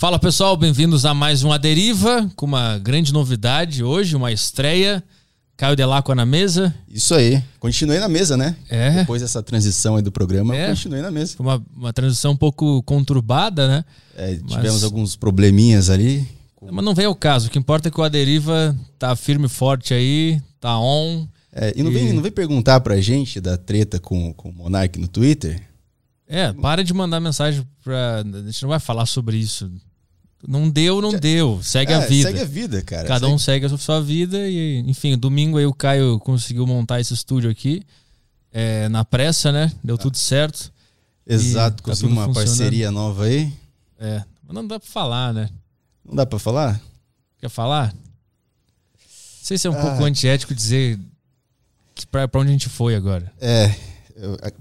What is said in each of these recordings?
Fala pessoal, bem-vindos a mais um A Deriva, com uma grande novidade hoje, uma estreia. Caio Delacqua na mesa. Isso aí. Continuei na mesa, né? É. Depois dessa transição aí do programa, É. continuei na mesa. Foi uma, uma transição um pouco conturbada, né? É, tivemos Mas- alguns probleminhas ali. Mas não veio ao caso. O que importa é que o A Deriva tá firme e forte aí, tá on. É, e não E- vem, não vem perguntar pra gente da treta com, com o Monark no Twitter? É, para de mandar mensagem pra. A gente não vai falar sobre isso. Não deu, não deu. Segue a É, vida. Segue a vida, cara. Cada Segue- um segue a sua vida e, enfim, domingo aí o Caio conseguiu montar esse estúdio aqui. é, na pressa, né? Deu tudo certo. Exato, tá conseguimos tudo uma parceria nova aí. É, mas não dá pra falar, né? Não dá pra falar? Quer falar? Não sei se é um Ah. pouco antiético dizer que pra, pra onde a gente foi agora. É,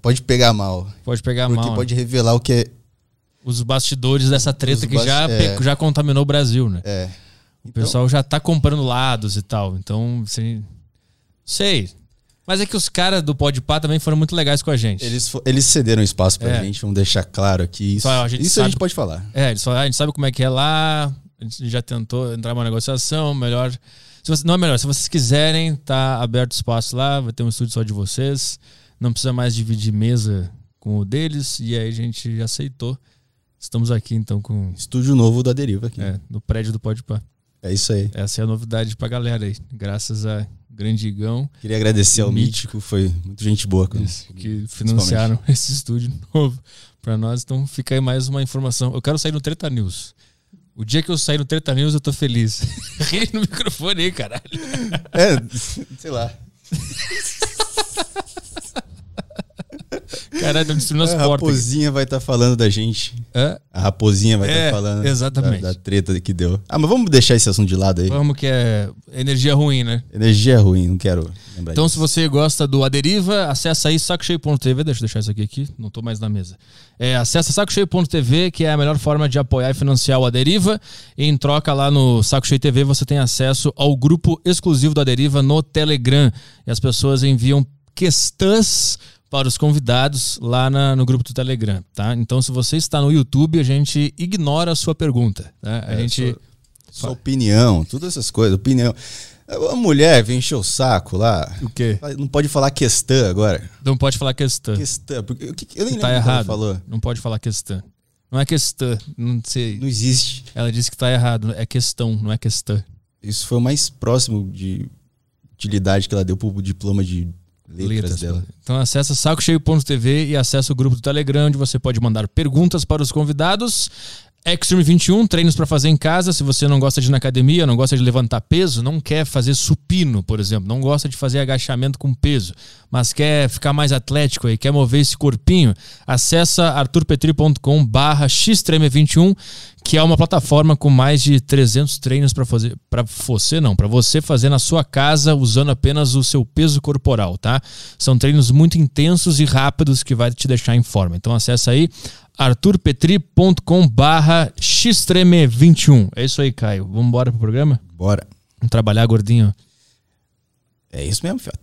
pode pegar mal. Pode pegar porque mal. né? pode revelar o que é. Os bastidores dessa treta Os que já, é. já contaminou o Brasil, né? É. O pessoal já tá comprando lados e tal. Então, assim, sei. Mas é que os caras do Podpah também foram muito legais com a gente. Eles, eles cederam espaço pra É. gente, vamos deixar claro aqui. Isso, Só a gente isso a sabe- gente pode falar. É, eles falaram, "Ah, a gente sabe como é que é lá, a gente já tentou entrar numa negociação, melhor. Se você, não é melhor, se vocês quiserem, tá aberto espaço lá, vai ter um estúdio só de vocês. Não precisa mais dividir mesa com o deles. E aí a gente aceitou. Estamos aqui então com. Estúdio novo da Deriva aqui. É, no prédio do Podpah. É isso aí. Essa é a novidade pra galera aí. Graças a Grande Igão, Queria agradecer ao Mítico. Mítico, foi muito gente boa. com- que financiaram esse estúdio novo pra nós. Então fica aí mais uma informação. Eu quero sair no Treta News. O dia que eu sair no Treta News, eu tô feliz. Ri no microfone aí, caralho. É, sei lá. Caralho, tá destruindo as a raposinha vai estar falando da gente. Hã? A raposinha vai estar É, falando exatamente. Da, da treta que deu. Ah, mas vamos deixar esse assunto de lado aí. Vamos que é energia ruim, né? Energia ruim, não quero lembrar Então, disso. se você gosta do Aderiva, acessa aí sacocheio.tv. Deixa eu deixar isso aqui aqui, não tô mais na mesa. É, acessa sacocheio.tv, que é a melhor forma de apoiar e financiar o Aderiva. E em troca lá no Saco Cheio TV, você tem acesso ao grupo exclusivo do Aderiva no Telegram. E as pessoas enviam questões para os convidados lá na- no grupo do Telegram, tá? Então, se você está no YouTube, a gente ignora a sua pergunta, né? A É, gente... sua, sua opinião, todas essas coisas, opinião. A mulher vem encher o saco lá. O quê? Não pode falar questão agora. Não pode falar questão. Questão. Porque, que- eu nem Tá lembro o que ela errado. falou. Não pode falar questão. Não é questão, não sei. Não existe. Ela disse que tá errado. É questão, não é questão. Isso foi o mais próximo de utilidade que ela deu pro diploma de letras, dela. Então acessa sacocheio.tv e acessa o grupo do Telegram, onde você pode mandar perguntas para os convidados. Extreme 21, treinos para fazer em casa. Se você não gosta de ir na academia, não gosta de levantar peso, não quer fazer supino, por exemplo, não gosta de fazer agachamento com peso, mas quer ficar mais atlético aí, quer mover esse corpinho, acessa arturpetri.com barra xtreme21, que é uma plataforma com mais de 300 treinos para fazer para você não, para você fazer na sua casa usando apenas o seu peso corporal, tá? São treinos muito intensos e rápidos que vai te deixar em forma. Então acessa aí arturpetri.com barra xtreme21. É isso aí, Caio. Vamos embora pro programa? Bora. Vamos trabalhar, gordinho. É isso mesmo, Fiote.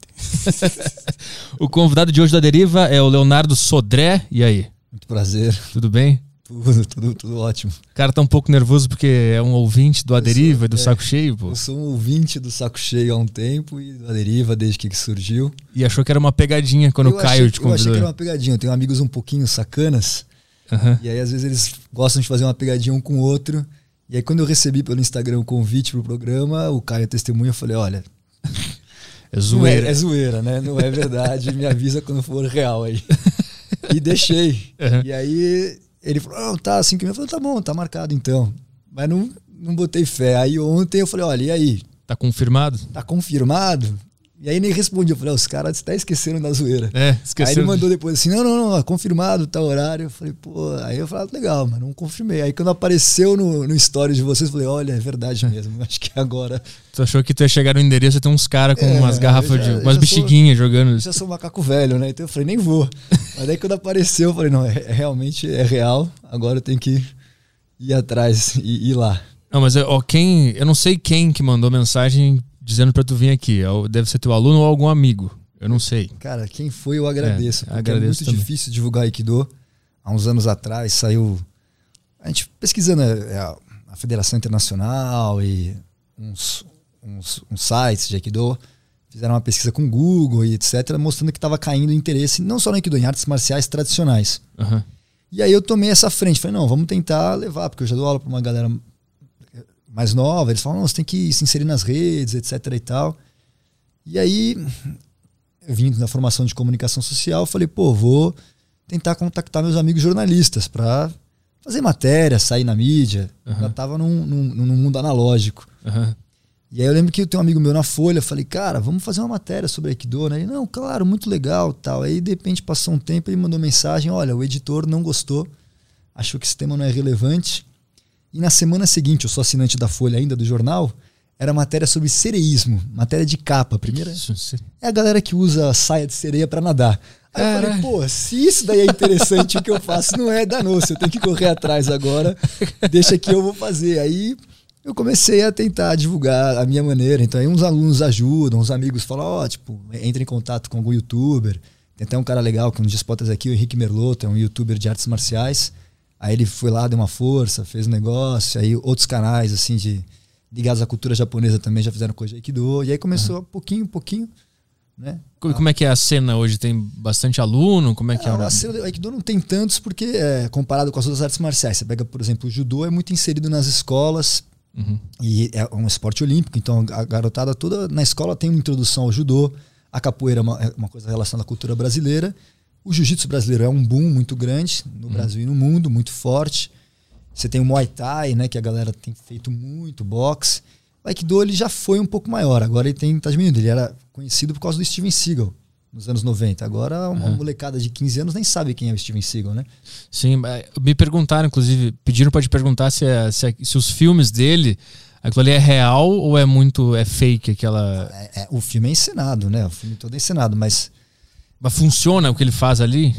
O convidado de hoje da Deriva é o Leonardo Sodré. E aí, Muito prazer. tudo bem? Tudo, tudo, tudo ótimo. O cara tá um pouco nervoso porque é um ouvinte do Aderiva e do é. Saco Cheio, pô. Eu sou um ouvinte do Saco Cheio há um tempo e da deriva desde que surgiu. E achou que era uma pegadinha quando eu o Caio achei, te Eu achei convidou. que era uma pegadinha. Eu tenho amigos um pouquinho sacanas. Aham. E aí, às vezes, eles gostam de fazer uma pegadinha um com o outro. E aí, quando eu recebi pelo Instagram o convite pro programa, o Caio testemunha, eu falei, olha, É não é, zoeira. é zoeira, né? Não é verdade. Me avisa quando for real aí. E deixei. Uhum. E aí ele falou, não, tá, assim que eu falei, tá bom, tá marcado então. Mas não, não botei fé. Aí ontem eu falei, olha, e aí? Tá confirmado? Tá confirmado? E aí nem respondi. Eu falei, "Ah, os caras até esqueceram da zoeira. É, Aí esqueceu. ele mandou depois assim, não, não, não, é confirmado, tá horário. Eu falei, pô, aí eu falei, ah, legal, mas não confirmei. Aí quando apareceu no, no story de vocês, eu falei, olha, é verdade mesmo. Acho que agora Tu achou que tu ia chegar no endereço e ter uns caras com É, umas garrafas já- de. umas bexiguinhas jogando. eu já sou um macaco velho, né? Então eu falei, nem vou. Mas aí quando apareceu, eu falei, não, é, é realmente é real. Agora eu tenho que ir atrás e ir lá. Não, mas ó, quem. Eu não sei quem que mandou mensagem dizendo pra tu vir aqui. É o- Deve ser teu aluno ou algum amigo. Eu não sei. Cara, quem foi, eu agradeço. É, agradeço é muito também. difícil divulgar Aikido. Há uns anos atrás saiu. A gente pesquisando é, é, a Federação Internacional e uns, uns, uns sites de Aikido fizeram uma pesquisa com o Google e etc, mostrando que estava caindo interesse não só no Aikido, em artes marciais tradicionais. Aham. E aí eu tomei essa frente, falei, não, vamos tentar levar, porque eu já dou aula para uma galera mais nova, eles falam, você tem que se inserir nas redes, etc e tal. E aí, eu vim da formação de comunicação social, falei, pô, vou tentar contactar meus amigos jornalistas para fazer matéria, sair na mídia. Aham. Já tava num, num, num mundo analógico. Aham. E aí eu lembro que eu tenho um amigo meu na Folha, falei, cara, vamos fazer uma matéria sobre Aikido, né? Ele, não, claro, muito legal tal. Aí, de repente, passou um tempo, ele mandou mensagem, olha, o editor não gostou, achou que esse tema não é relevante. E na semana seguinte, eu sou assinante da Folha ainda, do jornal, era matéria sobre sereísmo, matéria de capa. Primeira é a galera que usa saia de sereia pra nadar. Aí eu falei, pô, se isso daí é interessante, o que eu faço não é danou-se, eu tenho que correr atrás agora, deixa que eu vou fazer. Aí eu comecei a tentar divulgar a minha maneira. Então aí uns alunos ajudam, uns amigos falam, ó, tipo, entra em contato com algum youtuber. Tem até um cara legal que um dia spotas aqui, o Henrique Merlotto, é um youtuber de artes marciais. Aí ele foi lá, deu uma força, fez um negócio. Aí outros canais, assim, de ligados à cultura japonesa também já fizeram coisa de Aikido. E aí começou pouquinho, pouquinho, né? Co- Como é que é a cena hoje? Tem bastante aluno? Como é que é? Ah, o- a cena do Aikido não tem tantos porque, é, comparado com as outras artes marciais, você pega, por exemplo, o judô é muito inserido nas escolas Uhum. e é um esporte olímpico, então a garotada toda na escola tem uma introdução ao judô, a capoeira é uma, é uma coisa relacionada à cultura brasileira, o jiu-jitsu brasileiro é um boom muito grande no Brasil e no mundo, muito forte. Você tem o Muay Thai, né, que a galera tem feito muito, boxe. O Aikido ele já foi um pouco maior, agora ele tem tá diminuindo. Ele era conhecido por causa do Steven Seagal nos anos 90. Agora uma Uhum. molecada de 15 anos nem sabe quem é o Steven Seagal, né? Sim, é, me perguntaram, inclusive, pediram pra te perguntar se, é- se, é- se os filmes dele, aquilo ali é real ou é muito, é fake, aquela... É- é- o filme é encenado, né? O filme todo é encenado, mas Mas funciona o que ele faz ali?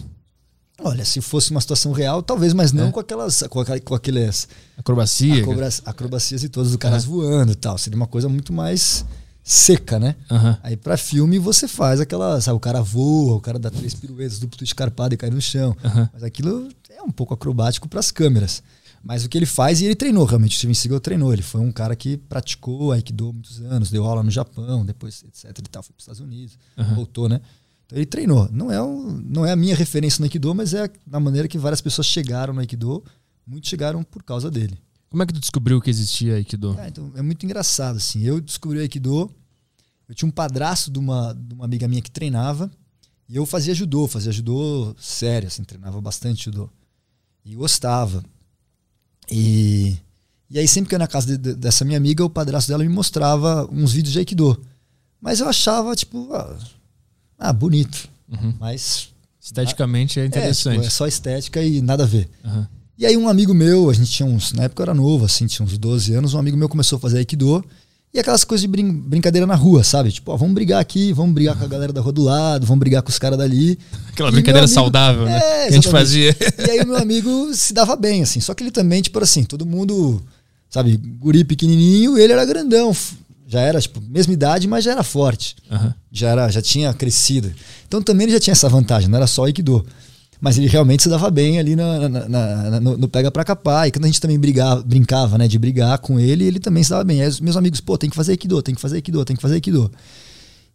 olha, se fosse uma situação real, talvez, mas não É. com aquelas com, com aqueles Acrobacia? acrobacias e todas do caras voando e tal. Seria uma coisa muito mais seca, né? Aham. Aí pra filme você faz aquela, sabe, o cara voa, o cara dá três piruetas, duplo escarpado e cai no chão. Aham. Mas aquilo é um pouco acrobático pras câmeras. Mas o que ele faz, e ele treinou realmente, o Steven Seagal treinou. Ele foi um cara que praticou Aikido há muitos anos, deu aula no Japão, depois, etc e tal, foi pros Estados Unidos, Aham. voltou, né? Então ele treinou. Não é, um, não é a minha referência no Aikido, mas é a maneira que várias pessoas chegaram no Aikido. Muitos chegaram por causa dele. Como é que tu descobriu que existia Aikido? Ah, então é muito engraçado, assim. Eu descobri o Aikido. Eu tinha um padrasto de uma, de uma amiga minha que treinava. E eu fazia judô, fazia judô sério, assim, treinava bastante judô. E gostava. E, e aí, sempre que eu ia na casa de- de- dessa minha amiga, o padrasto dela me mostrava uns vídeos de Aikido. Mas eu achava, tipo, ah, ah, bonito. Uhum. Mas Esteticamente é é, interessante. tipo, é só estética e nada a ver. Aham. E aí um amigo meu, a gente tinha uns, na época eu era novo, assim, tinha uns 12 anos, um amigo meu começou a fazer Aikido. E aquelas coisas de brin- brincadeira na rua, sabe? Tipo, ó, vamos brigar aqui, vamos brigar com a galera da rua do lado, vamos brigar com os caras dali. Aquela E brincadeira amigo- saudável, né? É, que a gente fazia. E aí o meu amigo se dava bem, assim. Só que ele também, tipo assim, todo mundo, sabe, guri pequenininho, ele era grandão. Já era, tipo, mesma idade, mas já era forte. Aham. Já, era, já tinha crescido. Então também ele já tinha essa vantagem, não era só Aikido. Mas ele realmente se dava bem ali na, na- na- na- no, no pega pra capar. E quando a gente também brigava, brincava, né, de brigar com ele, ele também se dava bem. Aí os meus amigos, pô, tem que fazer Aikido, tem que fazer Aikido, tem que fazer Aikido.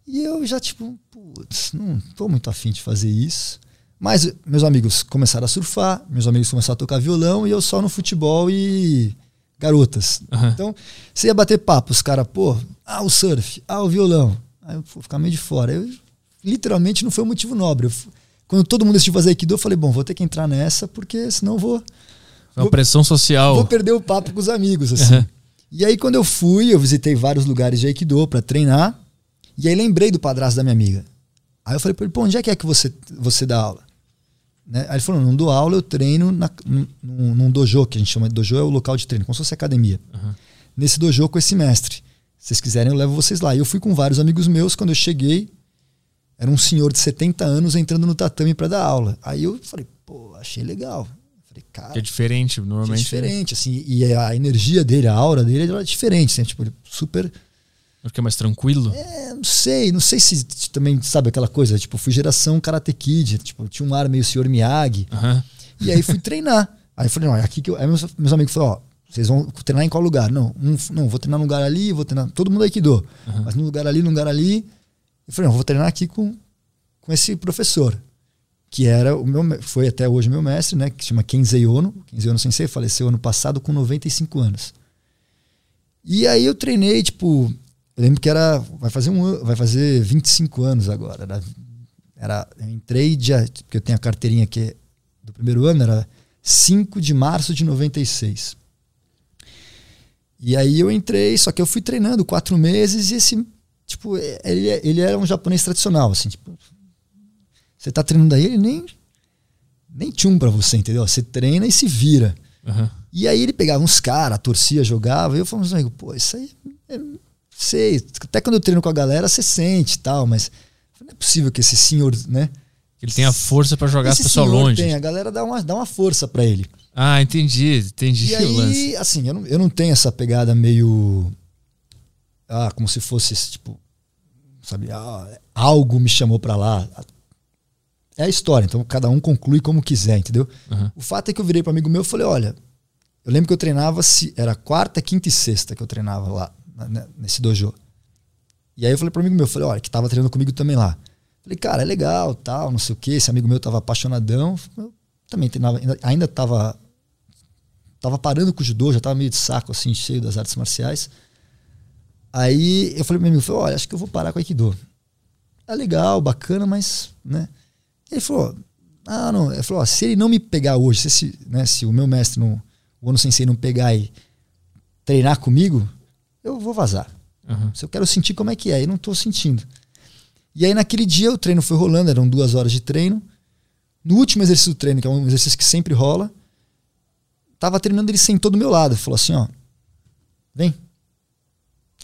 E eu já, tipo, putz, não tô muito afim de fazer isso. Mas meus amigos começaram a surfar, meus amigos começaram a tocar violão e eu só no futebol e garotas. Aham. Então, você ia bater papo, os caras, pô, ah, o surf, ah, o violão. Aí eu vou ficar meio de fora. Eu, literalmente não foi um motivo nobre. Eu quando todo mundo decidiu fazer Aikido, eu falei, bom, vou ter que entrar nessa, porque senão eu vou, É uma pressão social. vou perder o papo com os amigos, assim. Aham. E aí, quando eu fui, eu visitei vários lugares de Aikido para treinar. E aí lembrei do padrasto da minha amiga. Aí eu falei pra ele, pô, onde é que é que você, você dá aula? Né? Aí ele falou, não dou aula, eu treino na, num, num dojo, que a gente chama de dojo, é o local de treino, como se fosse academia. Aham. Nesse dojo com esse mestre. Se vocês quiserem, eu levo vocês lá. E eu fui com vários amigos meus, quando eu cheguei, era um senhor de 70 anos entrando no tatame para dar aula. Aí eu falei, pô, achei legal. Falei, cara, Que é diferente, é normalmente. diferente, assim, e a energia dele, a aura dele era diferente, assim, tipo, super. Porque é mais tranquilo. É, não sei, não sei se também, sabe aquela coisa, tipo, fui geração Karate Kid, tipo, tinha um ar meio Sr. Miyagi, Aham. e aí fui treinar. Aí falei, não, é aqui que eu. Aí meus, meus amigos falaram, ó, vocês vão treinar em qual lugar? Não, um, não, vou treinar num lugar ali, vou treinar. Todo mundo é Aikido. Uhum. Mas num lugar ali, num lugar ali. Eu falei, não, vou treinar aqui com, com esse professor. Que era o meu. Foi até hoje meu mestre, né? Que chama Kenzei Ono. Kenzei Ono Sensei faleceu ano passado com 95 anos. E aí eu treinei, tipo. Eu lembro que era. Vai fazer, um, vai fazer 25 anos agora. Era, era, eu entrei dia. Porque eu tenho a carteirinha aqui do primeiro ano, era 5 de março de 96. E aí eu entrei, só que eu fui treinando quatro meses e esse, tipo, ele, ele era um japonês tradicional, assim, tipo, você tá treinando aí, ele nem, nem tchum pra você, entendeu? Você treina e se vira. Uhum. E aí ele pegava uns caras, torcia, jogava, e eu falava assim, pô, isso aí, é, sei, até quando eu treino com a galera, você sente e tal, mas não é possível que esse senhor, né? Ele tenha força para jogar esse as pessoas longe. Tem, a galera dá uma, dá uma força para ele. Ah, entendi, entendi e aí, assim, eu não, eu não tenho essa pegada meio. Ah, como se fosse, tipo, sabe, ah, algo me chamou para lá. É a história, então cada um conclui como quiser, entendeu? Uhum. O fato é que eu virei para amigo meu e falei: olha, eu lembro que eu treinava, se era quarta, quinta e sexta que eu treinava lá, nesse dojo. E aí eu falei para amigo meu, falei: olha, que tava treinando comigo também lá. Falei, cara, é legal, tal, não sei o que. Esse amigo meu tava apaixonadão. Eu também treinava, ainda tava tava parando com o judô, já tava meio de saco, assim, cheio das artes marciais. Aí eu falei pro meu amigo, olha, acho que eu vou parar com o Aikido. É legal, bacana, mas, né? Ele falou, ah, não. Ele falou, ó, se ele não me pegar hoje, se, esse, né, se o meu mestre, não, o Ono Sensei não pegar e treinar comigo, eu vou vazar. Uhum. Se eu quero sentir como é que é, e não tô sentindo. E aí naquele dia o treino foi rolando, eram duas horas de treino. No último exercício do treino, que é um exercício que sempre rola, Tava treinando, ele sentou do meu lado. Falou assim, ó. Vem.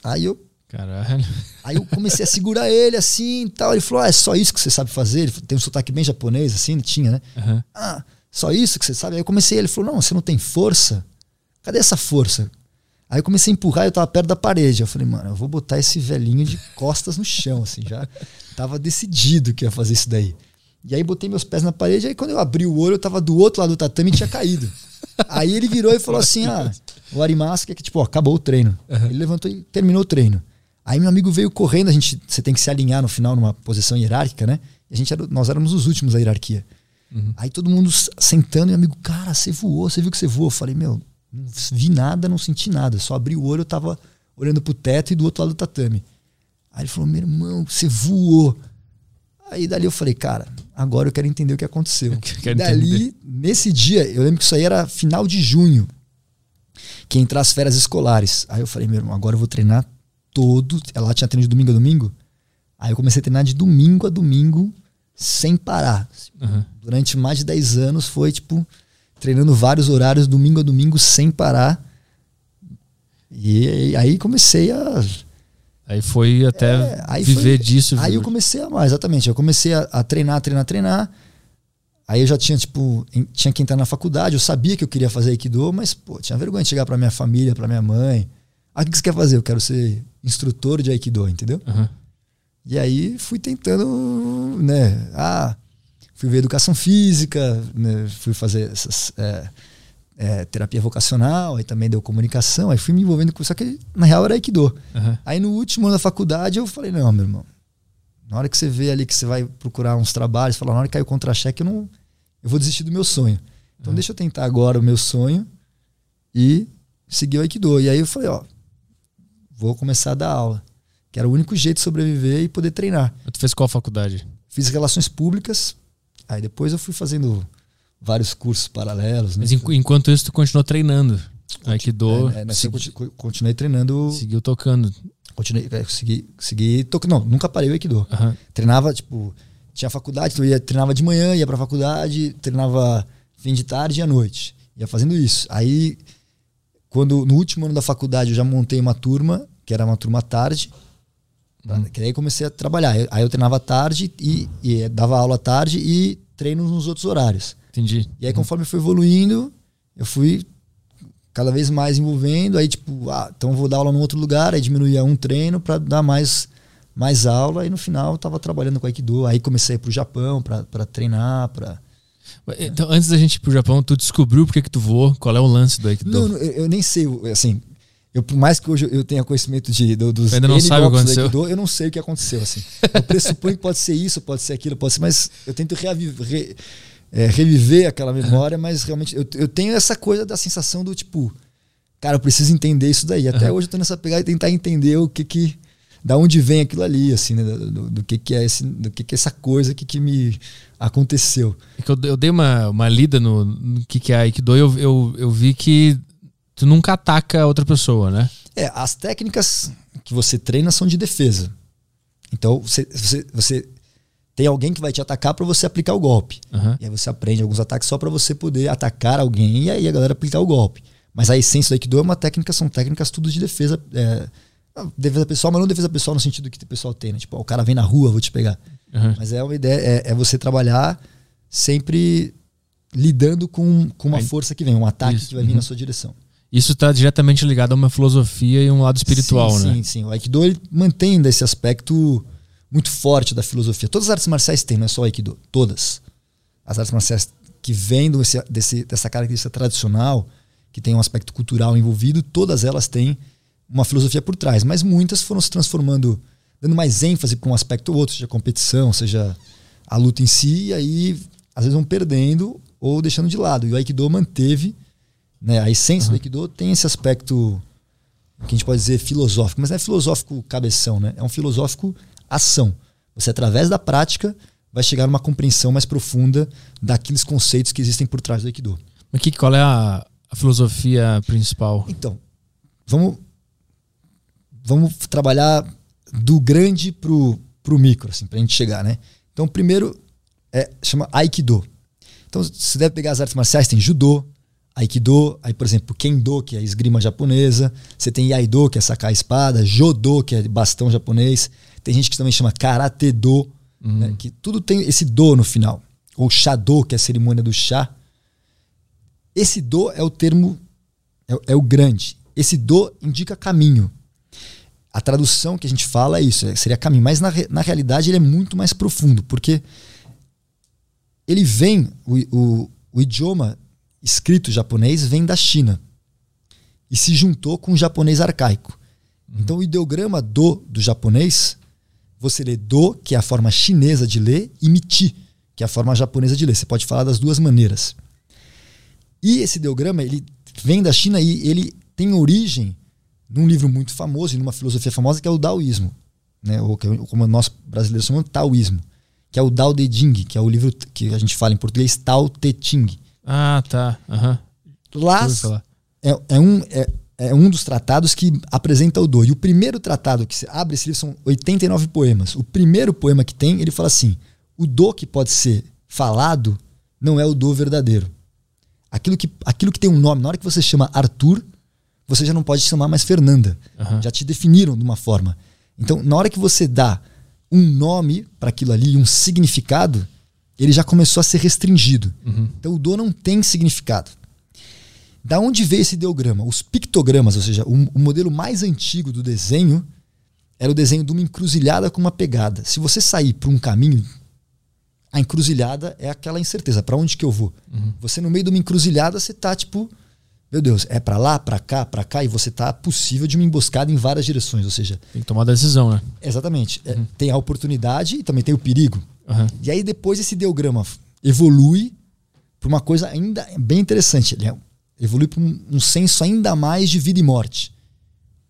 Aí eu. Caralho. Aí eu comecei a segurar ele assim e tal. Ele falou: ah, é só isso que você sabe fazer? Ele tem um sotaque bem japonês, assim, tinha, né? Uhum. Ah, só isso que você sabe? Aí eu comecei, ele falou: não, você não tem força? Cadê essa força? Aí eu comecei a empurrar eu tava perto da parede. Eu falei, mano, eu vou botar esse velhinho de costas no chão, assim, já tava decidido que ia fazer isso daí. E aí botei meus pés na parede, aí quando eu abri o olho, eu tava do outro lado do tatame e tinha caído. Aí ele virou e falou assim: ah, o Arimas, que é que, tipo, ó, acabou o treino. Uhum. Ele levantou e terminou o treino. Aí meu amigo veio correndo, a gente, você tem que se alinhar no final numa posição hierárquica, né? E a gente era, nós éramos os últimos da hierarquia. Uhum. Aí todo mundo sentando, e meu amigo, cara, você voou, você viu que você voou? Eu falei, meu, não vi nada, não senti nada. Só abri o olho, eu tava olhando pro teto e do outro lado do tatame. Aí ele falou, meu irmão, você voou. Aí dali eu falei, cara, agora eu quero entender o que aconteceu. Dali, entender. nesse dia, eu lembro que isso aí era final de junho, que entrar as férias escolares. Aí eu falei, meu irmão, agora eu vou treinar todo. Ela tinha treino de domingo a domingo. Aí eu comecei a treinar de domingo a domingo, sem parar. Uhum. Durante mais de 10 anos foi, tipo, treinando vários horários, domingo a domingo, sem parar. E aí comecei a Aí foi até é, viver foi, disso. Aí eu comecei a amar, exatamente. Eu comecei a, a, treinar, treinar, treinar. Aí eu já tinha, tipo, em, tinha que entrar na faculdade. Eu sabia que eu queria fazer Aikido, mas, pô, tinha vergonha de chegar pra minha família, pra minha mãe. Ah, o que você quer fazer? Eu quero ser instrutor de Aikido, entendeu? Uhum. E aí fui tentando, né? Ah, fui ver educação física, né, fui fazer essas. É, é, terapia vocacional, aí também deu comunicação, aí fui me envolvendo com isso. Só que na real era Aikido. Uhum. Aí no último ano da faculdade eu falei: não, meu irmão, na hora que você vê ali que você vai procurar uns trabalhos, fala, na hora que cai o contra-cheque, eu não. Eu vou desistir do meu sonho. Então uhum. deixa eu tentar agora o meu sonho e seguir o Aikido. E aí eu falei: ó, vou começar a dar aula. Que era o único jeito de sobreviver e poder treinar. Tu fez qual faculdade? Fiz relações públicas. Aí depois eu fui fazendo vários cursos paralelos. Né? Mas enquanto isso, tu continuou treinando. Aikido. É, é, continuei treinando. Seguiu tocando. Continuei, é, segui, segui tocando. Não, nunca parei o Aikido. Uhum. Treinava, tipo, tinha faculdade, então eu ia, treinava de manhã, ia pra faculdade, treinava fim de tarde e à noite. Ia fazendo isso. Aí, quando no último ano da faculdade, eu já montei uma turma, que era uma turma tarde. Uhum. Que aí comecei a trabalhar. Aí eu treinava tarde e, e dava aula tarde e treino nos outros horários. Entendi. E aí, conforme foi evoluindo, eu fui cada vez mais envolvendo. Aí, tipo, ah, então vou dar aula num outro lugar. Aí diminuía um treino para dar mais, mais aula. E no final, eu tava trabalhando com Aikido. Aí comecei a ir pro Japão para treinar. Pra... Então, antes da gente ir pro Japão, tu descobriu por que, que tu voou? Qual é o lance do Aikido? Não, eu, eu nem sei, assim. Eu, por mais que hoje eu tenha conhecimento de, do, dos ainda não sabe o que aconteceu? Eu não sei o que aconteceu. Assim. Eu pressuponho que pode ser isso, pode ser aquilo, pode ser, mas eu tento reaviv- re- é, reviver aquela memória, mas realmente eu, eu tenho essa coisa da sensação do tipo, cara, eu preciso entender isso daí. Até hoje eu tô nessa pegada de tentar entender o que que. Da onde vem aquilo ali, assim, né? Do, do- do que, que é esse, do que, que é essa coisa que, que me aconteceu. É que eu, eu dei uma, uma lida no, no que, que é Aikido e eu, eu, eu vi que tu nunca ataca outra pessoa, né? É, as técnicas que você treina são de defesa. Então, você, você, você tem alguém que vai te atacar para você aplicar o golpe. Aham. E aí você aprende alguns ataques só para você poder atacar alguém e aí a galera aplicar o golpe. Mas a essência do Aikido é uma técnica, são técnicas tudo de defesa. É, defesa pessoal, mas não defesa pessoal no sentido que o pessoal tem, né? Tipo, ó, o cara vem na rua, vou te pegar. Aham. Mas é uma ideia, é, é você trabalhar sempre lidando com, com uma força que vem, um ataque Isso, que vai vir uhum. na sua direção. Isso está diretamente ligado a uma filosofia e um lado espiritual, sim, né? Sim, sim. O Aikido ele mantém ainda esse aspecto muito forte da filosofia. Todas as artes marciais têm, não é só o Aikido. Todas. As artes marciais que vêm desse, desse, dessa característica tradicional, que tem um aspecto cultural envolvido, todas elas têm uma filosofia por trás. Mas muitas foram se transformando, dando mais ênfase para um aspecto ou outro, seja a competição, seja a luta em si, e aí às vezes vão perdendo ou deixando de lado. E o Aikido manteve, né, a essência do Aikido tem esse aspecto que a gente pode dizer filosófico, mas não é filosófico cabeção, né? É um filosófico ação. Você, através da prática, vai chegar numa compreensão mais profunda daqueles conceitos que existem por trás do Aikido. Mas que, qual é a, a filosofia principal? Então, vamos, vamos trabalhar do grande pro, pro micro, assim, pra gente chegar, né? Então, primeiro, é, chama Aikido. Então, você deve pegar as artes marciais, tem Judô, Aikido, aí, por exemplo, Kendo, que é a esgrima japonesa, você tem Iaido, que é sacar a espada, Jodo, que é bastão japonês, tem gente que também chama Karate-do, né, que tudo tem esse do no final. Ou Shado, que é a cerimônia do chá. Esse do é o termo, é, é o grande. Esse do indica caminho. A tradução que a gente fala é isso, é- seria caminho. Mas na, na realidade ele é muito mais profundo, porque ele vem, o, o, o idioma escrito japonês vem da China e se juntou com o japonês arcaico. Então o ideograma do do japonês, você lê do, que é a forma chinesa de ler, e miti, que é a forma japonesa de ler. Você pode falar das duas maneiras. E esse ideograma, ele vem da China e ele tem origem num livro muito famoso e numa filosofia famosa que é o Daoísmo, né? Ou que como nós brasileiros chamamos Taoísmo, que é o Dao De Jing, que é o livro que a gente fala em português Tao Te Ching. Ah, tá. Aham. Lá é, é um, é, é um dos tratados que apresenta o Do. E o primeiro tratado que se abre esse livro são 89 poemas. O primeiro poema que tem, ele fala assim: o Do que pode ser falado não é o Do verdadeiro. Aquilo que, aquilo que tem um nome, na hora que você chama Arthur, você já não pode chamar mais Fernanda. Aham. Já te definiram de uma forma. Então, na hora que você dá um nome para aquilo ali, um significado, ele já começou a ser restringido. Então, o do não tem significado. Da onde veio esse ideograma? Os pictogramas, ou seja, o, o modelo mais antigo do desenho era o desenho de uma encruzilhada com uma pegada. Se você sair por um caminho, a encruzilhada é aquela incerteza, para onde que eu vou? Você no meio de uma encruzilhada, você tá tipo, meu Deus, é para lá, para cá, para cá e você tá possível de uma emboscada em várias direções, ou seja, Tem que tomar decisão, né? exatamente, é, tem a oportunidade e também tem o perigo. Aham. E aí depois esse ideograma evolui para uma coisa ainda bem interessante. Ele é- evolui para um, um senso ainda mais de vida e morte.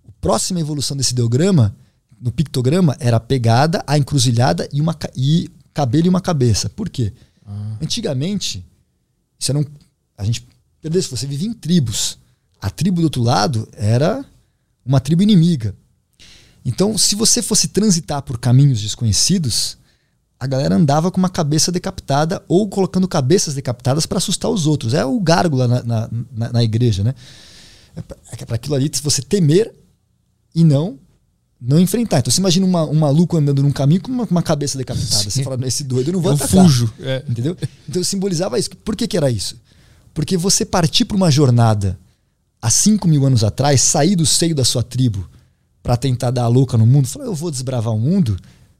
A próxima evolução desse ideograma, no pictograma, era a pegada, a encruzilhada e, uma, e cabelo e uma cabeça. Por quê? Antigamente, isso era um, a gente perdeu isso, você vivia em tribos. A tribo do outro lado era uma tribo inimiga. Então, se você fosse transitar por caminhos desconhecidos, a galera andava com uma cabeça decapitada ou colocando cabeças decapitadas para assustar os outros. É o gárgula na, na, na- na igreja, né? É para aquilo ali você temer e não não enfrentar. Então você imagina uma, um maluco andando num caminho com uma, uma cabeça decapitada. Você fala, esse doido eu não vou Eu atacar. fujo. É. Entendeu? Então simbolizava isso. Por que, que era isso? Porque você partir para uma jornada há 5 mil anos atrás, sair do seio da sua tribo para tentar dar a louca no mundo, falar, eu vou desbravar o mundo,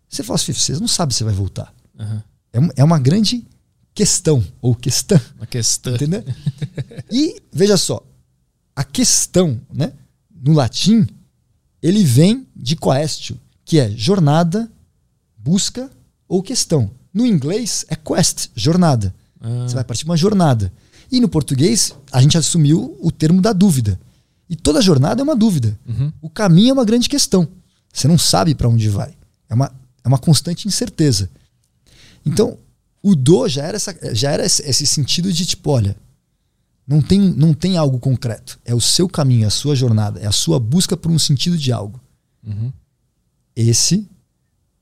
você fala assim, você não sabe se vai voltar. Aham. É, um- é uma grande questão ou questão. Uma questão. Entendeu? E veja só, a questão, né? No latim, ele vem de quaestio, que é jornada, busca ou questão. No inglês é quest, jornada. Ah, Você vai partir de uma jornada. E no português, a gente assumiu o termo da dúvida. E toda jornada é uma dúvida. uhum. O caminho é uma grande questão. Você não sabe para onde vai. É uma, é uma constante incerteza. Então, o do já era, essa, já era esse, esse sentido de tipo, olha, não tem, não tem algo concreto. É o seu caminho, é a sua jornada, é a sua busca por um sentido de algo. Uhum. Esse,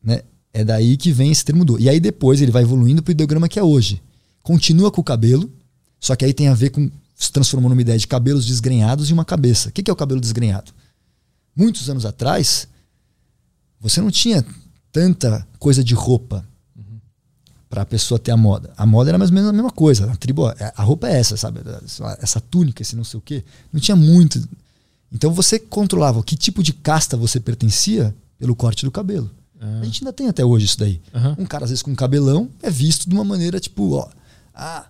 né, é daí que vem esse termo do. E aí depois ele vai evoluindo para o ideograma que é hoje. Continua com o cabelo, só que aí tem a ver com se transformou numa ideia de cabelos desgrenhados e uma cabeça. O que é o cabelo desgrenhado? Muitos anos atrás, você não tinha tanta coisa de roupa para a pessoa ter a moda. A moda era mais ou menos a mesma coisa. A tribo, ó, a roupa é essa, sabe? Essa túnica, esse não sei o quê. Não tinha muito. Então você controlava que tipo de casta você pertencia pelo corte do cabelo. Ah. A gente ainda tem até hoje isso daí. Aham. Um cara, às vezes, com cabelão é visto de uma maneira tipo, ó, ah,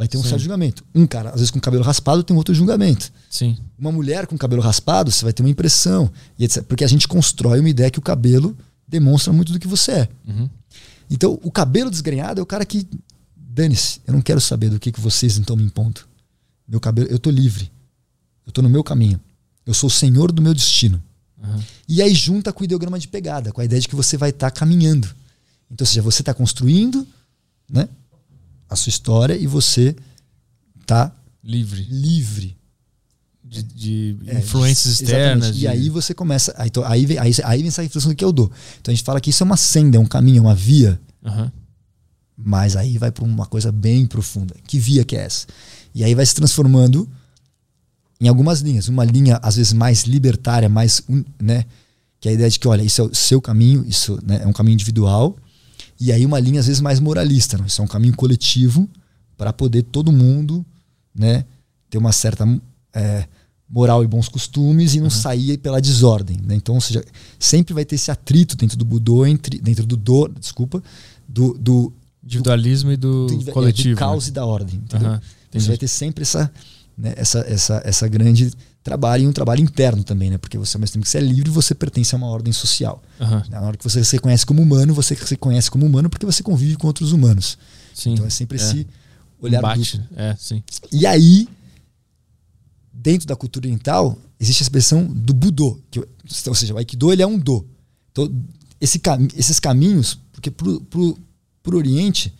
vai ter um Sim. certo julgamento. Um cara, às vezes, com cabelo raspado tem outro julgamento. Sim. Uma mulher com cabelo raspado, você vai ter uma impressão. Porque a gente constrói uma ideia que o cabelo demonstra muito do que você é. Uhum. Então, o cabelo desgrenhado é o cara que. Dane-se, eu não quero saber do que, que vocês estão me impondo. Meu cabelo, eu tô livre. Eu tô no meu caminho. Eu sou o senhor do meu destino. Aham. E aí junta com o ideograma de pegada, com a ideia de que você vai estar caminhando. Então, ou seja, você está construindo né, a sua história e você está Livre. livre. De, de É, influências externas. E de- aí você começa. Aí, aí, vem, aí, aí vem essa reflexão do que eu dou. Então a gente fala que isso é uma senda, é um caminho, é uma via. Aham. Mas aí vai para uma coisa bem profunda. Que via que é essa? E aí vai se transformando em algumas linhas. Uma linha, às vezes, mais libertária, mais. né? Que é a ideia de que, olha, isso é o seu caminho, isso né, é um caminho individual. E aí uma linha, às vezes, mais moralista. Não? Isso é um caminho coletivo para poder todo mundo né, ter uma certa é, moral e bons costumes e não sair pela desordem. Né? Então, ou seja, sempre vai ter esse atrito dentro do Budô, entre, dentro do do, desculpa, do, do, Individualismo e do, do, é, coletivo. do caos né? e da ordem. Entendeu? Aham, Então, você vai ter sempre essa, né, essa, essa, essa grande trabalho e um trabalho interno também, né? Porque você, ao mesmo tempo que você é livre, você pertence a uma ordem social. Aham, Na hora que você se reconhece como humano, você se conhece como humano porque você convive com outros humanos. Sim. Então é sempre esse olhar Embate. duplo. É, sim. E aí, dentro da cultura oriental, existe a expressão do Budô. Que, ou seja, o Aikido ele é um do. Então, esse, cam- esses caminhos, porque pro, pro, pro Oriente,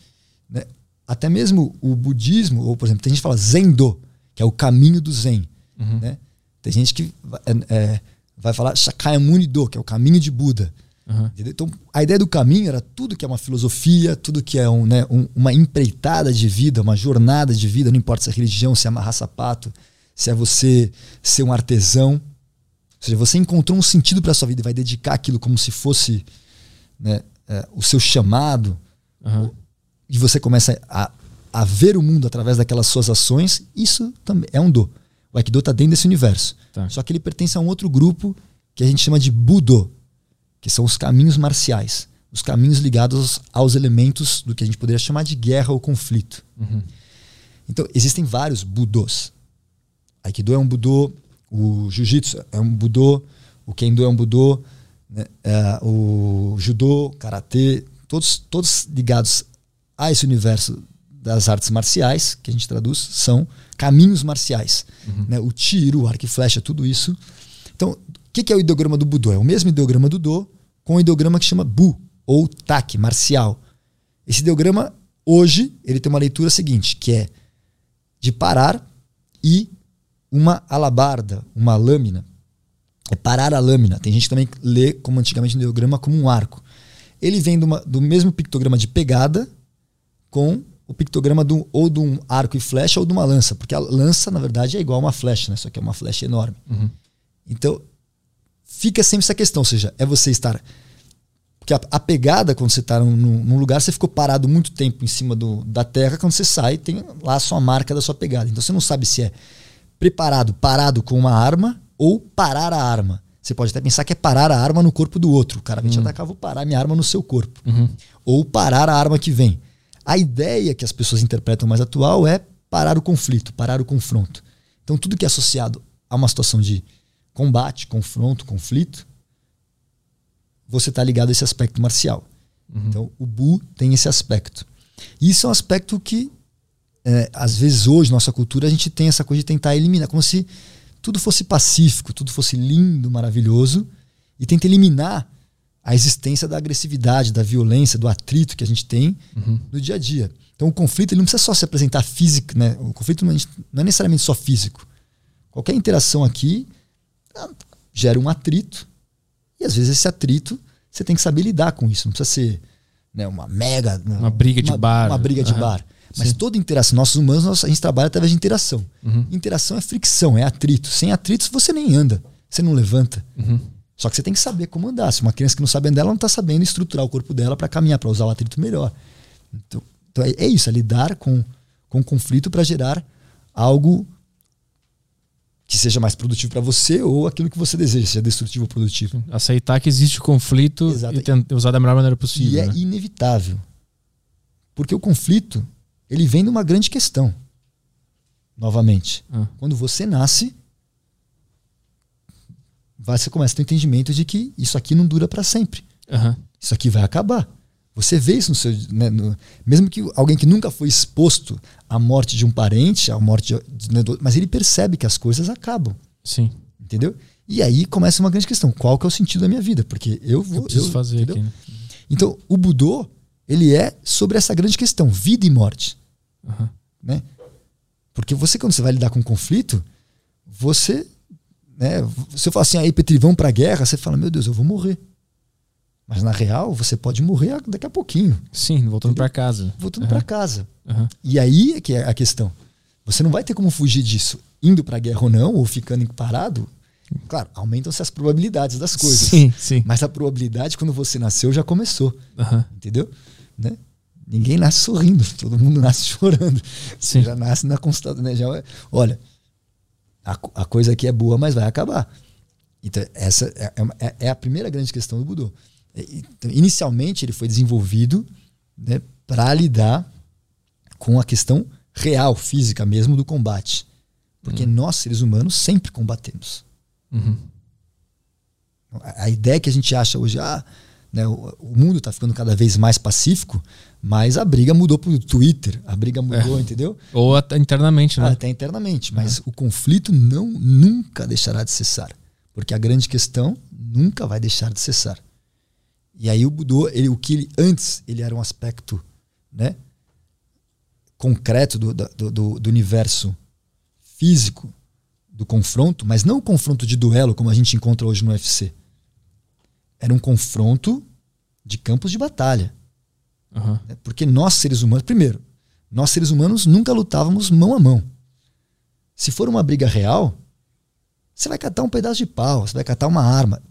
né, até mesmo o budismo, ou por exemplo, tem gente que fala Zendo, que é o caminho do Zen. Uhum. Né? Tem gente que é, é, vai falar Shakyamuni Do, que é o caminho de Buda. Entendeu? Então, a ideia do caminho era tudo que é uma filosofia, tudo que é um, né, um- uma empreitada de vida, uma jornada de vida, não importa se é religião, se é amarrar sapato, se é você ser um artesão. Ou seja, você encontrou um sentido para sua vida e vai dedicar aquilo como se fosse né, é, o seu chamado, Aham. e você começa a, a ver o mundo através daquelas suas ações, isso também é um do. O Aikido está dentro desse universo. Tá. Só que ele pertence a um outro grupo que a gente chama de Budo, que são os caminhos marciais, os caminhos ligados aos elementos do que a gente poderia chamar de guerra ou conflito. Uhum. Então, existem vários Budos. Aikido é um Budô, o Jiu-Jitsu é um Budô, o Kendo é um Budô, né? É, o Judô, Karatê, todos, todos ligados a esse universo das artes marciais, que a gente traduz, são caminhos marciais. Né? O tiro, o arco e flecha, tudo isso. Então, o que, que é o ideograma do Budô? É o mesmo ideograma do Do, com o ideograma que chama Bu, ou Tak, marcial. Esse ideograma, hoje, ele tem uma leitura seguinte, que é de parar e uma alabarda, uma lâmina. É parar a lâmina. Tem gente que também lê, como antigamente, o ideograma como um arco. Ele vem de uma- do mesmo pictograma de pegada com o pictograma do, ou de um arco e flecha ou de uma lança. Porque a lança, na verdade, é igual a uma flecha, né? só que é uma flecha enorme. Uhum. Então, fica sempre essa questão, ou seja, é você estar. Porque a, a pegada, quando você está num, num lugar, você ficou parado muito tempo em cima do, da terra, quando você sai, tem lá a sua marca da sua pegada. Então você não sabe se é preparado, parado com uma arma ou parar a arma. Você pode até pensar que é parar a arma no corpo do outro. O cara vem te atacar, vou parar minha arma no seu corpo. Uhum. Ou parar a arma que vem. A ideia que as pessoas interpretam mais atual é parar o conflito, parar o confronto. Então, tudo que é associado a uma situação de combate, confronto, conflito, você está ligado a esse aspecto marcial. Uhum. Então, o Bu tem esse aspecto. E isso é um aspecto que, é, às vezes, hoje, nossa cultura, a gente tem essa coisa de tentar eliminar, como se tudo fosse pacífico, tudo fosse lindo, maravilhoso, e tenta eliminar a existência da agressividade, da violência, do atrito que a gente tem uhum. no dia a dia. Então o conflito ele não precisa só se apresentar físico, né? O conflito não é, é necessariamente só físico. Qualquer interação aqui ah, gera um atrito e às vezes esse atrito você tem que saber lidar com isso. Não precisa ser né, uma mega uma briga de uma, bar, uma briga de uhum. bar. Mas Sim. toda interação, nossos humanos, nós, a gente trabalha através de interação. Uhum. Interação é fricção, é atrito. Sem atritos você nem anda, você não levanta. Uhum. Só que você tem que saber como andar. Se uma criança que não sabe andar, ela não está sabendo estruturar o corpo dela para caminhar, para usar o atrito melhor. Então, então é, é isso, é lidar com, com o conflito para gerar algo que seja mais produtivo para você ou aquilo que você deseja, seja destrutivo ou produtivo. Aceitar que existe conflito Exato. e tentar usar da melhor maneira possível. E é né? inevitável. Porque o conflito, ele vem de uma grande questão. Novamente. Ah. Quando você nasce, você começa a ter o entendimento de que isso aqui não dura para sempre. Uhum. Isso aqui vai acabar. Você vê isso no seu. Né, no, mesmo que alguém que nunca foi exposto à morte de um parente, à morte de, né, mas ele percebe que as coisas acabam. Sim. Entendeu? E aí começa uma grande questão: qual que é o sentido da minha vida? Porque eu vou. Eu preciso eu, fazer entendeu? aqui. Né? Então, o Budô, ele é sobre essa grande questão: vida e morte. Uhum. Né? Porque você, quando você vai lidar com um conflito, você. Né, se eu falar assim, aí, Petri, vamos pra guerra, você fala: meu Deus, eu vou morrer. Mas na real, você pode morrer daqui a pouquinho. Sim, voltando para casa. Voltando uhum. para casa. Uhum. E aí é que é a questão. Você não vai ter como fugir disso, indo para a guerra ou não, ou ficando parado. Claro, aumentam-se as probabilidades das coisas. Sim, sim. Mas a probabilidade, quando você nasceu, já começou. Uhum. Entendeu? Né? Ninguém nasce sorrindo, todo mundo nasce chorando. Sim. Você já nasce na constatação. Né? Já, olha, a, a coisa aqui é boa, mas vai acabar. Então, essa é, é, é a primeira grande questão do Budô. É, então, inicialmente, ele foi desenvolvido né, para lidar com a questão real, física mesmo, do combate. Porque uhum. nós, seres humanos, sempre combatemos. Uhum. A, a, ideia que a gente acha hoje, ah, né, o, o mundo está ficando cada vez mais pacífico, mas a briga mudou para o Twitter, a briga mudou, é. entendeu? Ou até internamente, né? Até internamente, mas uhum. o conflito não nunca deixará de cessar. Porque a grande questão nunca vai deixar de cessar. E aí o Budô, ele, o que ele, antes ele era um aspecto né, concreto do, do, do, do universo físico do confronto, mas não o confronto de duelo como a gente encontra hoje no UFC. Era um confronto de campos de batalha. Uhum. Porque nós, seres humanos, primeiro, nós, seres humanos, nunca lutávamos mão a mão. Se for uma briga real, você vai catar um pedaço de pau, você vai catar uma arma.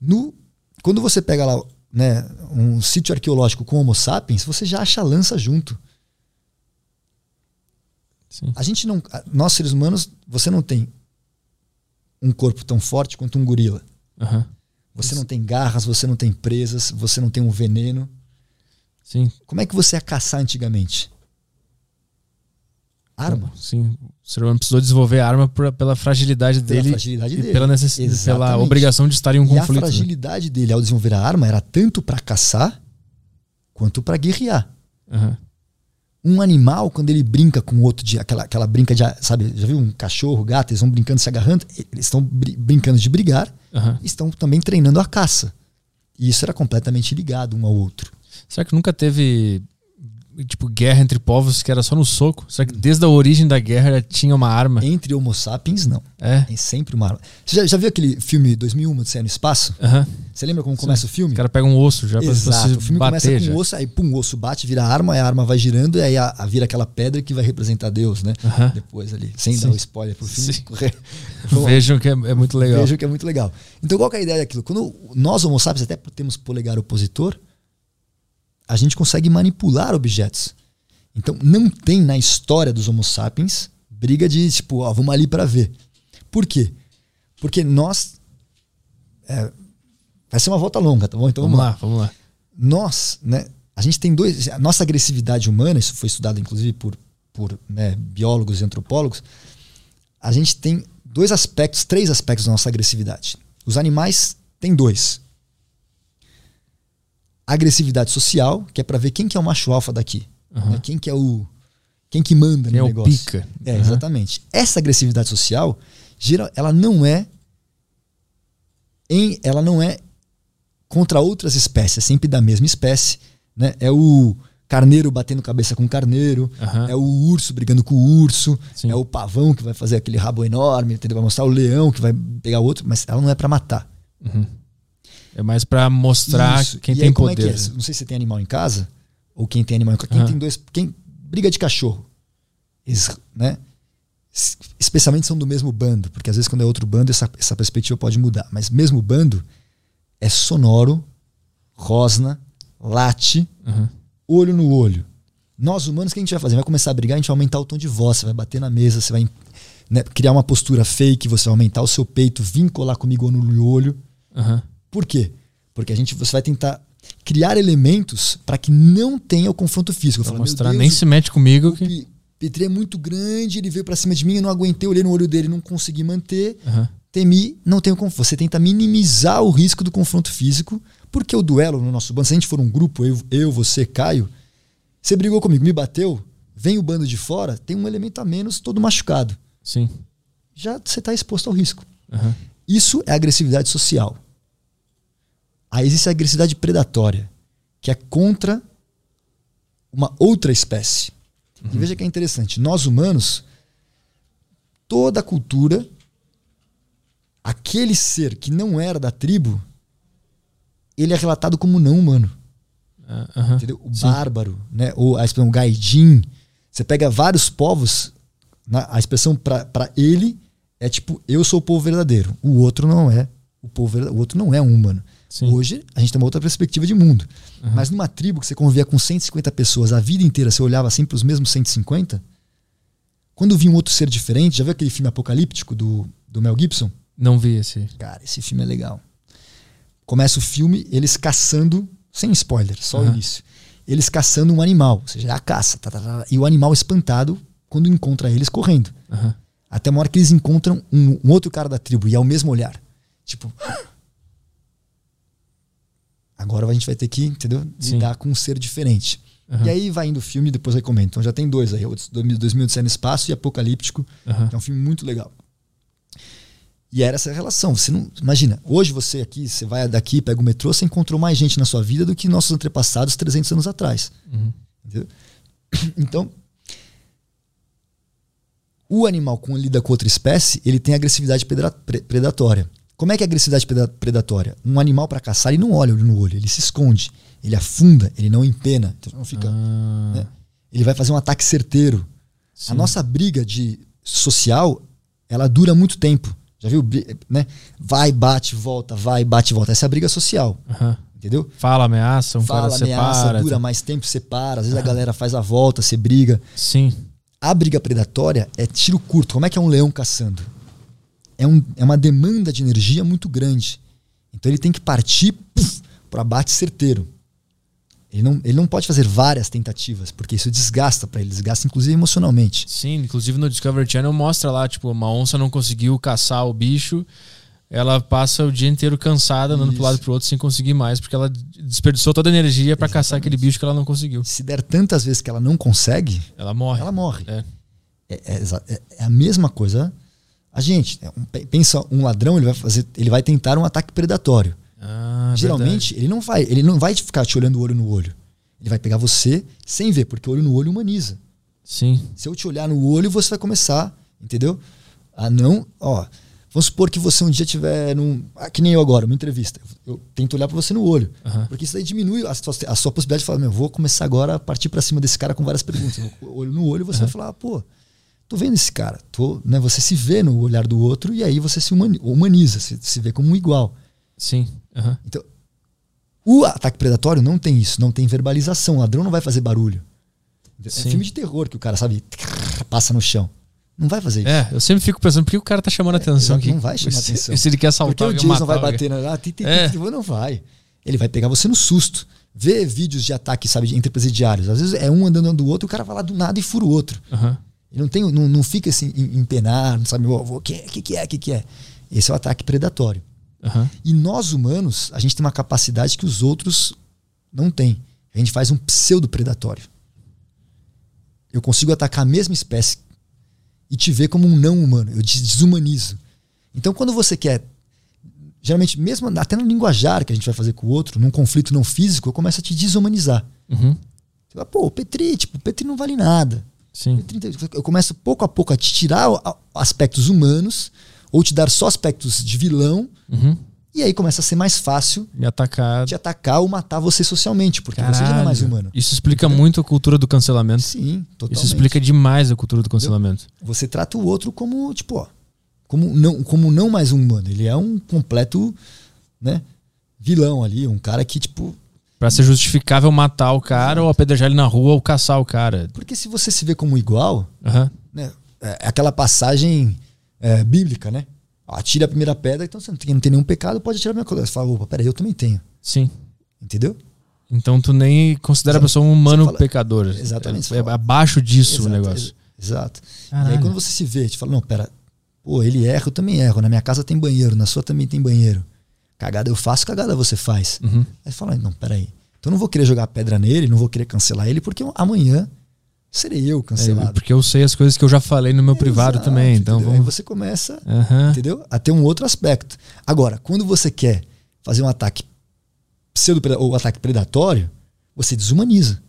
No quando você pega lá né, um sítio arqueológico com Homo sapiens, você já acha lança junto. Sim. A gente não. Nós, seres humanos, você não tem um corpo tão forte quanto um gorila. Uhum. Você Isso. não tem garras, você não tem presas, você não tem um veneno. Sim. Como é que você ia caçar antigamente? Arma. Sim. O ser humano precisou desenvolver a arma por, pela fragilidade pela dele fragilidade e dele. pela, necess... pela obrigação de estar em um e conflito. a fragilidade dele ao desenvolver a arma era tanto para caçar quanto para guerrear. Uhum. Um animal, quando ele brinca com o outro, de, aquela, aquela brinca de, sabe, já viu um cachorro, gato, eles vão brincando, se agarrando, eles estão br brincando de brigar, uhum. estão também treinando a caça. E isso era completamente ligado um ao outro. Será que nunca teve tipo, guerra entre povos que era só no soco? Será que desde a origem da guerra já tinha uma arma? Entre Homo sapiens, não. É? Tem sempre uma arma. Você já, já viu aquele filme 2001, Odisseia no Espaço? Uhum. Você lembra como Sim. começa o filme? O cara pega um osso já Exato. pra, O filme bater começa com um osso, aí pum, o osso bate, vira arma, aí a arma vai girando, e aí a, a vira aquela pedra que vai representar Deus, né? Uhum. Depois ali, sem Sim. dar o spoiler pro filme. Vejam que é, é, muito legal. Vejam que é muito legal. Então qual é a ideia daquilo? Quando nós, Homo sapiens, até temos polegar opositor, a gente consegue manipular objetos. Então não tem na história dos Homo sapiens briga de tipo, ó, vamos ali para ver. Por quê? Porque nós. É, vai ser uma volta longa, tá bom? Então vamos, vamos lá, lá, vamos lá. Nós, né? A gente tem dois. A nossa agressividade humana, isso foi estudado inclusive por, por né, biólogos e antropólogos. A gente tem dois aspectos, três aspectos da nossa agressividade. Os animais têm dois. Agressividade social, que é para ver quem que é o macho alfa daqui. Uhum. Né? Quem que é o. Quem que manda Quem é no o negócio. pica. É, Uhum. exatamente. Essa agressividade social, geral, ela não é em, ela não é contra outras espécies, é sempre da mesma espécie, né? É o carneiro batendo cabeça com carneiro, Aham. é o urso brigando com o urso, Sim. é o pavão que vai fazer aquele rabo enorme, entendeu? vai mostrar o leão que vai pegar outro, mas ela não é pra matar. É mais pra mostrar Isso. quem E tem aí, é poder. que é? Não sei se você tem animal em casa ou quem tem animal em casa. Quem Aham. tem dois, quem briga de cachorro, eles, né? es- Especialmente são do mesmo bando, porque às vezes quando é outro bando essa, essa perspectiva pode mudar. Mas mesmo bando é sonoro, rosna, late, Uhum. olho no olho. Nós humanos, o que a gente vai fazer? Vai começar a brigar, a gente vai aumentar o tom de voz, você vai bater na mesa, você vai né, criar uma postura fake, você vai aumentar o seu peito, vir colar comigo olho no olho. Aham. Por quê? Porque a gente, você vai tentar criar elementos para que não tenha o confronto físico. Meu mostrar, Deus, nem se mete comigo. Que... Petri é muito grande, ele veio para cima de mim, eu não aguentei, olhei no olho dele, não consegui manter. Aham. Temi, não tenho como. Você tenta minimizar o risco do confronto físico, porque o duelo no nosso bando, se a gente for um grupo, eu, eu você, Caio, você brigou comigo, me bateu, vem o bando de fora, tem um elemento a menos todo machucado. Sim. Já você está exposto ao risco. Aham. Isso é agressividade social. Aí existe a agressividade predatória, que é contra uma outra espécie. E veja que é interessante. Nós humanos, toda a cultura, aquele ser que não era da tribo, ele é relatado como não humano. Ah, aham. Entendeu? O Sim. bárbaro, né? Ou a expressão gaidin. Você pega vários povos, na- a expressão para ele é tipo, eu sou o povo verdadeiro. O outro não é. O povo o outro não é um humano. Sim. Hoje a gente tem uma outra perspectiva de mundo. Mas numa tribo que você convivia com 150 pessoas a vida inteira, você olhava sempre os mesmos 150, quando vinha um outro ser diferente, já viu aquele filme apocalíptico do, do Mel Gibson? Não vi esse. Cara, esse filme é legal. Começa o filme, eles caçando, sem spoiler, só o Aham. início. Eles caçando um animal, ou seja, a caça. tá, tá, tá, e o animal espantado quando encontra eles correndo. Aham. Até uma hora que eles encontram um, um outro cara da tribo e é o mesmo olhar. Tipo. Agora a gente vai ter que, entendeu? Sim. Lidar com um ser diferente. Aham. E aí vai indo o filme e depois eu comento. Então já tem dois aí: o 2000 no Espaço e Apocalíptico. Aham. que é um filme muito legal. E era essa relação. Você não imagina. Hoje você aqui, você vai daqui, pega o metrô, você encontrou mais gente na sua vida do que nossos antepassados 300 anos atrás. Uhum. Entendeu? Então, o animal quando lida com outra espécie, ele tem agressividade predatória. Como é que é a agressividade preda- predatória? Um animal para caçar, ele não olha olho no olho, ele se esconde, ele afunda, ele não empena, então não fica, Ah, né? Ele vai fazer um ataque certeiro. sim. A nossa briga de social, ela dura muito tempo. Já viu? Né? Vai, bate, volta, vai, bate, volta. Essa é a briga social, Aham. entendeu? Fala, ameaça, um Fala, cara ameaça, separa. dura tá. mais tempo, separa. Às vezes a galera faz a volta, você briga. Sim. A briga predatória é tiro curto. Como é que é um leão caçando? É, um, é uma demanda de energia muito grande. Então ele tem que partir para abate certeiro. Ele não, ele não pode fazer várias tentativas, porque isso desgasta para ele, desgasta inclusive emocionalmente. Sim, inclusive no Discovery Channel mostra lá, tipo, uma onça não conseguiu caçar o bicho, ela passa o dia inteiro cansada, andando pro lado e pro outro sem conseguir mais, porque ela desperdiçou toda a energia pra caçar aquele bicho que ela não conseguiu. Se der tantas vezes que ela não consegue, Ela morre. ela morre. É. É, é é- é a mesma coisa. A gente, é um- pe- pensa um ladrão, ele vai fazer, ele vai tentar um ataque predatório. Ah, Geralmente, ele não vai, ele não vai ficar te olhando olho no olho. Ele vai pegar você sem ver, porque olho no olho humaniza. verdade. Sim. Se eu te olhar no olho, você vai começar, entendeu? A não, ó, vamos supor que você um dia tiver num, ah, que nem eu agora, uma entrevista. Eu tento olhar para você no olho, porque isso daí diminui a sua, a sua possibilidade de falar, meu, vou começar agora a partir para cima desse cara com várias perguntas. Olho no olho, você vai falar, ah, pô, tô vendo esse cara, tô, né? Você se vê no olhar do outro e aí você se humani- humaniza, se, se vê como um igual. Sim. Aham. Então, o ataque predatório não tem isso, não tem verbalização. O ladrão não vai fazer barulho. É Sim. filme de terror que o cara, sabe, passa no chão. Não vai fazer isso. É, eu sempre fico pensando, por que o cara tá chamando a atenção aqui? não vai chamar se, atenção. Se ele quer Porque saltar o Jason matar vai bater na. Ah, ti, ti, É. não vai. Ele vai pegar você no susto. Vê vídeos de ataque, sabe, entre presidiários. Às vezes é um andando do outro, o cara vai lá do nada e fura o outro. Aham. Ele não, tem, não, não fica assim em, em penar, não sabe o que, que, que é, o que, que é. Esse é o ataque predatório. Aham. E nós humanos, a gente tem uma capacidade que os outros não têm. A gente faz um pseudo predatório. Eu consigo atacar a mesma espécie e te ver como um não humano. Eu te desumanizo. Então, quando você quer, geralmente, mesmo até no linguajar que a gente vai fazer com o outro, num conflito não físico, eu começo a te desumanizar. Uhum. Você fala, Pô, o Petri, tipo, o Petri não vale nada. Sim. Eu começo pouco a pouco a te tirar aspectos humanos ou te dar só aspectos de vilão. Uhum. E aí começa a ser mais fácil Me atacar. te atacar ou matar você socialmente, porque você já não é mais Caralho. humano. Isso explica muito a cultura do cancelamento. Sim, totalmente. Isso explica demais a cultura do cancelamento. Você trata o outro como, tipo, ó, como não, como não mais um humano. Ele é um completo, né, vilão ali, um cara que, tipo, Pra ser justificável matar o cara ou apedrejar ele na rua ou caçar o cara. porque se você se vê como igual, Aham. né, é aquela passagem é, bíblica, né? Atira a primeira pedra, então você não tem, não tem nenhum pecado, pode atirar a primeira coisa. Você fala, opa, peraí, eu também tenho. Sim. Entendeu? Então tu nem considera a pessoa um humano fala- pecador. Exatamente, É, é abaixo disso Exato, o negócio. ex- Exato. E Caralho. aí quando você se vê, te fala, não, pera, pô, ele erra, eu também erro. Na minha casa tem banheiro, na sua também tem banheiro. Cagada eu faço, cagada você faz. Uhum. Aí fala, não, peraí. Então eu não vou querer jogar pedra nele, não vou querer cancelar ele, porque amanhã serei eu É, cancelado. porque eu sei as coisas que eu já falei no meu privado Exato, também. Então entendeu? Aí vamos. você começa, Aham. entendeu? A ter um outro aspecto. Agora, quando você quer fazer um ataque pseudo ou ataque predatório, você desumaniza.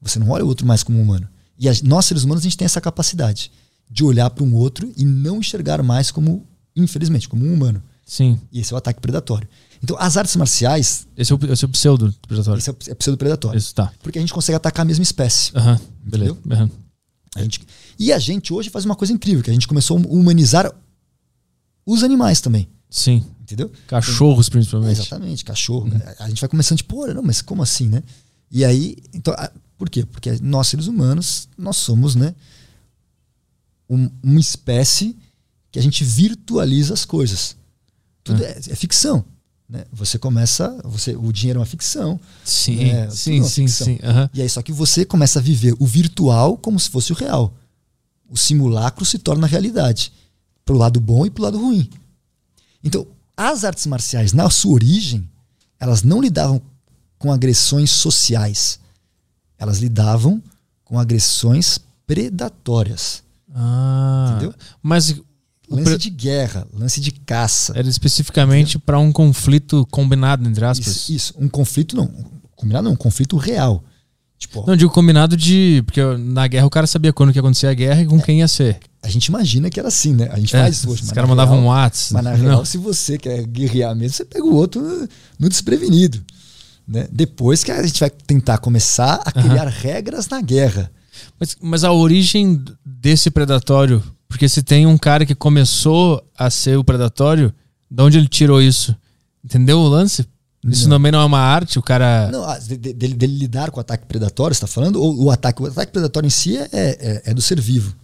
Você não olha o outro mais como um humano. E a- nós, seres humanos, a gente tem essa capacidade de olhar para um outro e não enxergar mais como, infelizmente, como um humano. Sim. E esse é o ataque predatório. Então, as artes marciais, Esse é o, esse é o pseudo predatório. esse é, é pseudo-predatório. Isso, tá. Porque a gente consegue atacar a mesma espécie. Aham. Beleza. Aham. A gente- e a gente hoje faz uma coisa incrível, que a gente começou a humanizar os animais também. Sim. Entendeu? Cachorros, principalmente. Exatamente, cachorro. A gente vai começando, tipo, olha, não, mas como assim, né? E aí, então, a- por quê? Porque nós, seres humanos, nós somos, né? um- uma espécie que a gente virtualiza as coisas. Tudo é, é ficção. Né? Você começa. Você, o dinheiro é uma ficção. Sim, É, tudo sim, uma sim, ficção. sim. Aham. E aí, só que você começa a viver o virtual como se fosse o real. O simulacro se torna realidade. Pro lado bom e pro lado ruim. Então, as artes marciais, na sua origem, elas não lidavam com agressões sociais. Elas lidavam com agressões predatórias. Ah, Entendeu? Mas Lance pre- de guerra, lance de caça. era especificamente para um conflito combinado, entre aspas. Isso, isso. Um conflito não. Combinado não, um conflito real. Tipo, Não, digo combinado de. Porque na guerra o cara sabia quando que ia acontecer a guerra e com quem ia ser. a gente imagina que era assim, né? A gente É, faz isso hoje. os caras mandavam um WhatsApp. Mas na Não. real, se você quer guerrear mesmo, você pega o outro no, no desprevenido. Né? Depois que a gente vai tentar começar a criar regras na guerra. Mas, mas a origem desse predatório, porque se tem um cara que começou a ser o predatório, de onde ele tirou isso? Entendeu o lance? Isso Não. também não é uma arte, o cara. Não, ah, de- de- dele, lidar com o ataque predatório, você está falando? Ou o ataque, o ataque predatório em si é, é, é do ser vivo.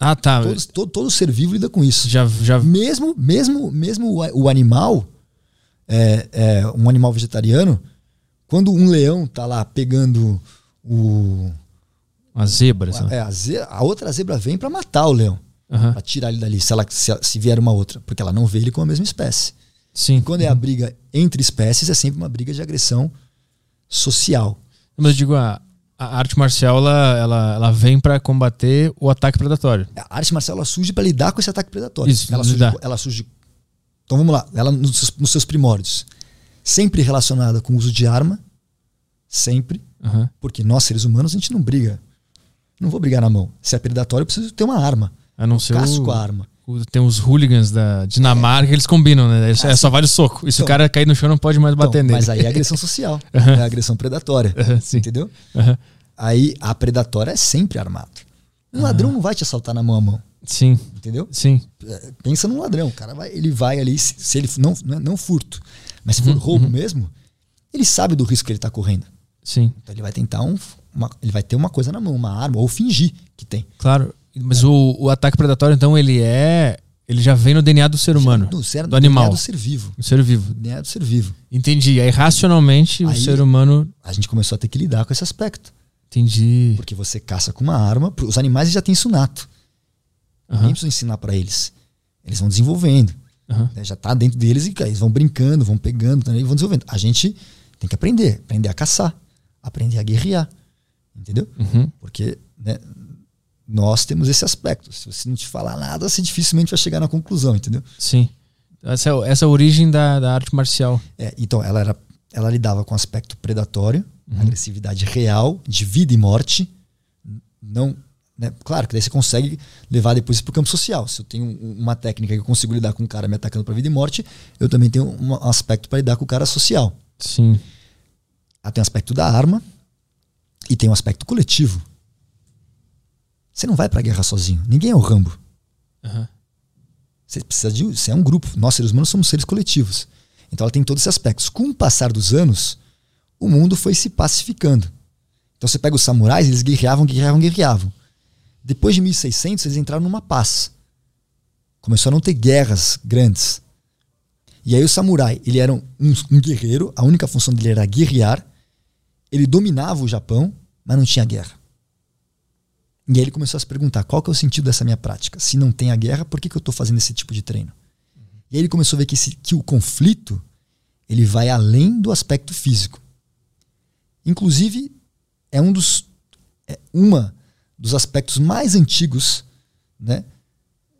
Ah, tá. Todos- todo, todo ser vivo lida com isso. Já, já. Mesmo, mesmo, mesmo o, a- animal, é, é, um animal vegetariano, quando um leão tá lá pegando o. Uma zebra. lá. É, a, a outra zebra vem para matar o leão. Pra tirar ele dali, se, ela, se, se vier uma outra. Porque ela não vê ele com a mesma espécie. Sim. Quando é a briga entre espécies, é sempre uma briga de agressão social. Mas eu digo, a, a arte marcial ela, ela, ela vem pra combater o ataque predatório. A arte marcial ela surge para lidar com esse ataque predatório. Isso, ela, surge, ela surge. Então vamos lá. Ela nos seus, nos seus primórdios. Sempre relacionada com o uso de arma. Sempre. Aham. Porque nós, seres humanos, a gente não briga. Não vou brigar na mão. Se é predatório, eu preciso ter uma arma. A não ser Casco o, a arma. o- Tem os hooligans da Dinamarca que eles combinam, né? É, só vale o soco. E se o Então- cara cair no chão, não pode mais Então, bater nele. mas aí é agressão social. é agressão predatória. Entendeu? Aham. Aí a predatória é sempre armado. Um ladrão não vai te assaltar na mão a mão. Sim, Entendeu? sim. É, Pensa num ladrão. O cara vai, ele vai ali, se, se ele não, não, é- furto, mas se for Uhum, roubo mesmo, ele sabe do risco que ele está correndo. Sim, Então ele vai tentar um, uma, ele vai ter uma coisa na mão, uma arma, ou fingir que tem. claro. Mas o, o ataque predatório, então, ele é. Ele já vem no DNA do ser humano. No ser, do animal. DNA do ser vivo. Do ser vivo. DNA do ser vivo. Entendi. Aí, racionalmente, o Aí- ser humano. A gente começou a ter que lidar com esse aspecto. Entendi. Porque você caça com uma arma. Os animais já têm isso nato. Aham, Nem precisa ensinar pra eles. Eles vão desenvolvendo. né? Já tá dentro deles e eles vão brincando, vão pegando, né? e vão desenvolvendo. A gente tem que aprender. Aprender a caçar. Aprender a guerrear. Entendeu? Uhum. Porque né, nós temos esse aspecto. Se você não te falar nada, você dificilmente vai chegar na conclusão, entendeu? Sim. Essa é, essa é a origem da, da arte marcial. É, então, ela, era, ela lidava com o aspecto predatório, agressividade real, de vida e morte. Não, né, claro que daí você consegue levar depois para o campo social. Se eu tenho um- uma técnica que eu consigo lidar com um cara me atacando para vida e morte, eu também tenho um aspecto para lidar com o cara social. Sim. Ela tem o aspecto da arma e tem o aspecto coletivo. Você não vai para a guerra sozinho. Ninguém é o Rambo. Aham. Você precisa de. Você é um grupo. Nós, seres humanos, somos seres coletivos. Então ela tem todos esses aspectos. Com o passar dos anos, o mundo foi se pacificando. Então você pega os samurais, eles guerreavam, guerreavam, guerreavam. Depois de 1600, eles entraram numa paz. Começou a não ter guerras grandes. E aí o samurai, ele era um, um guerreiro, a única função dele era guerrear. Ele dominava o Japão, mas não tinha guerra. E aí ele começou a se perguntar qual que é o sentido dessa minha prática? Se não tem a guerra, por que, que eu estou fazendo esse tipo de treino? E aí ele começou a ver que, esse, que o conflito ele vai além do aspecto físico. Inclusive, é um dos é uma dos aspectos mais antigos né,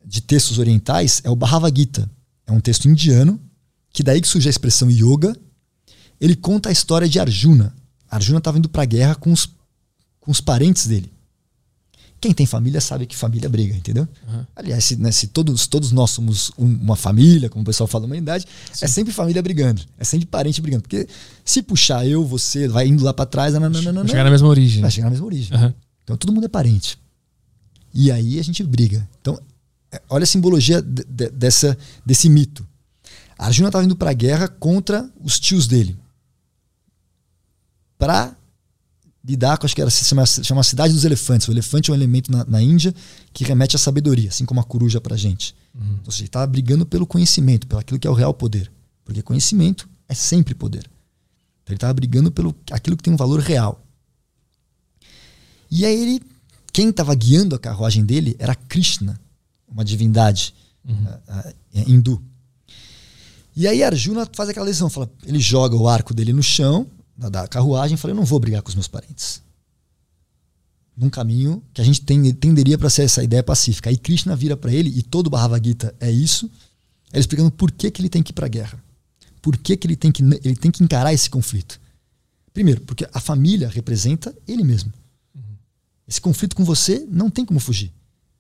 de textos orientais é o Bhagavad Gita. É um texto indiano, que daí que surge a expressão yoga. Ele conta a história de Arjuna. Arjuna estava indo para a guerra com os, com os parentes dele. Quem tem família sabe que família briga, entendeu? Uhum. Aliás, se, né, se todos, todos nós somos um- uma família, como o pessoal fala na humanidade, é sempre família brigando. É sempre parente brigando. Porque se puxar eu, você, vai indo lá para trás, Vai chegar na mesma origem. vai chegar na mesma origem. Aham. Então todo mundo é parente. E aí a gente briga. Então, é, olha a simbologia de- de- dessa, desse mito. A Arjuna estava indo para a guerra contra os tios dele. Para lidar com, acho que era, se chama, se chama Cidade dos Elefantes. O elefante é um elemento na, na Índia que remete à sabedoria, assim como a coruja para a gente. Então, ou seja, ele estava brigando pelo conhecimento, pelo aquilo que é o real poder. Porque conhecimento é sempre poder. Então, ele estava brigando pelo aquilo que tem um valor real. E aí ele, quem estava guiando a carruagem dele era Krishna, uma divindade ah, ah, é, hindu. E aí Arjuna faz aquela lição, fala, ele joga o arco dele no chão da, da carruagem fala, eu não vou brigar com os meus parentes. Num caminho que a gente tem, tenderia para ser essa ideia pacífica. Aí Krishna vira para ele, e todo Bhagavad Gita é isso, ele explicando por que, que ele tem que ir para a guerra. Por que, que, ele, tem que ele tem que encarar esse conflito. Primeiro, porque a família representa ele mesmo. Esse conflito com você não tem como fugir.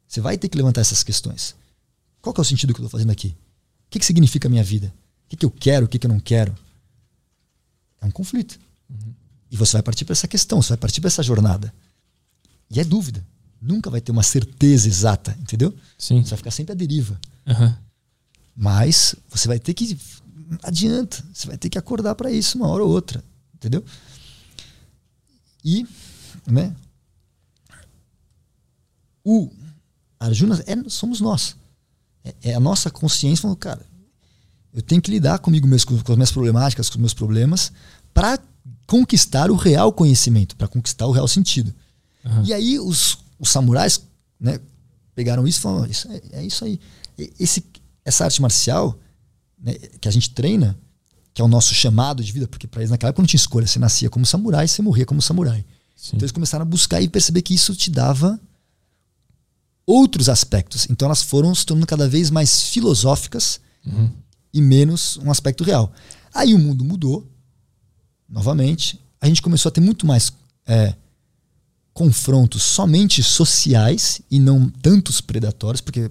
Você vai ter que levantar essas questões. Qual que é o sentido que eu estou fazendo aqui? O que, que significa a minha vida? O que, que eu quero, o que, que eu não quero? É um conflito. E você vai partir para essa questão, você vai partir para essa jornada. E é dúvida. Nunca vai ter uma certeza exata, entendeu? Sim. Você vai ficar sempre à deriva. Aham. Mas você vai ter que. não Adianta. Você vai ter que acordar para isso uma hora ou outra. Entendeu? E, né? O Arjuna é, somos nós. É, é a nossa consciência falando, cara, eu tenho que lidar comigo mesmo, com, com as minhas problemáticas, com os meus problemas, para conquistar o real conhecimento, para conquistar o real sentido. Aham. E aí os, os samurais né, pegaram isso e falaram: isso é, é isso aí. Esse, essa arte marcial né, que a gente treina, que é o nosso chamado de vida, porque para eles naquela época não tinha escolha, você nascia como samurai, você morria como samurai. Sim. Então eles começaram a buscar e perceber que isso te dava outros aspectos. Então elas foram se tornando cada vez mais filosóficas Uhum. e menos um aspecto real. Aí o mundo mudou, novamente. A gente começou a ter muito mais é, confrontos somente sociais e não tantos predatórios, porque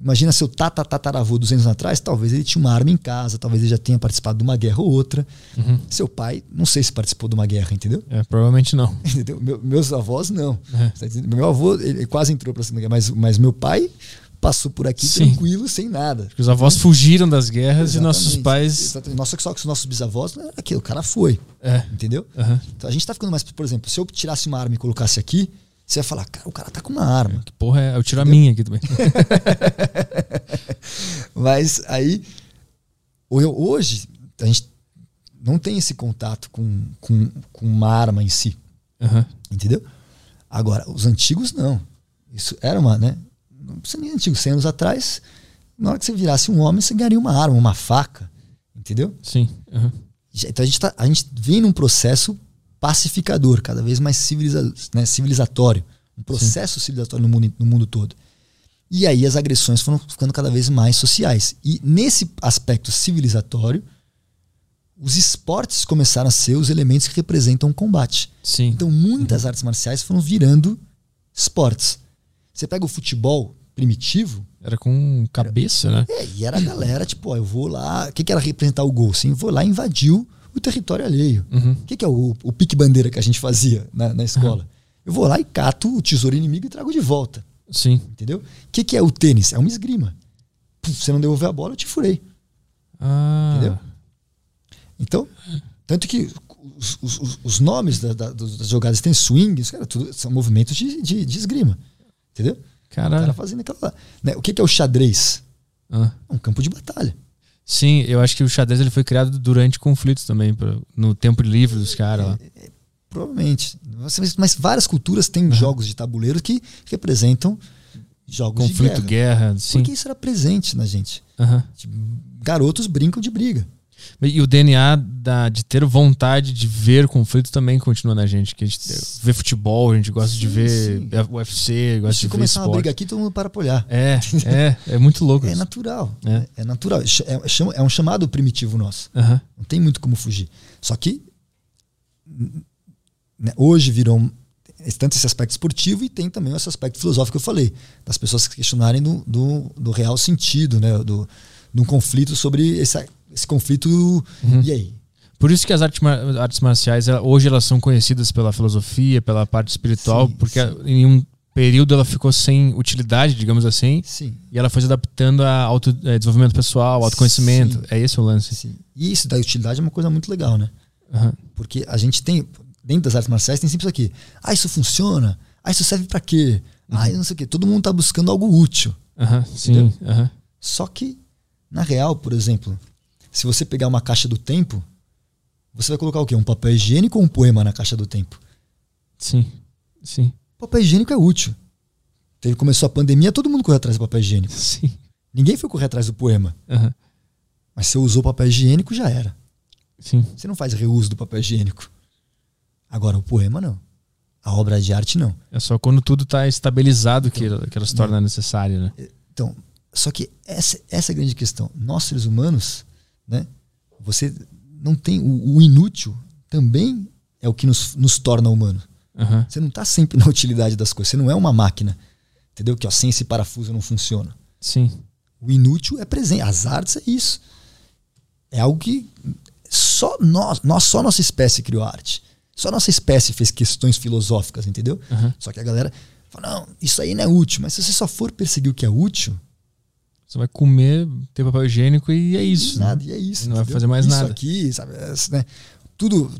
imagina seu tata tataravô 200 anos atrás, talvez ele tinha uma arma em casa, talvez ele já tenha participado de uma guerra ou outra. Uhum. Seu pai, não sei se participou de uma guerra, entendeu? É, provavelmente não. Meu- meus avós, não. É. Tá? Meu avô, ele quase entrou para a Segunda Guerra, mas, mas meu pai passou por aqui Sim. tranquilo, sem nada. Porque os avós fugiram das guerras e nossos Exatamente. pais. Exatamente. Nossa, só que os nossos bisavós não era aquilo, o cara foi. É. Entendeu? Aham. Então a gente tá ficando mais. Por exemplo, se eu tirasse uma arma e colocasse aqui, Você vai falar, cara, o cara tá com uma arma. Que porra é? Eu tiro a minha aqui também. Mas aí, hoje, a gente não tem esse contato com, com, com uma arma em si. Uhum. Entendeu? Agora, os antigos não. Isso era uma, né? Não precisa nem antigo. 100 anos atrás, na hora que você virasse um homem, você ganharia uma arma, uma faca. Entendeu? Sim. Uhum. Então a gente, tá, a gente vem num processo pacificador, cada vez mais civiliza, né, civilizatório. Um processo Sim. civilizatório no mundo, no mundo todo. E aí as agressões foram ficando cada vez mais sociais. E nesse aspecto civilizatório, os esportes começaram a ser os elementos que representam o combate. Sim. Então muitas uhum. artes marciais foram virando esportes. Você pega o futebol primitivo. Era com cabeça, né? É, e era a galera, tipo, ó, eu vou lá. O que, que era representar o gol? Sim, vou lá e invadiu o território alheio. O uhum. que, que é o, o pique-bandeira que a gente fazia na, na escola? Uhum. Eu vou lá e cato o tesouro inimigo e trago de volta. Sim. Entendeu? O que, que é o tênis? É uma esgrima. Puf, você não devolveu a bola, eu te furei. Ah. Entendeu? Então, tanto que os, os, os nomes da, da, das jogadas tem swing, isso, cara, tudo, são movimentos de, de, de esgrima. Entendeu? Caralho. O cara fazendo aquela. Né? O que, que é o xadrez? Ah. É um campo de batalha. Sim, eu acho que o xadrez ele foi criado durante conflitos também, pra, no tempo livre dos caras lá. É, é, provavelmente. Mas várias culturas têm jogos de tabuleiro que representam jogos Conflito, de guerra. guerra sim. Porque isso era presente na gente. Garotos brincam de briga. E o DNA da, de ter vontade de ver conflito também continua na gente. Que a gente vê futebol, a gente gosta sim, de ver sim. UFC, gosta Se de ver começar uma briga aqui, todo mundo para apoiar. É, é, é muito louco. É isso. natural. É. é natural. É, é, um chamado primitivo nosso. Uhum. Não tem muito como fugir. Só que né, hoje virou tanto esse aspecto esportivo e tem também esse aspecto filosófico que eu falei, das pessoas se questionarem do, do, do real sentido, né, do, de um conflito sobre esse, esse conflito. Uhum. E aí? Por isso que as artes, artes marciais, hoje elas são conhecidas pela filosofia, pela parte espiritual, sim, porque sim. em um período ela ficou sem utilidade, digamos assim. Sim. E ela foi se adaptando a auto, a desenvolvimento pessoal, autoconhecimento. Sim. É esse o lance. Sim. E isso da utilidade é uma coisa muito legal, né? Uhum. Porque a gente tem, dentro das artes marciais, tem sempre isso aqui. Ah, isso funciona? Ah, isso serve para quê? Uhum. Ah, não sei o quê. Todo mundo tá buscando algo útil. Uhum. Sim. Só que, na real, por exemplo, se você pegar uma caixa do tempo, você vai colocar o quê? Um papel higiênico ou um poema na caixa do tempo? Sim, sim. Papel higiênico é útil. Teve, começou a pandemia, todo mundo correu atrás do papel higiênico. Sim. Ninguém foi correr atrás do poema. Uhum. Mas se você usou papel higiênico, já era. Sim. Você não faz reuso do papel higiênico. Agora, o poema não. A obra de arte não. É só quando tudo está estabilizado então, que, ela, que ela se torna não. necessária, né? Então, só que essa, essa é a grande questão. Nós, seres humanos, né? Você não tem. O, o inútil também é o que nos, nos torna humanos. Uhum. Você não está sempre na utilidade das coisas. Você não é uma máquina. Entendeu? Que ó, sem esse parafuso não funciona. Sim. O inútil é presente. As artes é isso. É algo que só nós, nós só nossa espécie criou arte. Só nossa espécie fez questões filosóficas, entendeu? Uhum. Só que a galera fala, não, isso aí não é útil. Mas se você só for perseguir o que é útil, você vai comer, ter papel higiênico e é isso. Né? Nada, né? e é isso. Não entendeu? vai fazer mais isso nada. aqui, sabe? Né? Tudo.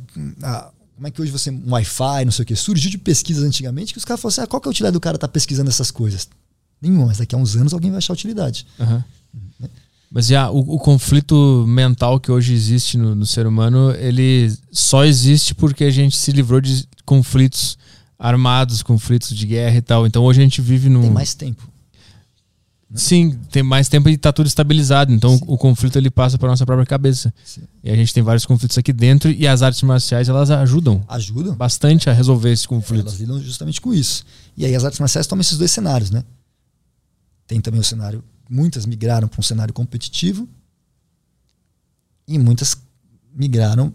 Ah, como é que hoje você. Um Wi-Fi, não sei o que. Surgiu de pesquisas antigamente que os caras falaram assim: ah, qual que é a utilidade do cara estar tá pesquisando essas coisas? Nenhuma, mas daqui a uns anos alguém vai achar utilidade. Uhum. Né? Mas já o, o, conflito mental que hoje existe no, no, ser humano, ele só existe porque a gente se livrou de conflitos armados, conflitos de guerra e tal. Então hoje a gente vive num. Tem mais tempo. Sim, tem mais tempo e está tudo estabilizado. Então Sim. o conflito ele passa para nossa própria cabeça. Sim. E a gente tem vários conflitos aqui dentro e as artes marciais elas ajudam. Ajudam bastante a resolver esse conflito. Elas lidam justamente com isso. E aí as artes marciais tomam esses dois cenários, né? Tem também o cenário, muitas migraram para um cenário competitivo e muitas migraram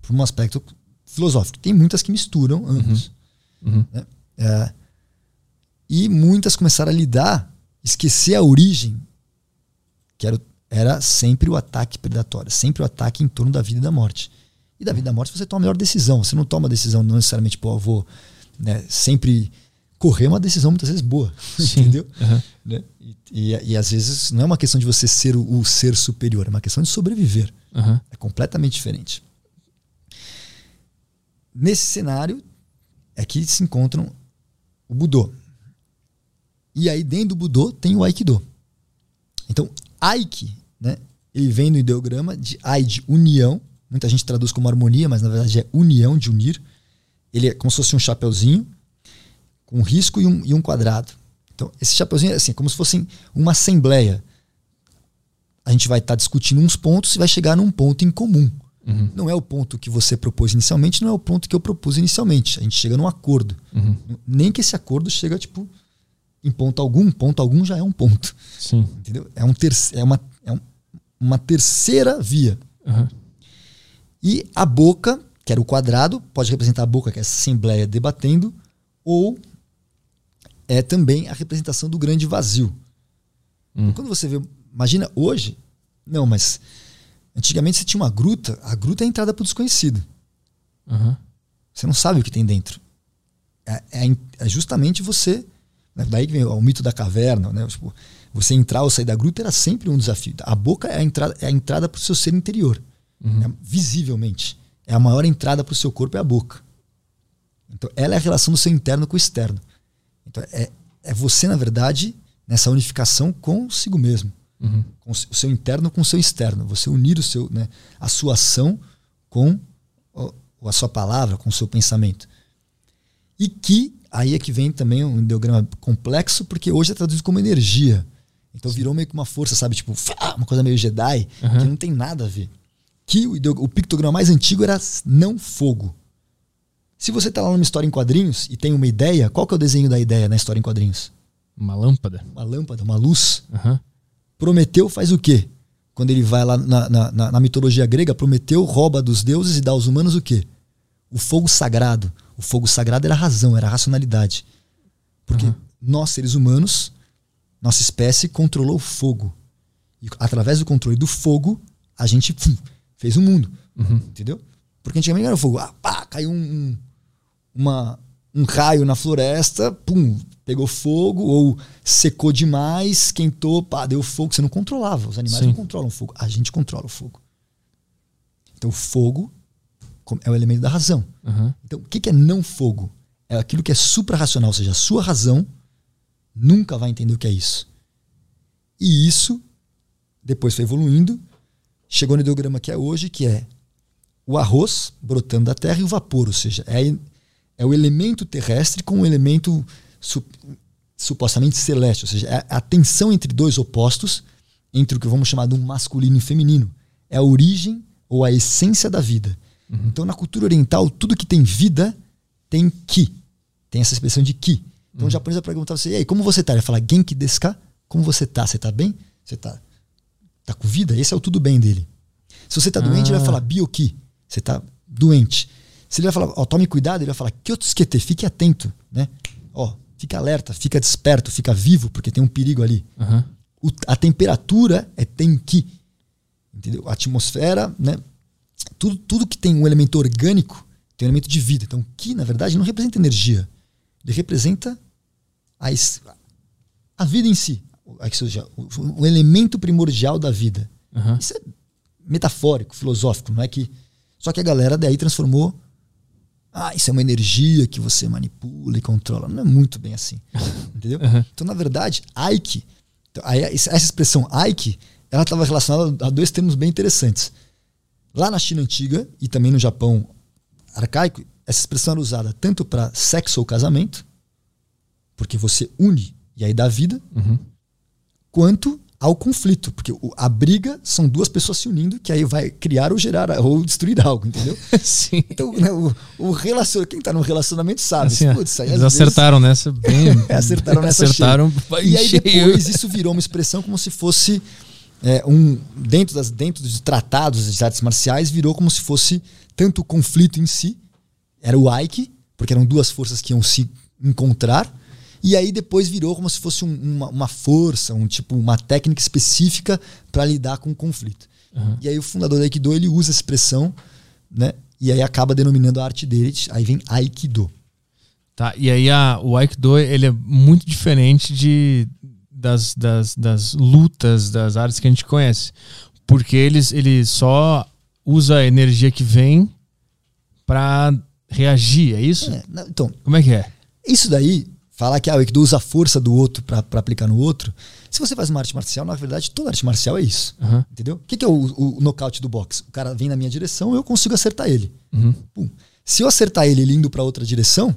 para um aspecto filosófico. Tem muitas que misturam ambos. Uhum. Uhum. Né? É, e muitas começaram a lidar esquecer a origem, que era, era sempre o ataque predatório, sempre o ataque em torno da vida e da morte. E da vida e da morte você toma a melhor decisão. Você não toma a decisão não necessariamente, pô, eu vou né, sempre correr uma decisão muitas vezes boa, entendeu? Uhum. Né? E, e, e, às vezes não é uma questão de você ser o, o ser superior, é uma questão de sobreviver. Uhum. É completamente diferente. Nesse cenário é que se encontram o Budô. E aí dentro do Budô tem o Aikido. Então, Aiki, né? Ele vem no ideograma de Ai de união. Muita gente traduz como harmonia, mas na verdade é união, de unir. Ele é como se fosse um chapeuzinho com um risco e um, e um quadrado. Então, esse chapeuzinho é assim, como se fosse uma assembleia. A gente vai estar tá discutindo uns pontos e vai chegar num ponto em comum. Uhum. Não é o ponto que você propôs inicialmente, não é o ponto que eu propus inicialmente. A gente chega num acordo. Uhum. Nem que esse acordo chega, tipo, em ponto algum, ponto algum já é um ponto. Sim. Entendeu? É, um ter é, uma, é um, uma terceira via. Uhum. E a boca, que era o quadrado, pode representar a boca, que é essa assembleia debatendo, ou é também a representação do grande vazio. Hum. Quando você vê, imagina hoje, não, mas antigamente você tinha uma gruta, a gruta é a entrada para o desconhecido. Uhum. Você não sabe o que tem dentro. É, é, é justamente você? Daí que vem o mito da caverna, né? Tipo, você entrar ou sair da gruta era sempre um desafio. A boca é a entrada, é a entrada para o seu ser interior, uhum. é, visivelmente. É a maior entrada para o seu corpo é a boca. Então, ela é a relação do seu interno com o externo. Então, é, é você, na verdade, nessa unificação consigo mesmo. Uhum. Com o seu interno com o seu externo. Você unir o seu, né, a sua ação com a sua palavra, com o seu pensamento. E que aí é que vem também um ideograma complexo, porque hoje é traduzido como energia. Então virou meio que uma força, sabe? Tipo, uma coisa meio Jedi, uhum. que não tem nada a ver. Que o, o pictograma mais antigo era não fogo. Se você está lá numa história em quadrinhos e tem uma ideia, qual que é o desenho da ideia na história em quadrinhos? Uma lâmpada. Uma lâmpada, uma luz. Uhum. Prometeu faz o quê? Quando ele vai lá na, na, na, na mitologia grega, Prometeu rouba dos deuses e dá aos humanos o quê? O fogo sagrado. O fogo sagrado era a razão, era a racionalidade. Porque uhum. nós, seres humanos, nossa espécie controlou o fogo. E através do controle do fogo, a gente pum, fez o um mundo. Uhum. Entendeu? Porque antigamente era o fogo. Ah, pá, caiu um, uma, um raio na floresta, pum, pegou fogo, ou secou demais, esquentou, pá, deu fogo. Você não controlava. Os animais Sim. não controlam o fogo. A gente controla o fogo. Então, o fogo é o elemento da razão. Uhum. Então, o que é não fogo? É aquilo que é suprarracional, ou seja, a sua razão nunca vai entender o que é isso. E isso, depois foi evoluindo, chegou no ideograma que é hoje, que é o arroz brotando da terra e o vapor, ou seja, é, é o elemento terrestre com o elemento su, supostamente celeste, ou seja, é a tensão entre dois opostos, entre o que vamos chamar de um masculino e feminino. É a origem ou a essência da vida. Uhum. Então, na cultura oriental, tudo que tem vida tem ki. Tem essa expressão de ki. Então, uhum. o japonês vai perguntar você, e aí, como você tá? Ele vai falar, genki desu ka? Como você tá? Você tá bem? Você tá, tá com vida? Esse é o tudo bem dele. Se você tá ah. doente, ele vai falar bioki. Você tá doente. Se ele vai falar, ó, tome cuidado, ele vai falar, kyotsukete, fique atento, né? Ó, fica alerta, fica desperto, fica vivo, porque tem um perigo ali. Uhum. O, a temperatura é tenki. Entendeu? A atmosfera, né? Tudo, tudo que tem um elemento orgânico tem um elemento de vida. Então, Ki, na verdade, não representa energia. Ele representa a, a vida em si. Seja, o, o elemento primordial da vida. Uhum. Isso é metafórico, filosófico. Não é que. Só que a galera daí transformou. Ah, isso é uma energia que você manipula e controla. Não é muito bem assim. entendeu? Uhum. Então, na verdade, Aiki, então, essa expressão Aiki, ela estava relacionada a dois termos bem interessantes. Lá na China antiga e também no Japão arcaico, essa expressão era usada tanto para sexo ou casamento, porque você une e aí dá vida, uhum. quanto ao conflito, porque a briga são duas pessoas se unindo que aí vai criar ou gerar ou destruir algo, entendeu? Sim. Então, né, o, o relacion... quem está no relacionamento sabe. Assim, Putz, eles acertaram vezes... nessa bem. acertaram nessa acertaram E aí depois isso virou uma expressão como se fosse é, um, dentro, das, dentro dos tratados de artes marciais, virou como se fosse tanto o conflito em si, era o Aiki, porque eram duas forças que iam se encontrar, e aí depois virou como se fosse um, uma, uma, força, um tipo uma técnica específica para lidar com o conflito. Uhum. E aí o fundador do Aikido ele usa a expressão, né? E aí acaba denominando a arte dele, aí vem Aikido. Tá, e aí a, o Aikido ele é muito diferente de das, das, das lutas das artes que a gente conhece. Porque eles, ele só usa a energia que vem para reagir, é isso? É, não, então, como é que é? Isso daí falar que ah, o Aikido usa a força do outro para aplicar no outro. Se você faz uma arte marcial, na verdade, toda arte marcial é isso. Aham. Entendeu? O que, que é o, o, o nocaute do boxe? O cara vem na minha direção, eu consigo acertar ele. Uhum. Se eu acertar ele ele indo para outra direção,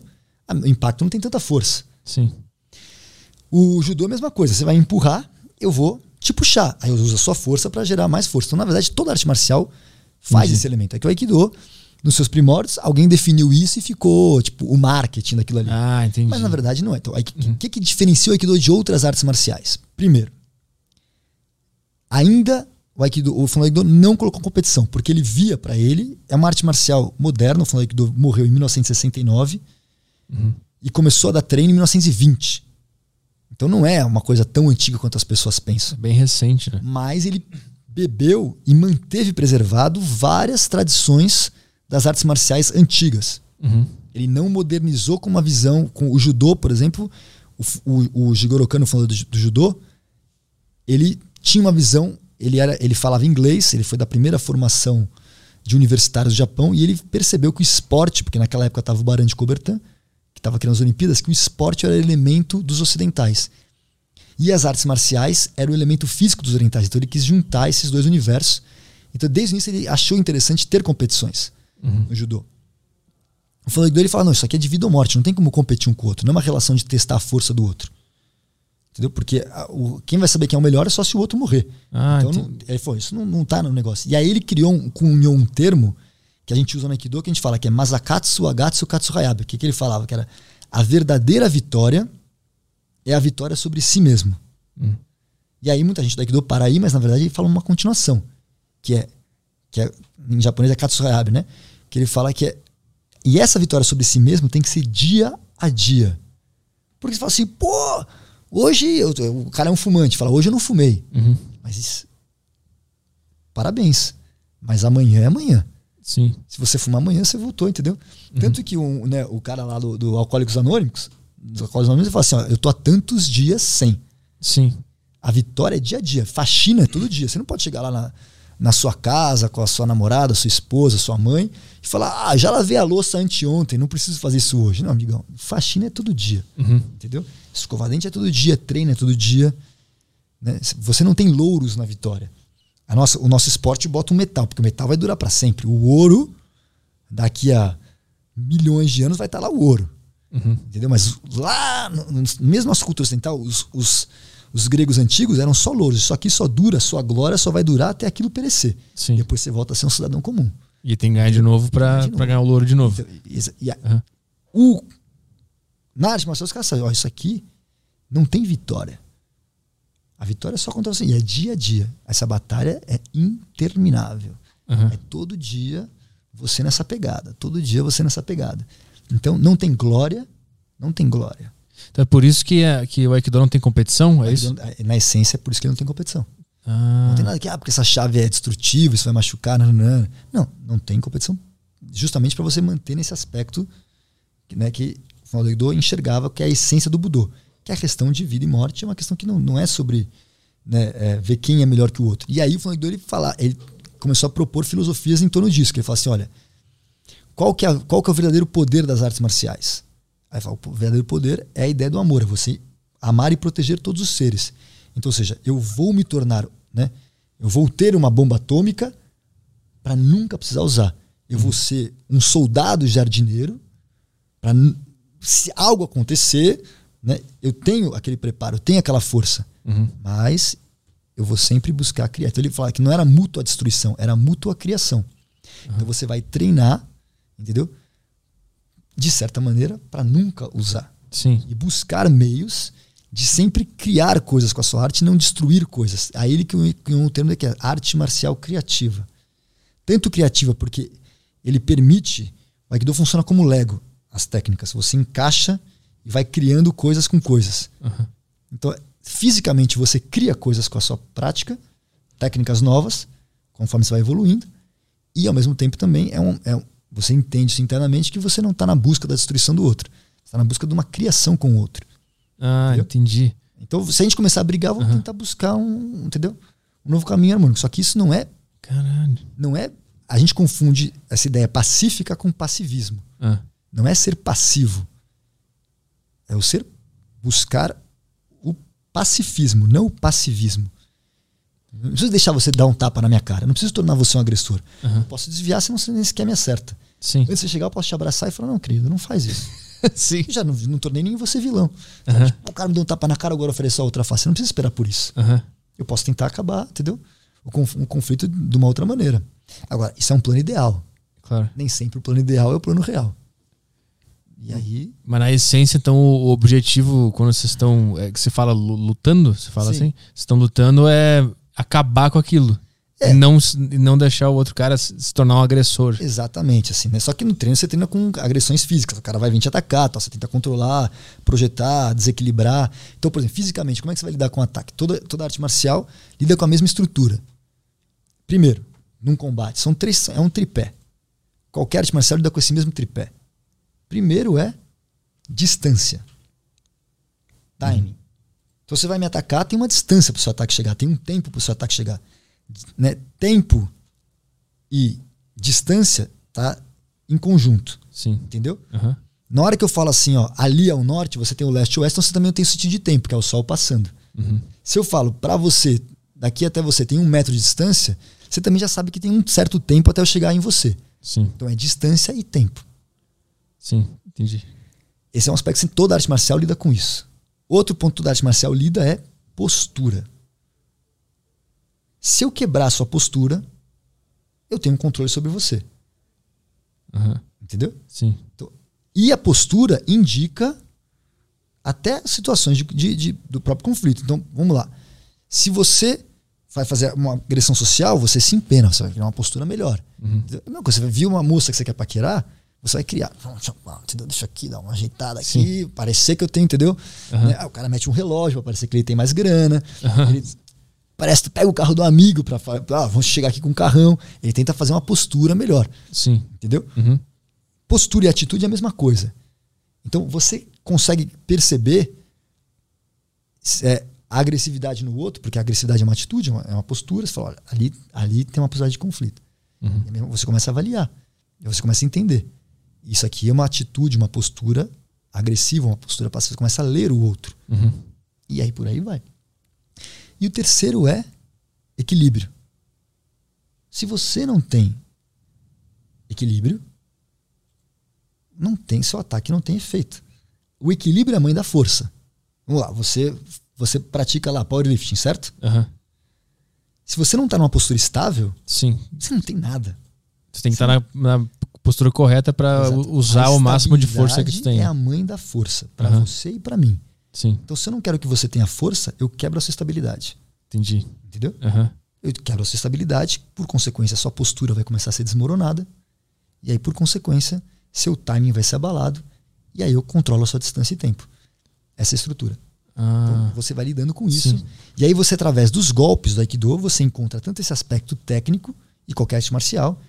o impacto não tem tanta força. Sim. O judô é a mesma coisa. Você vai empurrar, eu vou te puxar. Aí eu uso a sua força para gerar mais força. Então, na verdade, toda arte marcial faz esse elemento. É que o Aikido, nos seus primórdios, alguém definiu isso e ficou, tipo, o marketing daquilo ali. Ah, entendi. Mas na verdade não é. Então, o que, que diferencia o Aikido de outras artes marciais? Primeiro, ainda o Aikido, o Fundo Aikido não colocou competição, porque ele via para ele, é uma arte marcial moderna, o Fundo Aikido morreu em 1969 Uhum. e começou a dar treino em 1920. Então não é uma coisa tão antiga quanto as pessoas pensam. Bem recente, né? Mas ele bebeu e manteve preservado várias tradições das artes marciais antigas. Uhum. Ele não modernizou com uma visão, com o judô, por exemplo, o, o, o Jigoro Kano falando do, do judô, ele tinha uma visão, ele era, ele falava inglês, ele foi da primeira formação de universitários do Japão e ele percebeu que o esporte, porque naquela época estava o Baran de Coubertin, que estava criando as Olimpíadas, que o esporte era elemento dos ocidentais. E as artes marciais eram o elemento físico dos orientais. Então ele quis juntar esses dois universos. Então desde o início ele achou interessante ter competições no judô. O Flandor ele fala: não, isso aqui é de vida ou morte, não tem como competir um com o outro, não é uma relação de testar a força do outro. Entendeu? Porque a- o, quem vai saber quem é o melhor é só se o outro morrer. Ah, então, não, ele falou: isso não, não tá no negócio. E aí ele criou um, cunhou um termo que a gente usa no Aikido, que a gente fala que é Masakatsu Agatsu Katsuhayabe. O que, que ele falava? Que era a verdadeira vitória é a vitória sobre si mesmo. Hum. E aí muita gente do Aikido para aí, mas na verdade ele fala uma continuação, que é, que é em japonês é Katsuhayabe, né? Que ele fala que é e essa vitória sobre si mesmo tem que ser dia a dia. Porque você fala assim, pô, hoje eu, o cara é um fumante, fala, hoje eu não fumei. Uhum. Mas isso, parabéns. Mas amanhã é amanhã. Sim. Se você fumar amanhã, você voltou, entendeu? Tanto que um, né, o cara lá do, do Alcoólicos Anônimos, dos Alcoólicos Anônimos, ele fala assim: ó, eu tô há tantos dias sem. Sim. A vitória é dia a dia. Faxina é todo dia. Você não pode chegar lá na, na sua casa com a sua namorada, sua esposa, sua mãe e falar: ah, já lavei a louça anteontem, não preciso fazer isso hoje. Não, amigão. Faxina é todo dia. Uhum. Entendeu? Escovar dente é todo dia, treino é todo dia. né? Você não tem louros na vitória. A nossa, o nosso esporte bota um metal, porque o metal vai durar para sempre. O ouro, daqui a milhões de anos, vai estar lá o ouro. Uhum. Entendeu? Mas lá, mesmo nossa cultura ocidental, os, os, os gregos antigos eram só louros. Isso aqui só dura, sua glória só vai durar até aquilo perecer. Sim. Depois você volta a ser um cidadão comum. E tem que ganhar de novo pra ganhar o louro de novo. Então, e a- Aham. o, na arte marcial, os caras sabem, ó, isso aqui não tem vitória. A vitória é só contra você. E é dia a dia. Essa batalha é interminável. Aham. É todo dia você nessa pegada. Todo dia você nessa pegada. Então não tem glória, não tem glória. Então é por isso que, é, que o Aikido não tem competição? É isso? Na essência, é por isso que ele não tem competição. Ah, Não tem nada que, ah, porque essa chave é destrutiva, isso vai machucar. Não, não, não. não, tem competição. Justamente para você manter nesse aspecto que, né, que o Final do Aikido enxergava que é a essência do Budô. Que a questão de vida e morte é uma questão que não, não é sobre né, é, ver quem é melhor que o outro. E aí o Aikido ele, fala, ele começou a propor filosofias em torno disso. Que ele fala assim: olha, qual que, é, qual que é o verdadeiro poder das artes marciais? Aí fala, o verdadeiro poder é a ideia do amor, é você amar e proteger todos os seres. Então, ou seja, eu vou me tornar, né? Eu vou ter uma bomba atômica para nunca precisar usar. Eu vou ser um soldado jardineiro para se algo acontecer, né? Eu tenho aquele preparo, eu tenho aquela força, Uhum. mas eu vou sempre buscar criar. Então ele fala que não era mútua destruição, era mútua criação. Então você vai treinar, entendeu? De certa maneira, para nunca usar Sim. e buscar meios de sempre criar coisas com a sua arte não destruir coisas. Aí ele criou um termo que é arte marcial criativa. Tanto criativa porque ele permite, o Aikido funciona como Lego, as técnicas. Você encaixa e vai criando coisas com coisas. Aham. Então, fisicamente você cria coisas com a sua prática, técnicas novas, conforme você vai evoluindo, e ao mesmo tempo também é um, é um- você entende isso internamente que você não está na busca da destruição do outro, você está na busca de uma criação com o outro. Ah, Entendeu? entendi. Então, se a gente começar a brigar, vamos tentar buscar um, entendeu? Um novo caminho harmônico. Só que isso não é, Caralho. não é. A gente confunde essa ideia pacífica com passivismo. Ah, Não é ser passivo. É o ser buscar o pacifismo, não o passivismo. Eu não preciso deixar você dar um tapa na minha cara. Eu não preciso tornar você um agressor. Aham. Eu posso desviar se você nem sequer me acerta. Sim. Antes de você chegar, eu posso te abraçar e falar: Não, querido, não faz isso. Sim. Eu já não, não tornei nem você vilão. Aham. Tipo, o cara me deu um tapa na cara, agora oferecer a outra face. Você não precisa esperar por isso. Aham. Eu posso tentar acabar, entendeu? O, conf- o conflito de uma outra maneira. Agora, isso é um plano ideal. Claro. Nem sempre o plano ideal é o plano real. E aí, Mas na essência, então, o objetivo, quando vocês estão. É, que você fala lu- lutando, você fala Sim. assim? Vocês estão lutando é acabar com aquilo. É. E não, não deixar o outro cara se tornar um agressor. exatamente assim, né? Só que no treino você treina com agressões físicas. O cara vai vir te atacar, você tenta controlar, projetar, desequilibrar. Então, por exemplo, fisicamente, como é que você vai lidar com o ataque? Toda, toda arte marcial lida com a mesma estrutura. Primeiro, num combate, são três, é um tripé. Qualquer arte marcial lida com esse mesmo tripé. Primeiro é distância. Timing. Então você vai me atacar, tem uma distância para o seu ataque chegar, tem um tempo para o seu ataque chegar. Né? Tempo e distância tá em conjunto, Sim. entendeu? Aham. Na hora que eu falo assim, ó, ali ao norte, você tem o leste e o oeste, então você também tem o sentido de tempo, que é o sol passando. Uhum. Se eu falo para você, daqui até você tem um metro de distância, você também já sabe que tem um certo tempo até eu chegar em você. Sim. Então é distância e tempo. Sim. Entendi. Esse é um aspecto que toda arte marcial lida com isso. Outro ponto da arte marcial lida é postura. Se eu quebrar sua postura, eu tenho um controle sobre você. Aham. Entendeu? Sim. E a postura indica até situações de, de- de- do próprio conflito. Então, vamos lá. Se você vai fazer uma agressão social, você se empena, você vai criar uma postura melhor. Uhum. Não, quando você viu uma moça que você quer paquerar, você vai criar. Deixa, aqui, dar uma ajeitada aqui, parecer que eu tenho, entendeu? Né? Ah, O cara mete um relógio pra parecer que ele tem mais grana. Ele parece que pega o carro do amigo pra falar, ah, vamos chegar aqui com um carrão. Ele tenta fazer uma postura melhor, Sim. entendeu? Uhum. Postura e atitude é a mesma coisa. Então você consegue perceber é, a agressividade no outro, porque a agressividade é uma atitude, é uma, é uma postura. Você fala, olha, ali, ali tem uma possibilidade de conflito. Uhum. Você começa a avaliar. E você começa a entender. Isso aqui é uma atitude, uma postura agressiva, uma postura passiva. Você começa a ler o outro. Uhum. E aí por aí vai. E o terceiro é equilíbrio. Se você não tem equilíbrio, não tem seu ataque não tem efeito. O equilíbrio é a mãe da força. Vamos lá, você você pratica lá powerlifting, certo? Aham. Se você não está numa postura estável, Sim. você não tem nada. Você tem que estar na, na postura correta para usar o máximo de força que você tem. É a mãe da força para Aham. você e para mim. Sim. Então, se eu não quero que você tenha força, eu quebro a sua estabilidade. Entendi. Entendeu? Aham. Eu quebro a sua estabilidade, por consequência, a sua postura vai começar a ser desmoronada. E aí, por consequência, seu timing vai ser abalado. E aí eu controlo a sua distância e tempo. Essa é estrutura. Então, Ah, você vai lidando com isso. Sim. E aí você, através dos golpes do Aikido, você encontra tanto esse aspecto técnico e qualquer arte marcial.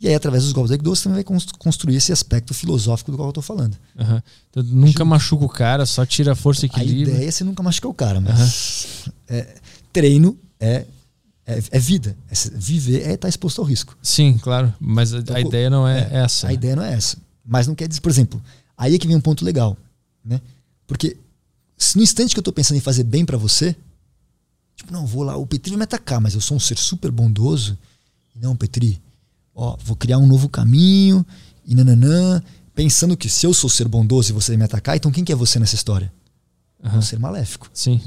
E aí, através dos golpes do Aikido, você também vai cons- construir esse aspecto filosófico do qual eu estou falando. aham. Então, nunca machuca o cara, só tira a força e A equilíbrio. ideia é você nunca machucar o cara, mas é, treino é, é, é vida. É viver é estar exposto ao risco. Sim, claro. Mas a, a Então, ideia não é, é, essa. A ideia não é essa. Mas não quer dizer, por exemplo, aí é que vem um ponto legal, né? Porque se no instante que eu tô pensando em fazer bem pra você, tipo, não, vou lá, o Petri vai me atacar, mas eu sou um ser super bondoso. Não, Petri, ó, vou criar um novo caminho e nananã, pensando que se eu sou ser bondoso e você me atacar, então quem que é você nessa história? É Aham. um ser maléfico. Sim.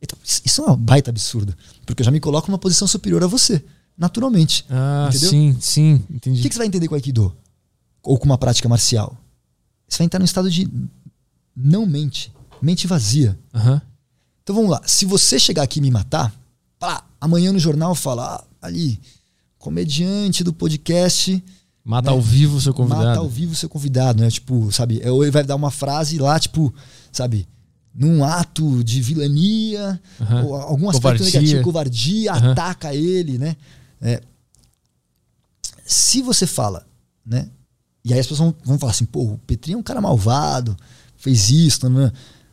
Então, isso é uma baita absurdo, porque eu já me coloco numa posição superior a você, naturalmente. Ah, Entendeu? sim, sim. Entendi. O que, que você vai entender com o Aikido? Ou com uma prática marcial? Você vai entrar num estado de não mente, mente vazia. Aham. Então vamos lá. Se você chegar aqui e me matar, pá, amanhã no jornal falar ali, comediante do podcast Mata Né? ao vivo o seu convidado. mata ao vivo seu convidado, né? Tipo, sabe? Ou ele vai dar uma frase lá, tipo, sabe? Num ato de vilania, Aham. ou algum aspecto Covardia. negativo, covardia, Aham. ataca ele, né? É. Se você fala, né? E aí as pessoas vão, vão falar assim, pô, o Petri é um cara malvado, fez isso, né?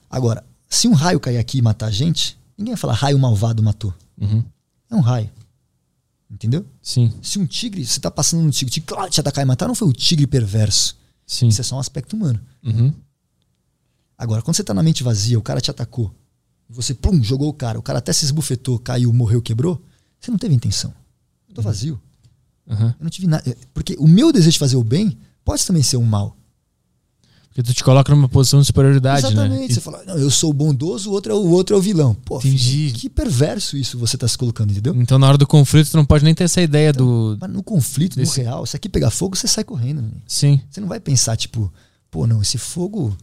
Agora, se um raio cair aqui e matar a gente, ninguém vai falar raio malvado matou. Uhum. É um raio. Entendeu? Sim, Se um tigre, você tá passando no tigre, o tigre claro, te atacar e matar, não foi o tigre perverso. sim. Isso é só um aspecto humano. Uhum. Agora, quando você tá na mente vazia, o cara te atacou, você, pum, jogou o cara, o cara até se esbufetou, caiu, morreu, quebrou, você não teve intenção. Eu tô vazio. Uhum. Eu não tive nada. Porque o meu desejo de fazer o bem pode também ser um mal. Porque tu te coloca numa posição de superioridade, Exatamente. né? Você fala, não, eu sou o bondoso, o outro é o, outro é o vilão. Pô, Entendi. filho, que perverso isso você tá se colocando, entendeu? Então, na hora do conflito, tu não pode nem ter essa ideia do. Mas no conflito, Desse- no real, se aqui pegar fogo, você sai correndo. Né? Sim. Você não vai pensar, tipo, pô, não, esse fogo.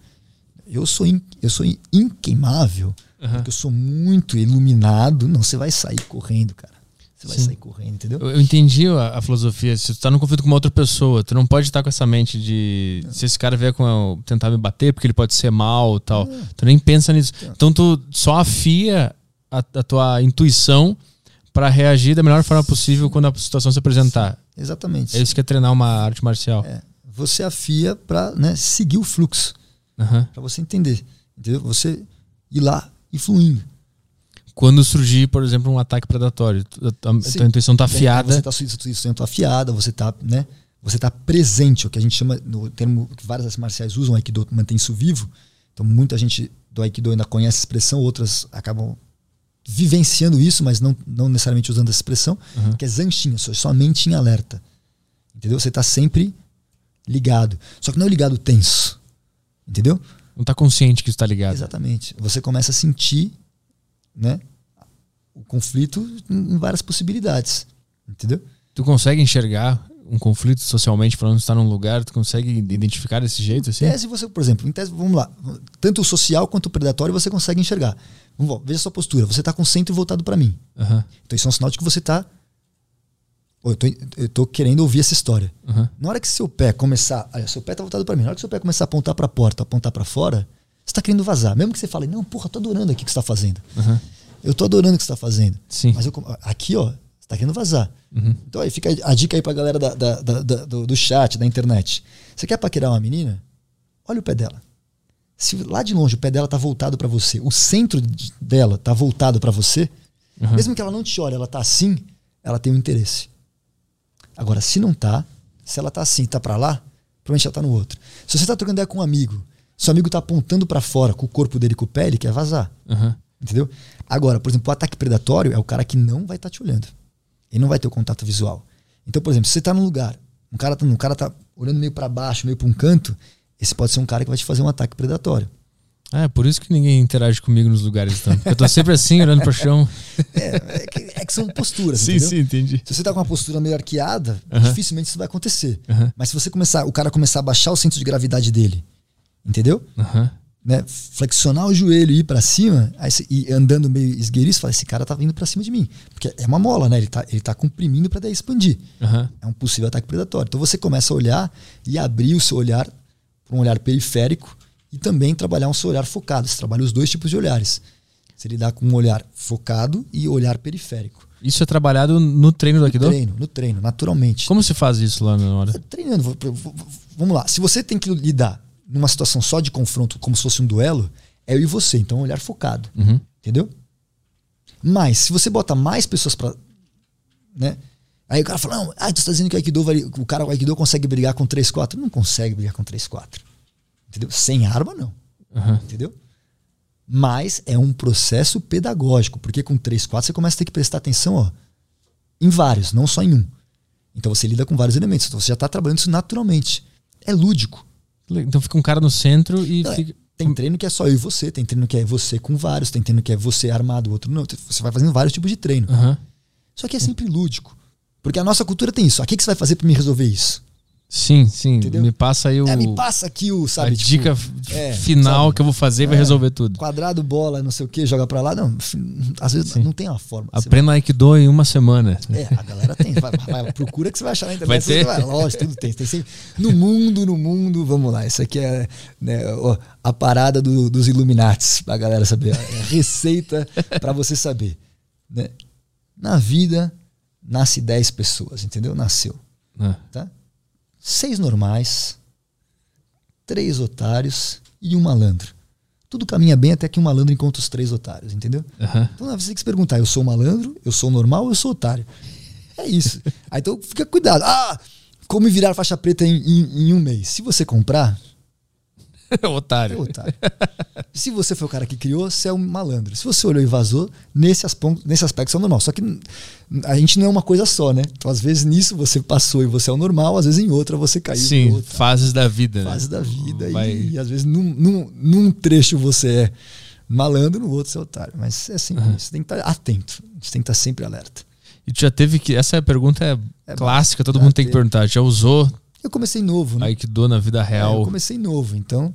Eu sou, in- eu sou in- inqueimável, Aham. porque eu sou muito iluminado. Não, você vai sair correndo, cara. Você vai Sim. sair correndo, entendeu? Eu, eu entendi a, a filosofia. Se tu tá num conflito com uma outra pessoa, tu não pode estar com essa mente de se esse cara vier com a- tentar me bater porque ele pode ser mal tal. Tu nem pensa nisso. Então tu só afia a, a tua intuição pra reagir da melhor forma possível quando a situação se apresentar. Exatamente. É isso que é treinar uma arte marcial. É, você afia pra né, seguir o fluxo, Aham. pra você entender. Entendeu? Você ir lá e fluindo. Quando surgir, por exemplo, um ataque predatório, a, a tua intuição tá Você afiada. tá, sua intuição tá afiada, você tá, né? Você tá presente, o que a gente chama, no termo que várias artes marciais usam, Aikido mantém isso vivo. Então muita gente do Aikido ainda conhece a expressão, outras acabam vivenciando isso, mas não, não necessariamente usando essa expressão, Uhum. que é zanchinha, sua, mente em alerta. Entendeu? Você tá sempre ligado. Só que não é ligado tenso. Entendeu? Não tá consciente que isso tá ligado. Exatamente. Você começa a sentir, né, o conflito em várias possibilidades. Entendeu? Tu consegue enxergar um conflito socialmente falando que tu tá num lugar, tu consegue identificar desse jeito assim? Em tese, você, por exemplo, em tese, vamos lá. Tanto o social quanto o predatório você consegue enxergar. Vamos lá, veja a sua postura. Você está com o centro voltado para mim. Aham. Então isso é um sinal de que você está. eu, tô, eu tô querendo ouvir essa história. Aham. Na hora que seu pé começar. Olha, seu pé tá voltado para mim. Na hora que seu pé começar a apontar para a porta, apontar para fora, você está querendo vazar. Mesmo que você fale, não, porra, tô adorando aqui o que você está fazendo. Aham. Eu tô adorando o que você está fazendo. Sim. Mas eu, aqui, ó, você tá querendo vazar. Uhum. Então aí fica a dica aí pra galera da, da- da- do, do chat, da internet. Você quer paquerar uma menina? Olha o pé dela. Se lá de longe o pé dela tá voltado pra você, o centro de- dela tá voltado pra você, Uhum. mesmo que ela não te olhe, ela tá assim, ela tem um interesse. Agora, se não tá, se ela tá assim, tá pra lá, provavelmente ela tá no outro. Se você tá trocando ideia com um amigo, seu amigo tá apontando pra fora com o corpo dele com o pé, ele quer vazar. Aham. Entendeu? Agora, por exemplo, o ataque predatório é o cara que não vai estar te olhando. Ele não vai ter o contato visual. Então, por exemplo, se você tá num lugar, um cara tá, um cara tá olhando meio para baixo, meio para um canto, esse pode ser um cara que vai te fazer um ataque predatório. Ah, é por isso que ninguém interage comigo nos lugares tanto. Eu tô sempre assim, olhando pro chão. É, é, que, é que são posturas, entendeu? entendi. Se você tá com uma postura meio arqueada, Aham. dificilmente isso vai acontecer. Aham. Mas se você começar, o cara começar a baixar o centro de gravidade dele, entendeu? Aham. Né? Flexionar o joelho e ir pra cima, aí e andando meio esgueiriço, fala, esse cara tá vindo pra cima de mim. Porque é uma mola, né? Ele tá, ele tá comprimindo pra daí expandir. Aham. é um possível ataque predatório. Então você começa a olhar e abrir o seu olhar para um olhar periférico e também trabalhar um seu olhar focado. Você trabalha os dois tipos de olhares. Você lidar com um olhar focado e olhar periférico. Isso é trabalhado no treino do No Aikido? treino, no treino, naturalmente. Como se faz isso lá na hora? Treinando, vou- vou- vamos lá. Se você tem que lidar numa situação só de confronto, como se fosse um duelo, é eu e você. Então, um olhar focado. Uhum. Entendeu? Mas, se você bota mais pessoas pra. Né? Aí o cara fala, não, ah, tu tá dizendo que o Aikido, vai- o cara o Aikido consegue brigar com 3, 4. Não consegue brigar com 3, 4. Entendeu? Sem arma, não. Aham. Entendeu? Mas é um processo pedagógico, porque com 3, 4 você começa a ter que prestar atenção ó, em vários, não só em um. Então você lida com vários elementos. Então você já está trabalhando isso naturalmente. É lúdico. Então fica um cara no centro e Não, é. fica. Tem treino que é só eu e você, tem treino que é você com vários, tem treino que é você armado, o outro não. Você vai fazendo vários tipos de treino. Aham. Só que é sempre lúdico. Porque a nossa cultura tem isso. O que, que você vai fazer para me resolver isso? Sim, sim. Entendeu? Me passa aí o, É, me passa aqui o, a sabe? tipo, dica é, final sabe? que eu vou fazer e vai É. resolver tudo. Quadrado, bola, não sei o que, joga pra lá. Não, às vezes Sim. não tem uma forma. Aprenda Aikido em uma semana. É, a galera tem. Vai, vai, procura que você vai achar na internet. Vai ter? Vai, lógico, tudo tem. tem sempre, no mundo, no mundo, vamos lá. Isso aqui é né, a parada do- dos Illuminates, pra galera saber. É a receita pra você saber. né? Na vida, nasce 10 pessoas, entendeu? Nasceu. Ah, Tá? Seis normais, três otários e um malandro. Tudo caminha bem até que um malandro encontra os três otários, entendeu? aham. Então você tem que se perguntar: eu sou malandro, eu sou normal ou eu sou otário? É isso. Aí então fica cuidado. Ah, como virar faixa preta em, em- em um mês? Se você comprar, Otário. É otário. Se você foi o cara que criou, você é um malandro. Se você olhou e vazou, nesse, aspecto, nesse aspecto você é o normal. Só que a gente não é uma coisa só, né? Então, às vezes, nisso você passou e você é o normal, às vezes em outra você caiu. Sim, outra. fases da vida. né? Fase da vida. Vai- E, e às vezes num, num, num trecho você é malandro, no outro você é otário. Mas é sempre isso. Você tem que estar atento. Você tem que estar sempre alerta. E tu já teve que. Essa pergunta é, É clássica, todo mundo tem que perguntar. Já usou Eu comecei novo, né? Aikido na vida É, eu real? comecei novo, então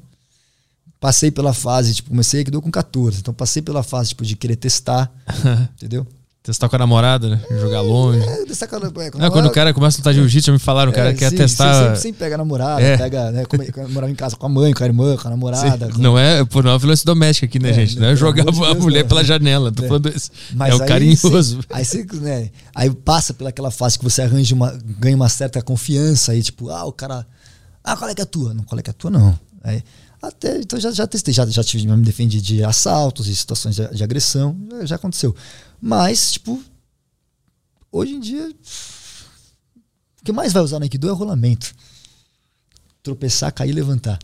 passei pela fase, tipo, comecei Aikido com 14, então passei pela fase tipo de querer testar, entendeu? Testar com a namorada, né? Jogar longe. É, testar com a- é, quando o cara começa a lutar jiu-jitsu, já me falaram, o cara é, quer sim, testar. Sempre, sempre pega a namorada, É. pega, né, morava em casa com a mãe, com a irmã, com a namorada. com- Não é, pô, não é violência doméstica aqui, né, É, gente? Não é jogar de a Deus, mulher não. pela janela. Tô É. falando isso. Mas é o carinhoso. Você, aí você, né, aí passa pelaquela fase que você arranja uma, ganha uma certa confiança aí, tipo, ah, o cara, ah, qual é que é a tua? Não, qual é que é a tua, não. Aí, até, então já, já testei, já, já tive, já me defendi de assaltos e situações de, de agressão, já aconteceu. Mas, tipo, hoje em dia, o que mais vai usar no Aikido é o rolamento. Tropeçar, cair e levantar.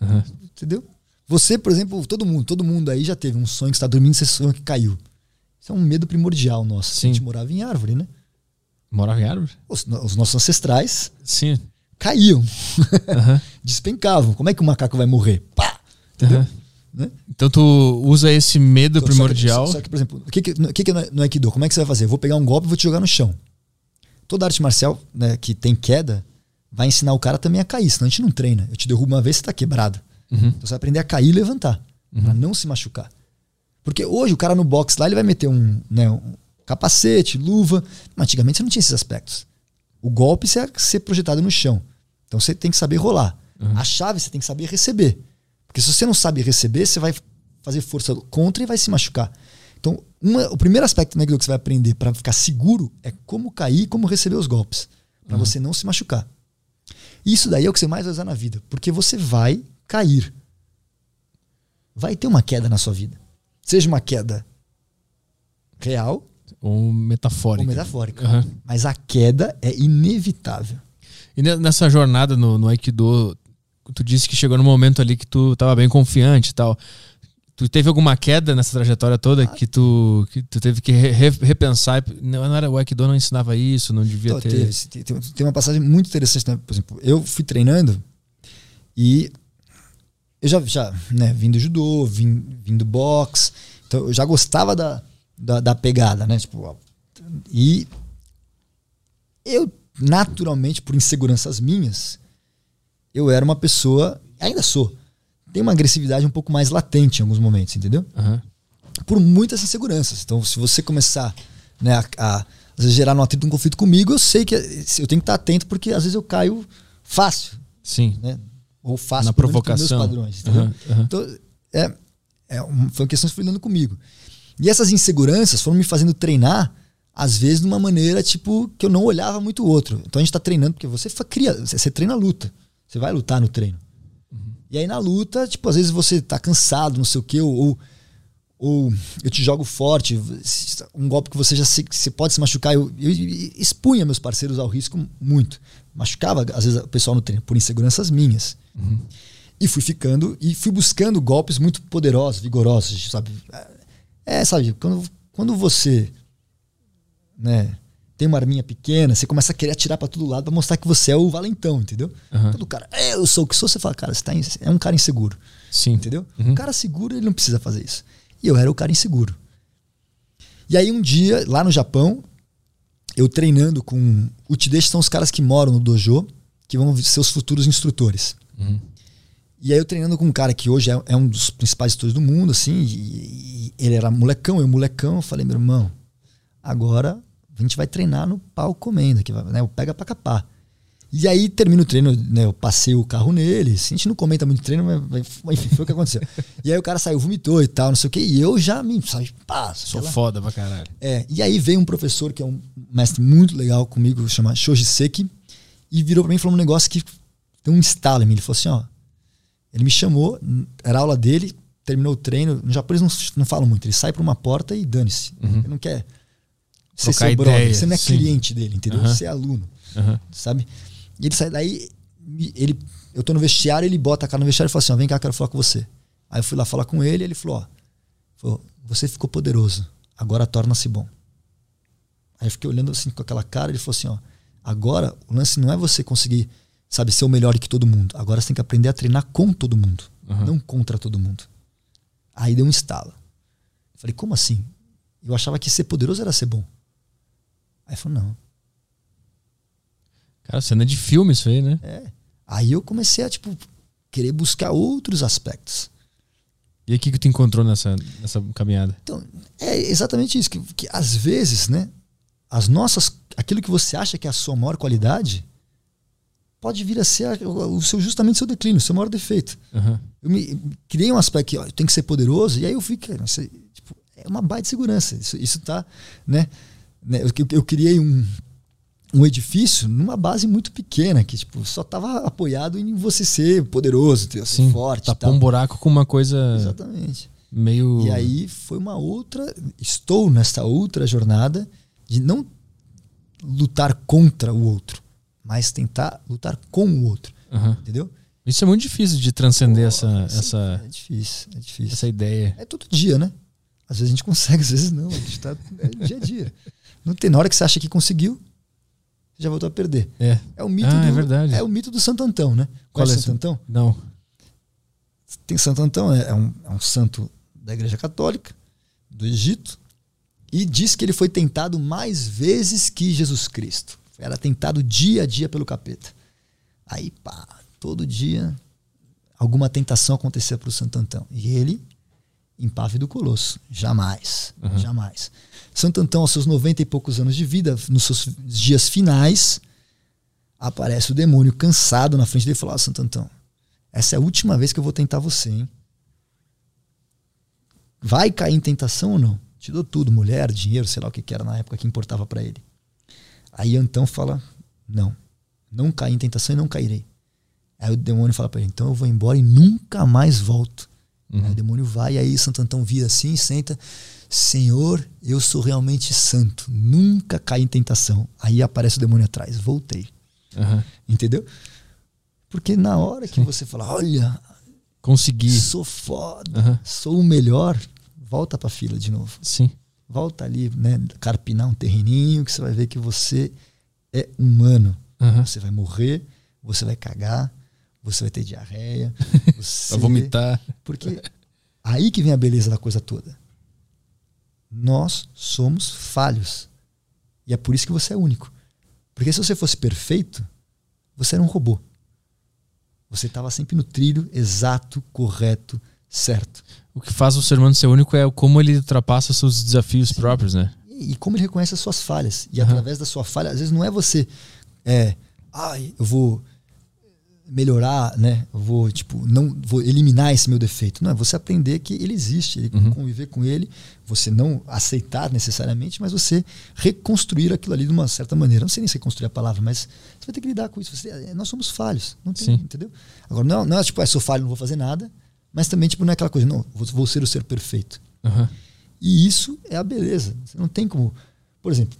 Aham. Entendeu? Você, por exemplo, todo mundo, todo mundo aí já teve um sonho que está dormindo você sonha que caiu. Isso é um medo primordial nosso. Sim. A gente morava em árvore, né? Morava em árvore? Os, os nossos ancestrais Sim. caíam, Aham. despencavam. Como é que o macaco vai morrer? Pá! Entendeu? Aham. Né? Então tu usa esse medo Só que- primordial. Só, só que, por exemplo, o que, que, que, que no Aikido? Como é que você vai fazer? Eu vou pegar um golpe e vou te jogar no chão. Toda arte marcial né, que tem queda vai ensinar o cara também a cair, senão a gente não treina. Eu te derrubo uma vez, você tá quebrado. Uhum. Então você vai aprender a cair e levantar, pra não se machucar. Porque hoje o cara no box lá, ele vai meter um, né, um capacete, luva. Mas antigamente você não tinha esses aspectos. O golpe você é ser projetado no chão. Então você tem que saber rolar. A chave você tem que saber receber. Porque se você não sabe receber, você vai fazer força contra e vai se machucar. Então, uma- o primeiro aspecto né, que você vai aprender para ficar seguro é como cair e como receber os golpes. Para você não se machucar. Isso daí é o que você mais vai usar na vida. Porque você vai cair. Vai ter uma queda na sua vida. Seja uma queda real Ou metafórico. ou metafórica. Aham. Mas a queda é inevitável. E ne- nessa jornada no, no Aikido, tu disse que chegou no momento ali que tu tava bem confiante e tal. Tu teve alguma queda nessa trajetória toda Ah. que, tu, que tu teve que re- re- repensar? Não, não era, o Aikido não ensinava isso, não devia Então, ter. tem, tem- tem uma passagem muito interessante, né? Por exemplo, eu fui treinando e eu já, já né, vim do judô, vim, vim do boxe, então eu já gostava da, da, da pegada, né? Tipo, e eu, naturalmente, por inseguranças minhas, eu era uma pessoa, ainda sou, tem uma agressividade um pouco mais latente em alguns momentos, entendeu? Aham. por muitas inseguranças. Então, se você começar né, a, a, às vezes, gerar um atrito, um conflito comigo, eu sei que eu tenho que estar atento porque às vezes eu caio fácil, Sim. né? Ou fácil Na provocação. meus padrões. entendeu? Aham, aham. Então, é, é foi uma questão que foi lidando comigo. E essas inseguranças foram me fazendo treinar, às vezes, de uma maneira tipo que eu não olhava muito o outro. Então a gente está treinando, porque você cria, você treina a luta. Você vai lutar no treino. E aí na luta, tipo, às vezes você tá cansado, não sei o quê, ou, ou, ou eu te jogo forte, um golpe que você já se, você pode se machucar. Eu, eu expunha meus parceiros ao risco muito. Machucava, às vezes, o pessoal no treino, por inseguranças minhas. E fui ficando e fui buscando golpes muito poderosos, vigorosos, sabe? É, sabe, quando, quando você né, tem uma arminha pequena, você começa a querer atirar pra todo lado pra mostrar que você é o valentão, entendeu? Aham. Quando o cara, é, eu sou o que sou, você fala, cara, você tá in- é um cara inseguro, Sim. entendeu? Uhum. Um cara seguro, ele não precisa fazer isso. E eu era o cara inseguro. E aí um dia, lá no Japão, eu treinando com. O Tideshi são os caras que moram no dojo, que vão ser os futuros instrutores. Uhum. E aí eu treinando com um cara que hoje é, é um dos principais instrutores do mundo, assim, e, e ele era molecão, eu molecão, eu falei, meu irmão, agora a gente vai treinar no pau comendo, que vai, né, o pega pra capar. E aí termina o treino, né, eu passei o carro nele, a gente não comenta muito treino, mas enfim, foi o que aconteceu. e aí o cara saiu, vomitou e tal, não sei o que, e eu já me, sabe, pá, Sou foda pra caralho. é, e aí veio um professor que é um mestre muito legal comigo, chama Shoji Seki, e virou pra mim e falou um negócio que deu um estalo em mim. Ele falou assim: ó, ele me chamou, era aula dele, terminou o treino. No Japão eles não, não falam muito, ele sai pra uma porta e dane-se. Ele não quer ser Trocar seu brother, ideia, você não é sim. cliente dele, entendeu? Aham. Você é aluno, Aham. sabe? E ele sai daí, ele eu tô no vestiário, ele bota a cara no vestiário e fala assim: ó, vem cá, quero falar com você. Aí eu fui lá falar com ele, ele falou: ó, falou, você ficou poderoso, agora torna-se bom. Aí eu fiquei olhando assim com aquela cara, ele falou assim: ó, agora o lance não é você conseguir, sabe, ser o melhor que todo mundo. Agora você tem que aprender a treinar com todo mundo, Uhum. não contra todo mundo. Aí deu um estalo. Eu falei: como assim? Eu achava que ser poderoso era ser bom. Aí falou: não. Cara, cena de filme isso aí, né? É. Aí eu comecei a, tipo, querer buscar outros aspectos. E aí, o que, que tu encontrou nessa, nessa caminhada? Então, é exatamente isso. Que, que às vezes, né, as nossas. aquilo que você acha que é a sua maior qualidade pode vir a ser o seu, justamente o seu declínio, o seu maior defeito. Aham. Eu me criei um aspecto que ó, tenho que ser poderoso, e aí eu isso, é, tipo, é uma baita de segurança. Isso, isso tá, né? Né, Eu, eu, eu criei um, um edifício numa base muito pequena, que tipo, só estava apoiado em você ser poderoso, ter, ser Sim, forte. e tapou um buraco com uma coisa Exatamente. meio. E aí foi uma outra. Estou nessa outra jornada de não lutar contra o outro, mas tentar lutar com o outro. Aham. Entendeu? Isso é muito difícil de transcender essa, assim, essa, É difícil, é difícil. essa ideia. É todo dia, né? Às vezes a gente consegue, às vezes não. A gente tá, é dia a dia. Não tem na hora que você acha que conseguiu, você já voltou a perder. É. É o mito Ah, do, é verdade. É o mito do Santo Antão, né? Qual Conhece é Santo Antão? Não. Tem Santo Antão, é, é um, é um santo da Igreja Católica, do Egito, e diz que ele foi tentado mais vezes que Jesus Cristo. Era tentado dia a dia pelo capeta. Aí, pá, todo dia alguma tentação acontecia para o Santo Antão. E ele, impávido colosso. Jamais, Uhum. jamais. Santo Antão, aos seus 90 e poucos anos de vida, nos seus dias finais, aparece o demônio cansado na frente dele e fala: "Ó, Santo Antão, essa é a última vez que eu vou tentar você, hein? Vai cair em tentação ou não? Te dou tudo, mulher, dinheiro, sei lá o que, que era na época que importava para ele. Aí Antão fala: Não, não caí em tentação e não cairei. Aí o demônio fala para ele: Então eu vou embora e nunca mais volto. Uhum. Aí o demônio vai, e aí Santo Antão vira assim, senta: Senhor, eu sou realmente santo, nunca caí em tentação. Aí aparece o demônio atrás: Voltei. Aham. Entendeu? Porque na hora que você fala: Olha, Consegui. sou foda, Aham. sou o melhor, volta pra fila de novo. Sim. Volta ali, né? Carpinar um terreninho que você vai ver que você é humano. Aham. Você vai morrer, você vai cagar, você vai ter diarreia, você Pra vomitar. Porque aí que vem a beleza da coisa toda. Nós somos falhos. E é por isso que você é único. Porque se você fosse perfeito, você era um robô. Você estava sempre no trilho exato, correto, certo. O que faz o ser humano ser único é como ele ultrapassa seus desafios próprios, né? E, e como ele reconhece as suas falhas. E Aham. através da sua falha, às vezes não é você, é, ai, eu vou melhorar, né? Vou, tipo, não vou eliminar esse meu defeito. Não, é você aprender que ele existe, ele Uhum. conviver com ele, você não aceitar necessariamente, mas você reconstruir aquilo ali de uma certa maneira. Não sei nem se reconstruir a palavra, mas você vai ter que lidar com isso. Você- é, nós somos falhos, não tem, Sim. entendeu? Agora, não, não é tipo, é, sou falho, não vou fazer nada, mas também, tipo, não é aquela coisa, não, vou, vou ser o ser perfeito. Aham. E isso é a beleza. Você não tem como. Por exemplo,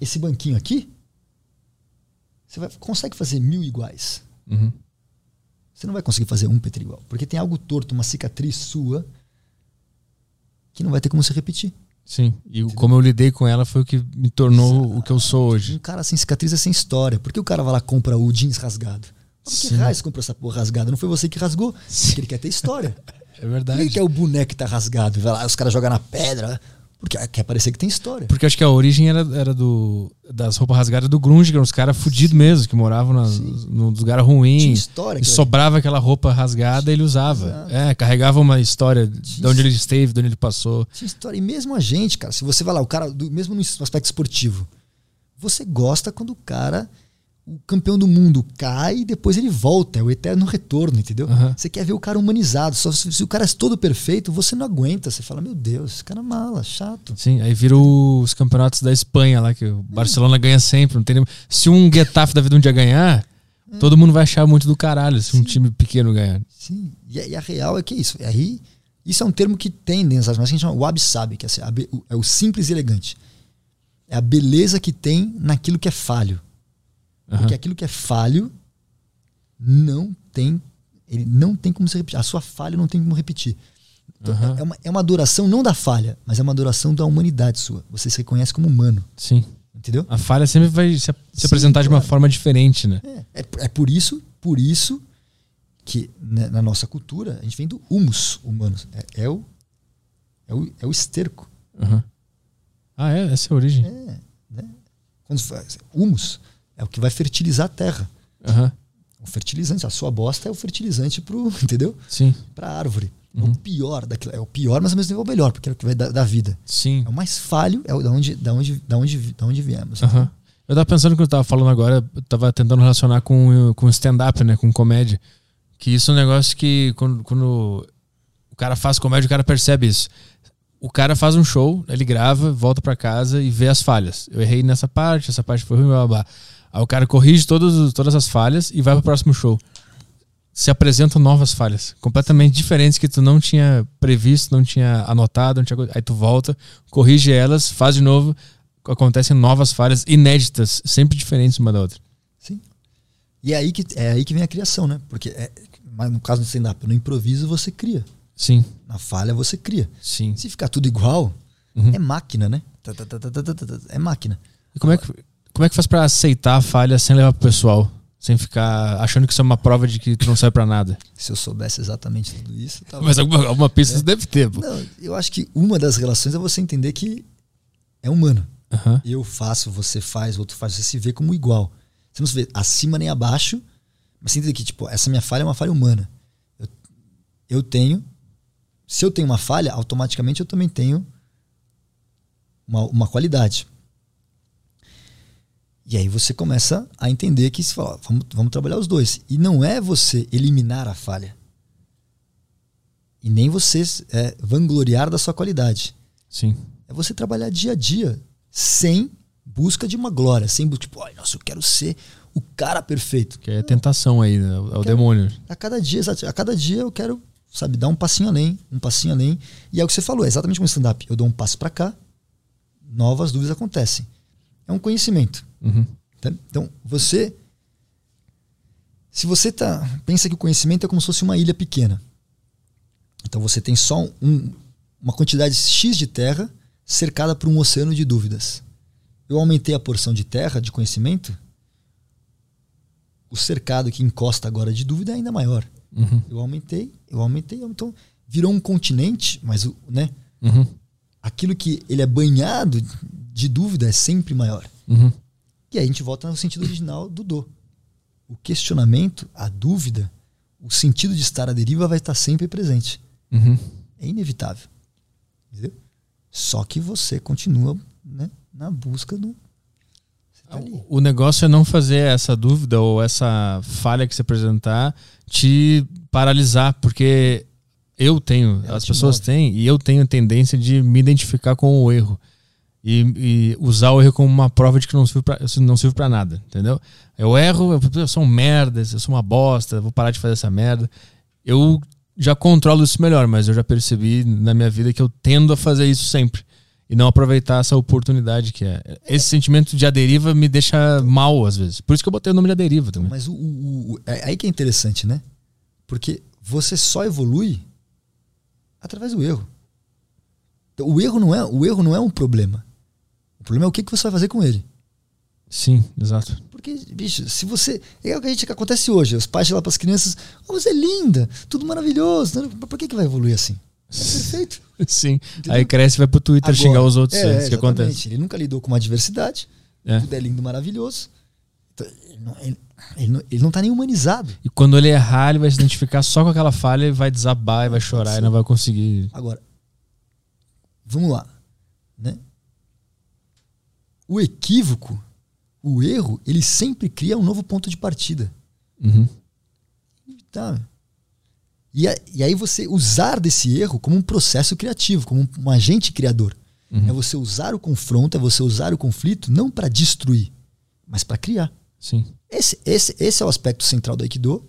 esse banquinho aqui, você vai, consegue fazer mil iguais. Uhum. Você não vai conseguir fazer um Petri igual. Porque tem algo torto, uma cicatriz sua, que não vai ter como se repetir. Sim. E o- como eu lidei com ela foi o que me tornou o que eu sou hoje. Um cara sem cicatriz é sem história. Por que o cara vai lá e compra o jeans rasgado? Por que Sim. você comprou essa porra rasgada? Não foi você que rasgou. Porque ele quer ter história. É Por que verdade. ele quer o boneco que tá rasgado? Vai lá, os caras jogam na pedra. Porque quer parecer que tem história. Porque acho que a origem era, era do, das roupas rasgadas do grunge, que eram uns caras fudidos mesmo, que moravam na, no lugar Tinha ruim. história. E sobrava aquela roupa rasgada, ele usava. Exato. É, carregava uma história de onde ele esteve, de onde ele passou. Tinha história. E mesmo a gente, cara, se você vai lá, o cara, do- mesmo no aspecto esportivo, você gosta quando o cara, o campeão do mundo, cai e depois ele volta. É o eterno retorno, entendeu? Aham. Você quer ver o cara humanizado. Só se, se o cara é todo perfeito, você não aguenta. Você fala, meu Deus, esse cara é mala, chato. Sim, aí vira os campeonatos da Espanha lá, que o Barcelona ganha sempre. Não tem nem- Se um Getafe da vida um dia ganhar, todo mundo vai achar muito do caralho se um time pequeno ganhar. Sim. E, a- e a real é que é isso. E aí, isso é um termo que tem dentro das mas que a gente chama wabi-sabi, que é, assim, o- é o simples e elegante. É a beleza que tem naquilo que é falho. Aham. Porque aquilo que é falho não tem, ele não tem como se repetir. A sua falha não tem como repetir. Então, Aham. é, uma, é uma adoração não da falha, mas é uma adoração da humanidade sua. Você se reconhece como humano, Sim. entendeu? A falha sempre vai se, se Sim, apresentar de uma claro. forma diferente, né? É, é, é por isso, por isso que né, na nossa cultura a gente vem do humus humano. É, é o, é, o, é o esterco. Aham. Ah, é? Essa é a origem. É, né? Quando faz, humus é o que vai fertilizar a terra. Aham. O fertilizante, a sua bosta é o fertilizante pro, entendeu? Sim. Para a árvore. É Uhum. o pior daquilo, é o pior, mas ao mesmo tempo é o melhor, porque é o que vai dar, dar vida. Sim. É o mais falho, é o da onde, da onde, da onde, da onde viemos. Aham. Eu tava pensando que eu tava falando agora, eu tava tentando relacionar com, com stand-up, né? Com comédia. Que isso é um negócio que quando, quando o cara faz comédia, o cara percebe isso. O cara faz um show, ele grava, volta pra casa e vê as falhas. Eu errei nessa parte, essa parte foi ruim, blá, blá, blá. Aí o cara corrige todos, os- todas as falhas e vai pro próximo show. Se apresentam novas falhas, completamente diferentes que tu não tinha previsto, não tinha anotado, não tinha... aí tu volta, corrige elas, faz de novo, acontecem novas falhas inéditas, sempre diferentes uma da outra. Sim. E é aí que, é aí que vem a criação, né? Porque é, mas no caso do stand-up, no improviso você cria. Sim, Na falha você cria. sim. Se ficar tudo igual, Uhum. é máquina, né? Tá, tá, tá. É máquina. E como é que, como é que faz pra aceitar a falha sem levar pro pessoal? Sem ficar achando que isso é uma prova de que tu não serve pra nada. Se eu soubesse exatamente tudo isso, tava... Mas alguma, alguma pista você deve ter, pô. Não, eu acho que uma das relações é você entender que é humano. Aham. Eu faço, você faz, o outro faz, você se vê como igual. Você não se vê acima nem abaixo, mas você entende que, tipo, essa minha falha é uma falha humana. Eu, eu tenho. Se eu tenho uma falha, automaticamente eu também tenho uma, uma qualidade. E aí você começa a entender que você fala, vamos, vamos trabalhar os dois. E não é você eliminar a falha. E nem você é, vangloriar da sua qualidade Sim. é você trabalhar dia a dia sem busca de uma glória, sem busca, tipo, ai, nossa, eu quero ser o cara perfeito. Que é tentação aí, né? É o demônio. A cada dia, a cada dia eu quero, sabe, dar um passinho além, um passinho além. E é o que você falou, é exatamente como stand-up. Eu dou um passo para cá, novas dúvidas acontecem. É um conhecimento. Uhum. tá? Então, você se você tá pensa que o conhecimento é como se fosse uma ilha pequena. Então você tem só um- uma quantidade X de terra cercada por um oceano de dúvidas. Eu aumentei a porção de terra de conhecimento, o cercado que encosta agora de dúvida é ainda maior. Uhum. Eu aumentei, eu aumentei, então virou um continente, mas o, né, Uhum. aquilo que ele é banhado de dúvida é sempre maior. Uhum. E aí a gente volta no sentido original do do. O questionamento, a dúvida, o sentido de estar à deriva vai estar sempre presente. Uhum. É inevitável. Entendeu? Só que você continua né, na busca do. Você tá ali. O negócio é não fazer essa dúvida ou essa falha que se apresentar te paralisar, porque eu tenho, Ela as pessoas move. têm, e eu tenho tendência de me identificar com o erro. E, e usar o erro como uma prova de que não serve pra, isso não nada, entendeu? Eu erro, eu, eu sou um merda, eu sou uma bosta, vou parar de fazer essa merda. Eu já controlo isso melhor, mas eu já percebi na minha vida que eu tendo a fazer isso sempre. E não aproveitar essa oportunidade que é. Esse sentimento de aderiva me deixa mal às vezes. Por isso que eu botei o nome de aderiva também. Mas o, o- o- é aí que é interessante, né? Porque você só evolui através do erro. Então, o erro não é, o erro não é um problema. O problema é o que, que você vai fazer com ele. Sim, exato. Porque, bicho, se você. É o que, a gente, que acontece hoje. Os pais lá para as crianças. Oh, você é linda, tudo maravilhoso. Não, Por que, que vai evoluir assim? É perfeito. Sim. Entendeu? Aí cresce e vai pro Twitter Agora, xingar os outros. é, É, isso que acontece. Ele nunca lidou com uma diversidade. É. Tudo é lindo, maravilhoso. Então, ele, não, ele, ele não, ele não tá nem humanizado. E quando ele errar, ele vai se identificar só com aquela falha e vai desabar e vai chorar e não vai conseguir. Agora, vamos lá. O equívoco, o erro, ele sempre cria um novo ponto de partida. Uhum. Tá? E, a- e aí você usar desse erro como um processo criativo, como um, um agente criador. Uhum. É você usar o confronto, é você usar o conflito não para destruir, mas para criar. Sim. Esse, esse, esse é o aspecto central do Aikido,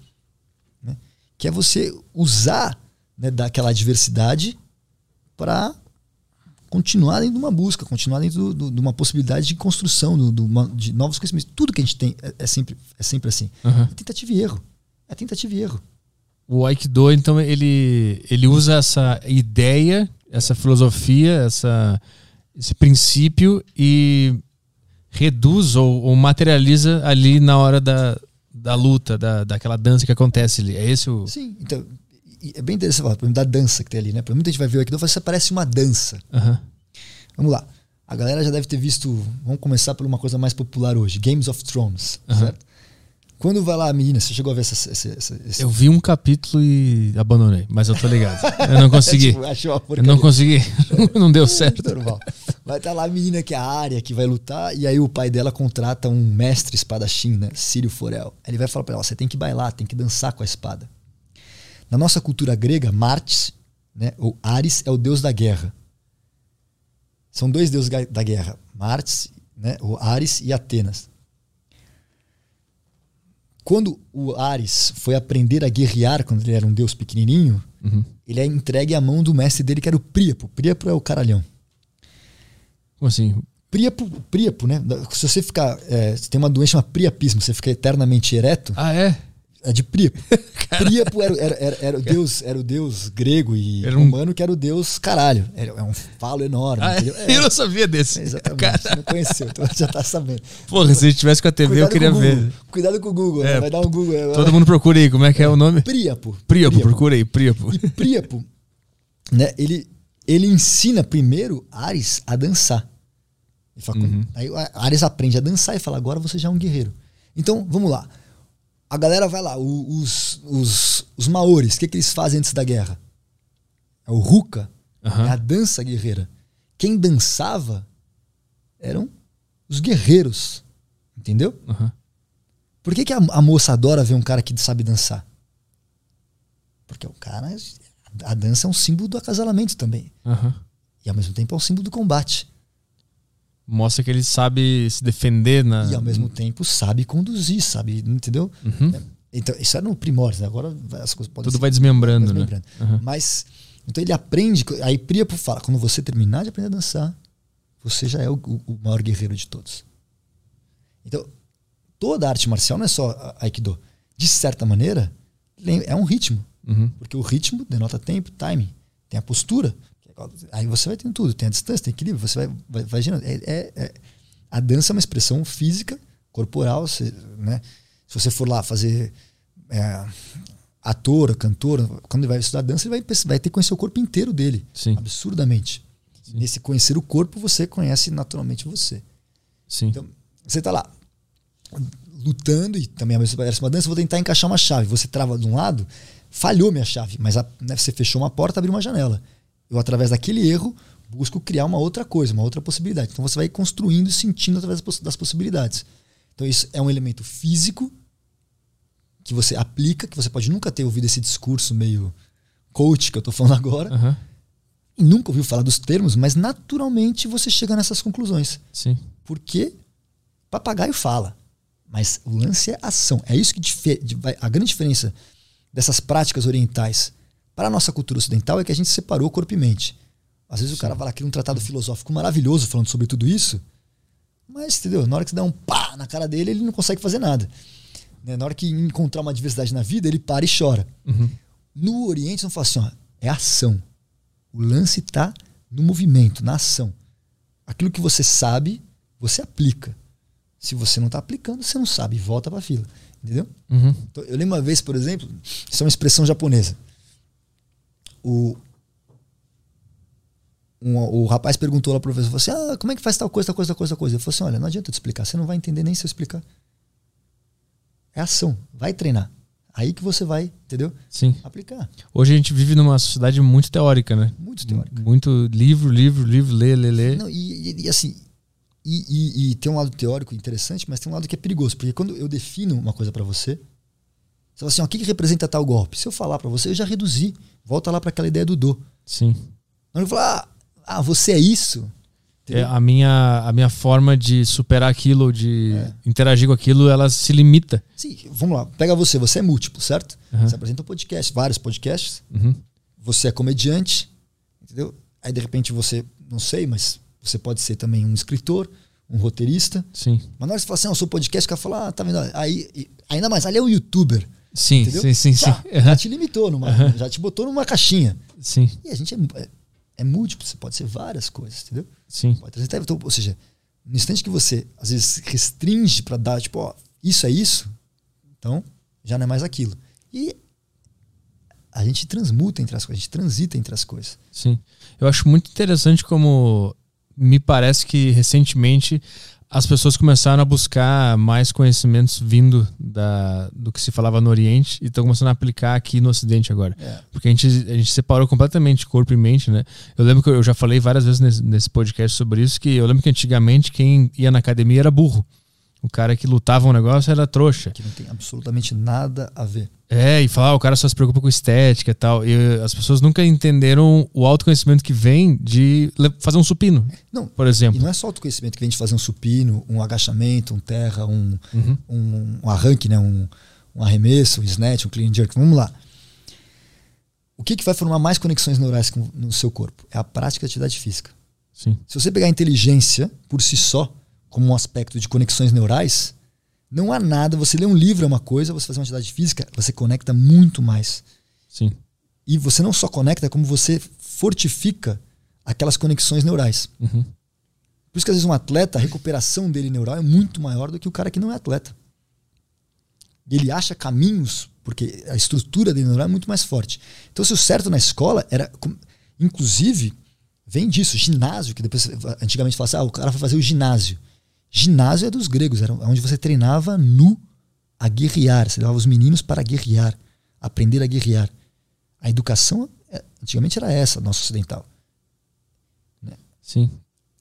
né? que é você usar né, daquela adversidade para continuar dentro de uma busca, continuar dentro do- do- de uma possibilidade de construção do- do- de novos conhecimentos. Tudo que a gente tem é, é sempre, é sempre assim. Uhum. É tentativa e erro. É tentativa e erro. O Aikido, então, ele, ele usa essa ideia, essa filosofia, essa, esse princípio e reduz ou, ou materializa ali na hora da, da luta, da, daquela dança que acontece ali. É esse o. Sim, então. E É bem interessante falar, por exemplo, da dança que tem ali, né? Pra muita gente vai ver o Aikido e fala, isso parece uma dança. Aham. Vamos lá. A galera já deve ter visto. Vamos começar por uma coisa mais popular hoje: Games of Thrones. Aham. Certo? Quando vai lá a menina, você chegou a ver essa, essa, essa, esse- Eu vi um capítulo e abandonei, mas eu tô ligado. Eu não consegui. Tipo, Eu não consegui. Não deu certo. Normal. Vai estar lá a menina que é a área que vai lutar, e aí o pai dela contrata um mestre espadachim, né? Sírio Forel. Ele vai falar pra ela: você tem que bailar, tem que dançar com a espada. Na nossa cultura grega, Martes, né, ou Ares, é o deus da guerra. São dois deuses da guerra: Martes, né, ou Ares e Atenas. Quando o Ares foi aprender a guerrear, quando ele era um deus pequenininho, Uhum. ele é entregue à mão do mestre dele, que era o Príapo. Príapo é o caralhão. Como assim? Príapo, príapo, né? Se você ficar. É, você tem uma doença chamada priapismo, você fica eternamente ereto, Ah, é? É de príapo. Príapo era, era, era, era o deus, era o deus grego e Era um- romano que era o deus caralho. É um falo enorme. Ah, é? Eu não sabia desse. exatamente. Cara, Você não conheceu, então já tá sabendo. porra, se tivesse com a TV, eu Cuidado queria com o ver. Cuidado com o Google, É, né? vai dar um Google. é, Todo mundo procura aí, como é que é o nome? Príapo. Príapo, procura aí, Príapo. E Príapo, né, ele, ele ensina primeiro Ares a dançar. Ele fala, Uhum. Aí Ares aprende a dançar e fala: agora você já é um guerreiro. Então, vamos lá. A galera vai lá, os, os, os maores, o que, que eles fazem antes da guerra? É o Ruka, Aham. é a dança guerreira. Quem dançava eram os guerreiros. Entendeu? Aham. Por que, que a, a moça adora ver um cara que sabe dançar? Porque o cara. A dança é um símbolo do acasalamento também. Aham. E ao mesmo tempo é um símbolo do combate. Mostra que ele sabe se defender na. E ao mesmo tempo sabe conduzir, sabe. Entendeu? Uhum. Então, isso era no primórdio, né? agora vai- as coisas podem Tudo ser- vai desmembrando, né? desmembrando. Aham. Mas. Então ele aprende. Aí Príapo fala: quando você terminar de aprender a dançar, você já é o, o- maior guerreiro de todos. Então, toda arte marcial não é só a- Aikido. De certa maneira, é um ritmo. Uhum. Porque o ritmo denota tempo, timing. Tem a postura. É Aí você vai tendo tudo. Tem a distância, tem equilíbrio. Você vai, vai, vai girando. É, é- é- a dança é uma expressão física, corporal. Você, né? Se você for lá fazer é, ator, cantor, quando ele vai estudar dança, ele vai, vai ter que conhecer o corpo inteiro dele. Sim. Absurdamente. Nesse conhecer o corpo, você conhece naturalmente você. Sim. Então, você tá lá lutando e também a mesma uma dança, vou tentar encaixar uma chave. Você trava de um lado, falhou minha chave, mas a- né, você fechou uma porta, abriu uma janela. Eu, através daquele erro, busco criar uma outra coisa, uma outra possibilidade. Então você vai construindo e sentindo através das poss- das possibilidades. Então isso é um elemento físico que você aplica, que você pode nunca ter ouvido esse discurso meio coach que eu tô falando agora, Aham. e nunca ouviu falar dos termos, mas naturalmente você chega nessas conclusões. Sim. Porque papagaio fala, mas o lance é ação. É isso que a grande diferença dessas práticas orientais para a nossa cultura ocidental é que a gente separou corpo e mente. Às vezes o cara vai lá, cria um tratado filosófico maravilhoso falando sobre tudo isso, mas, entendeu? Na hora que você dá um pá na cara dele, ele não consegue fazer nada. Né? Na hora que encontrar uma adversidade na vida, ele para e chora. Uhum. No Oriente, não fala assim, ó, é ação. O lance está no movimento, na ação. Aquilo que você sabe, você aplica. Se você não está aplicando, você não sabe, volta para a fila. Entendeu? Uhum. Então, eu lembro uma vez, por exemplo, isso é uma expressão japonesa. O, um- o rapaz perguntou lá pro professor, assim, ah, como é que faz tal coisa, tal coisa, tal coisa, tal coisa? Ele falou assim, olha, não adianta eu te explicar, você não vai entender nem se eu explicar. É ação, vai treinar. Aí que você vai, entendeu? Sim. Aplicar. Hoje a gente vive numa sociedade muito teórica, né? Muito teórico. Muito livro, livro, livro, lê, lê, lê. Não, e, e- e assim, e, e- e tem um lado teórico interessante, mas tem um lado que é perigoso, porque quando eu defino uma coisa para você, você fala assim, ó, o que, que representa tal golpe? Se eu falar para você, eu já reduzi. Volta lá para aquela ideia do do. Sim. Não eu falar, ah, ah, você é isso? É, a, minha, a minha forma de superar aquilo, de É. interagir com aquilo, ela se limita. Sim, vamos lá, pega você, você é múltiplo, certo? Uhum. Você apresenta um podcast, vários podcasts, Uhum. você é comediante, entendeu? Aí de repente você, não sei, mas você pode ser também um escritor, um roteirista, Sim. Mas na hora que você fala assim, ah, eu sou podcast, o cara fala, ah, tá vendo? Aí, ainda mais, ali é um youtuber. Sim, entendeu? sim, sim, sim. Já, já te limitou, numa, já te botou numa caixinha. Sim, E a gente é, é, é múltiplo, você pode ser várias coisas, entendeu? sim. Pode então, ou seja, no instante que você às vezes restringe para dar, tipo, ó, isso é isso, então já não é mais aquilo. E a gente transmuta entre as coisas, a gente transita entre as coisas. Sim. Eu acho muito interessante como me parece que recentemente as pessoas começaram a buscar mais conhecimentos vindo da, do que se falava no Oriente e estão começando a aplicar aqui no Ocidente agora. É. Porque a gente, a gente separou completamente corpo e mente, né? Eu lembro que eu já falei várias vezes nesse, nesse podcast sobre isso, que eu lembro que antigamente quem ia na academia era burro. O cara que lutava um negócio era trouxa. Que não tem absolutamente nada a ver. É, e falar, ah, o cara só se preocupa com estética e tal. E as pessoas nunca entenderam o autoconhecimento que vem de fazer um supino, Não, por e exemplo. não é só autoconhecimento que vem de fazer um supino, um agachamento, um terra, um, Uhum. um, um arranque, né? um, um arremesso, um snatch, um clean jerk. Vamos lá. O que, que vai formar mais conexões neurais no seu corpo? É a prática de atividade física. Sim, Se você pegar a inteligência por si só, como um aspecto de conexões neurais, não há nada. Você lê um livro é uma coisa, você fazer uma atividade física, você conecta muito mais. sim, E você não só conecta, como você fortifica aquelas conexões neurais. uhum. Por isso que às vezes um atleta, a recuperação dele neural é muito maior do que o cara que não é atleta. Ele acha caminhos, porque a estrutura dele neural é muito mais forte. Então, se o certo na escola era. Inclusive, vem disso, ginásio, que depois antigamente falava assim, ah, o cara vai fazer o ginásio. Ginásio é dos gregos, era onde você treinava nu a guerrear. Você levava os meninos para guerrear, aprender a guerrear. A educação, é, antigamente, era essa, nossa ocidental. sim.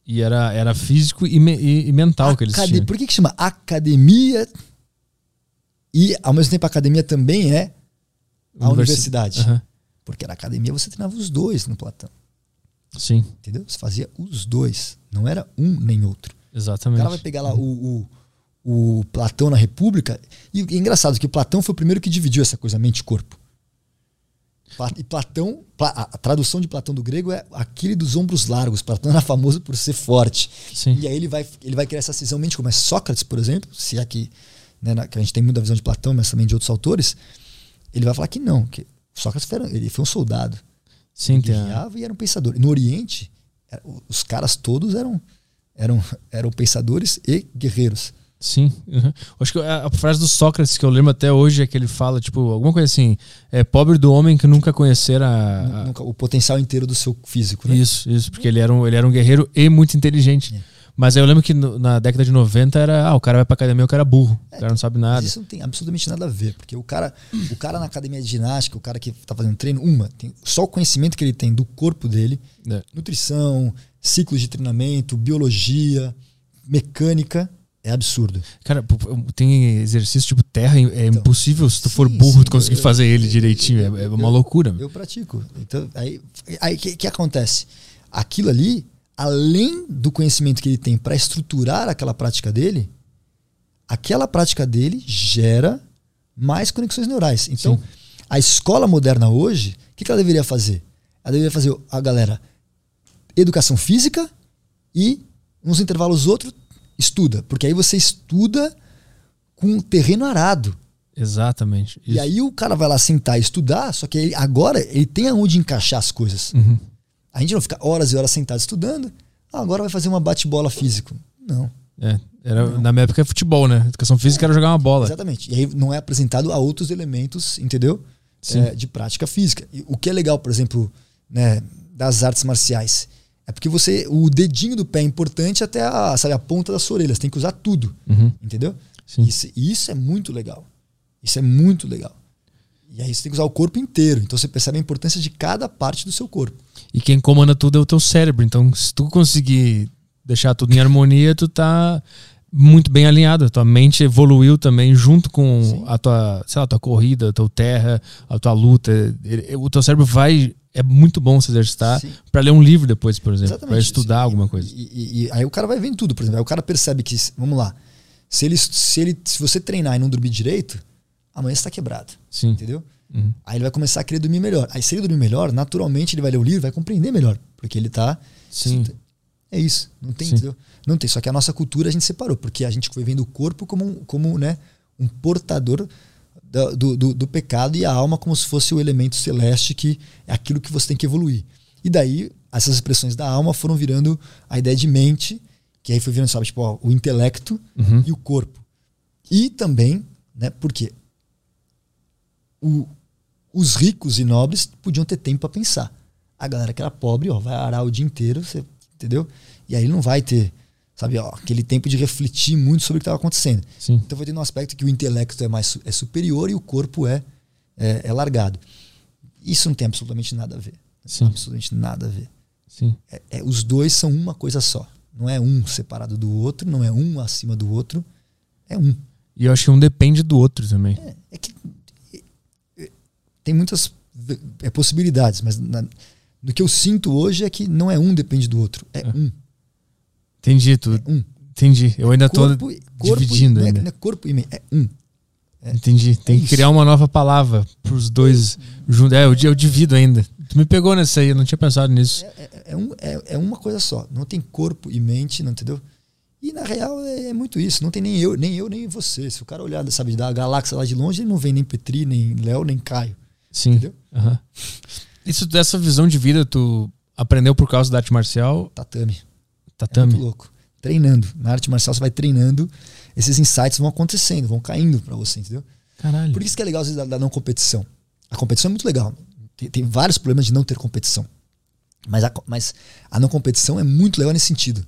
E era, era físico e, me- e- mental que eles tinham. Por que, que chama academia? E ao mesmo tempo a academia também é a Universi- universidade. Aham. Porque na academia você treinava os dois no Platão. Sim, Entendeu? Você fazia os dois. Não era um nem outro. O exatamente. cara vai pegar lá o, o, o Platão na República. E é engraçado que o Platão foi o primeiro que dividiu essa coisa mente e E Platão, Pla- a tradução de Platão do grego é aquele dos ombros largos. Platão era famoso por ser forte. Sim. E aí ele vai, ele vai criar essa cisão mente como é Sócrates, por exemplo, se é que, né, que a gente tem muita visão de Platão, mas também de outros autores, ele vai falar que não, que Sócrates foi, ele foi um soldado, Sim, a- guerreava e era um pensador. No Oriente, era- os caras todos eram, eram, eram pensadores e guerreiros. Sim. uhum. Acho que a, a frase do Sócrates que eu lembro até hoje é que ele fala, tipo, alguma coisa assim: é pobre do homem que nunca conhecera. a- Nunca- o potencial inteiro do seu físico. Né? Isso, isso, porque ele era um, ele era um guerreiro e muito inteligente. É. Mas aí eu lembro que no- na década de 90 era, ah, o cara vai pra academia, o cara é burro, o cara não sabe nada. isso não tem absolutamente nada a ver, porque o cara, o cara na academia de ginástica, o cara que tá fazendo treino, uma, tem só o conhecimento que ele tem do corpo dele, É. nutrição, ciclos de treinamento, biologia, mecânica, é absurdo. Cara, tem exercício tipo terra, é impossível se tu for sim, burro sim, tu conseguir eu- fazer ele direitinho, é, é uma eu- loucura. Eu pratico. Então, aí aí que, que acontece? Aquilo ali, além do conhecimento que ele tem para estruturar aquela prática dele, aquela prática dele gera mais conexões neurais. Então, Sim. a escola moderna hoje, o que, que ela deveria fazer? Ela deveria fazer a galera educação física e uns intervalos outros estuda, porque aí você estuda com terreno arado. Exatamente. E isso. aí o cara vai lá sentar e estudar, só que ele- agora ele tem aonde encaixar as coisas. Uhum. A gente não fica horas e horas sentado estudando. Ah, agora vai fazer uma bate-bola físico. Não, É, era, na minha época é futebol, né? Educação física era jogar uma bola. exatamente. E aí não é apresentado a outros elementos, entendeu? É, de prática física. E o que é legal, por exemplo, né, das artes marciais, é porque você o dedinho do pé é importante até a, sabe, a ponta das suas orelhas. Tem que usar tudo, Uhum. entendeu? Sim. Isso, e isso é muito legal. Isso é muito legal. E aí você tem que usar o corpo inteiro. Então você percebe a importância de cada parte do seu corpo. E quem comanda tudo é o teu cérebro. Então, se tu conseguir deixar tudo em harmonia, tu tá muito bem alinhado. A tua mente evoluiu também junto com Sim. a tua, sei lá, a tua corrida, a tua terra, a tua luta. O teu cérebro vai. É muito bom se exercitar para ler um livro depois, por exemplo. Exatamente. Para estudar Sim. alguma coisa. E, e- e aí o cara vai vendo tudo, por exemplo. Aí o cara percebe que, vamos lá, se, ele, se, ele, se você treinar e não dormir direito, amanhã você está quebrado. Sim. Entendeu? Uhum. Aí ele vai começar a querer dormir melhor. Aí se ele dormir melhor, naturalmente ele vai ler o livro e vai compreender melhor. Porque ele tá. Sim. É isso. Não tem, Sim. entendeu? Não tem. Só que a nossa cultura a gente separou, porque a gente foi vendo o corpo como como, né, um portador do, do, do, do pecado e a alma como se fosse o elemento celeste que é aquilo que você tem que evoluir. E daí, essas expressões da alma foram virando a ideia de mente, que aí foi virando, sabe, tipo, ó, o intelecto Uhum. e o corpo. E também, né, porque o, os ricos e nobres podiam ter tempo para pensar. A galera que era pobre, ó, vai arar o dia inteiro, você, entendeu? E aí não vai ter, sabe, ó, aquele tempo de refletir muito sobre o que estava acontecendo. Sim. Então vai ter um aspecto que o intelecto é mais é superior e o corpo é, é, é largado. Isso não tem absolutamente nada a ver. Sim. Absolutamente nada a ver. Sim. É- é- os dois são uma coisa só. Não é um separado do outro, não é um acima do outro. É um. E eu acho que um depende do outro também. É, é que é, é, tem muitas é, possibilidades, mas na- no que eu sinto hoje é que não é um depende do outro. É, É. um. Entendi, tu, É um. entendi. Eu ainda tô Corpo, corpo dividindo é, ainda. não é corpo e mente. É um. Entendi. Tem que isso. criar uma nova palavra pros dois juntos. É, eu, eu divido ainda. Tu me pegou nessa aí, eu não tinha pensado nisso. É, é- é um, é, é uma coisa só. Não tem corpo e mente, não entendeu? E na real é, é muito isso. Não tem nem eu, nem eu, nem você. Se o cara olhar, sabe, da galáxia lá de longe, ele não vê nem Petri, nem Léo, nem Caio. Sim. Entendeu? Aham. Isso dessa visão de vida tu aprendeu por causa da arte marcial, Tatame. É tatame. muito louco. Treinando. Na arte marcial você vai treinando, esses insights vão acontecendo, vão caindo pra você, entendeu? Caralho. Por isso que é legal às vezes da, da não competição. A competição é muito legal. Tem, tem vários problemas de não ter competição. Mas a, mas a não competição é muito legal nesse sentido.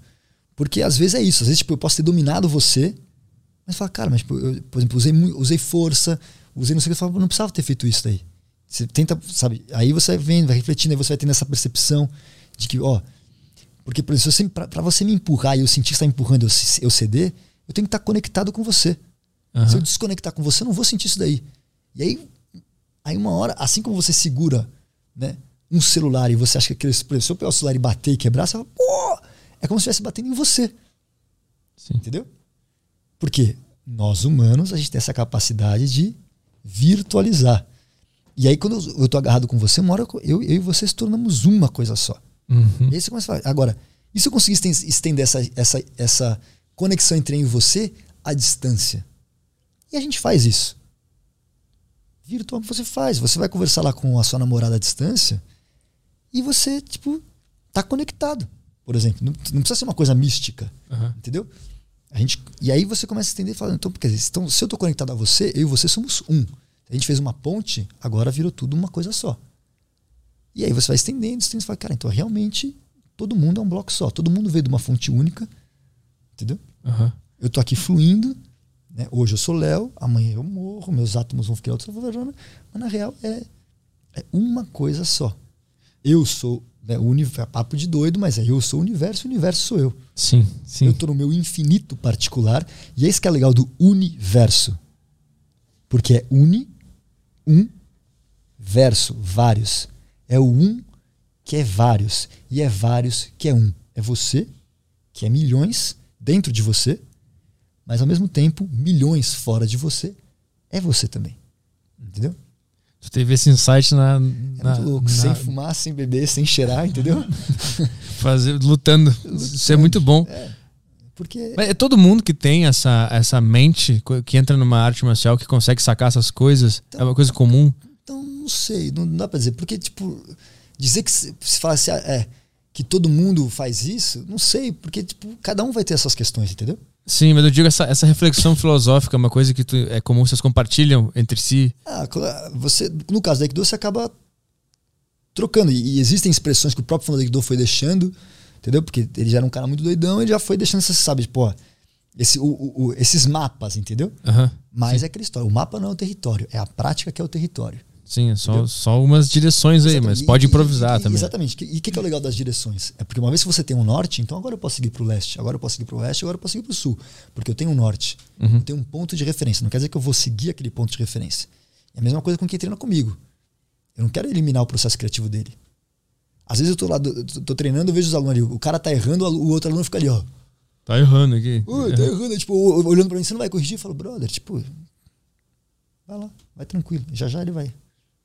Porque às vezes é isso. Às vezes tipo, eu posso ter dominado você, mas fala, cara, mas tipo, eu, por exemplo, usei, usei força, usei não sei o que, eu falo, não precisava ter feito isso daí. Você tenta, sabe? Aí você vai vendo, vai refletindo, aí você vai tendo essa percepção de que, ó. Porque, por exemplo, se você- me empurrar e eu sentir que você está empurrando eu, eu ceder, eu tenho que estar conectado com você. Aham. Se eu desconectar com você, eu não vou sentir isso daí. E aí, aí uma hora, assim como você segura né, um celular e você acha que aquele, se eu pegar o celular e bater e quebrar, você fala, pô, é como se estivesse batendo em você. Sim. Entendeu? Porque nós humanos, a gente tem essa capacidade de virtualizar. E aí, quando eu tô agarrado com você, uma hora eu, eu e você se tornamos uma coisa só. Uhum. E aí você começa a falar, agora, e se eu conseguir esten- estender essa, essa, essa conexão entre eu e você à distância? E a gente faz isso. Virtual você faz. Você vai conversar lá com a sua namorada à distância e você, tipo, tá conectado. Por exemplo, não, não precisa ser uma coisa mística, Aham. entendeu? A gente, e aí você começa a entender falando, então, porque então, se eu tô conectado a você, eu e você somos um. A gente fez uma ponte, agora virou tudo uma coisa só. E aí você vai estendendo, estendendo, você fala, cara, então realmente todo mundo é um bloco só, todo mundo veio de uma fonte única, entendeu? Aham. Eu tô aqui fluindo, né? hoje eu sou Léo, amanhã eu morro, meus átomos vão ficar verona, mas na real é, é uma coisa só. Eu sou, né, o uni- é papo de doido, mas é eu sou o universo, o universo sou eu. Sim, sim. Eu tô no meu infinito particular, e é isso que é legal do universo. Porque é uni, um, verso, vários. É o um que é vários, e é vários que é um. É você, que é milhões dentro de você, mas ao mesmo tempo, milhões fora de você, é você também. Entendeu? Tu teve esse insight na. É na- muito louco. na- Sem fumar, sem beber, sem cheirar, entendeu? fazer, lutando. Isso é muito bom. Porque Mas é todo mundo que tem essa, essa mente, que entra numa arte marcial, que consegue sacar essas coisas, é uma coisa comum. Então, não sei, não dá pra dizer. Porque, tipo, dizer que se, se falasse, ah, é, que todo mundo faz isso, não sei, porque, tipo, cada um vai ter essas questões, entendeu? Sim, mas eu digo essa, essa reflexão filosófica, é uma coisa que tu- é comum, vocês compartilham entre si. Ah, você, no caso da Aikido, você acaba trocando. E, e existem expressões que o próprio fundador do Aikido foi deixando, entendeu? Porque ele já era um cara muito doidão, ele já foi deixando essas, sabe, pô, esse, o- o- esses mapas, entendeu? Aham. Mas é aquela história, o mapa não é o território, é a prática que é o território. Sim, é só, Entendeu? só umas direções aí, mas pode E- improvisar e- também. Exatamente. E o que, que é o legal das direções? É porque uma vez que você tem um norte, então agora eu posso seguir para o leste, agora eu posso seguir para o oeste, agora eu posso seguir para o sul. Porque eu tenho um norte. Uhum. Eu tenho um ponto de referência. Não quer dizer que eu vou seguir aquele ponto de referência. É a mesma coisa com quem treina comigo. Eu não quero eliminar o processo criativo dele. Às vezes eu tô lá, tô, tô treinando, eu vejo os alunos ali. O cara tá errando, o outro aluno fica ali, ó. Tá errando aqui. Ui, tá errando. Aí, Tipo, olhando para mim, você não vai corrigir? Eu falo, brother, tipo, vai lá, vai tranquilo. Já já ele vai.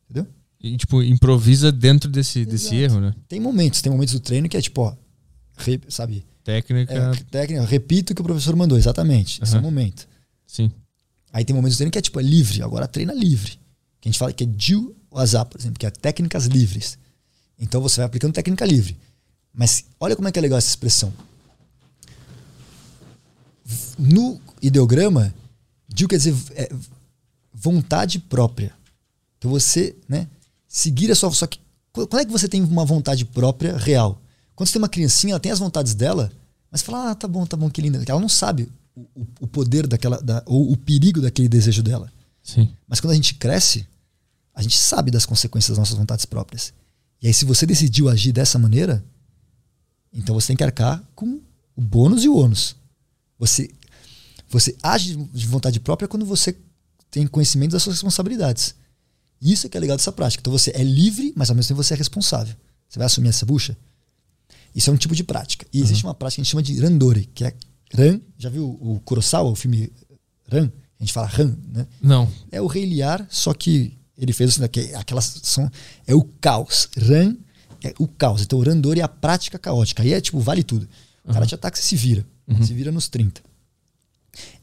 Entendeu? E, tipo, improvisa dentro desse, desse erro, né? Tem momentos, tem momentos do treino que é tipo, ó, re- sabe, Técnica. é, técnica, repito o que o professor mandou, exatamente. Esse é o momento. Sim. Aí tem momentos do treino que é tipo, é livre. Agora treina livre. Que a gente fala que é Jiu Wazap, por exemplo, que é técnicas livres. Então você vai aplicando técnica livre. Mas olha como é que é legal essa expressão. No ideograma, Jiu quer dizer é, vontade própria. Então você, né, seguir a sua. Só que quando é que você tem uma vontade própria real? Quando você tem uma criancinha, ela tem as vontades dela, mas fala, ah, tá bom, tá bom, que linda. Ela não sabe o, o poder daquela, da, ou o perigo daquele desejo dela. Sim. Mas quando a gente cresce, a gente sabe das consequências das nossas vontades próprias. E aí, se você decidiu agir dessa maneira, então você tem que arcar com o bônus e o ônus. Você, você age de vontade própria quando você tem conhecimento das suas responsabilidades. Isso é que é legal dessa prática. Então você é livre, mas ao mesmo tempo você é responsável. Você vai assumir essa bucha? Isso é um tipo de prática. E existe uhum. uma prática que a gente chama de Randori, que é Ran. Já viu o Kurosawa, o filme Ran? A gente fala Ran, né? Não. É o Rei Liar, só que ele fez assim, que aquelas são é o caos. Ran é o caos. Então o Randori é a prática caótica. Aí é tipo, vale tudo. O cara te ataca, você se vira. Uhum. Se vira nos 30.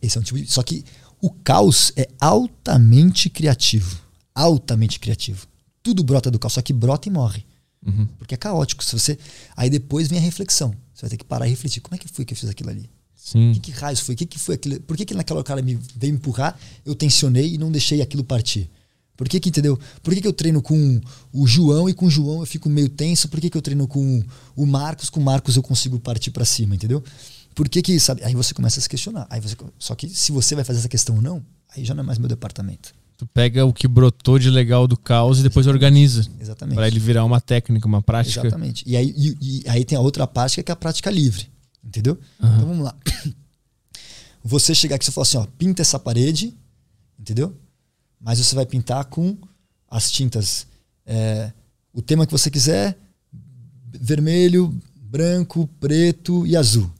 Esse é um tipo de, Só que o caos é altamente criativo. Altamente criativo. Tudo brota do caos, só que brota e morre. Uhum. Porque é caótico. Se você Aí depois vem a reflexão. Você vai ter que parar e refletir. Como é que foi que eu fiz aquilo ali? Sim. Que, que raios foi? Que que foi aquilo? Por que, que naquela cara me veio me empurrar, eu tensionei e não deixei aquilo partir? Por que, que entendeu? Por que, que eu treino com o João e com o João eu fico meio tenso? Por que, que eu treino com o Marcos? Com o Marcos eu consigo partir para cima, entendeu? Por que que, sabe? Aí você começa a se questionar. Aí você, só que se você vai fazer essa questão ou não, aí já não é mais meu departamento. Tu pega o que brotou de legal do caos e depois organiza. Exatamente. Para ele virar uma técnica, uma prática. Exatamente. E aí, e, e aí tem a outra prática que é a prática livre. Entendeu? Uhum. Então vamos lá. Você chegar aqui e falar assim, ó, pinta essa parede, entendeu? Mas você vai pintar com as tintas, é, o tema que você quiser, vermelho, branco, preto e azul.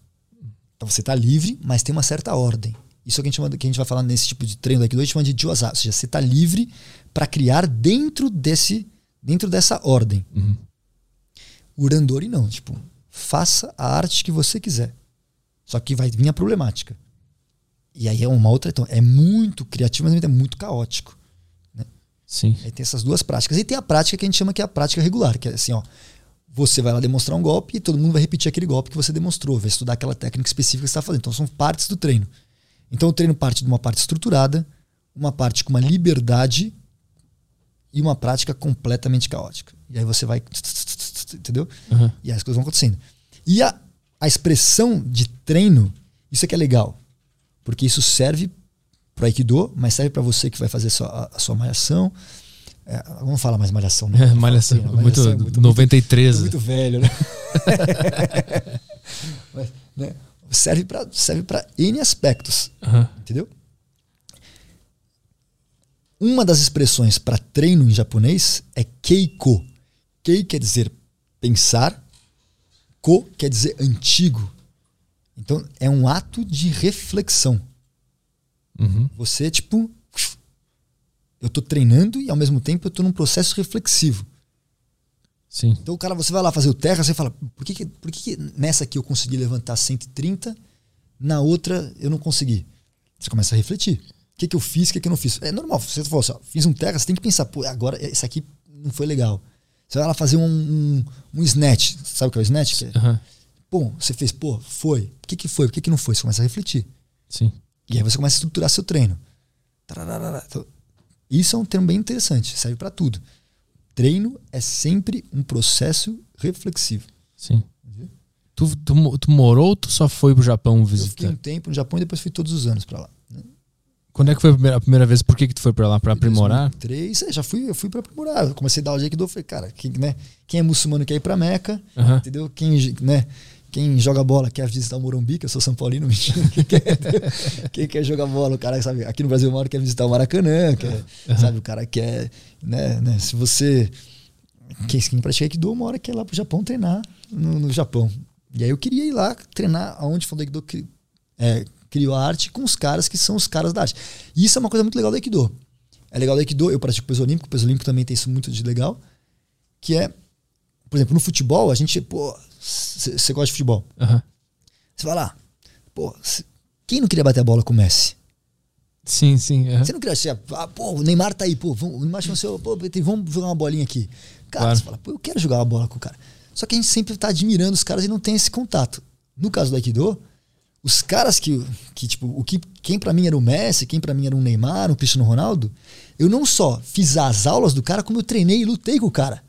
Então você está livre, mas tem uma certa ordem. Isso é que a gente, chama, que a gente vai falar nesse tipo de treino daqui dois, a gente chama de Jiwazá. Ou seja, você está livre para criar dentro desse dentro dessa ordem. Uhum. O Urandori não. Tipo, faça a arte que você quiser. Só que vai vir a problemática. E aí é uma outra. Então, é muito criativo, mas é muito caótico. Né? Sim. Aí tem essas duas práticas. E tem a prática que a gente chama que é a prática regular, que é assim, ó. Você vai lá demonstrar um golpe e todo mundo vai repetir aquele golpe que você demonstrou, vai estudar aquela técnica específica que você está fazendo. Então são partes do treino. Então o treino parte de uma parte estruturada, uma parte com uma liberdade e uma prática completamente caótica. E aí você vai. Entendeu? Uhum. E as coisas vão acontecendo. E a, a expressão de treino, isso é que é legal. Porque isso serve para Aikido, mas serve para você que vai fazer a sua, a sua malhação, é, vamos falar mais malhação, né? É, malhação, malhação muito, é muito, 93. Muito, muito velho, né? Mas, né? Serve para serve N aspectos. Uhum. Entendeu? Uma das expressões para treino em japonês é keiko. Kei quer dizer pensar, ko quer dizer antigo. Então é um ato de reflexão. Uhum. Você, tipo, eu estou treinando e ao mesmo tempo eu estou num processo reflexivo. Sim. Então o cara, você vai lá fazer o terra, você fala, por que, por que, nessa aqui eu consegui levantar 130, na outra eu não consegui? Você começa a refletir. O que, que eu fiz, o que, que eu não fiz? É normal, você falou assim, ó, fiz um terra, você tem que pensar, pô, agora esse aqui não foi legal. Você vai lá fazer um, um, um snatch, sabe o que é o snatch? Uhum. Bom, você fez, pô, foi. O que, que foi? Por que, que não foi? Você começa a refletir. Sim. E aí você começa a estruturar seu treino. Então, isso é um termo bem interessante, serve para tudo. Treino é sempre um processo reflexivo. Sim. Tu, tu, tu, morou ou tu só foi pro Japão visitar? Eu fiquei um tempo no Japão e depois fui todos os anos para lá. Né? Quando é que foi a primeira, a primeira, vez? Por que, que tu foi para lá? Para aprimorar? 2003, é, já fui, eu fui para aprimorar. Eu comecei a dar de Aikido, falei, cara, quem, né, quem é muçulmano quer ir para Meca, uhum. entendeu? Quem, né, quem joga bola quer visitar o Morumbi, que eu sou São Paulino, mentira. Quem quer, quem quer jogar bola, o cara, sabe, aqui no Brasil mora quer visitar o Maracanã, quer, uhum. sabe, o cara quer, né, né se você. Quem, quem pratica Aikido, uma hora quer ir lá pro Japão treinar no, no Japão. E aí eu queria ir lá treinar aonde falou Aikido cri, é, criou a arte com os caras que são os caras da arte. E isso é uma coisa muito legal do Aikido. É legal do Aikido, eu pratico peso olímpico, o peso olímpico também tem isso muito de legal, que é, por exemplo, no futebol, a gente, pô, você gosta de futebol. Uhum. Você vai lá. Pô, cê, quem não queria bater a bola com o Messi? Sim, sim. aham. Você não queria ser, ah, pô, o Neymar tá aí, pô, vamos, o Neymar chama seu, pô, vamos jogar uma bolinha aqui. Cara, Claro. você fala, pô, eu quero jogar uma bola com o cara. Só que a gente sempre tá admirando os caras e não tem esse contato. No caso do Aikido, os caras que, que tipo, o que, quem pra mim era o Messi, quem pra mim era um Neymar, um Cristiano Ronaldo, eu não só fiz as aulas do cara, como eu treinei e lutei com o cara.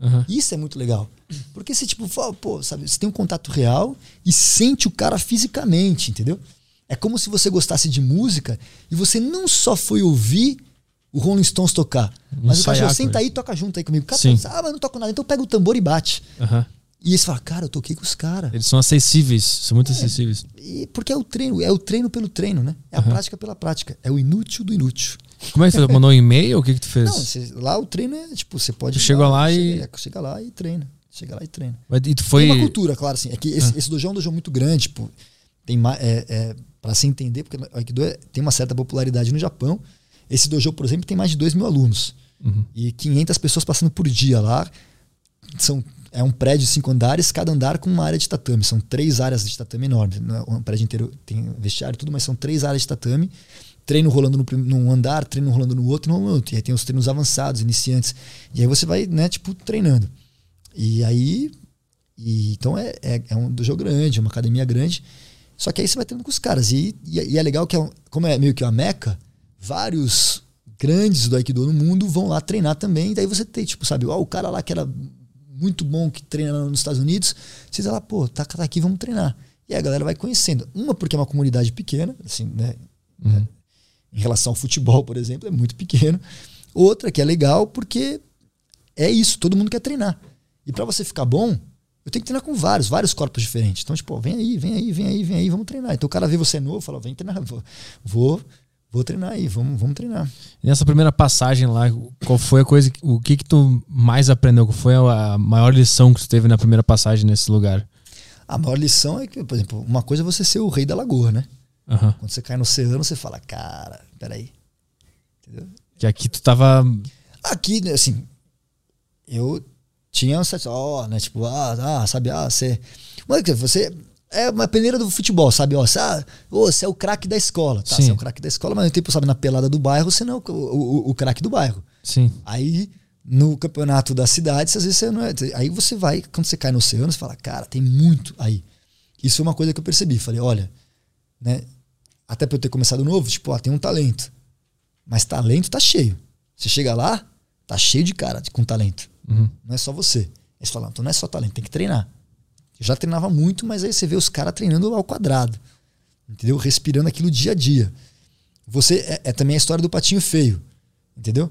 Aham. Isso é muito legal. Porque você, tipo, fala, pô, sabe, você tem um contato real e sente o cara fisicamente, entendeu? É como se você gostasse de música e você não só foi ouvir o Rolling Stones tocar, mas o cara Ensaiar falou, com senta aí e toca junto aí comigo. Cara, ah, mas não toco nada, então pega o tambor e bate. Aham. E aí você fala, cara, eu toquei com os caras. Eles são acessíveis, são muito acessíveis. E porque é o treino, é o treino pelo treino, né? É a prática pela prática. É o inútil do inútil. Como é que tu mandou um e-mail? O que que tu fez? Não, lá o treino é, tipo, você pode. Chega lá e- Chega, é, chega lá e treina. Chega lá e treina. Mas- E tu Tem foi. uma cultura, claro, assim. É que esse, esse dojo é um dojo muito grande, tipo, tem. É, é, pra se entender, porque o Aikido é- tem uma certa popularidade no Japão. Esse dojo, por exemplo, tem mais de 2 mil alunos. Uhum. E 500 pessoas passando por dia lá. São, é um prédio de cinco andares, cada andar com uma área de tatame. São três áreas de tatame enormes. Não é prédio inteiro tem vestiário e tudo, mas são três áreas de tatame. Treino rolando no, num andar, treino rolando no outro, no outro. E aí tem os treinos avançados, iniciantes. E aí você vai, né, tipo, treinando. E aí. E, então é, é, é um dojo grande, é uma academia grande. Só que aí você vai treinando com os caras. E, e, e é legal que, é como é meio que uma meca, vários grandes do Aikido no mundo vão lá treinar também. E daí você tem, tipo, sabe, ó, o cara lá que era muito bom que treina nos Estados Unidos, você diz lá, pô, tá, tá aqui, vamos treinar. E aí a galera vai conhecendo. Uma, porque é uma comunidade pequena, assim, né? Uhum. Em relação ao futebol, por exemplo, é muito pequeno. Outra que é legal porque é isso, todo mundo quer treinar. E para você ficar bom, eu tenho que treinar com vários, vários corpos diferentes. Então, tipo, vem aí, vem aí, vem aí, vem aí, vamos treinar. Então o cara vê você novo, fala, vem treinar, vou, vou, vou treinar aí, vamos, vamos treinar. E Nessa primeira passagem lá, qual foi a coisa, que- o que que tu mais aprendeu? Qual foi a maior lição que tu teve na primeira passagem nesse lugar? A maior lição é que, por exemplo, uma coisa é você ser o rei da lagoa, né? Aham. Quando você cai no oceano, você fala, cara, peraí. Entendeu? Que aqui tu tava. Aqui, assim, eu tinha um certo, ó, né, tipo, ah, ah, sabe, ah, você, dizer, você é uma peneira do futebol, sabe, ó, você, ah, você é o craque da escola, tá, Sim. você é o craque da escola, mas no tempo, sabe, na pelada do bairro, você não é o, o, o craque do bairro. Sim. Aí, no campeonato da cidade, às vezes você não é, aí você vai, quando você cai no oceano, você fala, cara, tem muito aí. Isso é uma coisa que eu percebi, falei, olha, né, até pra eu ter começado novo, tipo, ó, tem um talento, mas talento tá cheio. Você chega lá, tá cheio de cara de- com talento. Uhum. Não é só você. Aí você fala, então não é só talento, tem que treinar. Já treinava muito, mas aí você vê os caras treinando ao quadrado. Entendeu? Respirando aquilo dia a dia. Você é, é também a história do patinho feio. Entendeu?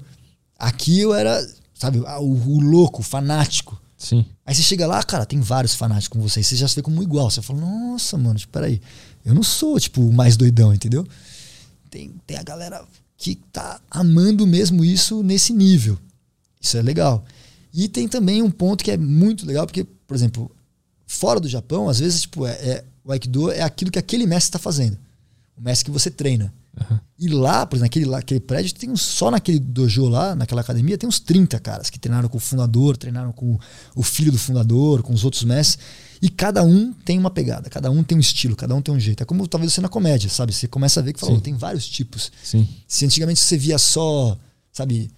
Aqui eu era, sabe, o, o louco, o fanático. Sim. Aí você chega lá, cara, tem vários fanáticos com você. Você já se vê como igual. Você fala, nossa, mano, tipo, peraí. Eu não sou, tipo, o mais doidão, entendeu? Tem, tem a galera que tá amando mesmo isso nesse nível. Isso é legal. E tem também um ponto que é muito legal, porque, por exemplo, fora do Japão, às vezes, tipo, é, é- o Aikido é aquilo que aquele mestre está fazendo. O mestre que você treina. Aham. E lá, por exemplo, naquele, lá, aquele prédio, tem uns, só naquele dojo lá, naquela academia, tem uns 30 caras que treinaram com o fundador, treinaram com o filho do fundador, com os outros mestres. E cada um tem uma pegada, cada um tem um estilo, cada um tem um jeito. É como talvez você na comédia, sabe? Você começa a ver que fala. "Oh, tem vários tipos. Sim. Se antigamente você via só, sabe?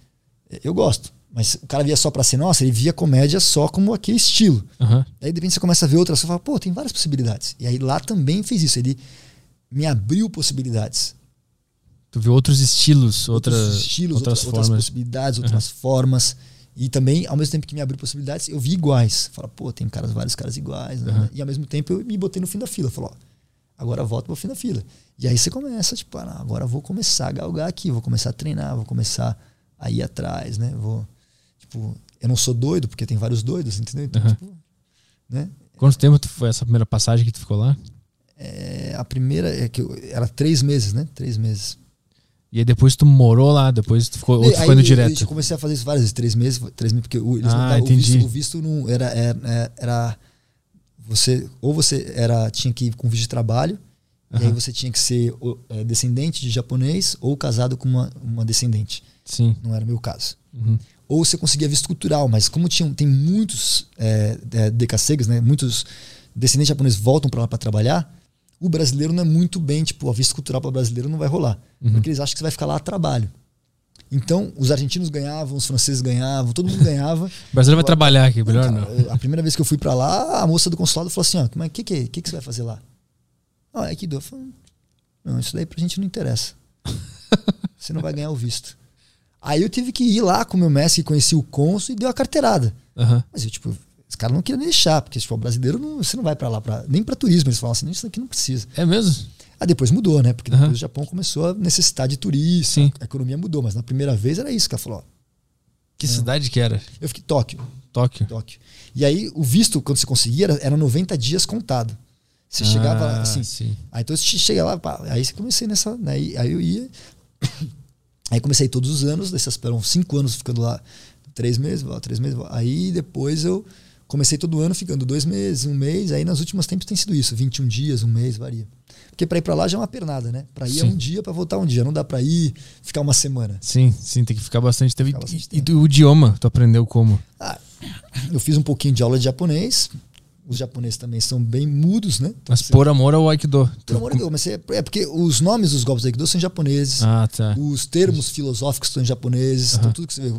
Eu gosto, mas o cara via só pra ser nossa, ele via comédia só como aquele estilo. Aham. Daí de repente você começa a ver outras, você fala, pô, tem várias possibilidades. E aí lá também fez isso, ele me abriu possibilidades. Tu viu outros estilos, outras, outros estilos, outras outras, outras formas. possibilidades, outras formas. E também, ao mesmo tempo que me abriu possibilidades, eu vi iguais. Fala, pô, tem caras, vários caras iguais. né? Uhum. E ao mesmo tempo eu me botei no fim da fila. Falou, ó, agora volta pro fim da fila. E aí você começa, tipo, ah, agora vou começar a galgar aqui, vou começar a treinar, vou começar a ir atrás, né? Vou, tipo, eu não sou doido, porque tem vários doidos, entendeu? Então, Uhum. tipo, né? Quanto tempo foi essa primeira passagem que tu ficou lá? É, a primeira é que eu, era três meses, né? Três meses. E aí depois tu morou lá, depois tu ficou, ou tu Aí foi no direto? Eu comecei a fazer isso várias vezes, três meses, três meses, porque o, eles Ah, não davam- o entendi. visto, o visto não era, era, era- você ou você era tinha que ir com visto de trabalho e aí você tinha que ser é, descendente de japonês ou casado com uma, uma descendente. Sim. Não era o meu caso. Uhum. Ou você conseguia visto cultural, mas como tinham, tem muitos é, é, né, muitos descendentes japoneses voltam para lá para trabalhar, o brasileiro não é muito bem, tipo, a vista cultural para brasileiro não vai rolar. Uhum. Porque eles acham que você vai ficar lá a trabalho. Então, os argentinos ganhavam, os franceses ganhavam, todo mundo ganhava. O brasileiro vai trabalhar aqui, melhor Cara, não. eu- A primeira vez que eu fui pra lá, a moça do consulado falou assim: ó, como é que, que, que, que você vai fazer lá? Ah, é que Eu falei, não, isso daí pra gente não interessa. Você não vai ganhar o visto. Aí eu tive que ir lá com o meu mestre, que conhecia o cônsul, e deu a carteirada. Aham. Mas eu, tipo, os caras não queriam me deixar, porque, tipo, o brasileiro não, você não vai pra lá, pra, nem pra turismo. Eles falam assim, isso aqui não precisa. É mesmo? Aí depois mudou, né? Porque depois Aham. o Japão começou a necessitar de turista, Sim. a economia mudou. Mas na primeira vez era isso que ela falou. ó. Que cidade que era? Eu fiquei Tóquio. Tóquio. Tóquio. E aí, o visto, quando você conseguia, era, era 90 dias contado. Você chegava Ah, assim. Sim. Aí então você chega lá, pá, aí você comecei nessa. Né, aí eu ia. Aí comecei todos os anos, desses foram cinco anos ficando lá, três meses, três meses. Aí depois eu comecei todo ano ficando dois meses, um mês. Aí nos últimos tempos tem sido isso, 21 dias, um mês, varia. Porque pra ir pra lá já é uma pernada, né? Pra ir é Sim. um dia, pra voltar um dia. Não dá pra ir ficar uma semana. Sim, sim, tem que ficar bastante tempo. Ficar bastante E, e o idioma, tu aprendeu como? Ah, eu fiz um pouquinho de aula de japonês. Os japoneses também são bem mudos, né? Então, Mas você- por amor ao Aikido. Pelo amor de Deus, mas é, é porque os nomes dos golpes do Aikido são japoneses. Ah, tá. Os termos filosóficos em japoneses. Então tudo que você.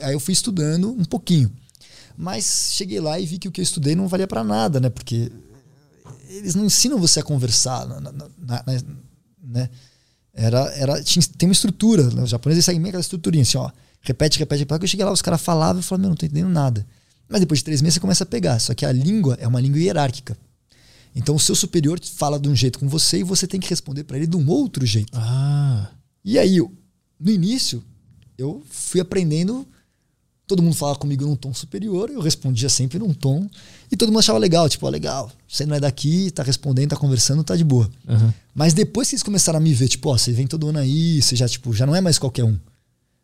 Aí eu fui estudando um pouquinho. Mas cheguei lá e vi que o que eu estudei não valia pra nada, né? Porque eles não ensinam você a conversar, na- na- na- na- né? Era, era, tinha, tem uma estrutura. né? Os japoneses seguem meio aquela estruturinha, assim, ó. Repete, repete, repete. Eu cheguei lá, os caras falavam e eu falava, meu, não tô entendendo nada. Mas depois de três meses você começa a pegar. Só que a língua é uma língua hierárquica. Então o seu superior fala de um jeito com você e você tem que responder para ele de um outro jeito. Ah, E aí, no início, eu fui aprendendo. Todo mundo falava comigo num tom superior, eu respondia sempre num tom. E todo mundo achava legal, tipo, ó, legal, você não é daqui, tá respondendo, tá conversando, tá de boa. aham. Mas depois que eles começaram a me ver, tipo, ó, você vem todo ano aí, você já, tipo, já não é mais qualquer um.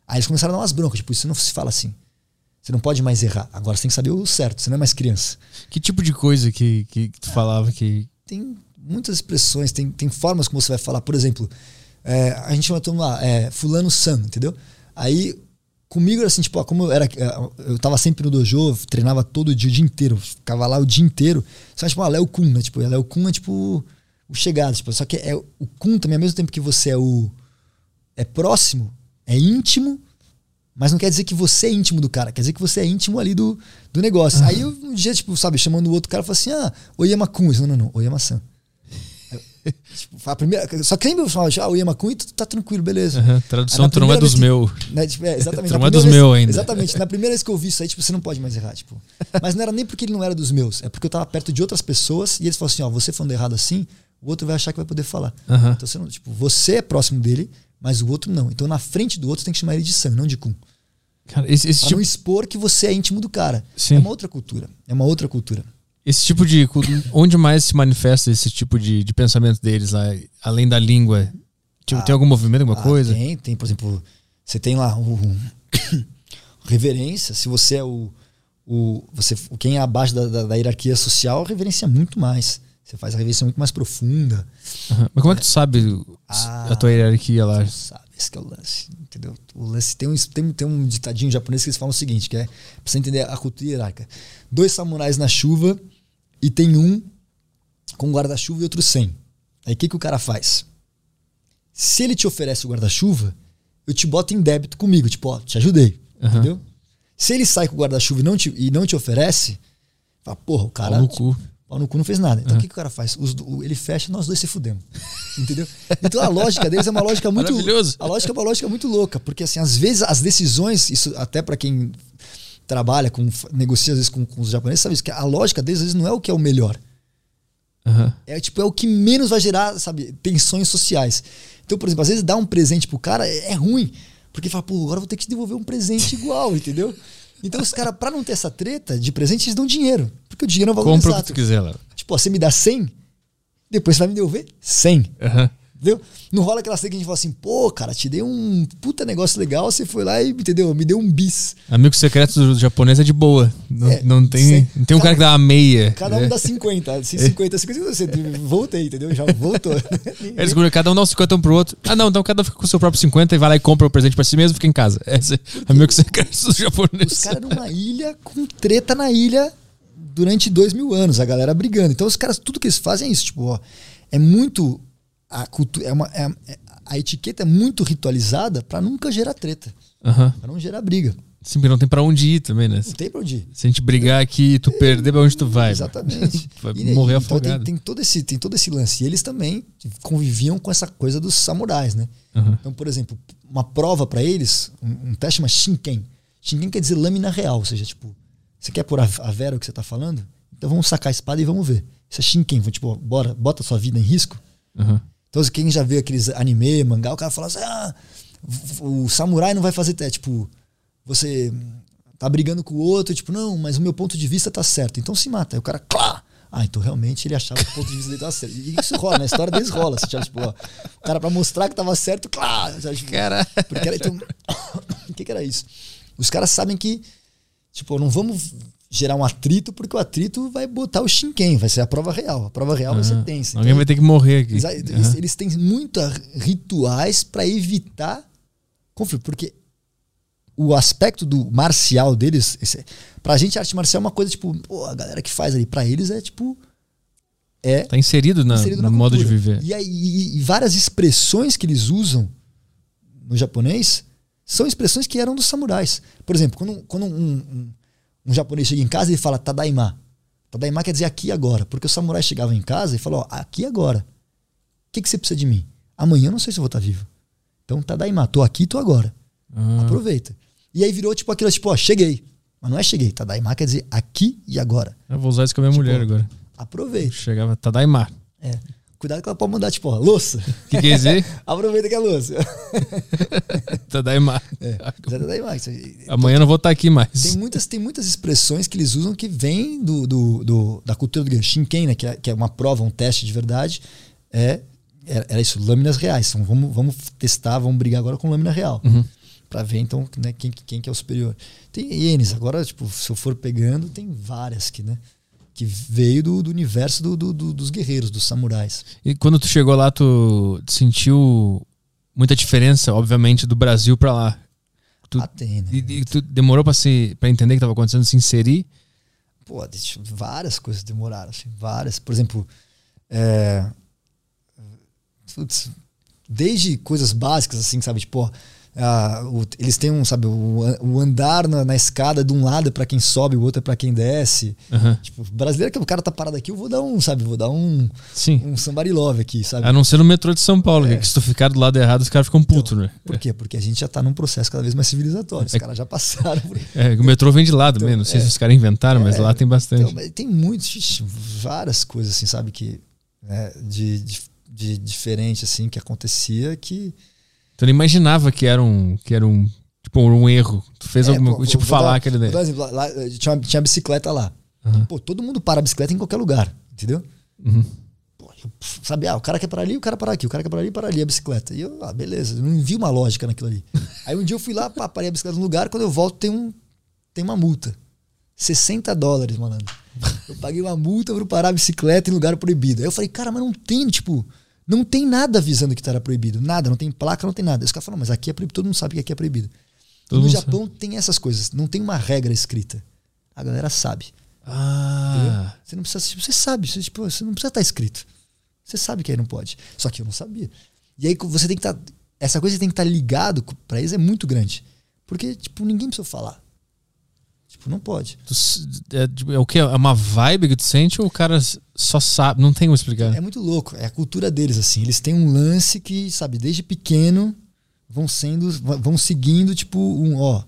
Aí eles começaram a dar umas broncas, tipo, isso não se fala assim. Você não pode mais errar. Agora você tem que saber o certo, você não é mais criança. Que tipo de coisa que, que tu falava que. tem muitas expressões, tem, tem formas como você vai falar. Por exemplo, é, a gente chama todo lá, é, fulano san, entendeu? Aí, comigo era assim, tipo, ó, como eu era, é, eu tava sempre no dojo, treinava todo dia, o dia inteiro, ficava lá o dia inteiro. Só tipo, ah, Léo Kun, né? Tipo, Léo Kun é tipo o chegado, tipo, só que é o Kun também, ao mesmo tempo que você é o é próximo, é íntimo, mas não quer dizer que você é íntimo do cara, quer dizer que você é íntimo ali do, do negócio. Aí eu, um dia, tipo, sabe, chamando o outro cara, eu falei assim: ah, Oyama-kun. Não, não, não, Oyama-san. Aí, tipo, a primeira, só eu falava, ah, Oyama-kun e tu tá tranquilo, beleza. Aí Tradução, tu não é dos meus. né, tipo, é, exatamente. Tu não é dos meus ainda. Exatamente. Na primeira vez que eu vi isso aí, tipo, você não pode mais errar, tipo. Mas não era nem porque ele não era dos meus, é porque eu tava perto de outras pessoas e eles falaram assim, ó, você falando errado assim, o outro vai achar que vai poder falar. Aham. Então você não, tipo, você é próximo dele, mas o outro não. Então na frente do outro tem que chamar ele de san, não de kun. Cara, esse, esse Pra tipo, não expor que você é íntimo do cara. Sim. É uma outra cultura. É uma outra cultura. esse tipo de. Onde mais se manifesta esse tipo de, de pensamento deles lá, além da língua? Tipo, tem algum movimento, alguma Ah, coisa? Tem, tem, por exemplo, você tem lá o, reverência. Se você é o, o você quem é abaixo da, da, da hierarquia social, reverencia muito mais. Você faz a reverência muito mais profunda. Aham. Mas como é que tu sabe Ah. a tua hierarquia lá? Tu sabe, esse que é o lance, entendeu? O lance tem um, tem, tem um ditadinho japonês que eles falam o seguinte, que é pra você entender a cultura hierárquica. Dois samurais na chuva e tem um com guarda-chuva e outro sem. Aí o que, que o cara faz? Se ele te oferece o guarda-chuva, eu te boto em débito comigo, tipo, ó, te ajudei, Aham. entendeu? Se ele sai com o guarda-chuva e não te, e não te oferece, fala, porra, o cara Pau no cu. Pau no cu não fez nada. Então o que, que o cara faz? Os do- ele fecha, nós dois se fudemos. Entendeu? Então a lógica deles é uma lógica muito. Maravilhoso. A lógica é uma lógica muito louca, porque assim, às vezes as decisões, isso até para quem trabalha com negocia às vezes com, com os japoneses, sabe isso, que a lógica deles às vezes não é o que é o melhor. Aham. É tipo, é o que menos vai gerar, sabe, tensões sociais. Então, por exemplo, às vezes dar um presente pro cara é, é ruim, porque fala, pô, agora eu vou ter que te devolver um presente igual, entendeu? Então os caras, pra não ter essa treta de presente, eles dão dinheiro. Porque o dinheiro é o valor Compra o que exato. tu quiser lá. Tipo, ó, você me dá 100, depois você vai me devolver 100. Aham. Entendeu? Não rola aquela cena que a gente fala assim, pô, cara, te dei um puta negócio legal, você foi lá e, entendeu? Me deu um bis. Amigo secreto do japonês é de boa. Não, É, não tem, não tem um cara que dá uma meia. Cada um né? dá 50. Se 50, 50, você voltei, entendeu? Já voltou. Eles seguram, cada um dá um 50 um pro outro. Ah, não, então cada um fica com o seu próprio 50 e vai lá e compra o presente pra si mesmo e fica em casa. Esse é amigo secreto dos Os japoneses. caras numa ilha com treta na ilha durante dois mil anos, a galera brigando. Então os caras, tudo que eles fazem é isso, tipo, ó, é muito. A, cultura, é uma, é, é- a etiqueta é muito ritualizada pra nunca gerar treta, Aham. pra não gerar briga. Sim, porque não tem pra onde ir também, né? Não tem pra onde ir. Se a gente brigar aqui e tu perder, pra onde tu vai? Exatamente. Vai E, morrer então tem, afogado. tem todo esse, tem todo esse lance. E eles também conviviam com essa coisa dos samurais, né? Aham. Então, por exemplo, uma prova pra eles, um, um teste chama Shinken. Shinken quer dizer lâmina real, ou seja, tipo, você quer pôr a, a vera o que você tá falando? Então vamos sacar a espada e vamos ver. Isso é Shinken, tipo, bora, bota a sua vida em risco. Aham. Então, quem já viu aqueles anime, mangá, o cara fala assim: ah, o samurai não vai fazer teste. Tipo, você tá brigando com o outro, tipo, não, mas o meu ponto de vista tá certo. Então se mata. Aí o cara, clá! Ah, então realmente ele achava que o ponto de vista dele tava certo. E isso rola, na história deles rola. Assim, tipo, ó, o cara pra mostrar que tava certo, clá! Tipo, Cara. Porque era, então, o que, que era isso? Os caras sabem que, tipo, não vamos gerar um atrito, porque o atrito vai botar o Shinken, vai ser a prova real. A prova real vai ser tensa. Alguém Então, vai ter que morrer aqui. eles, Aham. eles têm muitos rituais para evitar conflito, porque o aspecto do marcial deles, esse, pra gente arte marcial é uma coisa tipo, pô, a galera que faz ali, pra eles é tipo é Tá inserido, na, inserido no na modo de viver. E, e- e várias expressões que eles usam no japonês são expressões que eram dos samurais. Por exemplo, quando, quando um, um- um japonês chega em casa e fala tadaima. Tadaima quer dizer aqui e agora. Porque o samurai chegava em casa e falou, ó, aqui e agora. O que, que você precisa de mim? Amanhã eu não sei se eu vou estar vivo. Então tadaima, tô aqui, tô agora. Ah, Aproveita. E aí virou tipo aquilo, tipo, ó, cheguei. Mas não é cheguei. Tadaima quer dizer aqui e agora. eu vou usar isso com a minha Tipo, mulher agora. Aproveita. Chegava, tá daimar. É. Cuidado que ela pode mandar, tipo, ó, louça. O que quer dizer? Aproveita que é louça. tá daimar. É, Tadaima. Isso- Amanhã eu não vou estar aqui mais. Tem muitas, tem muitas expressões que eles usam que vêm do, do, do- da cultura do Shinken, né? Que é, que é uma prova, um teste de verdade. É, era, era isso, lâminas reais. Então vamos, vamos testar, vamos brigar agora com lâmina real. Uhum. Pra ver, então, né, quem, quem que é o superior. Tem ienes, agora, tipo, se eu for pegando, tem várias que, né? Que veio do, do universo do- do- do- dos guerreiros, dos samurais. E quando tu chegou lá, tu sentiu muita diferença, obviamente, do Brasil pra lá. Tu- Ah, tem, né? E, e tu demorou pra, se, pra entender o que tava acontecendo, se inserir? Pô, várias coisas demoraram, assim, várias. Por exemplo, é, desde coisas básicas, assim, sabe? Tipo, ó, ah, o- eles têm um, sabe, o, o andar na, na escada de um lado é pra quem sobe, o outro é pra quem desce. Aham. Tipo, brasileiro que o cara tá parado aqui, eu vou dar um, sabe? Vou dar um, Sim. um somebody love aqui, sabe? A não ser no metrô de São Paulo, É. que se tu ficar do lado errado, os caras ficam putos, né? Por quê? Porque a gente já tá num processo cada vez mais civilizatório. Os É- caras já passaram por É, o metrô vem de lado Então, mesmo. Não sei é. se os caras inventaram, mas É. lá tem bastante. Então, tem muitos, várias coisas assim, sabe, que né, de, de, de diferente assim que acontecia que Tu não imaginava que era um, que era um, tipo, um erro. Tu fez É, alguma coisa, tipo, vou falar dar- aquele daí. exemplo, lá, tinha, uma, tinha uma bicicleta lá. Aham. Pô, todo mundo para a bicicleta em qualquer lugar, entendeu? Uhum. Pô, eu, sabe, ah, o cara quer parar ali, o cara parar aqui, o cara quer parar ali, parar ali a bicicleta. E eu, ah, beleza, eu não vi uma lógica naquilo ali. Aí um dia eu fui lá, pá, parei a bicicleta num lugar, quando eu volto tem um tem uma multa. 60 dólares, malandro. Eu paguei uma multa por parar a bicicleta em lugar proibido. Aí eu falei, cara, mas não tem, tipo, não tem nada avisando que era proibido. Nada, não tem placa, não tem nada. Os caras falaram, mas aqui é proibido, todo mundo sabe que aqui é proibido. Todo no Japão tem essas coisas, não tem uma regra escrita. A galera sabe. Ah, Você não precisa, você sabe, você, tipo, você não precisa estar escrito. Você sabe que aí não pode. Só que eu não sabia. E aí você tem que estar. essa coisa tem que estar ligado pra eles é muito grande. Porque, tipo, ninguém precisa falar. Tipo, não pode. é, tipo, é o que? É uma vibe que tu sente ou o cara só sabe? Não tem como explicar. É muito louco. É a cultura deles, assim. Eles têm um lance que, sabe, desde pequeno vão sendo. vão seguindo, tipo, um, ó.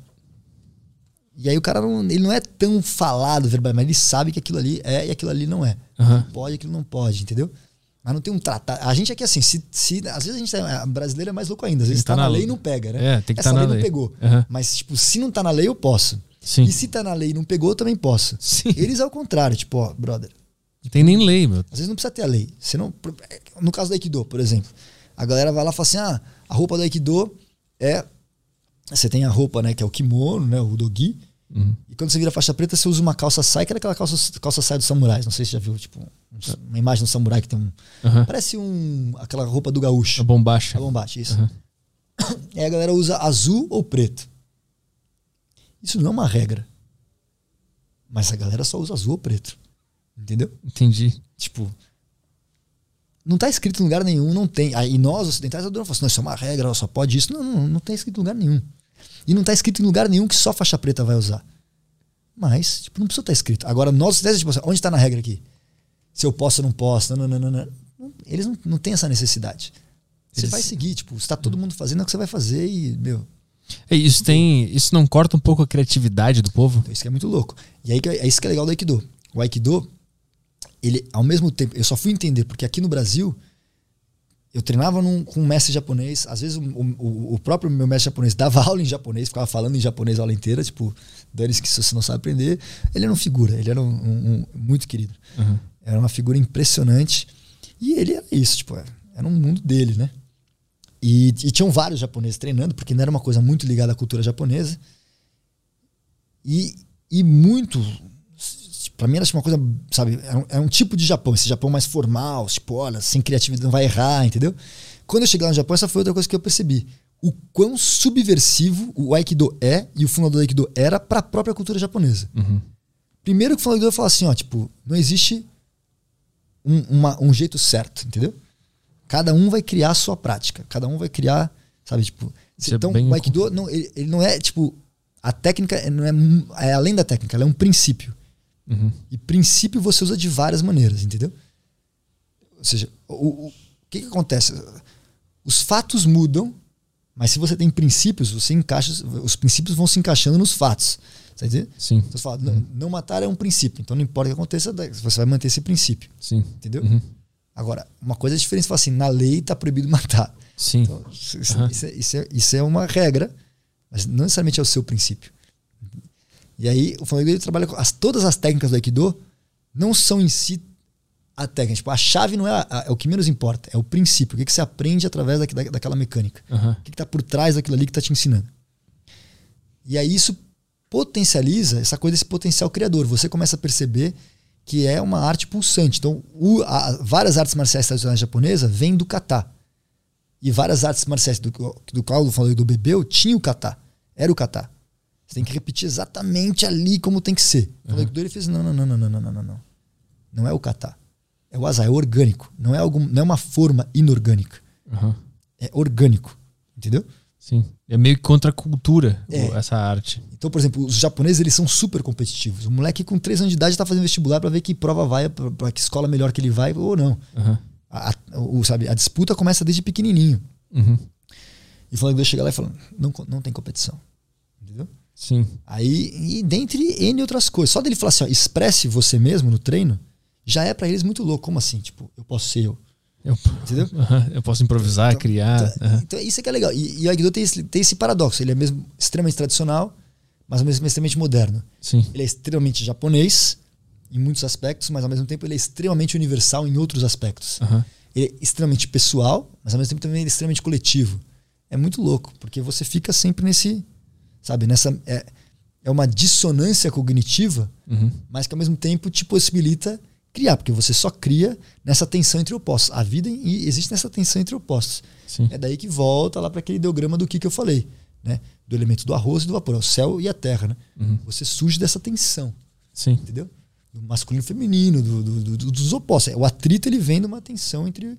E aí o cara não, ele não é tão falado verbal, mas ele sabe que aquilo ali é e aquilo ali não é. Aham. Pode, aquilo não pode, entendeu? Mas não tem um tratado. A gente aqui, assim, se, se, às vezes a gente é, a brasileira é mais louco ainda. Às vezes tá tá na lei e não pega, né? É, tem que Essa tá na lei, lei. não pegou. Aham. Mas, tipo, se não tá na lei, eu posso. Sim. E se tá na lei e não pegou, eu também posso. Sim. Eles ao contrário, tipo, ó, brother, Tem nem lei, meu. às vezes não precisa ter a lei. Você não, no caso do Aikido, por exemplo, a galera vai lá e fala assim: ah, a roupa do Aikido é. Você tem a roupa, né, que é o kimono, né, o dogi. Uhum. E quando você vira faixa preta, você usa uma calça sai, que era aquela calça, calça sai dos samurais. Não sei se você já viu, tipo, um- uma imagem do samurai que tem um. Aham. Parece um. aquela roupa do A gaúcho. bombacha. A bombate, isso. E aí a galera usa azul ou preto. Isso não é uma regra. Mas a galera só usa azul ou preto. Entendeu? Entendi. Tipo, não tá escrito em lugar nenhum, não tem. Aí nós, ocidentais, adoramos falar assim, não, isso é uma regra, só pode isso. Não, não, não tá escrito em lugar nenhum. E não tá escrito em lugar nenhum que só faixa preta vai usar. Mas, tipo, não precisa estar tá escrito. Agora, nós ocidentais, tipo, onde está na regra aqui? Se eu posso ou não posso, não, não, não, não. Eles não, não têm essa necessidade. Você Eles... vai seguir, tipo, está todo mundo fazendo é o que você vai fazer e, meu. É, isso tem. Isso não corta um pouco a criatividade do povo? Isso que é muito louco. E aí é isso que é legal do Aikido. O Aikido, ele, ao mesmo tempo, eu só fui entender, porque aqui no Brasil, eu treinava num, com um mestre japonês, às vezes o, o, o, próprio meu mestre japonês dava aula em japonês, ficava falando em japonês a aula inteira, tipo, dane que se você não sabe aprender. Ele era um figura, ele era um, um, um muito querido. Uhum. Era uma figura impressionante. E ele era isso, tipo, era um mundo dele, né? E, e tinham vários japoneses treinando, porque não era uma coisa muito ligada à cultura japonesa. E, e muito Pra mim era tipo, uma coisa, sabe, é um, é um, tipo de Japão, esse Japão mais formal, tipo, olha, sem criatividade não vai errar, entendeu? Quando eu cheguei lá no Japão, essa foi outra coisa que eu percebi. O quão subversivo o Aikido é e o fundador do Aikido era para a própria cultura japonesa. Uhum. Primeiro que o fundador falou assim, ó, tipo, não existe um, uma, um jeito certo, entendeu? Cada um vai criar a sua prática, cada um vai criar, sabe, tipo, Isso é então é o Aikido não, ele, ele, não é tipo a técnica não é, é além da técnica, ela é um princípio. Uhum. E princípio você usa de várias maneiras, entendeu? Ou seja, o, o que, que acontece? Os fatos mudam, mas se você tem princípios, você encaixa, os princípios vão se encaixando nos fatos. Você entendeu? Sim. Então, você fala, não, não, matar é um princípio, então não importa o que aconteça, você vai manter esse princípio. Sim. Entendeu? Uhum. Agora, uma coisa é diferente, você fala assim, na lei está proibido matar. Sim. Então, isso, uhum. isso, é, isso, é, isso é uma regra, mas não necessariamente é o seu princípio. E aí o Flamengo trabalha com as, todas as técnicas do Aikido não são em si a técnica. Tipo, a chave não é, a, a, é, o que menos importa, é o princípio. O que, que você aprende através da, da, daquela mecânica. Uhum. O que está por trás daquilo ali que está te ensinando. E aí isso potencializa essa coisa, esse potencial criador. Você começa a perceber que é uma arte pulsante. Então, o, a, várias artes marciais tradicionais japonesas vêm do kata. E várias artes marciais do, do qual falou do Bebeu tinha o kata. Era o kata. Você tem que repetir exatamente ali como tem que ser. Uhum. O ele fez: não, não, não, não, não, não, não, não. Não é o kata. É o azar, é orgânico. Não é, algum, não é uma forma inorgânica. Uhum. É orgânico. Entendeu? Sim. É meio contra a cultura é. essa arte. Então, por exemplo, os japoneses eles são super competitivos. O moleque com 3 anos de idade está fazendo vestibular para ver que prova vai, para que escola melhor que ele vai ou não. Uhum. A, a, o, sabe, a disputa começa desde pequenininho. Uhum. E falando que eu chegar lá e falando, não, não tem competição. Entendeu? Sim. Aí, e dentre N outras coisas. Só dele falar assim, ó, expresse você mesmo no treino, já é para eles muito louco. Como assim? Tipo, eu posso ser eu. Eu, Entendeu? eu posso improvisar, então, criar. Então, então, isso é que é legal. E, e o Aikido tem esse, tem esse paradoxo. Ele é mesmo extremamente tradicional, mas ao mesmo tempo extremamente moderno. Sim. Ele é extremamente japonês em muitos aspectos, mas ao mesmo tempo ele é extremamente universal em outros aspectos. Uhum. Ele é extremamente pessoal, mas ao mesmo tempo também é extremamente coletivo. É muito louco, porque você fica sempre nesse Sabe? Nessa, é, é uma dissonância cognitiva, uhum. mas que ao mesmo tempo te possibilita criar, porque você só cria nessa tensão entre opostos. A vida existe nessa tensão entre opostos. Sim. É daí que volta lá para aquele ideograma do que, que eu falei, né? Do elemento do arroz e do vapor, é o céu e a terra, né? Uhum. Você surge dessa tensão. Sim. Entendeu? Do masculino e feminino, do, do, do, dos opostos. O atrito ele vem de uma tensão entre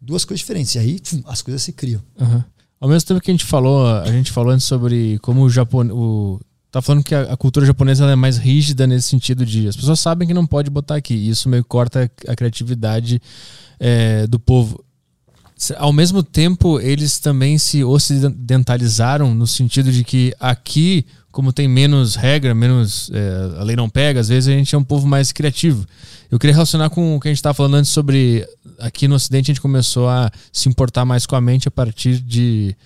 duas coisas diferentes. E aí pum, as coisas se criam. Uhum. Ao mesmo tempo que a gente falou, a gente falou antes sobre como o Japão. O, tá falando que a, a cultura japonesa é mais rígida nesse sentido de as pessoas sabem que não pode botar aqui. E isso meio corta a criatividade é, do povo. Ao mesmo tempo, eles também se ocidentalizaram no sentido de que aqui, como tem menos regra, menos é, a lei não pega, às vezes a gente é um povo mais criativo. Eu queria relacionar com o que a gente estava falando antes sobre aqui no Ocidente a gente começou a se importar mais com a mente a partir de,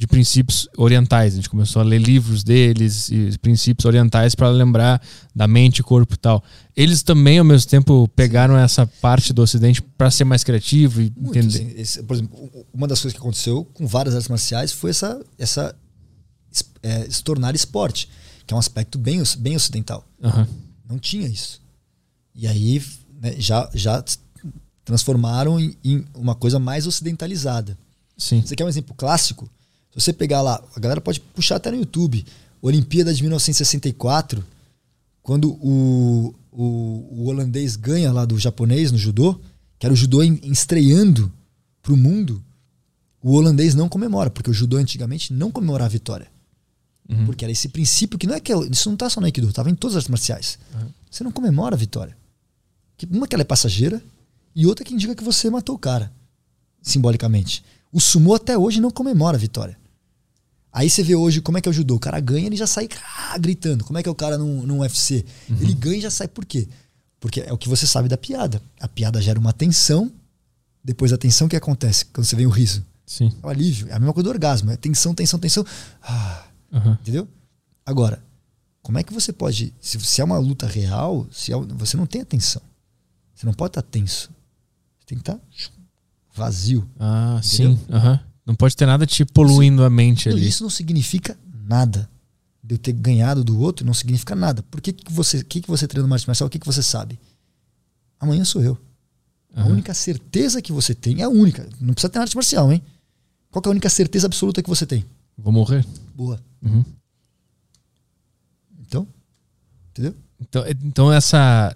de princípios orientais. A gente começou a ler livros deles e princípios orientais para lembrar da mente, corpo e tal. Eles também, ao mesmo tempo, pegaram essa parte do Ocidente para ser mais criativo e Muito, entender. Assim, esse, por exemplo, uma das coisas que aconteceu com várias artes marciais foi essa, essa é, se tornar esporte, que é um aspecto bem, bem ocidental. Uhum. Não tinha isso. E aí né, já, já transformaram em, em, uma coisa mais ocidentalizada. Sim. Você quer um exemplo clássico? Se você pegar lá, a galera pode puxar até no YouTube, Olimpíada de 1964, quando o, o, o holandês ganha lá do japonês no judô, que era o judô em, estreando pro mundo, o holandês não comemora, porque o judô antigamente não comemorava a vitória. Uhum. Porque era esse princípio que não é que isso não tá só no Aikido, tava em todas as artes marciais. Você não comemora a vitória. Uma que ela é passageira e outra que indica que você matou o cara, simbolicamente. O sumo até hoje não comemora a vitória. Aí você vê hoje como é que é o judô. O cara ganha, ele já sai ah, gritando. Como é que é o cara num, num UFC? Ele ganha e já sai por quê? Porque é o que você sabe da piada. A piada gera uma tensão. Depois da tensão, o que acontece? Quando você vem o riso. Sim. É o alívio. É a mesma coisa do orgasmo. É tensão, tensão, tensão. Ah, Aham. entendeu? Agora, como é que você pode. Se, se é uma luta real, se é, você não tem atenção. Você não pode estar tenso. Você tem que estar vazio. Ah, Entendeu? sim. Aham. Não pode ter nada te poluindo a mente ali. Isso não significa nada. De eu ter ganhado do outro não significa nada. Por que, que você, que, que você treina no arte marcial? O que, que você sabe? Amanhã sou eu. A Aham. única certeza que você tem é a única. Não precisa ter arte marcial, hein? Qual é a única certeza absoluta que você tem? Vou morrer. Boa. Uhum. Então, entendeu? Então, é- então essa,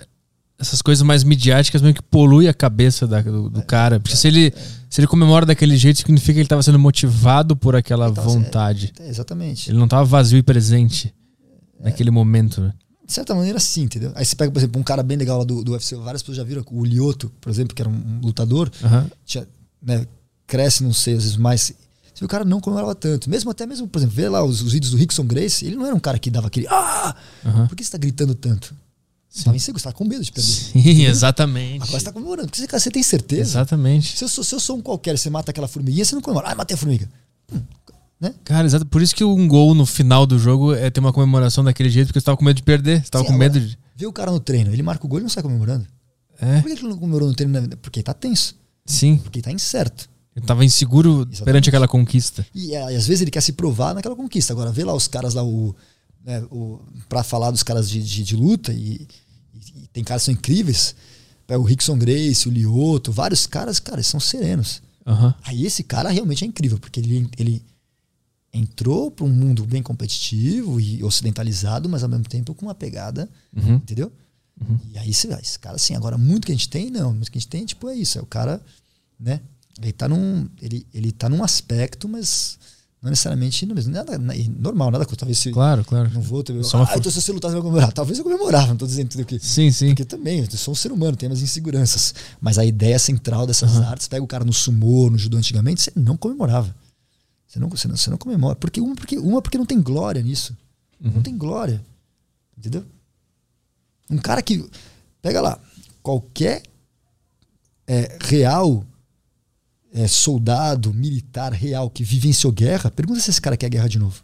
essas coisas mais midiáticas meio que poluem a cabeça da- do, É, do cara. Porque se ele, se ele comemora daquele jeito, significa que ele estava sendo motivado por aquela tava- vontade. É, exatamente. Ele não estava vazio e presente É. naquele momento. né? De certa maneira, sim, entendeu? Aí você pega, por exemplo, um cara bem legal lá do, do UFC, várias pessoas já viram, o Lioto, por exemplo, que era um, lutador, tinha, né, cresce, não sei, às vezes mais. Vê, O cara não comemorava tanto. Mesmo até mesmo, por exemplo, vê lá os, os vídeos do Rickson Grace, ele não era um cara que dava aquele. Ah! Por que você tá gritando tanto? Você Sim. tava inseguro, você tava com medo de perder. Sim, exatamente. Agora você tá comemorando. Porque você, tem certeza. Exatamente. Se eu, sou, se eu sou um qualquer, você mata aquela formiguinha, você não comemora. Ah, matei a formiga. Cara, exato. Por isso que um gol no final do jogo é ter uma comemoração daquele jeito, porque você tava com medo de perder. Você tava Sim, com agora, medo de. Vê o cara no treino, ele marca o gol e não sai comemorando. É, Por que ele não comemorou no treino? Porque ele tá tenso. sim. Porque ele tá incerto. Eu tava inseguro Exatamente. perante aquela conquista. E, é, e às vezes ele quer se provar naquela conquista. Agora, vê lá os caras lá, o, né, o, pra falar dos caras de, de, de luta, e tem caras que são incríveis. Pega o Rickson Grace, o Lioto, vários caras, cara, são serenos. Aham. Aí esse cara realmente é incrível, porque ele, ele entrou para um mundo bem competitivo e ocidentalizado, mas ao mesmo tempo com uma pegada, Uhum. entendeu? E aí ah, esse cara assim, agora muito que a gente tem, não, muito que a gente tem, tipo, é isso, é o cara, né? Ele tá num, ele, ele tá num aspecto, mas não necessariamente no mesmo, nada, na- normal, nada contra, talvez se Claro, claro. não vou uma ah, então se você lutar você vai comemorar, talvez eu comemorava, não tô dizendo tudo que Sim, sim. porque também, eu sou um ser humano, tem umas inseguranças. Mas a ideia central dessas artes, pega o cara no sumô, no judô antigamente, você não comemorava. Você não, você não, você não comemora. Porque uma, porque uma porque não tem glória nisso. Não tem glória. Entendeu? Um cara que. Pega lá, qualquer é, real é, soldado, militar real que vivenciou guerra, pergunta se esse cara quer guerra de novo.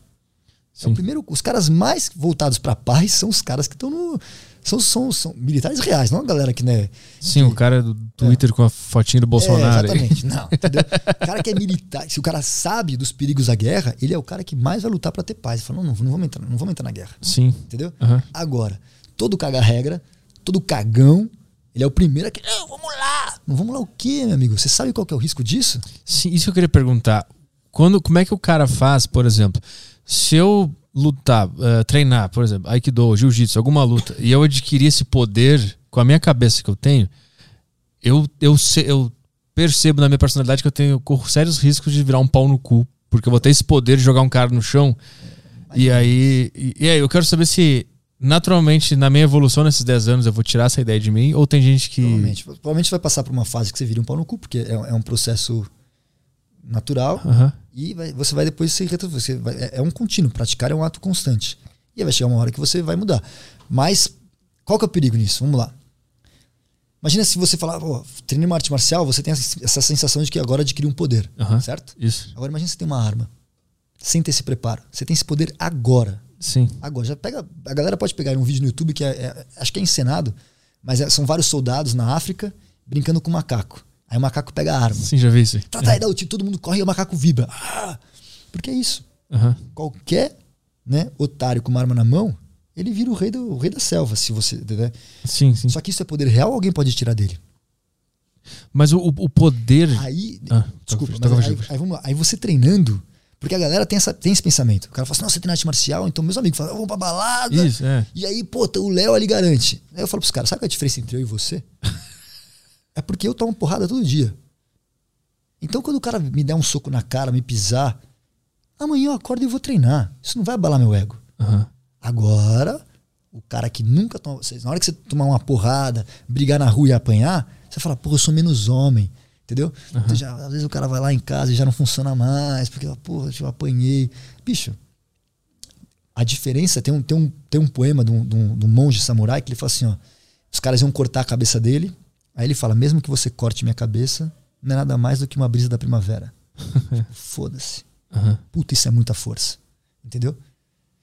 É o primeiro, os caras mais voltados para paz são os caras que estão no. São, são, são militares reais, não a galera que, né? Sim, o cara do Twitter com a fotinha do Bolsonaro. É, exatamente. Não, entendeu? O cara que é militar, se o cara sabe dos perigos da guerra, ele é o cara que mais vai lutar para ter paz. Ele fala, não, não, não vamos entrar, não vamos entrar na guerra. Sim. Entendeu? Aham. Agora, todo caga-regra, todo cagão, ele é o primeiro a que. Vamos lá! Não vamos lá o quê, meu amigo? Você sabe qual que é o risco disso? Sim, isso que eu queria perguntar. Quando, como é que o cara faz, por exemplo, se eu lutar, eh, treinar, por exemplo, Aikido, Jiu-Jitsu, alguma luta, e eu adquirir esse poder com a minha cabeça que eu tenho, eu, eu, eu percebo na minha personalidade que eu tenho corro sérios riscos de virar um pau no cu, porque eu vou ter esse poder de jogar um cara no chão. E aí, e, e aí, eu quero saber se naturalmente na minha evolução nesses 10 anos eu vou tirar essa ideia de mim ou tem gente que Provavelmente. Provavelmente vai passar por uma fase que você vira um pau no cu, porque é, é um processo natural. E vai- você vai depois se retro- você vai- é, é um contínuo, praticar é um ato constante. E aí vai chegar uma hora que você vai mudar. Mas qual que é o perigo nisso? Vamos lá. Imagina se você falar, pô, treino uma arte marcial, você tem essa sensação de que agora adquiriu um poder, certo? Isso. Agora imagina você tem uma arma, sem ter esse preparo. Você tem esse poder agora. Sim. Agora, já pega. A galera pode pegar um vídeo no YouTube que é, é- acho que é encenado, mas é- são vários soldados na África brincando com um macaco. Aí o macaco pega a arma. Sim, já vi isso. Tá, tá, aí dá o tiro, todo mundo corre e o macaco vibra. Ah! Porque é isso. Aham. Qualquer né, otário com uma arma na mão, ele vira o rei, do, o rei da selva, se você. Né? Sim, sim. Só que isso é poder real alguém pode tirar dele? Mas o, o poder. Aí. Ah, desculpa, tá mas bom, aí, desculpa. aí vamos lá. Aí você treinando. Porque a galera tem, essa, tem esse pensamento. O cara fala assim: não, você treina arte marcial, então meus amigos falam, vamos pra balada. Isso, é. E aí, pô, o Léo ali garante. Aí eu falo pros caras: sabe qual é a diferença entre eu e você? É porque eu tomo porrada todo dia. Então, quando o cara me der um soco na cara, me pisar, amanhã eu acordo e vou treinar. Isso não vai abalar meu ego. Aham. Agora, o cara que nunca toma. Na hora que você tomar uma porrada, brigar na rua e apanhar, você fala, porra, eu sou menos homem. Entendeu? Então já, às vezes o cara vai lá em casa e já não funciona mais, porque, porra, eu apanhei. Bicho, a diferença, tem um, tem um, tem um poema de um, de, um, de um monge samurai que ele fala assim: ó, os caras iam cortar a cabeça dele, aí ele fala: mesmo que você corte minha cabeça, não é nada mais do que uma brisa da primavera. Tipo, Foda-se. Aham. Puta, isso é muita força. Entendeu?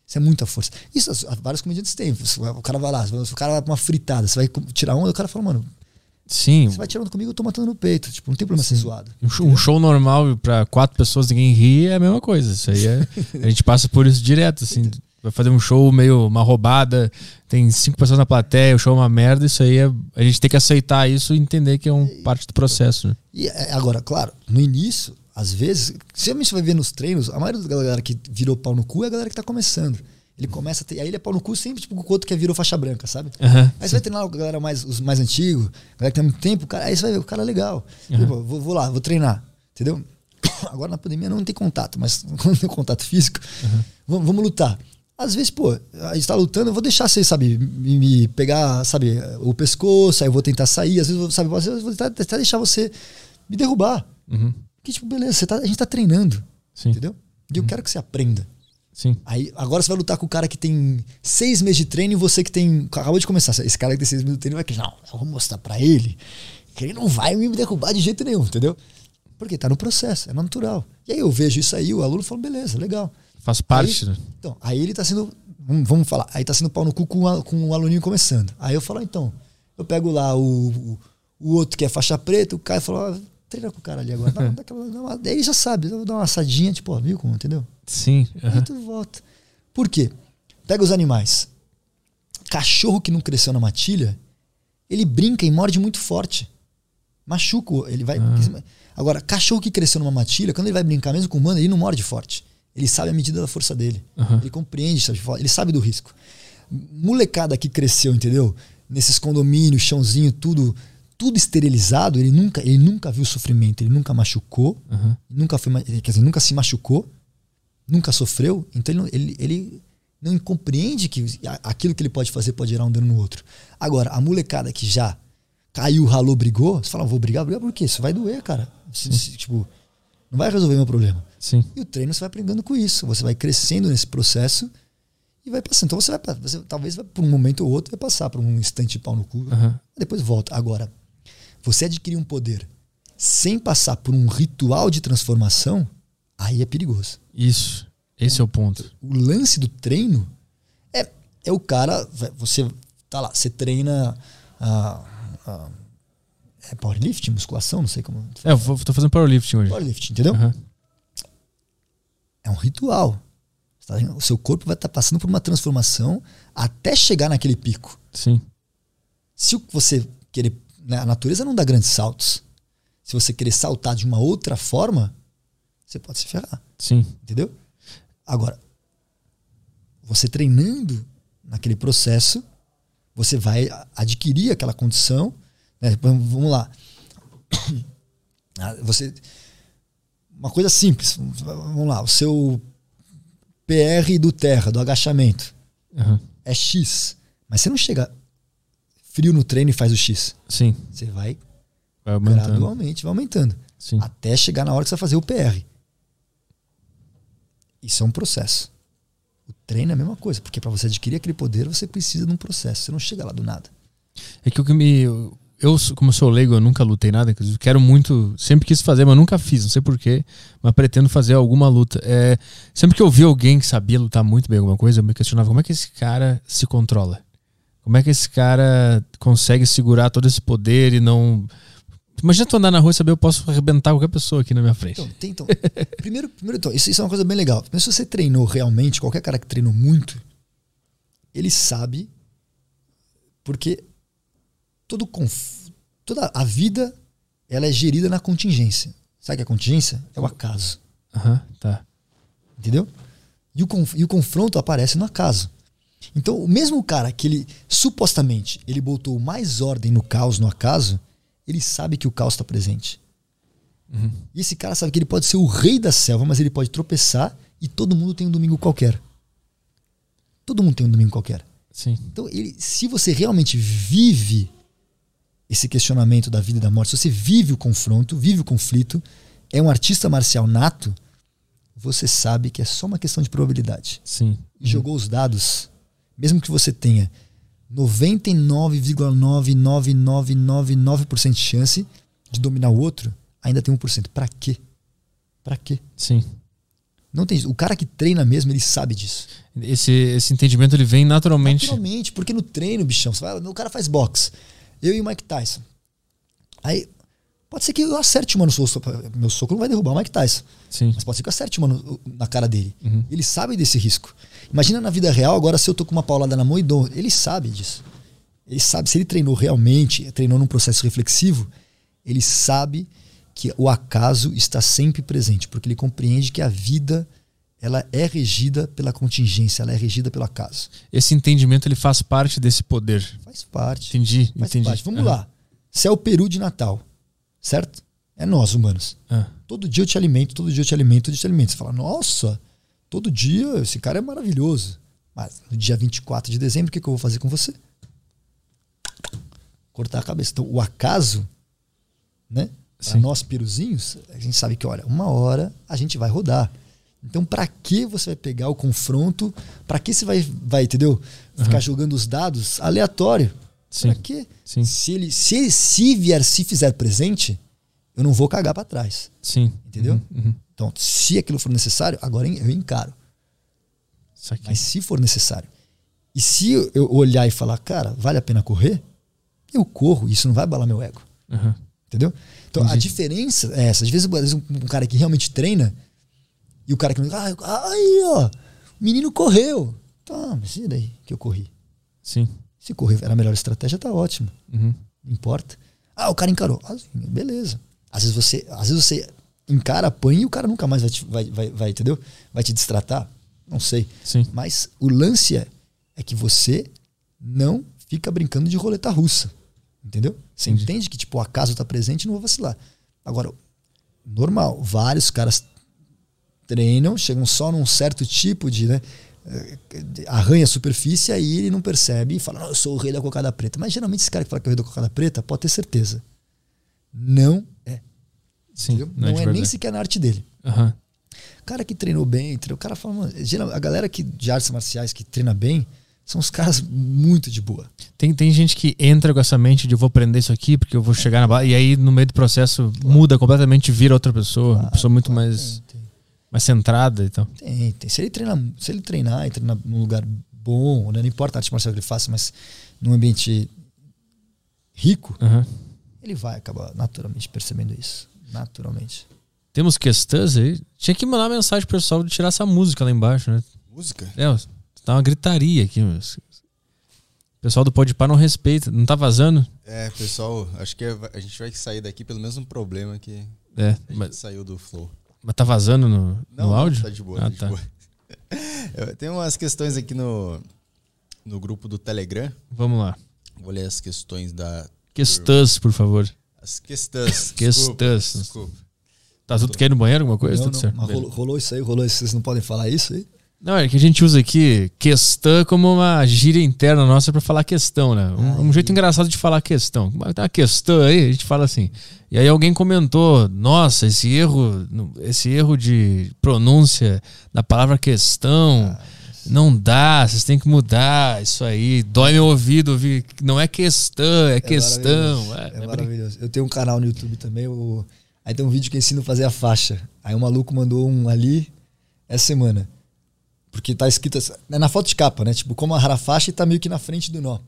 Isso é muita força. Isso vários comediantes têm. O cara vai lá, o cara vai pra uma fritada, você vai tirar onda, o cara fala, mano, Sim. você vai tirando comigo, eu tô matando no peito. Tipo, não tem problema ser zoado. Um show, um show normal pra quatro pessoas, ninguém ri, é a mesma coisa. Isso aí é. A gente passa por isso direto, assim. Vai fazer um show meio uma roubada, tem cinco pessoas na plateia, o show é uma merda, isso aí é. A gente tem que aceitar isso e entender que é um parte do processo, né? E é, agora, claro, no início, às vezes, se você vai ver nos treinos, a maioria da galera que virou pau no cu é a galera que tá começando. Ele começa a ter, aí ele é pau no cu sempre, tipo, com o outro que virou faixa branca, sabe? Aham. Aí você vai treinar a galera mais, os mais antigos, galera que tem muito tempo, cara, aí você vai ver, o cara é legal. Tipo, vou, vou lá, vou treinar, entendeu? Agora na pandemia não tem contato, mas quando tem contato físico, vamos, vamos lutar. Às vezes, pô, a gente tá lutando, eu vou deixar você, sabe, me, me pegar, sabe, o pescoço, aí eu vou tentar sair, às vezes, sabe, às vezes eu vou tentar, tentar deixar você me derrubar. Uhum. Que tipo, beleza, tá, a gente tá treinando, Sim. entendeu? E eu quero que você aprenda. Sim. Aí, agora você vai lutar com o cara que tem seis meses de treino e você que tem. Acabou de começar. Esse cara que tem seis meses de treino vai que não, eu vou mostrar pra ele que ele não vai me derrubar de jeito nenhum, entendeu? Porque tá no processo, é natural. E aí eu vejo isso aí, o aluno fala, beleza, legal. Faz parte, Aí, né? então, aí ele tá sendo. Vamos, vamos falar, aí tá sendo pau no cu com, a- com o aluninho começando. Aí eu falo, então, eu pego lá o, o, o outro que é faixa preta, o cara fala, ah, treina com o cara ali agora. Dá, dá aquela, dá uma, daí ele já sabe, dá uma assadinha, tipo, ó, viu como, entendeu? Sim. Aí aham. tu volta. Por quê? Pega os animais. Cachorro que não cresceu na matilha, ele brinca e morde muito forte. Machuca, ele vai. Agora, cachorro que cresceu numa matilha, quando ele vai brincar mesmo com o humano, ele não morde forte. Ele sabe a medida da força dele. Aham. Ele compreende, sabe? ele sabe do risco. Molecada que cresceu, entendeu? Nesses condomínios, chãozinho, tudo, tudo esterilizado, ele nunca, ele nunca viu sofrimento, ele nunca machucou, Aham. nunca foi, quer dizer, nunca se machucou, nunca sofreu, então ele, não- ele, ele não compreende que aquilo que ele pode fazer pode gerar um dano no outro. Agora, a molecada que já caiu, ralou, brigou, você fala, vou brigar, brigar por quê? Isso vai doer, cara. Se- se- tipo, não vai resolver meu problema. Sim. E o treino você vai aprendendo com isso. Você vai crescendo nesse processo e vai passando. Então você vai, você, talvez vai, por um momento ou outro vai passar por um instante de pau no cu. Aham. Depois volta. Agora, você adquirir um poder sem passar por um ritual de transformação, aí é perigoso. Isso. Esse é o ponto. O lance do treino é, é o cara. Você tá lá, você treina. ah, ah, é powerlifting, musculação, não sei como. É, eu tô fazendo powerlifting hoje. Powerlifting, entendeu? Aham. É um ritual. Tá? O seu corpo vai estar passando por uma transformação até chegar naquele pico. Sim. Se o- você querer. Né, a natureza não dá grandes saltos. Se você querer saltar de uma outra forma, você pode se ferrar. Sim. Entendeu? Agora, você treinando naquele processo, você vai adquirir aquela condição. né? Vamos lá. Ah, Você. Uma coisa simples. Vamos lá. O seu PR do terra, do agachamento, Aham. é X. Mas você não chega frio no treino e faz o X. Sim. Você vai Vai aumentando. gradualmente, vai aumentando. Sim. Até chegar na hora que você vai fazer o PR. Isso é um processo. O treino é a mesma coisa, porque para você adquirir aquele poder, você precisa de um processo. Você não chega lá do nada. É que o que me. Eu, como sou leigo, eu nunca lutei nada. inclusive, Quero muito. Sempre quis fazer, mas nunca fiz. Não sei porquê. Mas pretendo fazer alguma luta. É, sempre que eu vi alguém que sabia lutar muito bem alguma coisa, eu me questionava como é que esse cara se controla. Como é que esse cara consegue segurar todo esse poder e não. Imagina tu andar na rua e saber eu posso arrebentar qualquer pessoa aqui na minha frente. Então, tem, então primeiro, primeiro então, isso, isso é uma coisa bem legal. Mas se você treinou realmente, qualquer cara que treinou muito, ele sabe porque todo conf, toda a vida ela é gerida na contingência. Sabe o que é contingência? É o acaso. Aham, tá. Entendeu? E o, conf- e o confronto aparece no acaso. Então, o mesmo cara que ele supostamente ele botou mais ordem no caos, no acaso, ele sabe que o caos está presente. E esse cara sabe que ele pode ser o rei da selva, mas ele pode tropeçar e todo mundo tem um domingo qualquer. Todo mundo tem um domingo qualquer. Sim. Então, ele, se você realmente vive esse questionamento da vida e da morte, se você vive o confronto, vive o conflito, é um artista marcial nato, você sabe que é só uma questão de probabilidade. Sim. Jogou os dados, mesmo que você tenha 99,99999% de chance de dominar o outro, ainda tem 1%. Pra quê? Pra quê? Sim. Não tem, o cara que treina mesmo, ele sabe disso. Esse, esse entendimento ele vem naturalmente. Naturalmente, porque no treino, bichão, vai, o cara faz boxe. Eu e o Mike Tyson. Aí, pode ser que eu acerte uma no soco. Meu soco não vai derrubar o Mike Tyson. Sim. Mas pode ser que eu acerte uma no- na cara dele. Ele sabe desse risco. Imagina na vida real, agora se eu tô com uma paulada na mão e dou. Ele sabe disso. Ele sabe, se ele treinou realmente, treinou num processo reflexivo, ele sabe que o acaso está sempre presente, porque ele compreende que a vida ela é regida pela contingência, ela é regida pelo acaso. Esse entendimento ele faz parte desse poder. Faz parte. Entendi, Faz entendi. parte. Vamos Aham. lá. Você é o peru de Natal, certo? É nós, humanos. Ah, Todo dia eu te alimento, todo dia eu te alimento, todo dia eu te alimento. Você fala, nossa, todo dia esse cara é maravilhoso. Mas no dia 24 de dezembro, o que, que eu vou fazer com você? Cortar a cabeça. Então, o acaso, né? Para nós peruzinhos, a gente sabe que, olha, uma hora a gente vai rodar. Então, para que você vai pegar o confronto? Para que você vai, vai entendeu? Ficar jogando os dados aleatório? Sim. Pra quê? Sim. Se ele se, se vier, se fizer presente, eu não vou cagar para trás. sim. Entendeu? Uhum, uhum. Então, se aquilo for necessário, agora eu encaro. Mas se for necessário. E se eu olhar e falar, cara, vale a pena correr? Eu corro, isso não vai abalar meu ego. Aham. Entendeu? Então a Entendi. diferença é essa. Às vezes, às vezes um, um cara que realmente treina e o cara que não. Ah, aí, ó, o menino correu. Tá, mas e daí que eu corri? Sim. Se correr era a melhor estratégia, tá ótimo. Uhum. Não importa. Ah, o cara encarou. Ah, beleza. Às vezes você, às vezes você encara, apanha e o cara nunca mais vai, te, vai, vai, vai, entendeu? Vai te destratar. Não sei. Sim. Mas o lance é, é que você não fica brincando de roleta russa. Entendeu? Você Entendi. entende que tipo, o acaso tá presente e não vou vacilar. Agora, normal, vários caras treinam, chegam só num certo tipo de, né? Arranha a superfície, aí ele não percebe e fala, não, eu sou o rei da cocada preta. Mas geralmente esse cara que fala que é o rei da cocada preta, pode ter certeza. Não é. Sim. Não, Não, de é nem sequer na arte dele. Aham. cara que treinou bem, o cara fala, mano, a galera que, de artes marciais que treina bem são os caras muito de boa. Tem, tem gente que entra com essa mente de eu vou aprender isso aqui porque eu vou chegar na bala. E aí, no meio do processo, muda completamente, vira outra pessoa. uma pessoa muito mais, Tem, mais centrada então. tem, tem. Se ele treinar, se ele treinar e treinar num lugar bom, né? não importa a arte marcial que ele faça, mas num ambiente rico, Aham. ele vai acabar naturalmente percebendo isso. Naturalmente. Temos questões aí. Tinha que mandar mensagem pro pessoal de tirar essa música lá embaixo, né? Música? É, tá uma gritaria aqui. Mas... O pessoal do Podpah não respeita. Não tá vazando? É, pessoal, acho que é- a gente vai sair daqui pelo menos um problema que É, a gente mas, saiu do flow. Mas tá vazando no, no Não, não, áudio? tá de boa, Ah, tá de tá. boa. Tem umas questões aqui no, no grupo do Telegram. Vamos lá. Vou ler as questões da. Questões, por favor. As questões. Questões. Desculpa, desculpa. Tá tudo quer ir no banheiro, alguma coisa? Não, tudo não, certo. mas Beleza. rolou, rolou isso aí, rolou isso. Vocês não podem falar isso aí? Não, é que a gente usa aqui questão como uma gíria interna nossa pra falar questão, né? Um, um jeito engraçado de falar questão. Tem uma questão aí, a gente fala assim. E aí alguém comentou: Nossa, esse erro, esse erro de pronúncia da palavra questão não dá, vocês têm que mudar isso aí. Dói meu ouvido ouvir. Não é questão, é, questão. maravilhoso. É, É, é maravilhoso. Eu tenho um canal no YouTube também. Aí tem um vídeo que eu ensino a fazer a faixa. Aí o maluco mandou um ali essa semana. Porque tá escrito assim, é na foto de capa, né? Tipo, como a faixa e tá meio que na frente do nó.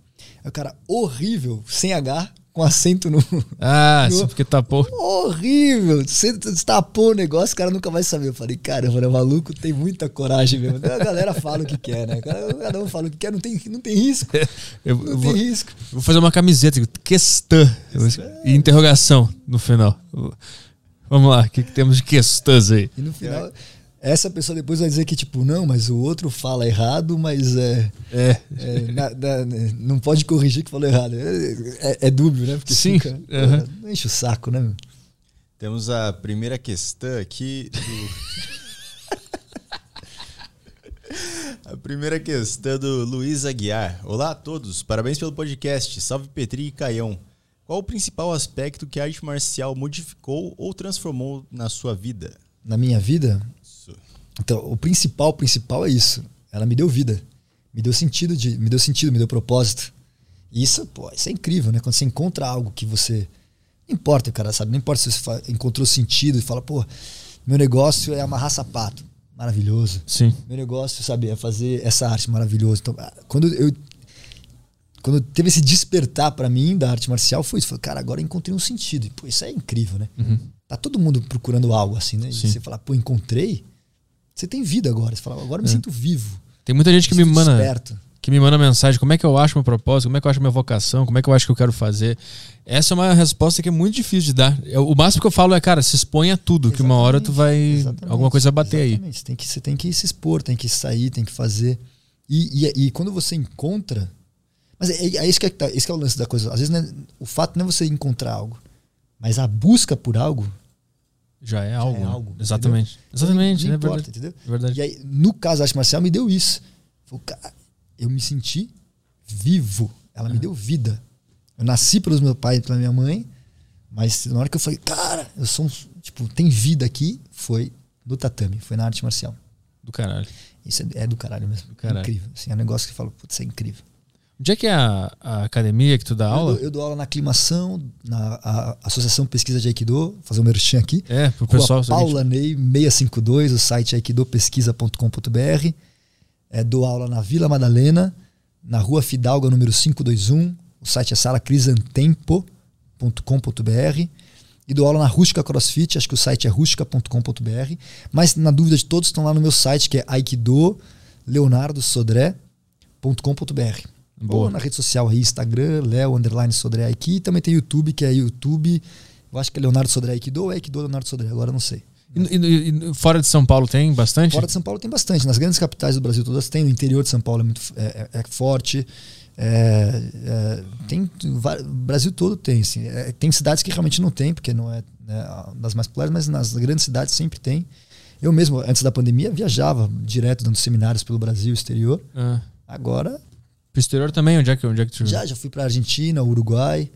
Aí o cara, horrível, sem H, com acento no. Ah, No- sim, porque tapou. horrível! Você tapou o negócio, o cara nunca vai saber. Eu falei, caramba, né, maluco tem muita coragem mesmo. A galera fala o que quer, né? Cada um fala o que quer, não tem, não tem risco. Eu, Não eu tem vou, risco. vou fazer uma camiseta, questão. E interrogação no final. Vamos lá, o que, que temos de questões aí? E no final, essa pessoa depois vai dizer que, tipo, não, mas o outro fala errado, mas é. É. é na- na- não pode corrigir que falou errado. É, é- é dúbio, né? Porque Sim, fica-. Não enche o saco, né? meu? Temos a primeira questão aqui do... A primeira questão do Luiz Aguiar. Olá a todos, parabéns pelo podcast. Salve Petri e Caião. Qual o principal aspecto que a arte marcial modificou ou transformou na sua vida? Na minha vida. Então, o principal, o principal é isso. Ela me deu vida. Me deu sentido, de, me deu sentido, me deu propósito. E isso, pô, isso é incrível, né? Quando você encontra algo que você. Não importa, cara, sabe? Não importa se você encontrou sentido e fala, pô, meu negócio é amarrar sapato. Maravilhoso. Sim. Meu negócio, sabe, é fazer essa arte maravilhoso. Então, ah, quando eu. Quando teve esse despertar pra mim da arte marcial, foi isso. Falei, cara, agora eu encontrei um sentido. E, pô, isso é incrível, né? Tá todo mundo procurando algo assim, né? E Sim. você fala, pô, encontrei. Você tem vida agora. Você fala, agora eu me sinto vivo. Tem muita gente que me manda, desperto. que me manda mensagem, como é que eu acho meu propósito, como é que eu acho minha vocação, como é que eu acho que eu quero fazer. Essa é uma resposta que é muito difícil de dar. Eu- O máximo que eu falo é, cara, se expõe a tudo, que uma hora tu vai. Exatamente, alguma coisa vai bater aí. exatamente. Você tem, que, você tem que se expor, tem que sair, tem que fazer. E, e, e quando você encontra. Mas é, é isso que é, que tá- esse que é o lance da coisa. Às vezes né, o fato não é você encontrar algo, mas a busca por algo. Já é algo. é né? algo, Exatamente. Exatamente, não é importa, verdade. entendeu? É verdade. E aí, no caso da arte marcial, me deu isso. Eu me senti vivo. Ela me deu vida. Eu nasci pelos meu pai e pela minha mãe, mas na hora que eu falei, cara, eu sou um, tipo, tem vida aqui, foi no tatame, foi na arte marcial. Do caralho. Isso é, é do caralho mesmo. caralho. Incrível. Assim, é um negócio que eu falo, putz, isso é incrível. Onde é que é a, a academia que tu dá Eu aula? dou, eu dou aula na Aclimação, na Associação Pesquisa de Aikido, vou fazer um merchan aqui. É, pro pessoal. Paula Ney 652, o site é aikidopesquisa.com.br. É, dou aula na Vila Madalena, na Rua Fidalga, número 521. O site é salacrisantempo.com.br. E dou aula na Rústica CrossFit, acho que o site é rustica.com.br. Mas na dúvida de todos, estão lá no meu site, que é aikidoleonardosodré.com.br. Boa. Ou na rede social aí, Instagram, Leo Underline Sodré. E também tem YouTube, que é YouTube. Eu acho que é Leonardo Sodré Aikido ou é Aikido Leonardo Sodré, agora não sei. E, e- e fora de São Paulo tem bastante? Fora de São Paulo tem bastante. Nas grandes capitais do Brasil todas tem. No interior de São Paulo é muito é, é- é forte. É, é, tem o Brasil todo tem. Assim. É, tem cidades que realmente não tem, porque não é né, das mais populares, mas nas grandes cidades sempre tem. Eu mesmo, antes da pandemia, viajava direto dando seminários pelo Brasil, exterior. Ah, Agora pro exterior também? Onde é que, onde é que tu. já já fui para Argentina, Uruguai,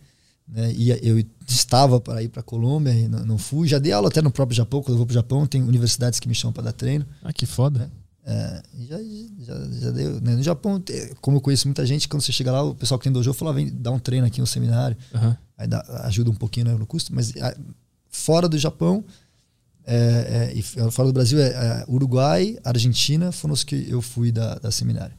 né? E eu estava para ir para Colômbia e não, não fui. Já dei aula até no próprio Japão. Quando eu vou para o Japão, tem universidades que me chamam para dar treino. Ah, que foda. É, e já, já, já deu. né? No Japão, como eu conheço muita gente, quando você chega lá, o pessoal que tem dojo fala, vem dar um treino aqui, um seminário. Aham. Aí dá- ajuda um pouquinho né, no custo. Mas ah, fora do Japão, é, é, e fora do Brasil, é, é Uruguai, Argentina, foram os que eu fui da, da seminário.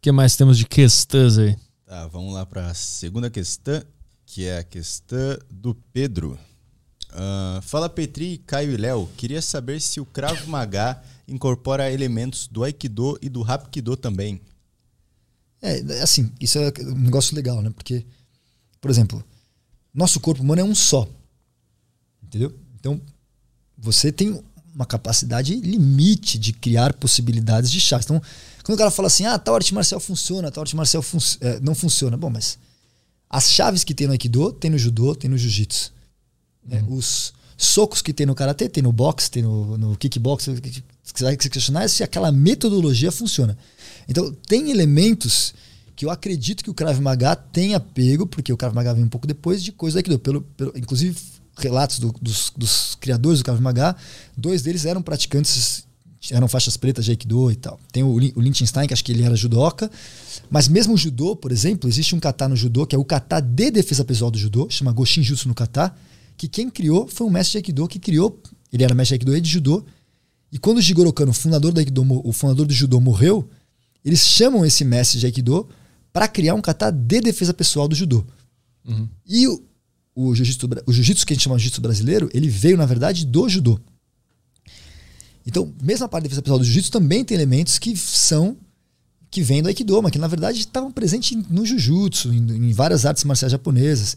O que mais temos de questões aí? Tá, vamos lá para a segunda questão, que é a questão do Pedro. Ah, fala Petri, Caio e Léo. Queria saber se o Krav Maga incorpora elementos do Aikido e do Hapkido também. É, assim, isso é um negócio legal, né? Porque, por exemplo, nosso corpo humano é um só. Entendeu? Então, você tem uma capacidade limite de criar possibilidades de chaves. Então, quando o cara fala assim, ah, tal arte marcial funciona, tal arte marcial fun é, não funciona. Bom, mas as chaves que tem no Aikido, tem no Judô, tem no Jiu-Jitsu. né? Os socos que tem no Karatê, tem no boxe, tem no, no kickbox. Você vai questionar se aquela metodologia funciona. Então, tem elementos que eu acredito que o Krav Maga tenha pego, porque o Krav Maga vem um pouco depois de coisa do Aikido. Pelo, pelo, inclusive, relatos do- dos, dos criadores do Krav Maga, dois deles eram praticantes, eram faixas pretas de Aikido e tal. Tem o, o Liechtenstein, que acho que ele era judoca, mas mesmo o judô, por exemplo, existe um kata no judô, que é o kata de defesa pessoal do judô, chama Goshin Jutsu no kata, que quem criou foi um mestre de Aikido que criou, ele era mestre de Aikido e de judô, e quando o Jigoro Kano, o fundador do Aikido, o fundador do judô morreu, eles chamam esse mestre de Aikido para criar um kata de defesa pessoal do judô. E o, o jiu-jitsu jiu-jitsu que a gente chama de jiu-jitsu brasileiro, ele veio, na verdade, do judô. Então, mesmo a parte de defesa pessoal do jiu-jitsu também tem elementos que são que vêm do Aikido, mas que na verdade estavam presentes no Jujutsu, em, em várias artes marciais japonesas.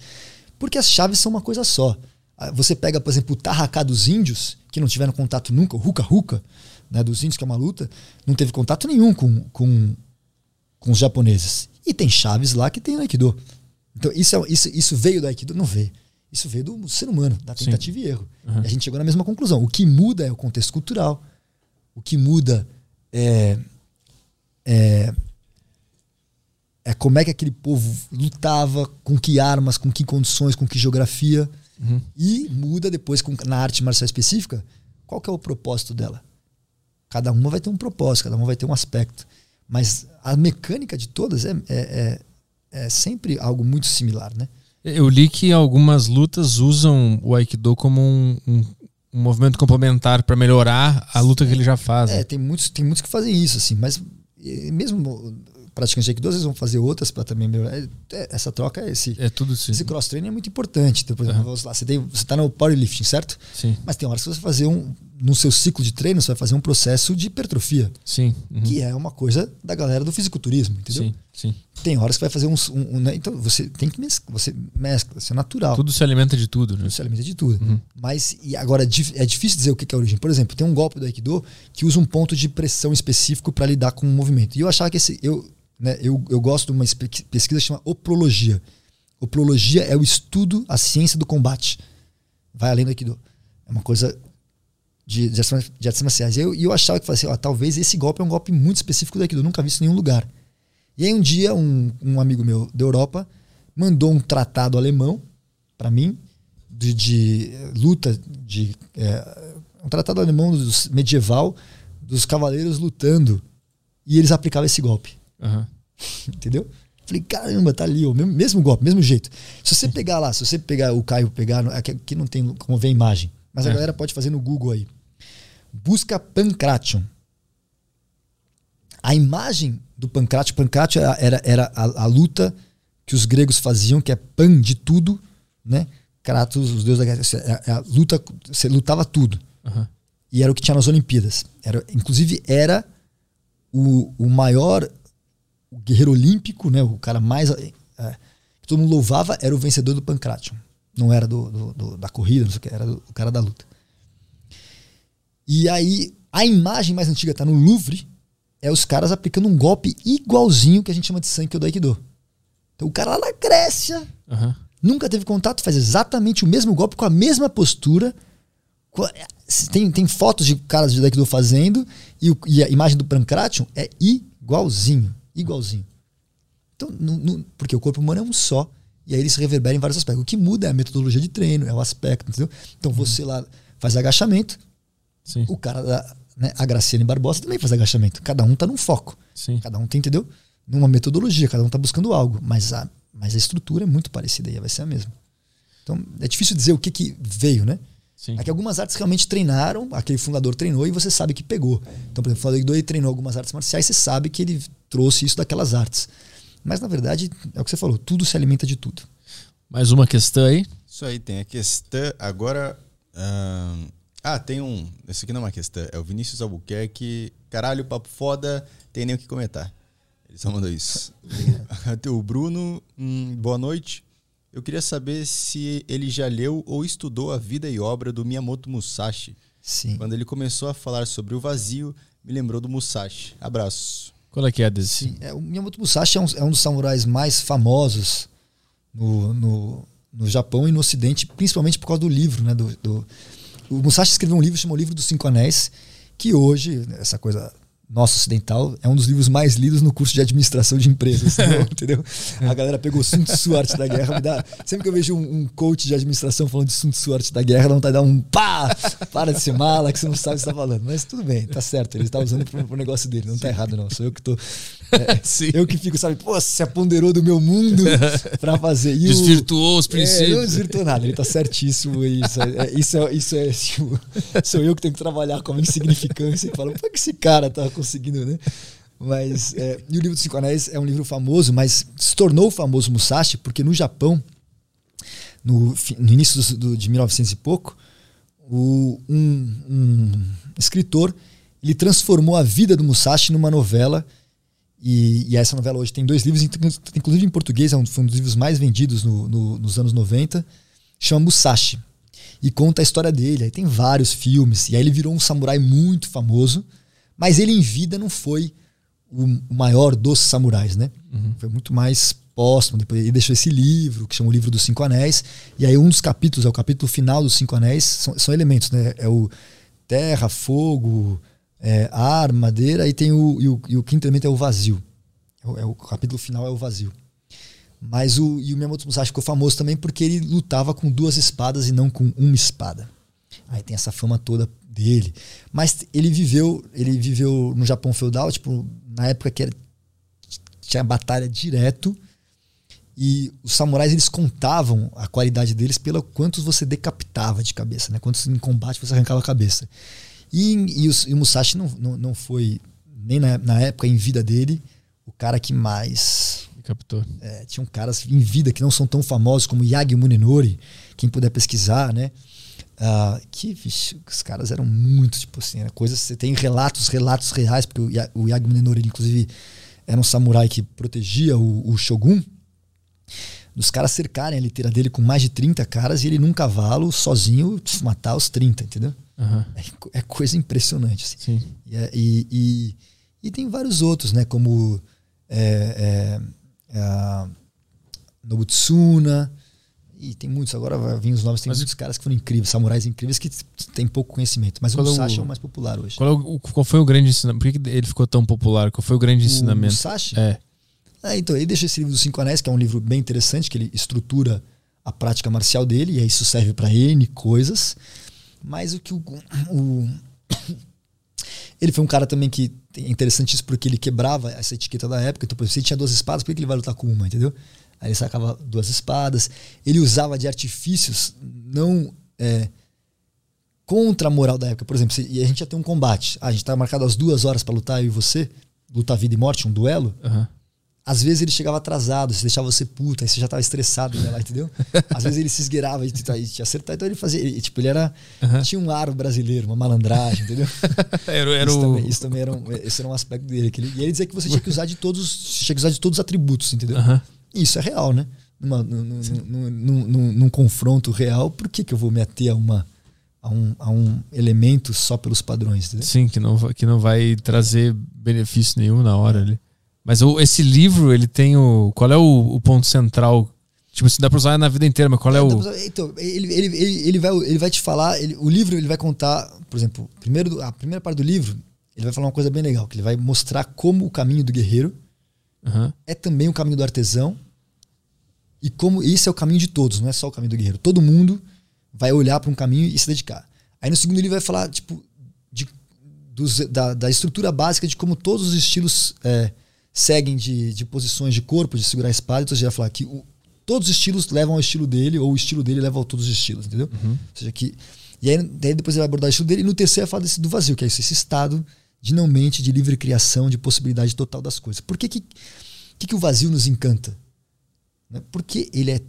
Porque as chaves são uma coisa só. Ah, Você pega, por exemplo, o Tarraká dos índios, que não tiveram contato nunca, o Ruka, né, dos índios, que é uma luta, não teve contato nenhum com, com, com os japoneses. E tem chaves lá que tem no Aikido. Então, isso, é, isso, isso veio do Aikido? Não veio. Isso veio do ser humano, da tentativa Sim. e erro. Uhum. E a gente chegou na mesma conclusão. O que muda é o contexto cultural. O que muda é, é, é como é que aquele povo lutava, com que armas, com que condições, com que geografia. Uhum. E muda depois com, na arte marcial específica qual que é o propósito dela. Cada uma vai ter um propósito, cada uma vai ter um aspecto. Mas a mecânica de todas é, é, é, é sempre algo muito similar, né? Eu li que algumas lutas usam o Aikido como um, um, um movimento complementar para melhorar a luta que ele já faz. É, tem muitos, tem muitos que fazem isso, assim, mas mesmo praticantes de Aikido, às vezes vão fazer outras para também melhorar. É, é, essa troca, esse, é tudo sim. esse cross-training é muito importante. Então, por exemplo, uhum. lá, você, você tá no powerlifting, certo? Sim. Mas tem horas que você vai fazer um. No seu ciclo de treino, você vai fazer um processo de hipertrofia. Sim. Uhum. Que é uma coisa da galera do fisiculturismo, entendeu? Sim, sim. Tem horas que vai fazer um. um, um né? Então você tem que mesclar, você mescla, isso é natural. Tudo se alimenta de tudo, né? Tudo se alimenta de tudo. Uhum. Mas e agora é difícil dizer o que é a origem. Por exemplo, tem um golpe do Aikido que usa um ponto de pressão específico para lidar com o movimento. E eu achava que esse. Eu, né, eu, eu gosto de uma pesquisa que chama oprologia. Oprologia é o estudo, a ciência do combate. Vai além do Aikido. É uma coisa de, de, de artes marciais. E eu, eu achava que assim, ó, talvez esse golpe é um golpe muito específico do Aikido. Eu nunca vi isso em nenhum lugar. E aí um dia um, um amigo meu da Europa mandou um tratado alemão para mim de, de, luta de é, um tratado alemão dos, medieval dos cavaleiros lutando e eles aplicavam esse golpe. Uhum. Entendeu? Falei, caramba, tá ali, o mesmo, mesmo golpe, mesmo jeito. Se você pegar lá, se você pegar o Caio pegar, aqui, aqui não tem como ver a imagem, mas é. a galera pode fazer no Google aí. Busca Pancration. A imagem do Pancration, Pancration era, era, era a, a, luta que os gregos faziam, que é pan de tudo, né? Kratos, os deuses da guerra, a, a luta, você lutava tudo. Uhum. E era o que tinha nas Olimpíadas. Era, inclusive, era o, o maior guerreiro olímpico, né, o cara mais. É, que todo mundo louvava, era o vencedor do Pancration. Não era do, do, do, da corrida, não sei o que, era do, o cara da luta. E aí, a imagem mais antiga está no Louvre, é os caras aplicando um golpe igualzinho que a gente chama de Sankyo do Aikido. Então o cara lá na Grécia uhum. nunca teve contato, faz exatamente o mesmo golpe com a mesma postura. Tem, tem fotos de caras de Aikido fazendo e, o, e a imagem do Pancration é igualzinho. Igualzinho. Então, no, no, porque o corpo humano é um só. E aí ele se reverbera em vários aspectos. O que muda é a metodologia de treino, é o aspecto, entendeu? Então uhum. você lá faz agachamento. Sim. O cara da, né, a Graciane Barbosa também faz agachamento. Cada um tá num foco. Sim. Cada um tem, entendeu? Numa metodologia, cada um tá buscando algo. Mas a, mas a estrutura é muito parecida e vai ser a mesma. Então é difícil dizer o que, que veio, né? Sim. É que algumas artes realmente treinaram, aquele fundador treinou e você sabe que pegou. Então, por exemplo, o fundador treinou algumas artes marciais, você sabe que ele trouxe isso daquelas artes. Mas, na verdade, é o que você falou, tudo se alimenta de tudo. Mais uma questão aí? Isso aí, tem a questão. Agora. Hum, ah, tem um. Esse aqui não é uma questão. É o Vinícius Albuquerque. Caralho, papo foda. Tem nem o que comentar. Ele só mandou isso. o Bruno, hum, boa noite. Eu queria saber se ele já leu ou estudou a vida e obra do Miyamoto Musashi. Sim. Quando ele começou a falar sobre o vazio, me lembrou do Musashi. Abraço. Qual é que é desse? Sim, é, o Miyamoto Musashi é um, é um, dos samurais mais famosos no, no, no, Japão e no Ocidente, principalmente por causa do livro. Né, do, do, o Musashi escreveu um livro chamado Livro dos Cinco Anéis, que hoje, essa coisa nosso ocidental, é um dos livros mais lidos no curso de administração de empresas, entendeu? A galera pegou Sun Tzu, Arte da Guerra, dá, sempre que eu vejo um, um, coach de administração falando de Sun Tzu, Arte da Guerra, dá vontade de dar um pá, para de ser mala, que você não sabe o que você está falando. Mas tudo bem, tá certo, ele está usando pro, pro negócio dele, não está errado não, sou eu que tô... É, eu que fico, sabe, pô, se aponderou do meu mundo para fazer. E Desvirtuou o, os princípios. É, não desvirtuou nada, ele tá certíssimo. Isso é, isso é, isso é tipo, sou eu que tenho que trabalhar com a insignificância e falo, por que esse cara tá conseguindo, né? Mas, é, e o livro dos Cinco Anéis é um livro famoso, mas se tornou famoso Musashi porque no Japão, no, no início do, do, de 1900 e pouco, o, um, um escritor ele transformou a vida do Musashi numa novela e, e, essa novela hoje tem dois livros, inclusive em português, é um, foi um dos livros mais vendidos no, no, nos anos 90, chama Musashi. E conta a história dele. Aí tem vários filmes. E aí ele virou um samurai muito famoso. Mas ele em vida não foi o maior dos samurais, né? Uhum. Foi muito mais póstumo. Depois ele deixou esse livro, que chama o Livro dos Cinco Anéis. E aí um dos capítulos, é o capítulo final dos Cinco Anéis, são, são elementos, né? É o terra, fogo, é, ar, madeira, e tem o, e o, e o quinto elemento é o vazio. É o, é o capítulo final é o vazio. Mas o, e o Miyamoto Musashi ficou famoso também porque ele lutava com duas espadas e não com uma espada. Aí tem essa fama toda dele. Mas ele viveu, ele viveu no Japão feudal, tipo, na época que era, tinha batalha direto. E os samurais eles contavam a qualidade deles pelo quantos você decapitava de cabeça, né? Quantos em combate você arrancava a cabeça. E, e, os, e o Musashi não, não, não foi, nem na, na época em vida dele, o cara que mais Captou. é, tinham caras em vida que não são tão famosos como Yagi Munenori, quem puder pesquisar, né? Ah, que vixe, os caras eram muito tipo assim, né? coisas. Você tem relatos, relatos reais, porque o, Ya- o inclusive, era um samurai que protegia o, o Shogun. Dos caras cercarem a liteira dele com mais de 30 caras e ele num cavalo, sozinho, matar os 30, entendeu? Aham. É, é coisa impressionante. Assim. Sim. E, é- e, e, e tem vários outros, né? Como é, é, Nobutsuna. E tem muitos, agora vai vir os nomes, tem Mas- muitos caras que foram incríveis, samurais incríveis que têm pouco conhecimento. Mas é o o- Musashi é o mais popular hoje. Qual, é o- qual foi o grande ensinamento? Por que ele ficou tão popular? Qual foi o grande O ensinamento? Musashi? É. Ah, então, ele deixa esse livro dos Cinco Anéis, que é um livro bem interessante, que ele estrutura a prática marcial dele, e isso serve para N coisas. Mas o que o, o- Ele foi um cara também que é interessante isso porque ele quebrava essa etiqueta da época. Então, por exemplo, se ele tinha duas espadas, por que ele vai lutar com uma, entendeu? Aí ele sacava duas espadas. Ele usava de artifícios não é, contra a moral da época. Por exemplo, se, e a gente ia ter um combate. Ah, a gente tá marcado às duas horas para lutar, eu e você. Lutar vida e morte, um duelo. Aham. Às vezes ele chegava atrasado, se deixava você puta, aí você já tava estressado, né, lá, entendeu? Às vezes ele se esgueirava e te, e te acertar, então ele fazia. ele, tipo, ele era. Tinha um aro brasileiro, uma malandragem, entendeu? Era, era isso, o. também, isso também era um, esse era um aspecto dele. Que ele, e ele dizia que você tinha que usar de todos, tinha que usar de todos os atributos, entendeu? Aham. Isso é real, né? Numa, num, num, num, num- confronto real, por que, que eu vou me ater a, uma, a, um, a um elemento só pelos padrões? Entendeu? Sim, que não, vai- que não vai trazer benefício nenhum na hora ali. Mas o- esse livro, ele tem o. Qual é o, o ponto central? Tipo, se dá pra usar na vida inteira, mas qual é o. Então, ele, ele, ele, ele, vai, ele vai te falar, ele- o livro ele vai contar, por exemplo, primeiro, a primeira parte do livro, ele vai falar uma coisa bem legal, que ele vai mostrar como o caminho do guerreiro Aham. é também o caminho do artesão e como isso é o caminho de todos, não é só o caminho do guerreiro. Todo mundo vai olhar para um caminho e se dedicar. Aí no segundo livro vai falar tipo de, dos- da, da estrutura básica de como todos os estilos é, seguem de, de posições de corpo, de segurar a espada. Então você vai falar que o- todos os estilos levam ao estilo dele ou o estilo dele leva a todos os estilos, entendeu? Ou seja que e aí depois ele vai abordar o estilo dele e no terceiro vai falar desse do vazio, que é isso, esse estado de não mente, de livre criação, de possibilidade total das coisas. Por que que, que, que o vazio nos encanta? Né? Porque ele é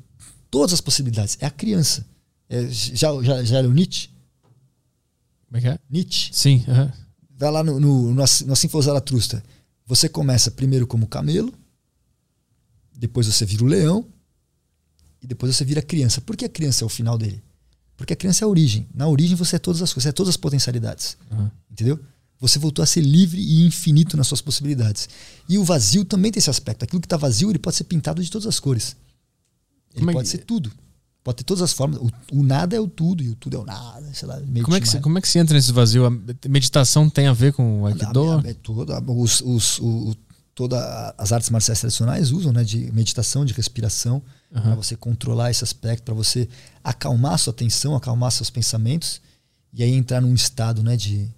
todas as possibilidades. É a criança. É, já, já, já leu Nietzsche? Como é que é? Nietzsche. Sim. Vai lá no, no, no, Assim- foi Zaratrusta. Você começa primeiro como camelo, depois você vira o leão, e depois você vira criança. Por que a criança é o final dele? Porque a criança é a origem. Na origem você é todas as coisas, você é todas as potencialidades. Entendeu? Você voltou a ser livre e infinito nas suas possibilidades. E o vazio também tem esse aspecto. Aquilo que está vazio, ele pode ser pintado de todas as cores. Ele Como é pode ser tudo. Pode ter todas as formas. O, o nada é o tudo e o tudo é o nada. Sei lá, Como, é que, você- como é que se entra nesse vazio? A meditação tem a ver com o Aikido? a- é toda, os, os, o, o- toda as artes marciais tradicionais usam né, de meditação, de respiração, para você controlar esse aspecto, para você acalmar sua atenção, acalmar seus pensamentos e aí entrar num estado né, de,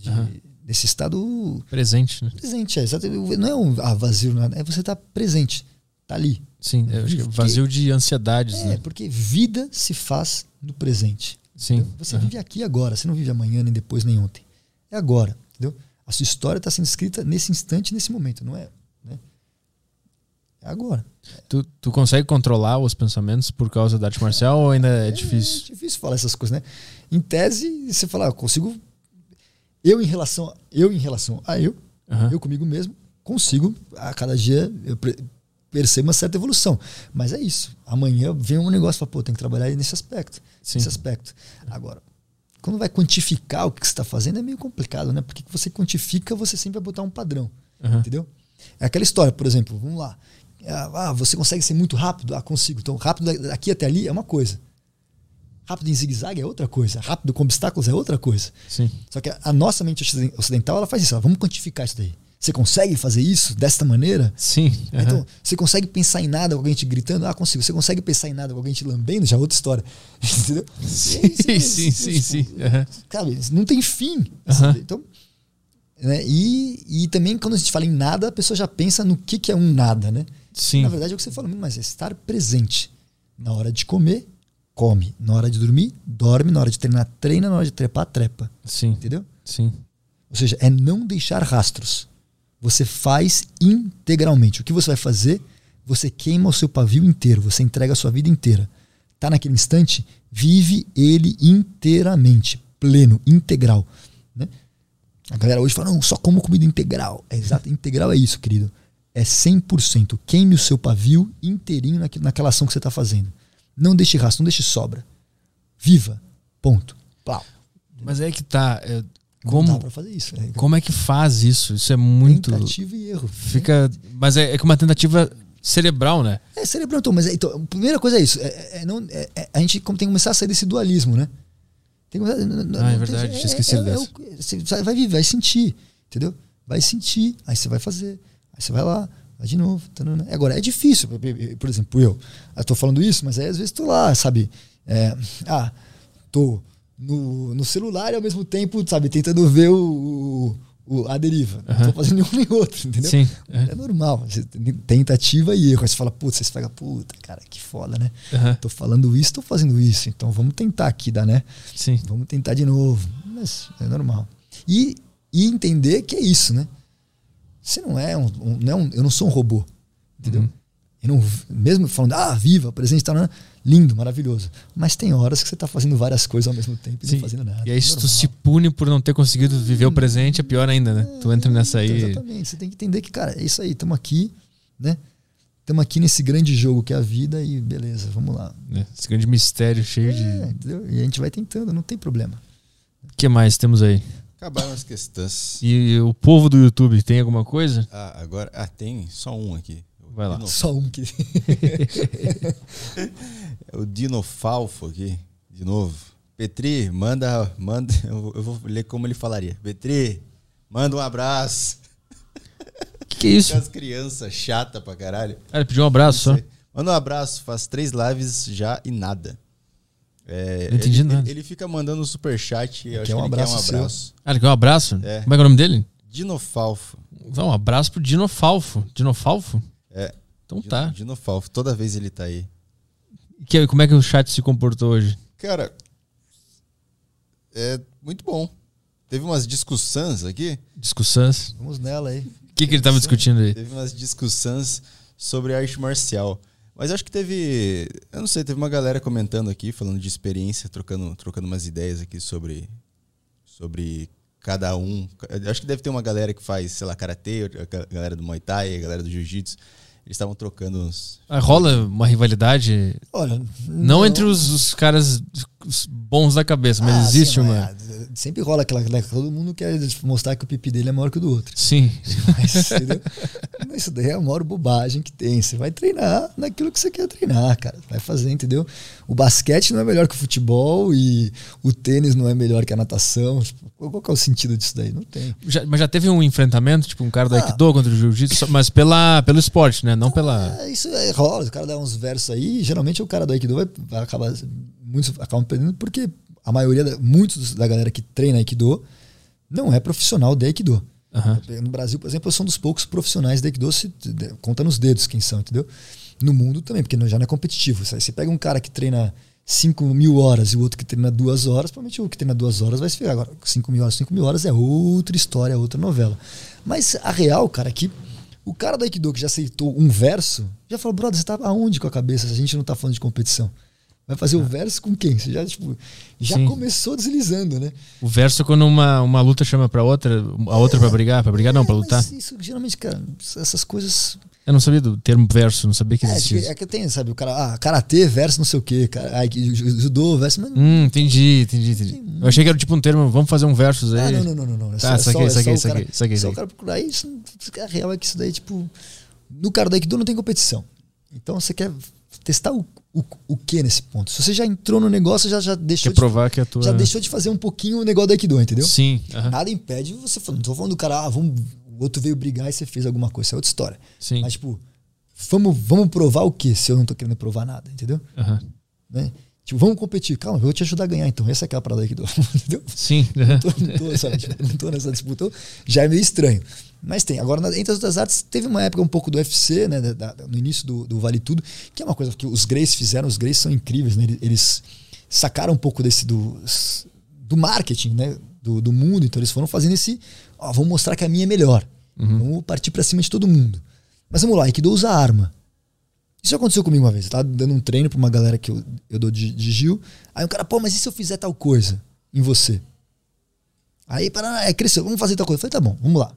de desse estado Presente, né? presente. É, não é um ah, vazio, nada, é você estar presente, tá ali. Sim, eu acho que é vazio de ansiedades, É, né? porque vida se faz no presente. Sim. Você aham. vive aqui agora, você não vive amanhã, nem depois, nem ontem. É agora, entendeu? A sua história está sendo escrita nesse instante, nesse momento, não é? Né? É agora. Tu, tu consegue controlar os pensamentos por causa da arte marcial ou ainda é difícil? É difícil falar essas coisas, né? Em tese, você fala, ah, eu consigo. Eu em relação, eu em relação a eu, Aham. eu comigo mesmo, consigo, a cada dia eu percebo uma certa evolução. Mas é isso. Amanhã vem um negócio e fala, pô, tem que trabalhar nesse aspecto. Sim. Nesse aspecto. Agora, quando vai quantificar o que você está fazendo é meio complicado, né? Porque você quantifica, você sempre vai botar um padrão. Uhum. Entendeu? É aquela história, por exemplo, vamos lá. Ah, você consegue ser muito rápido? Ah, consigo. Então, rápido daqui até ali é uma coisa. Rápido em zigue-zague é outra coisa. Rápido com obstáculos é outra coisa. Sim. Só que a nossa mente ocidental ela faz isso. Ela, vamos quantificar isso daí. Você consegue fazer isso desta maneira? Sim. Uhum. Então, você consegue pensar em nada com alguém te gritando? Ah, consigo. Você consegue pensar em nada com alguém te lambendo? Já é outra história. Entendeu? Sim, sim, sim, sim, sim. Uhum. Sabe, não tem fim. Uhum. Então, né? E, e também quando a gente fala em nada, a pessoa já pensa no que, que é um nada, né? Sim. Na verdade é o que você fala, mas é estar presente. Na hora de comer, come. Na hora de dormir, dorme. Na hora de treinar, treina. Na hora de trepar, trepa. Sim. Entendeu? Sim. Ou seja, é não deixar rastros. Você faz integralmente. O que você vai fazer? Você queima o seu pavio inteiro. Você entrega a sua vida inteira. Tá naquele instante? Vive ele inteiramente. Pleno, integral. Né? A galera hoje fala, não, só como comida integral. É exato, integral é isso, querido. É 100%. Queime o seu pavio inteirinho naquela ação que você está fazendo. Não deixe rastro, não deixe sobra. Viva. Ponto. Plau. Mas é que tá. É, como, não dá pra fazer isso. É, como é que faz isso? Isso é muito. Tentativa e erro. Fica. Mas é, é que uma tentativa cerebral, né? É cerebral, então, mas é, então, a primeira coisa é isso. É, é não, é, é, a gente tem que começar a sair desse dualismo, né? Tem que, não, ah, é verdade, tem, tinha esquecido dessa. você vai viver, vai sentir, entendeu? Vai sentir, aí você vai fazer, aí você vai lá, vai de novo. Tanana. Agora, é difícil, por exemplo, eu, eu tô falando isso, mas aí às vezes tô lá, sabe? ah, tô no, no celular e ao mesmo tempo, sabe, tentando ver o, o a deriva. Não tô fazendo nenhum nem outro, entendeu? Sim. É normal. Tentativa e erro. Aí você fala, putz, você fala, puta, cara, que foda, né? Uhum. Tô falando isso, tô fazendo isso. Então vamos tentar aqui, dá, né? Sim. Vamos tentar de novo. Mas é normal. E, e entender que é isso, né? Você não é um, um, não é um eu não sou um robô, entendeu? Uhum. Eu não, mesmo falando, ah, viva, presente, tá, lindo, maravilhoso. Mas tem horas que você está fazendo várias coisas ao mesmo tempo e Sim. não fazendo nada. E aí, se tu se pune por não ter conseguido viver o presente, é pior ainda, né? É, tu entra nessa aí. Exatamente. Você tem que entender que, cara, é isso aí, estamos aqui, né? Estamos aqui nesse grande jogo que é a vida e beleza, vamos lá. É, esse grande mistério cheio é, de. Entendeu? E a gente vai tentando, não tem problema. O que mais temos aí? Acabaram as questões. E o povo do YouTube tem alguma coisa? Ah, agora. Ah, tem só um aqui. Vai lá. Só um que. é o Dinofalfo aqui, de novo. Petri, manda. manda eu vou ler como ele falaria. Petri, manda um abraço. Que que é isso? As crianças chata pra caralho. Ah, ele pediu um abraço só. Manda um abraço, faz três lives já e nada. É, não entendi ele, nada. Ele fica mandando superchat. Eu acho um que ele abraço quer um abraço. Ah, ele quer um abraço? É. Como é, é o nome dele? Dinofalfo. Então, um abraço pro Dinofalfo. Dinofalfo? É. Então tá. Dinofalfo, toda vez ele tá aí. Que, como é que o chat se comportou hoje? Cara, é muito bom. Teve umas discussões aqui. Discussões? Vamos nela aí. O que, que ele tava discutindo aí? Teve umas discussões sobre arte marcial. Mas acho que teve. Eu não sei, teve uma galera comentando aqui, falando de experiência, trocando, trocando umas ideias aqui sobre. Sobre cada um. Acho que deve ter uma galera que faz, sei lá, karatê, a galera do Muay Thai, a galera do Jiu-Jitsu. Eles estavam trocando uns. Ah, rola uma rivalidade? Olha. Não, não entre os, os caras bons da cabeça, mas ah, existe sim, uma. É, sempre rola aquela. Todo mundo quer mostrar que o pipi dele é maior que o do outro. Sim. Mas, Isso daí é a maior bobagem que tem. Você vai treinar naquilo que você quer treinar, cara. Vai fazer, entendeu? O basquete não é melhor que o futebol e o tênis não é melhor que a natação. Tipo, qual que é o sentido disso daí? Não tem. Já, mas já teve um enfrentamento, tipo, um cara do ah, Aikido contra o Jiu-Jitsu, mas pela, pelo esporte, né? Não pela. Ah, isso é, rola. O cara dá uns versos aí. Geralmente o cara do Aikido vai, vai acabar. Muitos acabam perdendo porque a maioria, da, muitos da galera que treina Aikido não é profissional de Aikido. Uhum. No Brasil, por exemplo, eu sou um dos poucos profissionais de Aikido, se, conta nos dedos quem são, entendeu? No mundo também, porque já não é competitivo. Você pega um cara que treina 5 mil horas e o outro que treina duas horas, provavelmente o que treina duas horas vai se ficar. Agora, 5 mil horas, 5 mil horas é outra história, outra novela. Mas a real, cara, é que o cara do Aikido que já aceitou um verso, já falou, brother, você tá aonde com a cabeça se a gente não tá falando de competição? Vai fazer o verso com quem? Você já, tipo, já começou deslizando, né? O verso quando uma, uma luta chama pra outra, a outra é, pra brigar, pra brigar não, é, pra lutar. Isso, geralmente, cara, essas coisas. Eu não sabia do termo verso, não sabia que É, existia. que- é que tem, sabe? O cara, ah, karatê versus não sei o quê, cara, ai, judô versus. Mas, Hum, entendi, entendi, entendi. Eu achei que era tipo um termo, vamos fazer um versus aí. ah, não, não, não, não, não. É Tá, saquei, é saquei, saquei, saquei, só o cara procurar isso. A real é que isso daí, tipo. No cara do Aikido não tem competição. Então você quer testar o, o, o que nesse ponto? Se você já entrou no negócio, já, já deixou Quer de provar que a tua. já deixou de fazer um pouquinho o negócio do Aikido, entendeu? Sim, aham, Nada impede você falando. Não tô falando do cara, ah, vamos, o outro veio brigar e você fez alguma coisa. Isso é outra história. sim. Mas, tipo, vamos, vamos provar o quê se eu não tô querendo provar nada, entendeu? aham. Né? Tipo, vamos competir. Calma, eu vou te ajudar a ganhar, então. Essa é aquela parada aí que do. Entendeu? Sim. Tô- não, tô, sabe? Tipo, não tô nessa disputa. Então, Já é meio estranho. Mas tem. Agora, entre as outras artes, teve uma época um pouco do UFC, né? da- da- no início do, do Vale Tudo, que é uma coisa que os Greys fizeram. Os Greys são incríveis, né? Eles, sacaram um pouco desse do, do marketing, né? Do, do mundo. Então, eles foram fazendo esse. Ó, vamos mostrar que a minha é melhor. Vamos partir pra cima de todo mundo. Mas vamos lá, Aikido usa arma. Isso aconteceu comigo uma vez. Eu tava dando um treino pra uma galera que eu, eu dou de, de Gil. Aí um cara, pô, mas e se eu fizer tal coisa em você? Aí, para, é, cresceu, vamos fazer tal coisa. Eu falei, tá bom, vamos lá.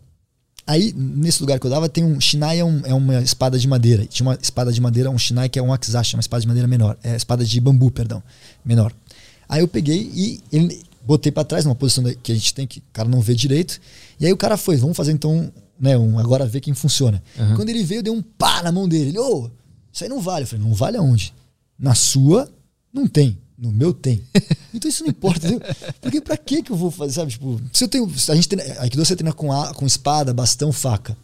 Aí, nesse lugar que eu dava, tem um. Shinai é, um- é uma espada de madeira. Tinha uma espada de madeira, um Shinai que é um Akizashi, uma espada de madeira menor. É espada de bambu, perdão, menor. Aí eu peguei e ele, botei pra trás, numa posição que a gente tem que o cara não vê direito. E aí o cara foi, vamos fazer então, né, um agora ver quem funciona. Uhum. Quando ele veio, eu dei um pá na mão dele. Ele, ô, isso aí não vale. Eu falei, não vale aonde? Na sua, não tem. No meu tem. Então isso não importa, entendeu? Porque pra que que eu vou fazer, sabe? Tipo, se eu tenho. se a gente tem. Aqui você treina com, a, com espada, bastão, faca.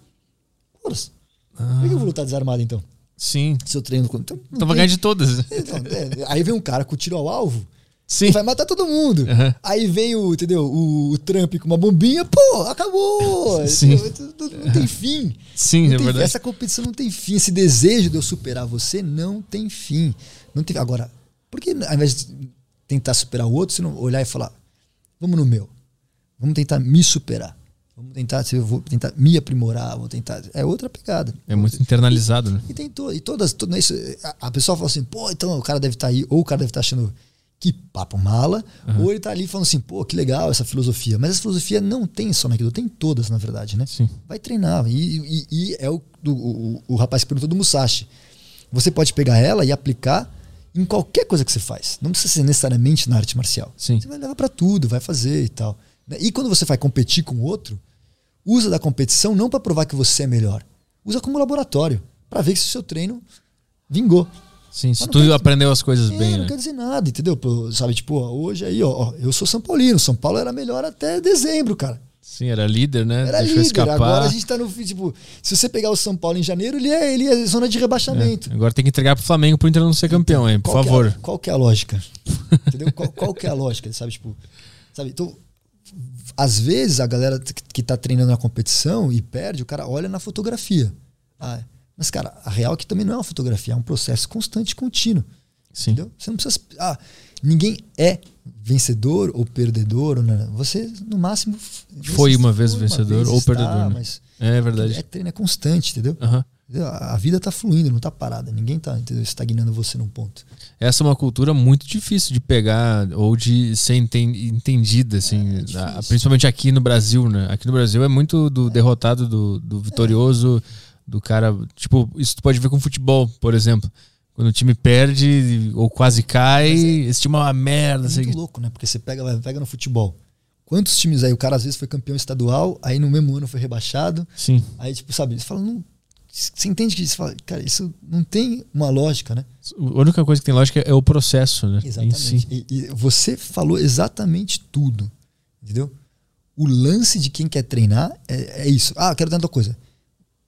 Porra, por que eu vou lutar desarmado então? Sim. Se eu treino com. Então, Então vai ganhar de todas. então, é, aí vem um cara com tiro ao alvo Sim. vai matar todo mundo. Uhum. Aí vem o, entendeu? O, o Trump com uma bombinha, pô, acabou. Sim. Entendeu? Não, não tem fim. Sim, Não é verdade. Essa competição não tem fim. Esse desejo de eu superar você não tem fim. Não tem, agora, por que ao invés de tentar superar o outro, você não olhar e falar, vamos no meu. Vamos tentar me superar. Vamos tentar, se eu vou tentar me aprimorar, vou tentar. É outra pegada. É muito internalizado, né? E tem to, e todas, to- isso, a, a pessoa fala assim, pô, então o cara deve estar aí, ou o cara deve estar achando que papo mala, ou ele tá ali falando assim, pô, que legal essa filosofia. Mas essa filosofia não tem só naquilo, tem todas, na verdade, né? Sim. Vai treinar. E, e- e é o, do- o, o rapaz que perguntou do Musashi. Você pode pegar ela e aplicar em qualquer coisa que você faz. Não precisa ser necessariamente na arte marcial. Sim. Você vai levar pra tudo, vai fazer e tal. E quando você vai competir com outro, usa da competição não para provar que você é melhor. Usa como laboratório, para ver se o seu treino vingou. Sim, se tu aprendeu as coisas É, bem, não né? quer dizer nada, entendeu? Sabe, tipo, hoje aí, ó, ó, eu sou São Paulino. São Paulo era melhor até dezembro, cara. Sim, era líder, né? Era Deixou líder. escapar. Agora a gente tá no. Tipo, se você pegar o São Paulo em janeiro, ele é, ele é zona de rebaixamento. É, Agora tem que entregar pro Flamengo pro Inter não ser campeão, hein? Por Qual que é a- favor. qual que é a lógica? Entendeu? Qual, qual que é a lógica? Sabe, tipo, sabe? Então, às vezes a galera que- que tá treinando na competição e perde, o cara olha na fotografia. Ah, mas, cara, a real é que também não é uma fotografia, é um processo constante e contínuo. Sim. Entendeu? Você não precisa. Ah, ninguém é vencedor ou perdedor. Não. Você, no máximo. Foi uma vez foi vencedor ou está, perdedor, né? Mas É verdade. é treino, é constante, entendeu? Entendeu? A vida tá fluindo, não tá parada. Ninguém tá entendeu? estagnando você num ponto. Essa é uma cultura muito difícil de pegar ou de ser enten- entendida, assim, É, a- principalmente aqui no Brasil, né? Aqui no Brasil é muito do derrotado, do, do vitorioso, do cara. Tipo, isso tu pode ver com futebol, por exemplo. Quando o time perde ou quase cai, esse time é uma merda. É muito que- louco, né? Porque você pega, pega no futebol. Quantos times aí? O cara às vezes foi campeão estadual, aí no mesmo ano foi rebaixado. Sim. Aí, tipo, sabe, você fala, não. Você entende que você fala, cara, isso não tem uma lógica, né? A única coisa que tem lógica é o processo, né? Exatamente. si. E, e você falou exatamente tudo. Entendeu? O lance de quem quer treinar é, é isso. Ah, quero tanta coisa.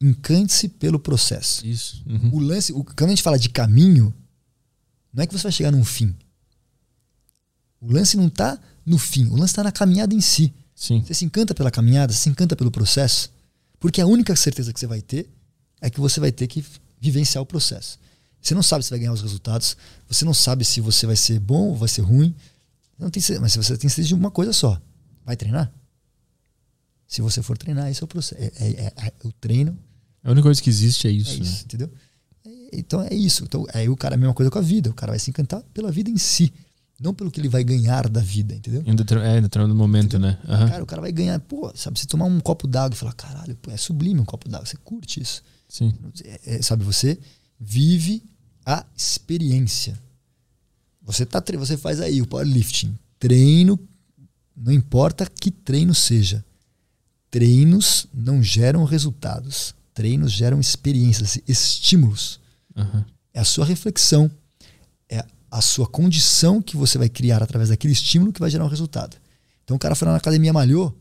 Encante-se pelo processo. Isso. Uhum. O lance, o- quando a gente fala de caminho, não é que você vai chegar num fim. O lance não está no fim, o lance está na caminhada em si. Sim. Você se encanta pela caminhada, você se encanta pelo processo, porque a única certeza que você vai ter é que você vai ter que vivenciar o processo. Você não sabe se vai ganhar os resultados, você não sabe se você vai ser bom ou vai ser ruim. Não tem, mas você tem certeza de uma coisa só: vai treinar. Se você for treinar, esse é o processo. É, é- é- é o treino A única coisa que existe é é isso. né? isso, entendeu? É- Então é isso. Então, aí o cara é a mesma coisa com a vida. O cara vai se encantar pela vida em si, não pelo que ele vai ganhar da vida, entendeu? Em é, em determinado momento, né? Aham. Cara, o cara vai ganhar, pô, sabe, você tomar um copo d'água e falar, caralho, pô, é sublime um copo d'água, você curte isso. Sim. É, é, sabe, você vive a experiência. Você, tá, você faz aí o powerlifting. Treino, não importa que treino seja. Treinos não geram resultados. Treinos geram experiências, estímulos. Uhum. É a sua reflexão, é a sua condição que você vai criar através daquele estímulo que vai gerar um resultado. Então o cara foi lá na academia, malhou,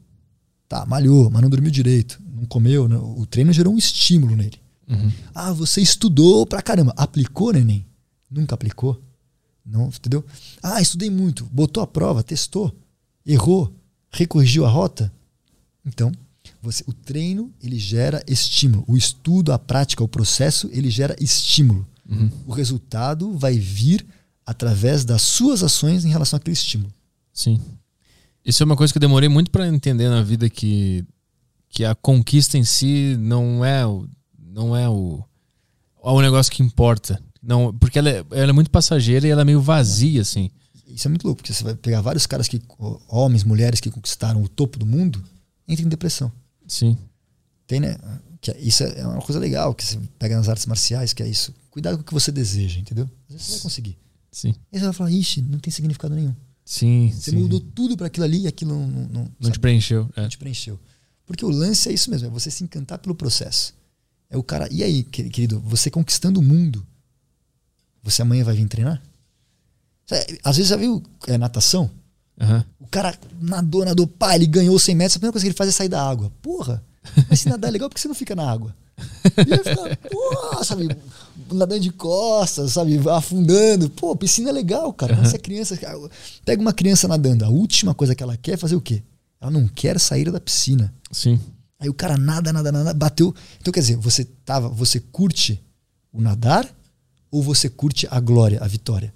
tá, malhou, mas não dormiu direito, não comeu, não, o treino gerou um estímulo nele. Uhum. Ah, você estudou pra caramba. Aplicou, neném? Nunca aplicou. Não, entendeu? Ah, estudei muito. Botou a prova, testou, errou, recorrigiu a rota. Então, você, o treino ele gera estímulo. O estudo, a prática, o processo ele gera estímulo. Uhum. O resultado vai vir através das suas ações em relação àquele estímulo. Sim. Isso é uma coisa que eu demorei muito para entender na vida que que a conquista em si não é o não é o é o negócio que importa. Não, porque ela é, ela é muito passageira e ela é meio vazia assim. Isso é muito louco, porque você vai pegar vários caras que homens, mulheres que conquistaram o topo do mundo, entram em depressão. Sim. Tem, né? Que é, isso é uma coisa legal que você pega nas artes marciais, que é isso. Cuidado com o que você deseja, entendeu? Às vezes você vai conseguir. Sim. Aí você vai falar, ixi, não tem significado nenhum. Sim. Você sim. mudou tudo para aquilo ali e aquilo não, não, não, Não te preencheu. É. não te preencheu. Porque o lance é isso mesmo, é você se encantar pelo processo. É o cara. E aí, querido, você conquistando o mundo, você amanhã vai vir treinar? Às vezes já viu é, natação? Uhum. O cara nadou, nadou, pá, ele ganhou 100 metros, a primeira coisa que ele faz é sair da água. Porra, mas se nadar é legal, por que você não fica na água? E ele fica, porra, sabe, nadando de costas, sabe, afundando. Pô, piscina é legal, cara. Quando você é criança, pega uma criança nadando, a última coisa que ela quer é fazer o quê? Ela não quer sair da piscina. Sim. Aí o cara nada, nada, nada, bateu. Então quer dizer, você tava, você curte o nadar ou você curte a glória, a vitória?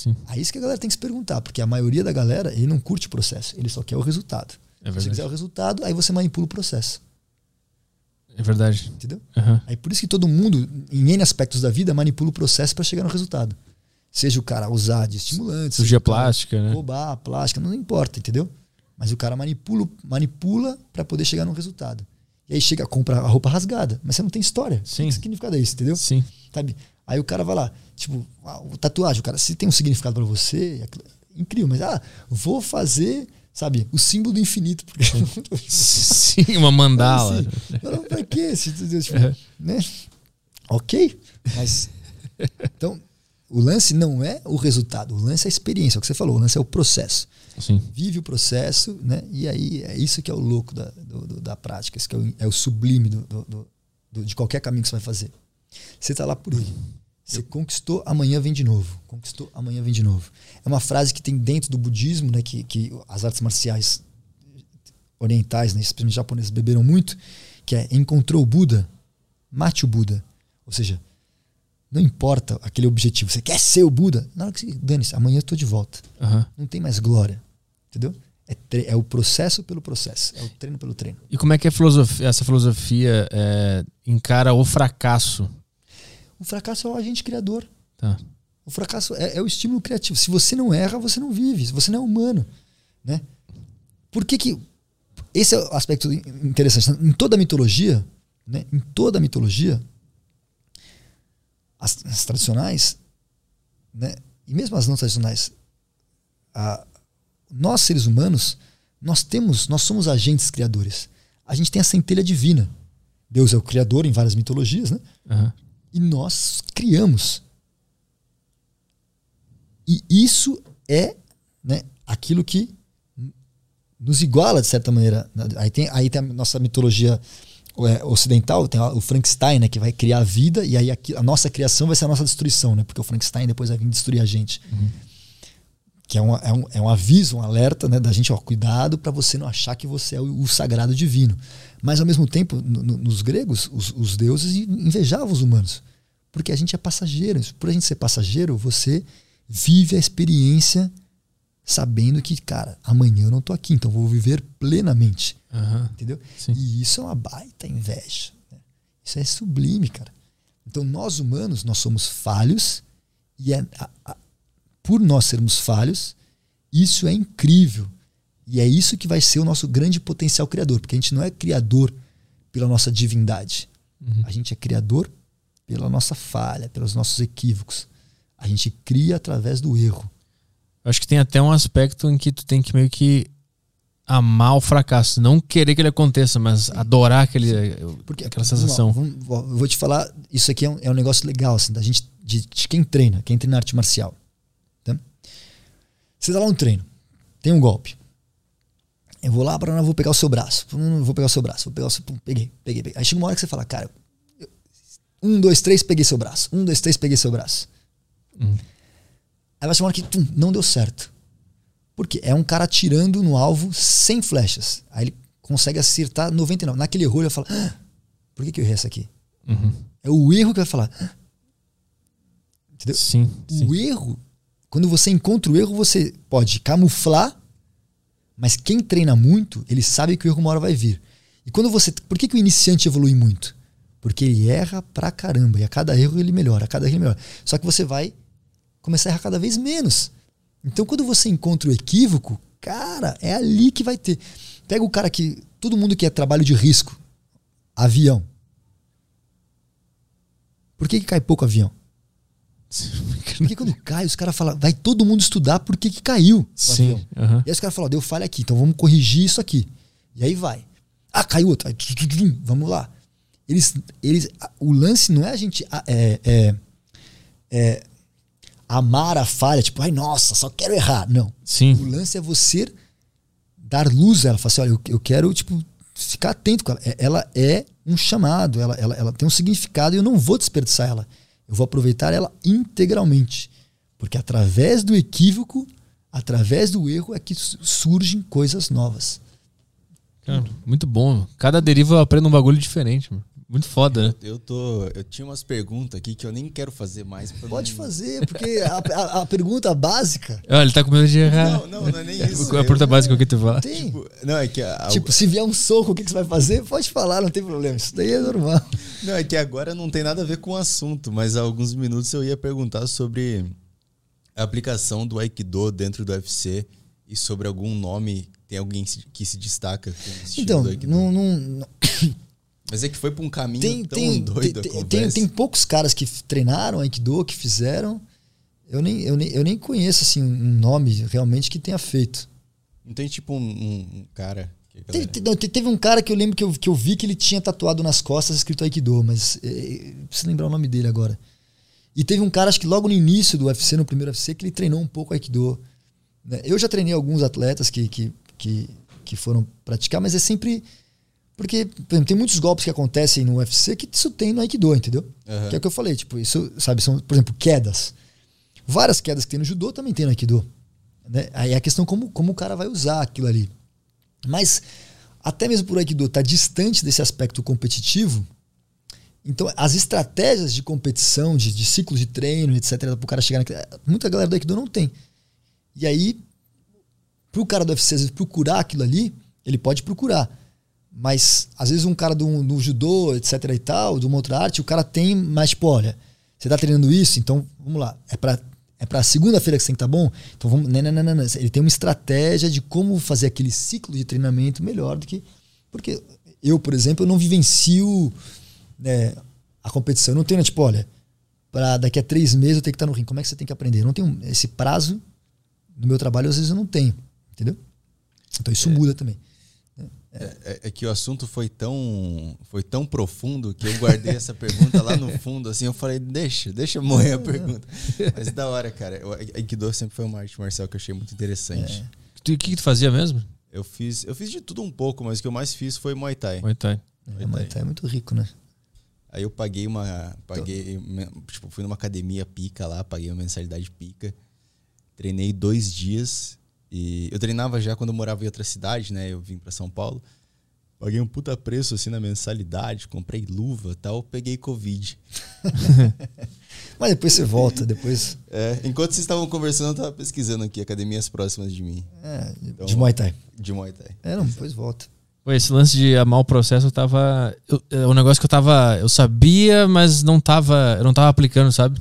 Sim. Aí é isso que a galera tem que se perguntar, porque a maioria da galera, ele não curte o processo, ele só quer o resultado. É Se você quiser o resultado, aí você manipula o processo. É verdade. Entendeu? Uhum. Aí por isso que todo mundo, em N aspectos da vida, manipula o processo para chegar no resultado. Seja o cara usar de estimulantes, cirurgia plástica, né? roubar plástica, não importa, entendeu? Mas o cara manipula, manipula para poder chegar no resultado. E aí chega, compra a roupa rasgada, mas você não tem história. Sim. Que significado é isso, entendeu? Sim. Sabe? Aí o cara vai lá, tipo, a tatuagem, o cara, se tem um significado para você, é incrível, mas ah, vou fazer, sabe, o símbolo do infinito. Porque Sim, uma mandala. Assim, não, pra quê? Tipo, né? Ok, mas. Então, o lance não é o resultado, o lance é a experiência, é o que você falou, o lance é o processo. Sim. Vive o processo, né? E aí é isso que é o louco da, do, do, da prática, isso que é o, é o sublime do, do, de qualquer caminho que você vai fazer. Você está lá por ele. Você conquistou, amanhã vem de novo. Conquistou, amanhã vem de novo. É uma frase que tem dentro do budismo, né, que, que as artes marciais orientais, né, especialmente japoneses, beberam muito, que é encontrou o Buda, mate o Buda. Ou seja, não importa aquele objetivo. Você quer ser o Buda? Na hora que você dane-se, amanhã eu estou de volta. Uhum. Não tem mais glória. Entendeu? É, é, o processo pelo processo. É o treino pelo treino. E como é que filosofia, essa filosofia é, encara o fracasso? O fracasso é o agente criador. Tá. O fracasso é, é, o estímulo criativo. Se você não erra, você não vive. Se você não é humano. Né? Por que que... Esse é o aspecto interessante. Em toda a mitologia, né? em toda a mitologia, as, as tradicionais, né? e mesmo as não tradicionais, a, nós seres humanos, nós temos, nós somos agentes criadores. A gente tem a centelha divina. Deus é o criador em várias mitologias, né? Uhum. E nós criamos. E isso é né, aquilo que nos iguala, de certa maneira. Aí tem, aí tem a nossa mitologia é, ocidental, tem o Frankenstein, né, que vai criar a vida, e aí a, a, nossa criação vai ser a nossa destruição, né? Porque o Frankenstein depois vai vir destruir a gente. Uhum que é um, é um, é um aviso, um alerta né, da gente, ó, cuidado para você não achar que você é o, o sagrado divino. Mas ao mesmo tempo, no, no, nos gregos, os, os, deuses invejavam os humanos, porque a gente é passageiro. Por a gente ser passageiro, você vive a experiência sabendo que, cara, amanhã eu não tô aqui, então vou viver plenamente. Uhum. Entendeu? Sim. E isso é uma baita inveja. Né? Isso é sublime, cara. Então nós humanos, nós somos falhos e é a, a, por nós sermos falhos, isso é incrível. E é isso que vai ser o nosso grande potencial criador, porque a gente não é criador pela nossa divindade. Uhum. A gente é criador pela nossa falha, pelos nossos equívocos. A gente cria através do erro. Acho que tem até um aspecto em que tu tem que meio que amar o fracasso, não querer que ele aconteça, mas Sim. adorar aquele, Porque, aquela sensação. Vamos, vamos, vou te falar, isso aqui é um, é um negócio legal, assim, da gente, de, de, quem treina, quem treina arte marcial. Tá? Você dá lá um treino, tem um golpe. Eu vou lá para não vou pegar o seu braço, vou pegar o seu braço, vou pegar o seu, peguei, peguei, peguei. Aí chega uma hora que você fala, cara, um, dois, três, peguei seu braço, um, dois, três, peguei seu braço. Hum. Aí vai chegar uma hora que tum, não deu certo. Porque é um cara atirando no alvo sem flechas. Aí ele consegue acertar 99. Naquele erro ele vai falar: ah, por que, que eu errei essa aqui? Uhum. É o erro que vai falar. Ah. Entendeu? Sim, sim. O erro, quando você encontra o erro, você pode camuflar, mas quem treina muito, ele sabe que o erro uma hora vai vir. E quando você. Por que, que o iniciante evolui muito? Porque ele erra pra caramba. E a cada erro ele melhora, a cada erro ele melhora. Só que você vai começar a errar cada vez menos. Então, quando você encontra o equívoco, cara, é ali que vai ter. Pega o cara que. Todo mundo que é trabalho de risco. Avião. Por que, que cai pouco avião? Porque quando cai, os caras falam, vai todo mundo estudar por que, que caiu. Sim. Uhum. E aí os caras falam, deu falha aqui, então vamos corrigir isso aqui. E aí vai. Ah, caiu outro. Aí, vamos lá. Eles, eles, o lance não é a gente é, é, é amar a falha, tipo, ai, nossa, só quero errar. Não. Sim. O lance é você dar luz a ela. Falar assim, olha, eu, eu quero, tipo, ficar atento com ela. É, ela é um chamado, ela, ela, ela tem um significado e eu não vou desperdiçar ela. Eu vou aproveitar ela integralmente. Porque através do equívoco, através do erro, é que surgem coisas novas. Cara, muito bom. Cada deriva eu aprendo um bagulho diferente. Mano. Muito foda, né? Eu, tô. Eu tinha umas perguntas aqui que eu nem quero fazer mais. Pode não... fazer, porque a, a, a, pergunta básica. Olha, ele tá com medo de errar. Não, não, não é nem isso. A pergunta eu, básica que tu fala. Tem. Tipo, não, é que a, tipo, se vier um soco, o que, que você vai fazer? Pode falar, não tem problema. Isso daí é normal. Não, é que agora não tem nada a ver com o assunto, mas há alguns minutos eu ia perguntar sobre a aplicação do Aikido dentro do UFC e sobre algum nome. Tem alguém que se destaca o então, do Aikido? Não, não, mas é que foi para um caminho tem, tão tem, doido tem, tem, tem, poucos caras que treinaram Aikido, que fizeram. Eu nem, eu nem, eu nem conheço assim, um nome realmente que tenha feito. Não tem tipo um, um cara. Teve, teve, um cara que eu lembro que eu, que eu vi que ele tinha tatuado nas costas escrito Aikido, mas é, é, preciso lembrar o nome dele agora. E teve um cara, acho que logo no início do UFC, no primeiro UFC, que ele treinou um pouco Aikido. Né? Eu já treinei alguns atletas que, que, que, que foram praticar, mas é sempre porque, por exemplo, tem muitos golpes que acontecem no UFC que isso tem no Aikido, entendeu? Uhum. Que é o que eu falei, tipo, isso, sabe, são, por exemplo, quedas. Várias quedas que tem no judô também tem no Aikido. Né? Aí é a questão como, como o cara vai usar aquilo ali. Mas, até mesmo por Aikido estar tá distante desse aspecto competitivo, então as estratégias de competição, de, de ciclo de treino, etc., para o cara chegar naquele. Muita galera do Aikido não tem. E aí, para o cara do UFC, às vezes, procurar aquilo ali, ele pode procurar. Mas, às vezes, um cara do, do judô, etc e tal, de uma outra arte, o cara tem, mas, tipo, olha, você tá treinando isso, então, vamos lá, é pra, é pra segunda-feira que você tem que tá bom? Então, vamos. Não, não, não, não, Ele tem uma estratégia de como fazer aquele ciclo de treinamento melhor do que. Porque eu, por exemplo, eu não vivencio né, a competição. Eu não tenho, tipo, olha, para daqui a três meses eu tenho que estar tá no ringue. Como é que você tem que aprender? Eu não tenho esse prazo no meu trabalho, às vezes eu não tenho. Entendeu? Então isso é. muda também. É, é, é, que o assunto foi tão, foi tão profundo que eu guardei essa pergunta lá no fundo, assim, eu falei, deixa, deixa morrer a pergunta. Mas da hora, cara. O Aikido sempre foi uma arte marcial que eu achei muito interessante. É. O que, que tu fazia mesmo? Eu fiz, eu fiz de tudo um pouco, mas o que eu mais fiz foi Muay Thai. Muay Thai. É, Muay Thai é muito rico, né? Aí eu paguei uma. Paguei. Tipo, fui numa academia pica lá, paguei uma mensalidade pica. Treinei dois dias e eu treinava já quando eu morava em outra cidade, né? Eu vim para São Paulo. Paguei um puta preço assim na mensalidade, comprei luva tal, peguei Covid. Mas depois você volta, depois. É, enquanto vocês estavam conversando, eu tava pesquisando aqui academias próximas de mim. É, então, de Muay Thai. De Muay Thai. É, não, depois volta. Pô, esse lance de amar o processo, eu tava. Eu, é um negócio que eu tava. Eu sabia, mas não tava. Eu não tava aplicando, sabe?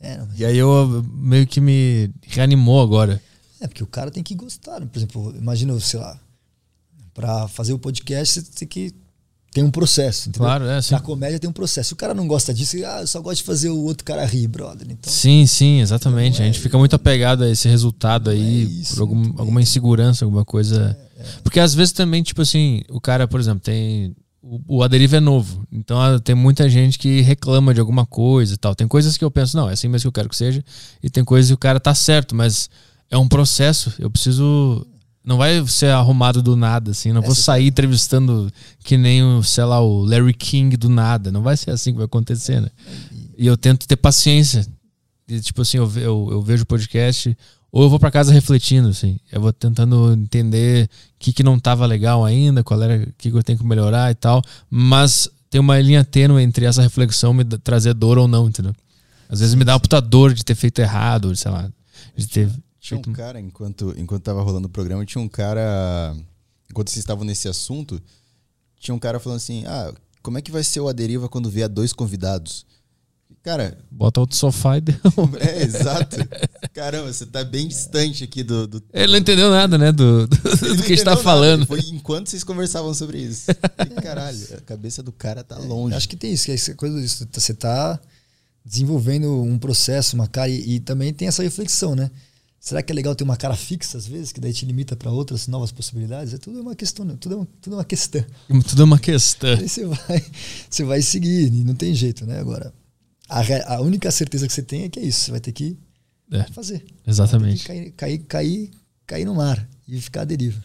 É, não, mas... E aí eu meio que me reanimou agora. É, porque o cara tem que gostar. Né? Por exemplo, imagina, sei lá, para fazer o podcast você tem que tem um processo. Entendeu? Claro, é, sim. Na comédia tem um processo. Se o cara não gosta disso, ah, eu só gosto de fazer o outro cara rir, brother. Então, Sim, sim, exatamente. Então, a gente é- fica muito apegado a esse resultado aí, é isso, por algum- alguma insegurança, alguma coisa. Porque às vezes também, tipo assim, o cara, por exemplo, tem. O, o Aderiva é novo. Então ah, tem muita gente que reclama de alguma coisa e tal. Tem coisas que eu penso, não, é assim mesmo que eu quero que seja. E tem coisas que o cara tá certo, mas é um processo. Eu preciso. Não vai ser arrumado do nada, assim. Não vou Essa- sair entrevistando que nem o, sei lá, o Larry King do nada. Não vai ser assim que vai acontecer, né? E eu tento ter paciência. E, tipo assim, eu, ve- eu, eu vejo o podcast, ou eu vou pra casa refletindo, assim. Eu vou tentando entender o que, que não tava legal ainda, qual era, o que, que eu tenho que melhorar e tal. Mas tem uma linha tênue entre essa reflexão me trazer dor ou não, entendeu? Às vezes me dá uma puta dor de ter feito errado, sei lá. De ter Tinha um cara, enquanto, enquanto tava rolando o programa, tinha um cara. Enquanto vocês estavam nesse assunto, tinha um cara falando assim: Ah, como é que vai ser o Aderiva quando vier dois convidados? Cara, Bota outro sofá e deu. é exato. Caramba, você tá bem distante aqui do. do Ele não entendeu nada, né? Do, do, do que a gente tá nada, falando. Foi enquanto vocês conversavam sobre isso. E, caralho, a cabeça do cara tá longe. Acho que tem isso, que é coisa disso. Você tá desenvolvendo um processo, uma cara, e, e também tem essa reflexão, né? Será que é legal ter uma cara fixa às vezes, que daí te limita para outras novas possibilidades? É tudo uma questão, tudo é uma, tudo é uma questão. Tudo é uma questão. Aí você vai, você vai seguir, e não tem jeito, né? Agora, a, a única certeza que você tem é que é isso, você vai ter que É, fazer. exatamente. Cair, cair, cair, cair no mar e ficar à deriva.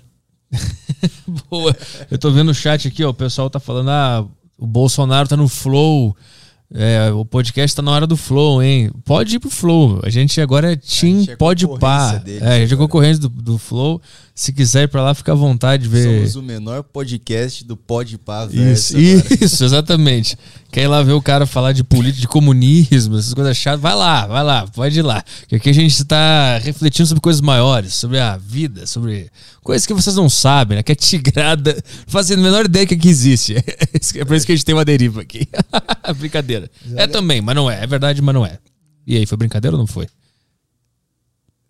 Boa. Eu tô vendo o chat aqui, ó. O pessoal tá falando, ah, o Bolsonaro tá no flow. É, o podcast tá na hora do flow, hein? Pode ir pro flow. A gente agora é Team é Pode concorrência Pá. É, a gente é agora. concorrente do, do flow. Se quiser ir pra lá, fica à vontade de ver. Somos o menor podcast do Podpah Isso, verso. agora. isso, exatamente. Quer ir lá ver o cara falar de política, de comunismo, essas coisas chatas? Vai lá, vai lá, pode ir lá. Porque aqui a gente está refletindo sobre coisas maiores, sobre a vida, sobre coisas que vocês não sabem, né? Que é tigrada, fazendo a menor ideia que aqui existe. É por isso que a gente tem uma deriva aqui. brincadeira. É também, mas não é. É verdade, mas não é. E aí, foi brincadeira ou não foi?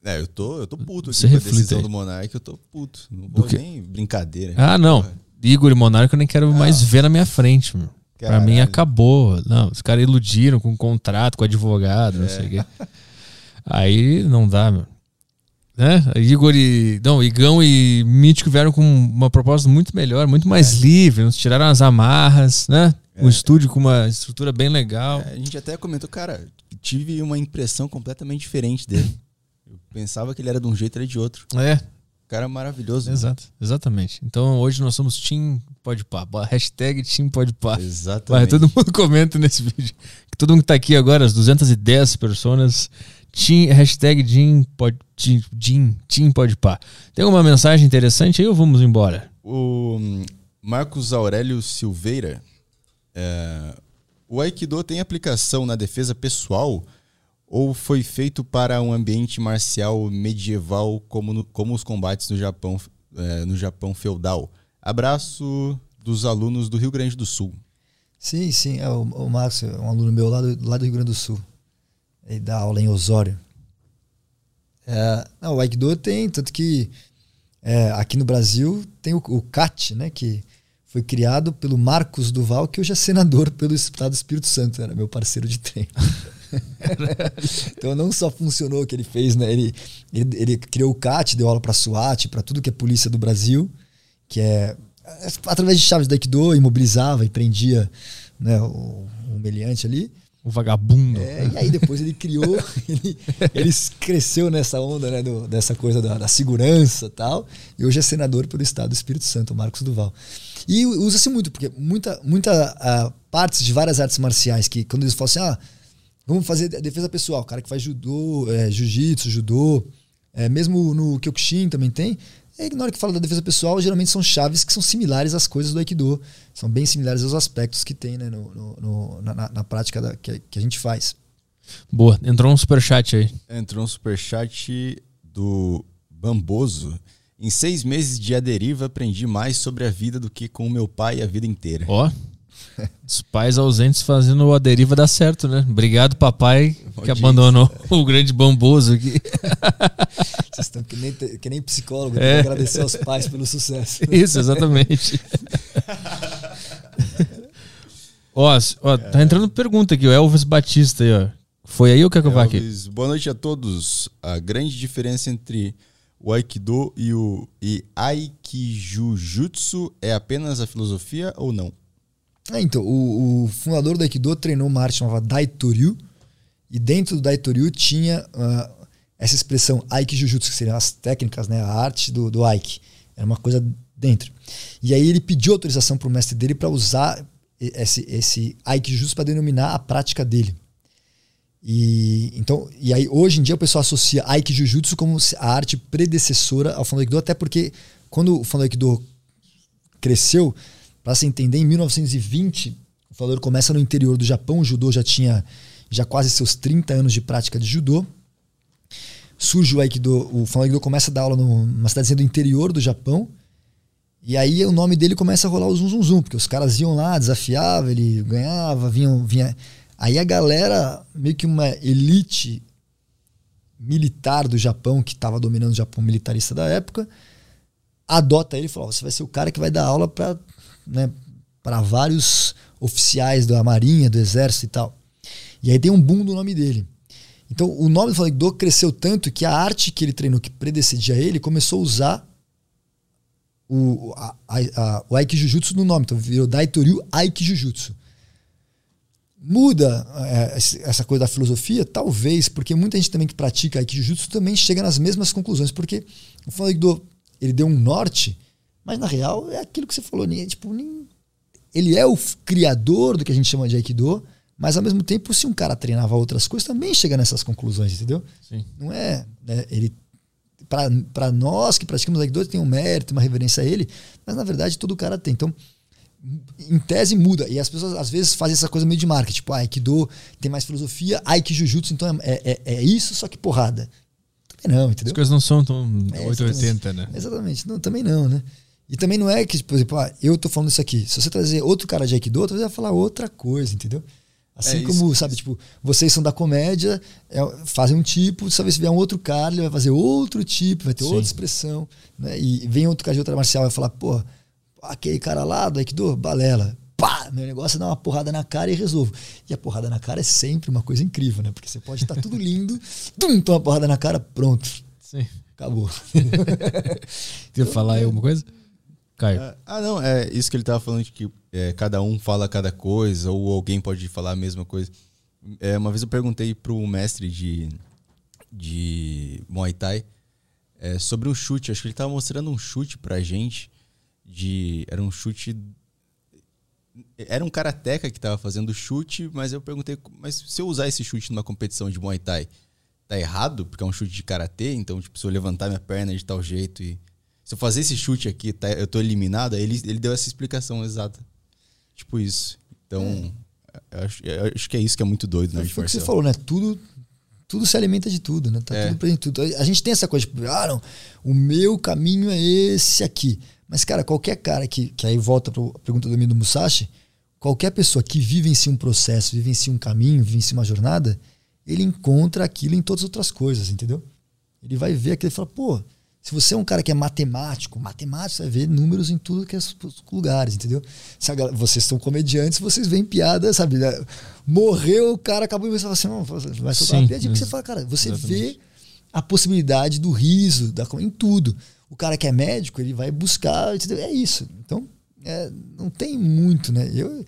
É, eu tô, eu tô puto aqui Você com a decisão aí. do Monark, eu tô puto. Não vou nem brincadeira. Ah, não. Igor e Monarca eu nem quero mais ver na minha frente, meu. Pra mim Caralho. acabou. Não, os caras iludiram com contrato, com advogado, não sei o quê. Aí não dá, meu. Né? Igor e. Não, Igão e Mítico vieram com uma proposta muito melhor, muito mais livre. Nos tiraram as amarras, né? Um estúdio com uma estrutura bem legal. É, a gente até comentou, cara, tive uma impressão completamente diferente dele. Eu pensava que ele era de um jeito, é de outro. É, Cara maravilhoso. exato, exatamente. Então hoje nós somos Team Podpah. Hashtag Team Podpah. Vai, Exatamente. todo mundo comenta nesse vídeo. Que todo mundo que tá aqui agora, as 210 pessoas, team, hashtag Jim, pod, Jim, Team Podpah. Tem alguma mensagem interessante aí ou vamos embora? O hum, Marcos Aurélio Silveira. é, o Aikido tem aplicação na defesa pessoal ou foi feito para um ambiente marcial medieval como, no- como os combates no Japão, é, no Japão feudal? Abraço dos alunos do Rio Grande do Sul. Sim, sim. É, o, o é um aluno meu lá do, lá do Rio Grande do Sul. Ele dá aula em Osório. É, não, o Aikido tem, tanto que é, aqui no Brasil tem o, o CAT, né, que foi criado pelo Marcos Duval, que hoje é senador pelo Estado do Espírito Santo, era meu parceiro de treino. então não só funcionou o que ele fez, né? Ele, ele, ele criou o CAT, deu aula para SWAT, para tudo que é polícia do Brasil, que é através de chaves da Aikido, imobilizava e prendia né, o, o meliante ali. O vagabundo. É, e aí depois ele criou, ele, ele cresceu nessa onda né, do- dessa coisa da, da segurança e tal, e hoje é senador pelo Estado do Espírito Santo, Marcos Duval. E usa-se muito, porque muita, muita ah, partes de várias artes marciais que quando eles falam assim, ah, vamos fazer a defesa pessoal, o cara que faz judô, é, jiu-jitsu, judô, é, mesmo no Kyokushin também tem, é, na hora que fala da defesa pessoal, geralmente são chaves que são similares às coisas do Aikido. São bem similares aos aspectos que tem né, no, no- no- na, na- prática da- que, que a gente faz. Boa, entrou um superchat aí. Entrou um superchat do Bamboso. Em seis meses de aderiva, aprendi mais sobre a vida do que com o meu pai a vida inteira. Ó, os pais ausentes fazendo a deriva dar certo, né? Obrigado, papai, que Audiência. abandonou o grande bamboso aqui. Vocês estão que nem, que nem psicólogo, É. que agradecer aos pais pelo sucesso. Isso, exatamente. Ó, ó tá entrando pergunta aqui, o Elvis Batista aí, ó. Foi aí ou quer que eu vá aqui? Boa noite a todos. A grande diferença entre o Aikido e o e Aikijujutsu é apenas a filosofia ou não? É, então, o, o fundador do Aikido treinou uma arte chamada Daitoryu, e dentro do Daitoryu tinha uh, essa expressão Aikijujutsu, que seriam as técnicas, né, a arte do, do Aiki. Era uma coisa dentro. E aí ele pediu autorização para o mestre dele para usar esse, esse Aikijujutsu para denominar a prática dele. E, então, e aí hoje em dia o pessoal associa Aikijujutsu como a arte predecessora ao Fondo Aikido, até porque quando o Fondo Aikido cresceu, para se entender, em 1920, o Fondo começa no interior do Japão, o judô já tinha já quase seus 30 anos de prática de judô. Surge o Aikido, o Aikido começa a dar aula numa cidadezinha do interior do Japão, e aí o nome dele começa a rolar o zum zum zum, porque os caras iam lá, desafiavam, ele ganhava, vinham, vinha. Aí a galera, meio que uma elite militar do Japão, que estava dominando o Japão militarista da época, adota ele e fala: oh, você vai ser o cara que vai dar aula para né, vários oficiais da Marinha, do Exército e tal. E aí tem um boom do nome dele. Então o nome do Falaido cresceu tanto que a arte que ele treinou, que predecedia ele, começou a usar o, a, a, o Aikijujutsu no nome. Então virou Daitoryu Aikijujutsu. Muda é, essa coisa da filosofia? Talvez, porque muita gente também que pratica Aikijutsu também chega nas mesmas conclusões, porque o Falaido ele deu um norte, mas na real é aquilo que você falou, nem, tipo, nem, ele é o criador do que a gente chama de Aikido, mas ao mesmo tempo, se um cara treinava outras coisas, também chega nessas conclusões, entendeu? Sim. Não é. Né, ele para nós que praticamos Aikido, tem um mérito, uma reverência a ele, mas na verdade todo cara tem. Então, em tese muda. E as pessoas às vezes fazem essa coisa meio de marketing, tipo, ah, Aikido tem mais filosofia, Aikijujutsu, então é, é, é, isso, só que porrada. Também não, entendeu? As coisas não são tão é, 880, né? Exatamente, não, também não, né? E também não é que, por exemplo, ah, eu tô falando isso aqui. Se você trazer outro cara de Aikido, você vai falar outra coisa, entendeu? Assim é como, isso, sabe, isso. tipo, vocês são da comédia, é, fazem um tipo, talvez se vier um outro cara, ele vai fazer outro tipo, vai ter Sim. outra expressão, né? E vem outro cara de outra marcial vai falar, pô, aquele cara lá do Aikido, balela. Pá! Meu negócio é dar uma porrada na cara e resolvo. E a porrada na cara é sempre uma coisa incrível, né? Porque você pode estar tudo lindo, tum, toma uma porrada na cara, pronto. Sim. Acabou. Quer falar aí alguma coisa? Caio. Ah, ah, não, é isso que ele tava falando de que é, cada um fala cada coisa, ou alguém pode falar a mesma coisa. É, uma vez eu perguntei pro mestre de, de Muay Thai é, sobre um chute. Acho que ele tava mostrando um chute pra gente de. Era um chute. Era um karateca que estava fazendo chute, mas eu perguntei, mas se eu usar esse chute numa competição de Muay Thai, tá errado? Porque é um chute de karatê, então, tipo, se eu levantar minha perna de tal jeito e. Se eu fazer esse chute aqui, tá, eu tô eliminado, ele, ele deu essa explicação exata. Tipo isso. Então, é. eu acho, eu acho que é isso que é muito doido, né? Foi o que você falou, né? Tudo tudo se alimenta de tudo, né? Tá é. tudo presente tudo. A gente tem essa coisa, tipo, ah, não, o meu caminho é esse aqui. Mas, cara, qualquer cara que, que aí volta para a pergunta do Mino Musashi, qualquer pessoa que vivencia um processo, vivencia um caminho, vivencia uma jornada, ele encontra aquilo em todas as outras coisas, entendeu? Ele vai ver aquilo e fala, pô, se você é um cara que é matemático, matemático, você vai ver números em tudo que é os lugares, entendeu? Se a, vocês são comediantes, vocês veem piada, sabe? Né? Morreu, o cara acabou e você fala assim, não, vai soltar uma piadinha, porque você fala, cara, você exatamente. vê a possibilidade do riso, da, em tudo o cara que é médico, ele vai buscar, é isso. Então, é, não tem muito, né? Eu,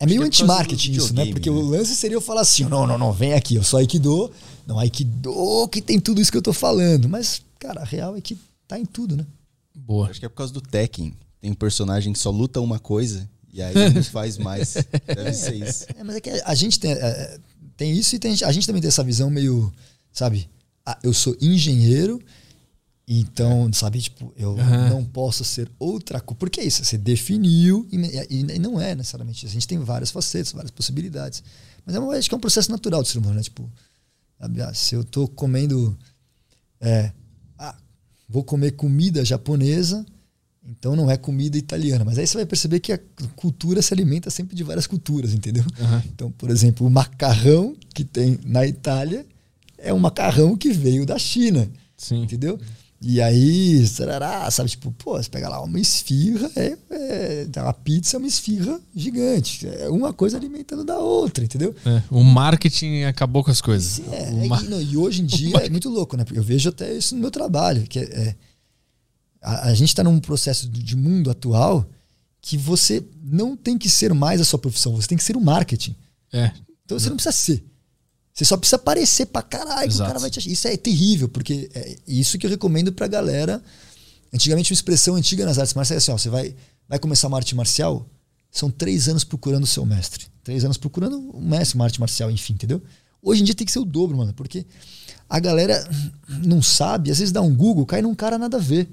é meio é anti-marketing isso, né? Porque né? o lance seria eu falar assim: não, não, não, vem aqui, eu sou Aikido. Não, Aikido que tem tudo isso que eu tô falando. Mas, cara, a real é que tá em tudo, né? Boa. Acho que é por causa do Tekken. Tem um personagem que só luta uma coisa e aí não faz mais. Deve ser isso. É, mas é que a gente tem, é, tem isso e tem, a gente também tem essa visão meio, sabe? Ah, eu sou engenheiro então, sabe, tipo, eu uhum. não posso ser outra coisa. Porque é isso, você definiu e, e, não é necessariamente. A gente tem várias facetas, várias possibilidades. Mas é uma, acho que é um processo natural do ser humano, né? Tipo, sabe, ah, se eu tô comendo. É, vou comer comida japonesa, então não é comida italiana. Mas aí você vai perceber que a cultura se alimenta sempre de várias culturas, entendeu? Uhum. Então, por exemplo, o macarrão que tem na Itália é um macarrão que veio da China. Sim. Entendeu? E aí, sarará, sabe, tipo, pô, você pega lá uma esfirra, é, é, uma pizza é uma esfirra gigante. É uma coisa alimentando da outra, entendeu? É, o marketing acabou com as coisas. É, é, mar- e, não, e hoje em dia é muito louco, né? Eu vejo até isso no meu trabalho, que é, é- a, a gente está num processo de de mundo atual que você não tem que ser mais a sua profissão, você tem que ser o marketing. É, Então você não precisa ser. Você só precisa aparecer pra caralho, que o cara vai te achar. Isso é terrível, porque é isso que eu recomendo pra galera. Antigamente, uma expressão antiga nas artes marciais é assim: ó, você vai, vai começar uma arte marcial, são três anos procurando o seu mestre. Três anos procurando um mestre, uma arte marcial, enfim, entendeu? Hoje em dia tem que ser o dobro, mano, porque a galera não sabe, às vezes dá um Google, cai num cara nada a ver.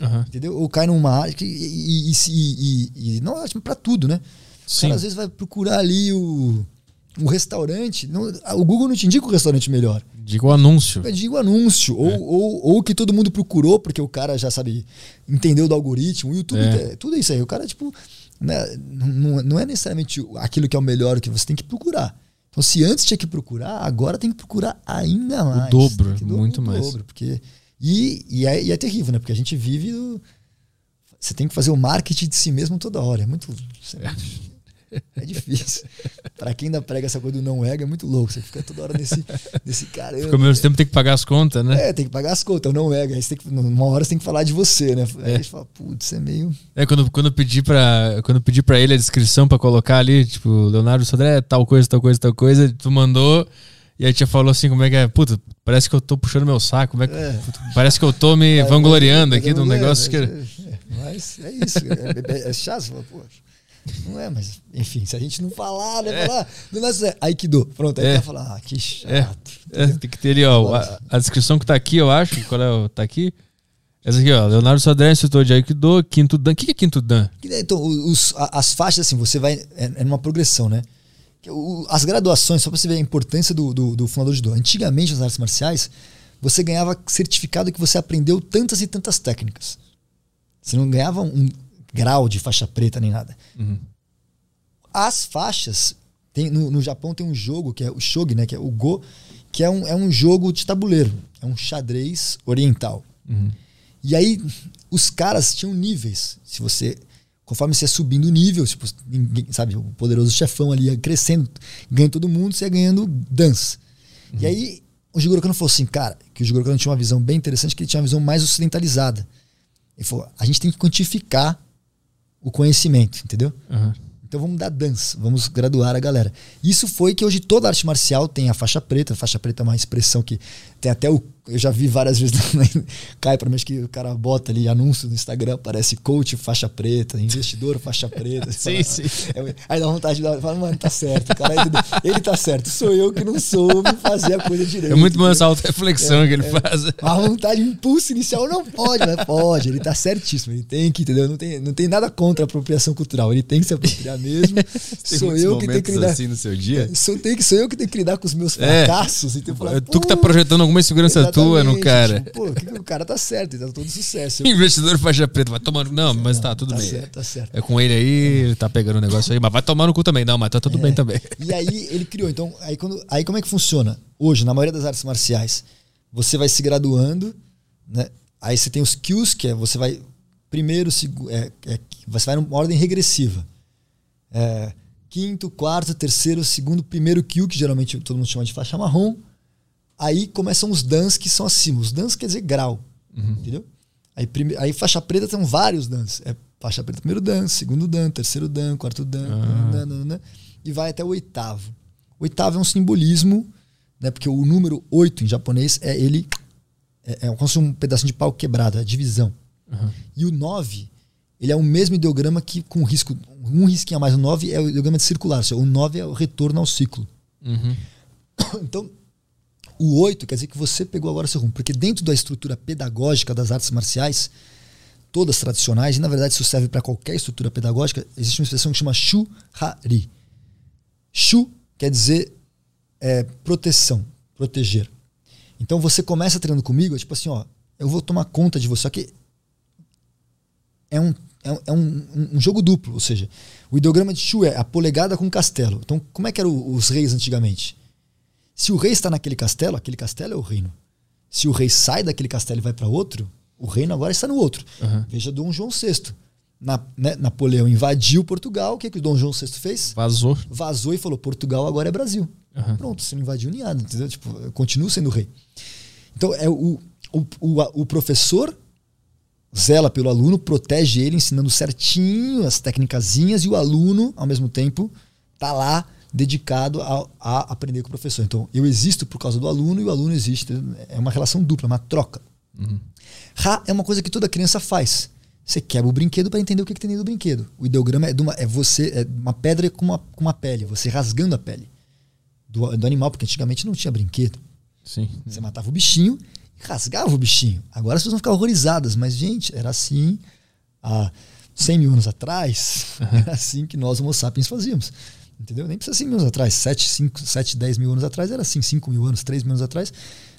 aham. Entendeu? Ou cai numa que, e, e, e, e, e não arte pra tudo, né? O Sim. cara às vezes vai procurar ali o, o restaurante. Não, o Google não te indica o restaurante melhor. Diga o anúncio. Eu digo anúncio. Ou, ou, ou que todo mundo procurou, porque o cara já sabe, entendeu do algoritmo. O YouTube, É. é. tudo isso aí. O cara, tipo, né, não, não é necessariamente aquilo que é o melhor que você tem que procurar. Então, se antes tinha que procurar, agora tem que procurar ainda mais. dobro, Tem que do- muito o mais. dobro, porque, e, e, é, e é terrível, né? Porque a gente vive. do- você tem que fazer o marketing de si mesmo toda hora. É muito. é muito- É difícil. Pra quem ainda prega essa coisa do não ego, é muito louco. Você fica toda hora nesse, nesse caramba. Porque ao mesmo tempo tem que pagar as contas, né? É, tem que pagar as contas, não ego. Aí você tem que, uma hora você tem que falar de você, né? Aí É. a gente fala, putz, é meio. É, quando, quando eu pedi pra, quando pedi pra ele a descrição pra colocar ali, tipo, Leonardo Sodré, tal coisa, tal coisa, tal coisa, tu mandou e aí te falou assim, como é que é? Puta, parece que eu tô puxando meu saco, como é que, É. parece que eu tô me vangloriando Mas aqui de um é, negócio que... mas é, é isso. É, é, é chato, poxa. Não é, mas enfim, se a gente não falar, né? Falar, do nosso é Aikido. Pronto, aí É. vai falar, ah, que chato. É, é, tem que ter ali, ó, a, a descrição que tá aqui, eu acho, qual é o, tá aqui? Essa aqui, ó, Leonardo Sodré, instrutor de Aikido, quinto Dan. O que que é quinto Dan? Então, os, as faixas, assim, você vai. É, é numa progressão, né? As graduações, só pra você ver a importância do, do, do fundador de judô. Antigamente, nas artes marciais, você ganhava certificado que você aprendeu tantas e tantas técnicas. Você não ganhava um grau de faixa preta nem nada. As faixas. Tem, no, no Japão tem um jogo que é o shogi, né? Que é o Go, que é um, é um jogo de tabuleiro. É um xadrez oriental. E aí, os caras tinham níveis. Se você. Conforme você ia subindo o nível, tipo, ninguém, sabe, o poderoso chefão ali ia crescendo, ganhando todo mundo, você ia ganhando dance. E aí, o Jigoro Kano falou assim, cara, que o Jigoro Kano tinha uma visão bem interessante, que ele tinha uma visão mais ocidentalizada. Ele falou, a gente tem que quantificar o conhecimento, entendeu? Aham. Então vamos dar dance, vamos graduar a galera. Isso foi que hoje toda arte marcial tem a faixa preta. A faixa preta é uma expressão que tem até o. Eu já vi várias vezes, cai pra mim, que o cara bota ali anúncio no Instagram, aparece coach faixa preta, investidor faixa preta. Sim, fala, sim. é, aí dá vontade de dar, fala, mano, tá certo. Cara, ele, ele tá certo, sou eu que não soube fazer a coisa direito. É muito bom essa auto-reflexão que ele faz. A vontade, o impulso inicial não pode, mas pode. Ele tá certíssimo. Ele tem que, entendeu? Não tem, não tem nada contra a apropriação cultural. Ele tem que se apropriar mesmo. Sou eu que tenho que lidar. assim no seu dia? Sou, tem que, sou eu que tenho que lidar com os meus É. fracassos. Então, falar, tu que tá "Pô, projetando alguma insegurança tua no cara. tipo, pô, o cara tá certo, ele tá todo sucesso. Eu- Investidor faixa preta, vai tomar. Não, mas tá tudo tá bem. certo, tá certo. É com ele aí, ele tá pegando o negócio aí, mas vai tomar no cu também. Não, mas tá tudo bem também. E aí ele criou. Então, aí, quando, aí como é que funciona? Hoje, na maioria das artes marciais, você vai se graduando, né? Aí você tem os Qs, que é você vai primeiro, segu- é, é, você vai numa ordem regressiva. É, quinto, quarto, terceiro, segundo, primeiro Q, que geralmente todo mundo chama de faixa marrom. Aí começam os dans que são acima. Os dans quer dizer grau. Entendeu? Aí, prime... aí faixa preta são vários dans. É faixa preta, primeiro dan, segundo dan, terceiro dan, quarto dan, Ah. dan, dan, dan, e vai até o oitavo. O oitavo é um simbolismo, né? Porque o número oito em japonês é ele é, é como se fosse um pedacinho de pau quebrado, é a divisão. E o nove, ele é o mesmo ideograma que com risco um risquinho a mais. O nove é o ideograma de circular, ou seja, o nove é o retorno ao ciclo. Uhum. Então, o 8 quer dizer que você pegou agora seu rumo. Porque dentro da estrutura pedagógica das artes marciais, todas tradicionais, e na verdade isso serve para qualquer estrutura pedagógica, existe uma expressão que chama shu-hari. Shu quer dizer é, proteção, proteger. Então você começa treinando comigo, é tipo assim, ó, eu vou tomar conta de você. Só que é um, é um, é um, um jogo duplo, ou seja, o ideograma de Shu é a polegada com o castelo. Então, como é que eram os reis antigamente? Se o rei está naquele castelo, aquele castelo é o reino. Se o rei sai daquele castelo e vai para outro, O reino agora está no outro. Uhum. Veja Dom João VI. Na, né, Napoleão invadiu Portugal. O que, que o Dom João VI fez? Vazou. Vazou e falou: Portugal agora é Brasil. Uhum. Pronto, você não invadiu nem nada, entendeu? Tipo, continua sendo rei. Então, é o, o, o, o professor zela pelo aluno, protege ele, ensinando certinho as técnicazinhas, e o aluno, ao mesmo tempo, tá lá dedicado a, a, aprender com o professor. Então, eu existo por causa do aluno e o aluno existe. É uma relação dupla, uma troca. Uhum. Ra é uma coisa que toda criança faz. Você quebra o brinquedo para entender o que, que tem dentro do brinquedo. O ideograma é, uma, é você é uma pedra com uma, com uma pele, você rasgando a pele do, do animal, porque antigamente não tinha brinquedo. Sim. Você matava o bichinho e rasgava o bichinho. Agora as pessoas vão ficar horrorizadas, mas, gente, era assim há 100 mil anos atrás. Uhum. Era assim que nós, Homo sapiens, fazíamos. Entendeu? Nem precisa 100 mil anos atrás. 7, 5, 7, 10 mil anos atrás era assim. 5 mil anos, 3 mil anos atrás.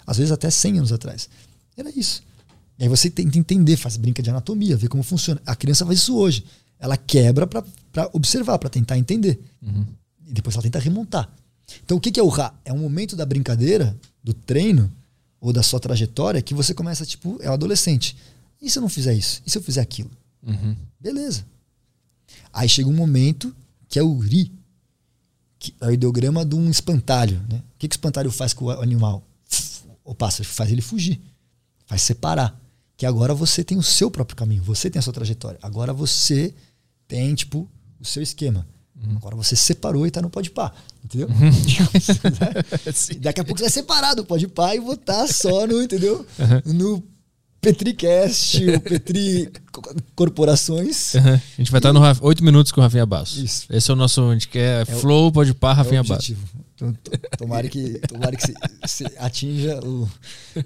Às vezes até 100 anos atrás. Era isso. E aí você que entender, faz brinca de anatomia, ver como funciona. A criança faz isso hoje. Ela quebra para observar, para tentar entender. Uhum. E depois ela tenta remontar. Então o que, que é o Ra? É um momento da brincadeira, do treino, ou da sua trajetória, que você começa, tipo, é um adolescente. E se eu não fizer isso? E se eu fizer aquilo? Uhum. Beleza. Aí chega um momento que é o Ri, que é o ideograma de um espantalho. Né? O que, que o espantalho faz com o animal? O pássaro faz ele fugir, faz separar. Que agora você tem o seu próprio caminho, você tem a sua trajetória. Agora você tem, tipo, o seu esquema. Uhum. Agora você separou e tá no pode pá. Entendeu? Uhum. Daqui a pouco você vai separar do pode pá e votar só no, entendeu? Uhum. No Petricast, o Petri Corporações. Uhum. A gente vai estar no 8 minutos com o Rafinha Basso. Isso. Esse é o nosso, a gente quer é Flow, pode pá, Rafinha é Basso. Então, tomara que, tomara que se, atinja o.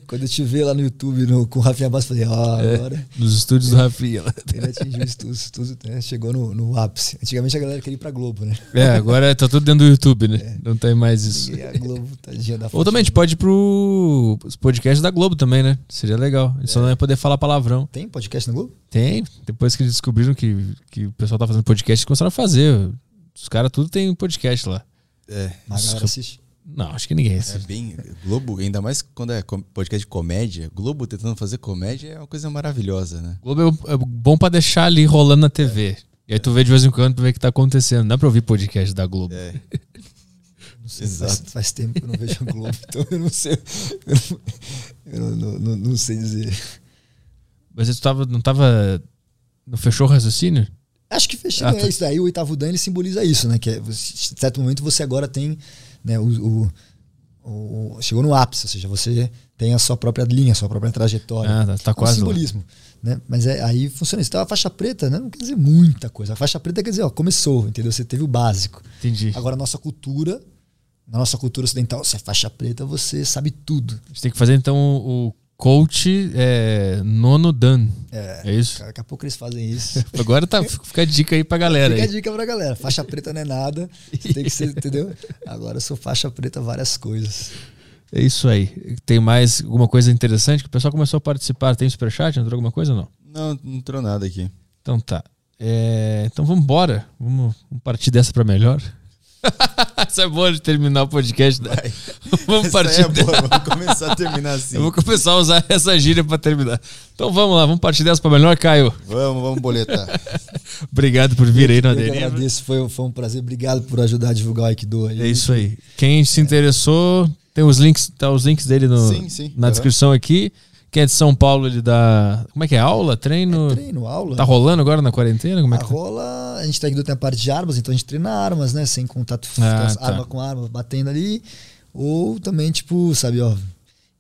Quando eu te ver lá no YouTube no, com o Rafinha Basso, falei, ó, oh, agora. É, nos estúdios do Rafinha. Ele atingiu os estudos, né, chegou no, no, ápice. Antigamente a galera queria ir pra Globo, né? É, agora tá tudo dentro do YouTube, né? É. Não tem mais isso. E a Globo, tadinha da Ou também a gente pode ir pro podcast da Globo também, né? Seria legal. A gente é. só não ia poder falar palavrão. Tem podcast na Globo? Tem. Depois que eles descobriram que, que o pessoal tá fazendo podcast, eles começaram a fazer. Os caras tudo tem podcast lá. É. Mas a galera assiste? Não, acho que ninguém assiste. É bem. Globo, ainda mais quando é podcast de comédia, Globo tentando fazer comédia é uma coisa maravilhosa, né? Globo é, é bom para deixar ali rolando na TV. É. E aí tu vê de vez em quando pra ver o que tá acontecendo. Não dá pra ouvir podcast da Globo. É. Sei, Exato. Faz, faz, tempo que eu não vejo a Globo, então eu não sei. Eu não, eu não, não, não sei dizer. Mas você tava, não tava. Não fechou o raciocínio? Acho que fechou. Ah, tá. é isso daí. O oitavo Dan ele simboliza isso, né? Que é, em certo momento você agora tem né, o, o, o, chegou no ápice, ou seja, você tem a sua própria linha, a sua própria trajetória. Ah, tá, tá quase. Um simbolismo. Né? Mas é, aí funciona isso. Então a faixa preta né, não quer dizer muita coisa. A faixa preta quer dizer, ó, começou, entendeu? Você teve o básico. Entendi. Agora a nossa cultura, na nossa cultura ocidental, se é faixa preta, você sabe tudo. A gente tem que fazer então o coach é, nono dan. É, é, isso? Daqui a pouco eles fazem isso. Agora tá, fica a dica aí pra galera. Fica aí. a dica pra galera. Faixa preta não é nada. tem que ser, entendeu? Agora eu sou faixa preta várias coisas. É isso aí. Tem mais alguma coisa interessante que o pessoal começou a participar? Tem superchat? Entrou alguma coisa ou não? Não, não entrou nada aqui. Então tá. É, então vamos embora. Vamos, vamos partir dessa para melhor. Isso é bom de terminar o podcast. Né? Vamos Essa partir. É boa, vamos começar a terminar assim. Eu vou começar a usar essa gíria para terminar. Então vamos lá, vamos partir dessa para melhor, Caio. Vamos, vamos boletar. Obrigado por vir aí na Eu agradeço, foi, foi um prazer. Obrigado por ajudar a divulgar o Aikido. Aí. É isso aí. Quem se interessou, tem os links, tá os links dele no, sim, sim. na uhum. descrição aqui. Quem é de São Paulo, ele dá. Como é que é? Aula? Treino? É treino, aula. Tá rolando agora na quarentena? Como é que tá? rola. A gente tá aqui do tempo a parte de armas, então a gente treina armas, né? Sem contato ah, tá. arma com arma, batendo ali. Ou também, tipo, sabe, ó,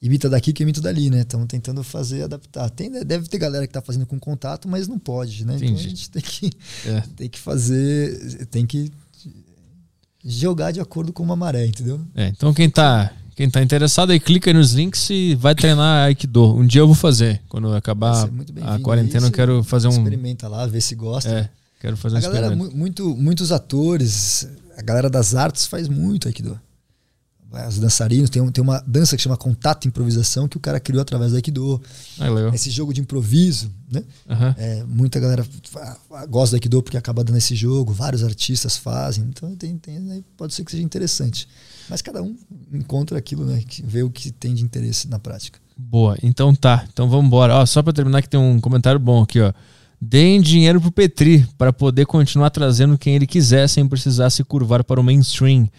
imita daqui que imita dali, né? Estamos tentando fazer, adaptar. Tem, deve ter galera que tá fazendo com contato, mas não pode, né? Entendi. Então a gente tem que, é. tem que fazer, tem que jogar de acordo com uma maré, entendeu? É, então quem tá quem tá interessado aí, clica aí nos links e vai treinar Aikido. Um dia eu vou fazer. Quando acabar a quarentena, eu quero fazer um. Experimenta lá, ver se gosta. É, quero fazer um a galera, muito, Muitos atores, a galera das artes faz muito Aikido. os dançarinos. Tem, um, tem uma dança que chama contato improvisação que o cara criou através do Aikido. Ah, legal. Esse jogo de improviso, né? Aham. É, muita galera gosta do Aikido porque acaba dando esse jogo, vários artistas fazem, então tem, tem, pode ser que seja interessante. Mas cada um encontra aquilo, né? Que vê o que tem de interesse na prática. Boa, então tá. Então vamos embora. Ó, só pra terminar que tem um comentário bom aqui, ó. Deem dinheiro pro Petri para poder continuar trazendo quem ele quiser sem precisar se curvar para o mainstream.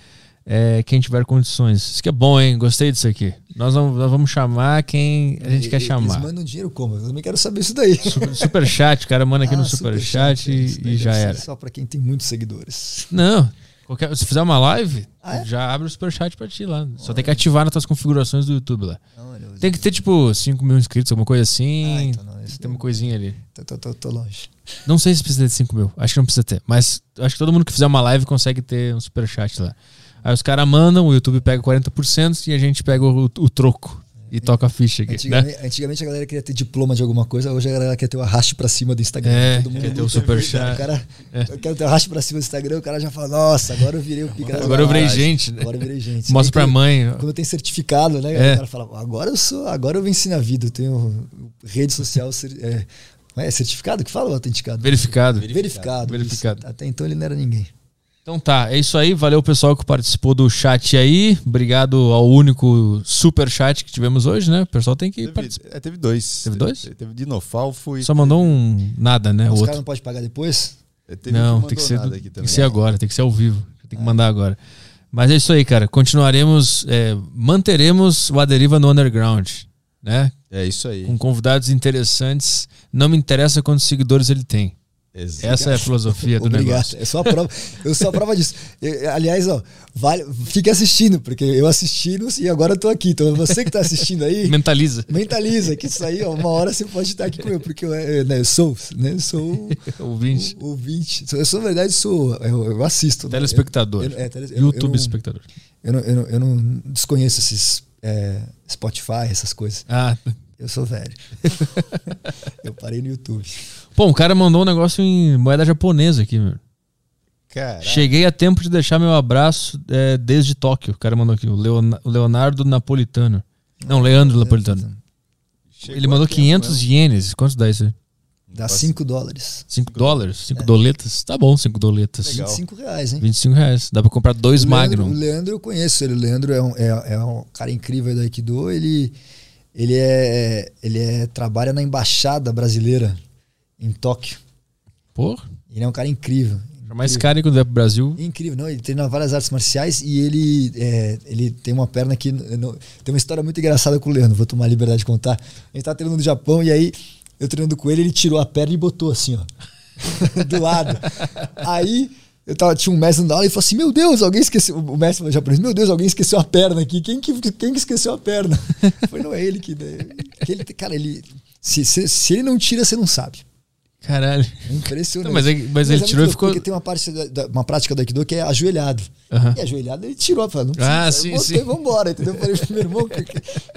É, quem tiver condições. Isso que é bom, hein? Gostei disso aqui. Nós vamos, nós vamos chamar quem a gente E- quer chamar. Eles mandam dinheiro como? Eu também quero saber isso daí. Super, super chat, o cara manda aqui Ah, no super chat isso e, e já era. Só pra quem tem muitos seguidores. Não, qualquer- se fizer uma live, Ah, é? já abre o super chat pra ti lá. Só tem que ativar nas tuas configurações do YouTube lá. Não, olha, eu- Tem que ter tipo 5 mil inscritos, alguma coisa assim. Ah, então não, tem uma coisinha ali. Tô, tô, tô, tô longe. Não sei se precisa de 5 mil. Acho que não precisa ter. Mas acho que todo mundo que fizer uma live consegue ter um superchat lá. Aí os caras mandam, o YouTube pega 40% e a gente pega o, o troco e toca a ficha aqui. Né? Antigamente, antigamente a galera queria ter diploma de alguma coisa, hoje a galera quer ter o arraste pra cima do Instagram. É, Todo mundo quer ter o superchat. O cara, eu quero ter o arraste pra cima do Instagram, o cara já fala, nossa, agora eu virei o pica Agora eu virei gente, né? Agora eu virei gente. Mostra pra mãe. Quando tem certificado, né? É. O cara fala, agora eu sou, agora eu venci na vida, eu tenho rede social, é, é certificado que fala ou autenticado? Verificado. Verificado. Verificado. isso. Até então ele não era ninguém. Então tá, é isso aí. Valeu pessoal que participou do chat aí. Obrigado ao único super chat que tivemos hoje, né? O pessoal tem que Teve, participar. é, teve dois. Teve dois? Teve, teve Dinofalfo e. Só mandou um nada, né? O Os outro. caras não podem pagar depois? teve Não, que tem que ser, nada do- aqui tem que ser agora, tem que ser ao vivo. Tem que mandar agora. Mas é isso aí, cara. Continuaremos, é, manteremos o Aderiva no underground, né? É isso aí. Com convidados interessantes. Não me interessa quantos seguidores ele tem. Exato. Essa é a filosofia do Obrigado. negócio. Eu sou a prova, eu sou a prova disso. Eu- aliás, ó, vale, fique assistindo, porque eu assisti e agora eu tô aqui. Então você que tá assistindo aí, Mentaliza. mentaliza que isso aí, ó, uma hora você pode estar aqui comigo, porque eu, eu, né, eu sou, né, eu sou Ouvinte. o- ouvinte. Eu sou, na verdade, sou, eu, eu assisto. né? Telespectador. Eu- é, tele- YouTube espectador. Eu não, eu, não, eu não desconheço esses é, Spotify, essas coisas. Ah, Eu sou velho. eu parei no YouTube. pô, o cara mandou um negócio em moeda japonesa aqui, meu. Caraca. Cheguei a tempo de deixar meu abraço é, desde Tóquio. O cara mandou aqui, o Leona- o Leonardo Napolitano. Não, Leandro Napolitano. Chegou Ele mandou a tempo, 500 né? ienes. Quanto dá isso aí? Dá Nossa. 5 dólares. 5 dólares? 5 doletas? Tá bom, 5 doletas. Legal. 25 reais, hein? 25 reais. Dá pra comprar dois O Leandro, Magnum. o Leandro eu conheço ele. O Leandro é um, é, é um cara incrível do Aikido. Ele, ele, é, ele é, trabalha na embaixada brasileira em Tóquio. Pô, Ele é um cara incrível. chamar esse cara quando vier pro Brasil. Incrível, não? Ele treina várias artes marciais e ele, é, ele tem uma perna que. não- tem uma história muito engraçada com o Leandro, vou tomar a liberdade de contar. A gente tava treinando no Japão e aí, eu treinando com ele, ele tirou a perna e botou assim, ó. do lado. Aí. Eu tava, tinha um mestre na aula e falou assim: Meu Deus, alguém esqueceu. O mestre japonês, meu Deus, alguém esqueceu a perna aqui. Quem que, quem que esqueceu a perna? Foi, não é ele que. que ele, cara, ele. Se, se, se ele não tira, você não sabe. Caralho. É impressionante. Não, mas ele- mas ele é tirou e ficou- Porque tem uma, parte da, uma prática do Aikido que é ajoelhado. Aham. E ajoelhado ele tirou. Falei, não Ah, precisa. sim, eu botei, sim. vambora, entendeu? Eu falei pro meu irmão,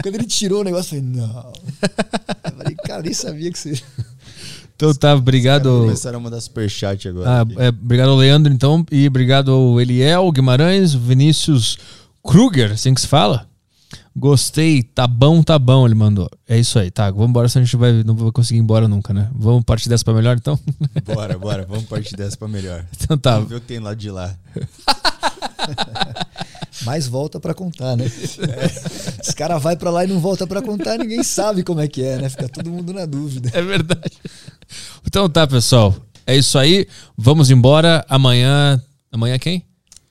quando ele tirou o negócio, eu falei, não. Eu falei, cara, nem sabia que você. Então tá, obrigado. Começaram a mandar superchat agora. Ah, é, obrigado ao Leandro, então. E obrigado ao Eliel Guimarães, Vinícius Kruger, assim que se fala. Gostei, tá bom, tá bom, ele mandou. É isso aí, tá. Vamos embora, senão a gente vai, não vai conseguir ir embora nunca, né? Vamos partir dessa pra melhor, então? Bora, bora. Vamos partir dessa pra melhor. Então tá. Vamos ver o que tem lá de lá. Mas volta pra contar, né? Os caras vai pra lá e não volta pra contar, ninguém sabe como é que é, né? Fica todo mundo na dúvida. É verdade. Então tá, pessoal. É isso aí. Vamos embora. Amanhã. Amanhã quem?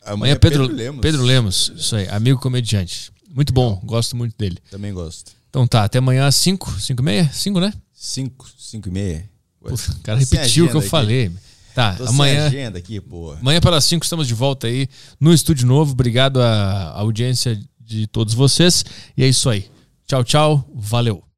Amanhã é Pedro, Lemos. Pedro Lemos. Isso aí, amigo comediante. Muito bom, gosto muito dele. Também gosto. Então tá, até amanhã às 5, 5 e meia? 5, né? 5, 5 e meia. Pô, o cara repetiu o que eu aqui. falei. Tá, Tô amanhã. agenda aqui, porra. Amanhã pelas 5 estamos de volta aí no Estúdio Novo. Obrigado à audiência de todos vocês. E é isso aí. Tchau, tchau. Valeu.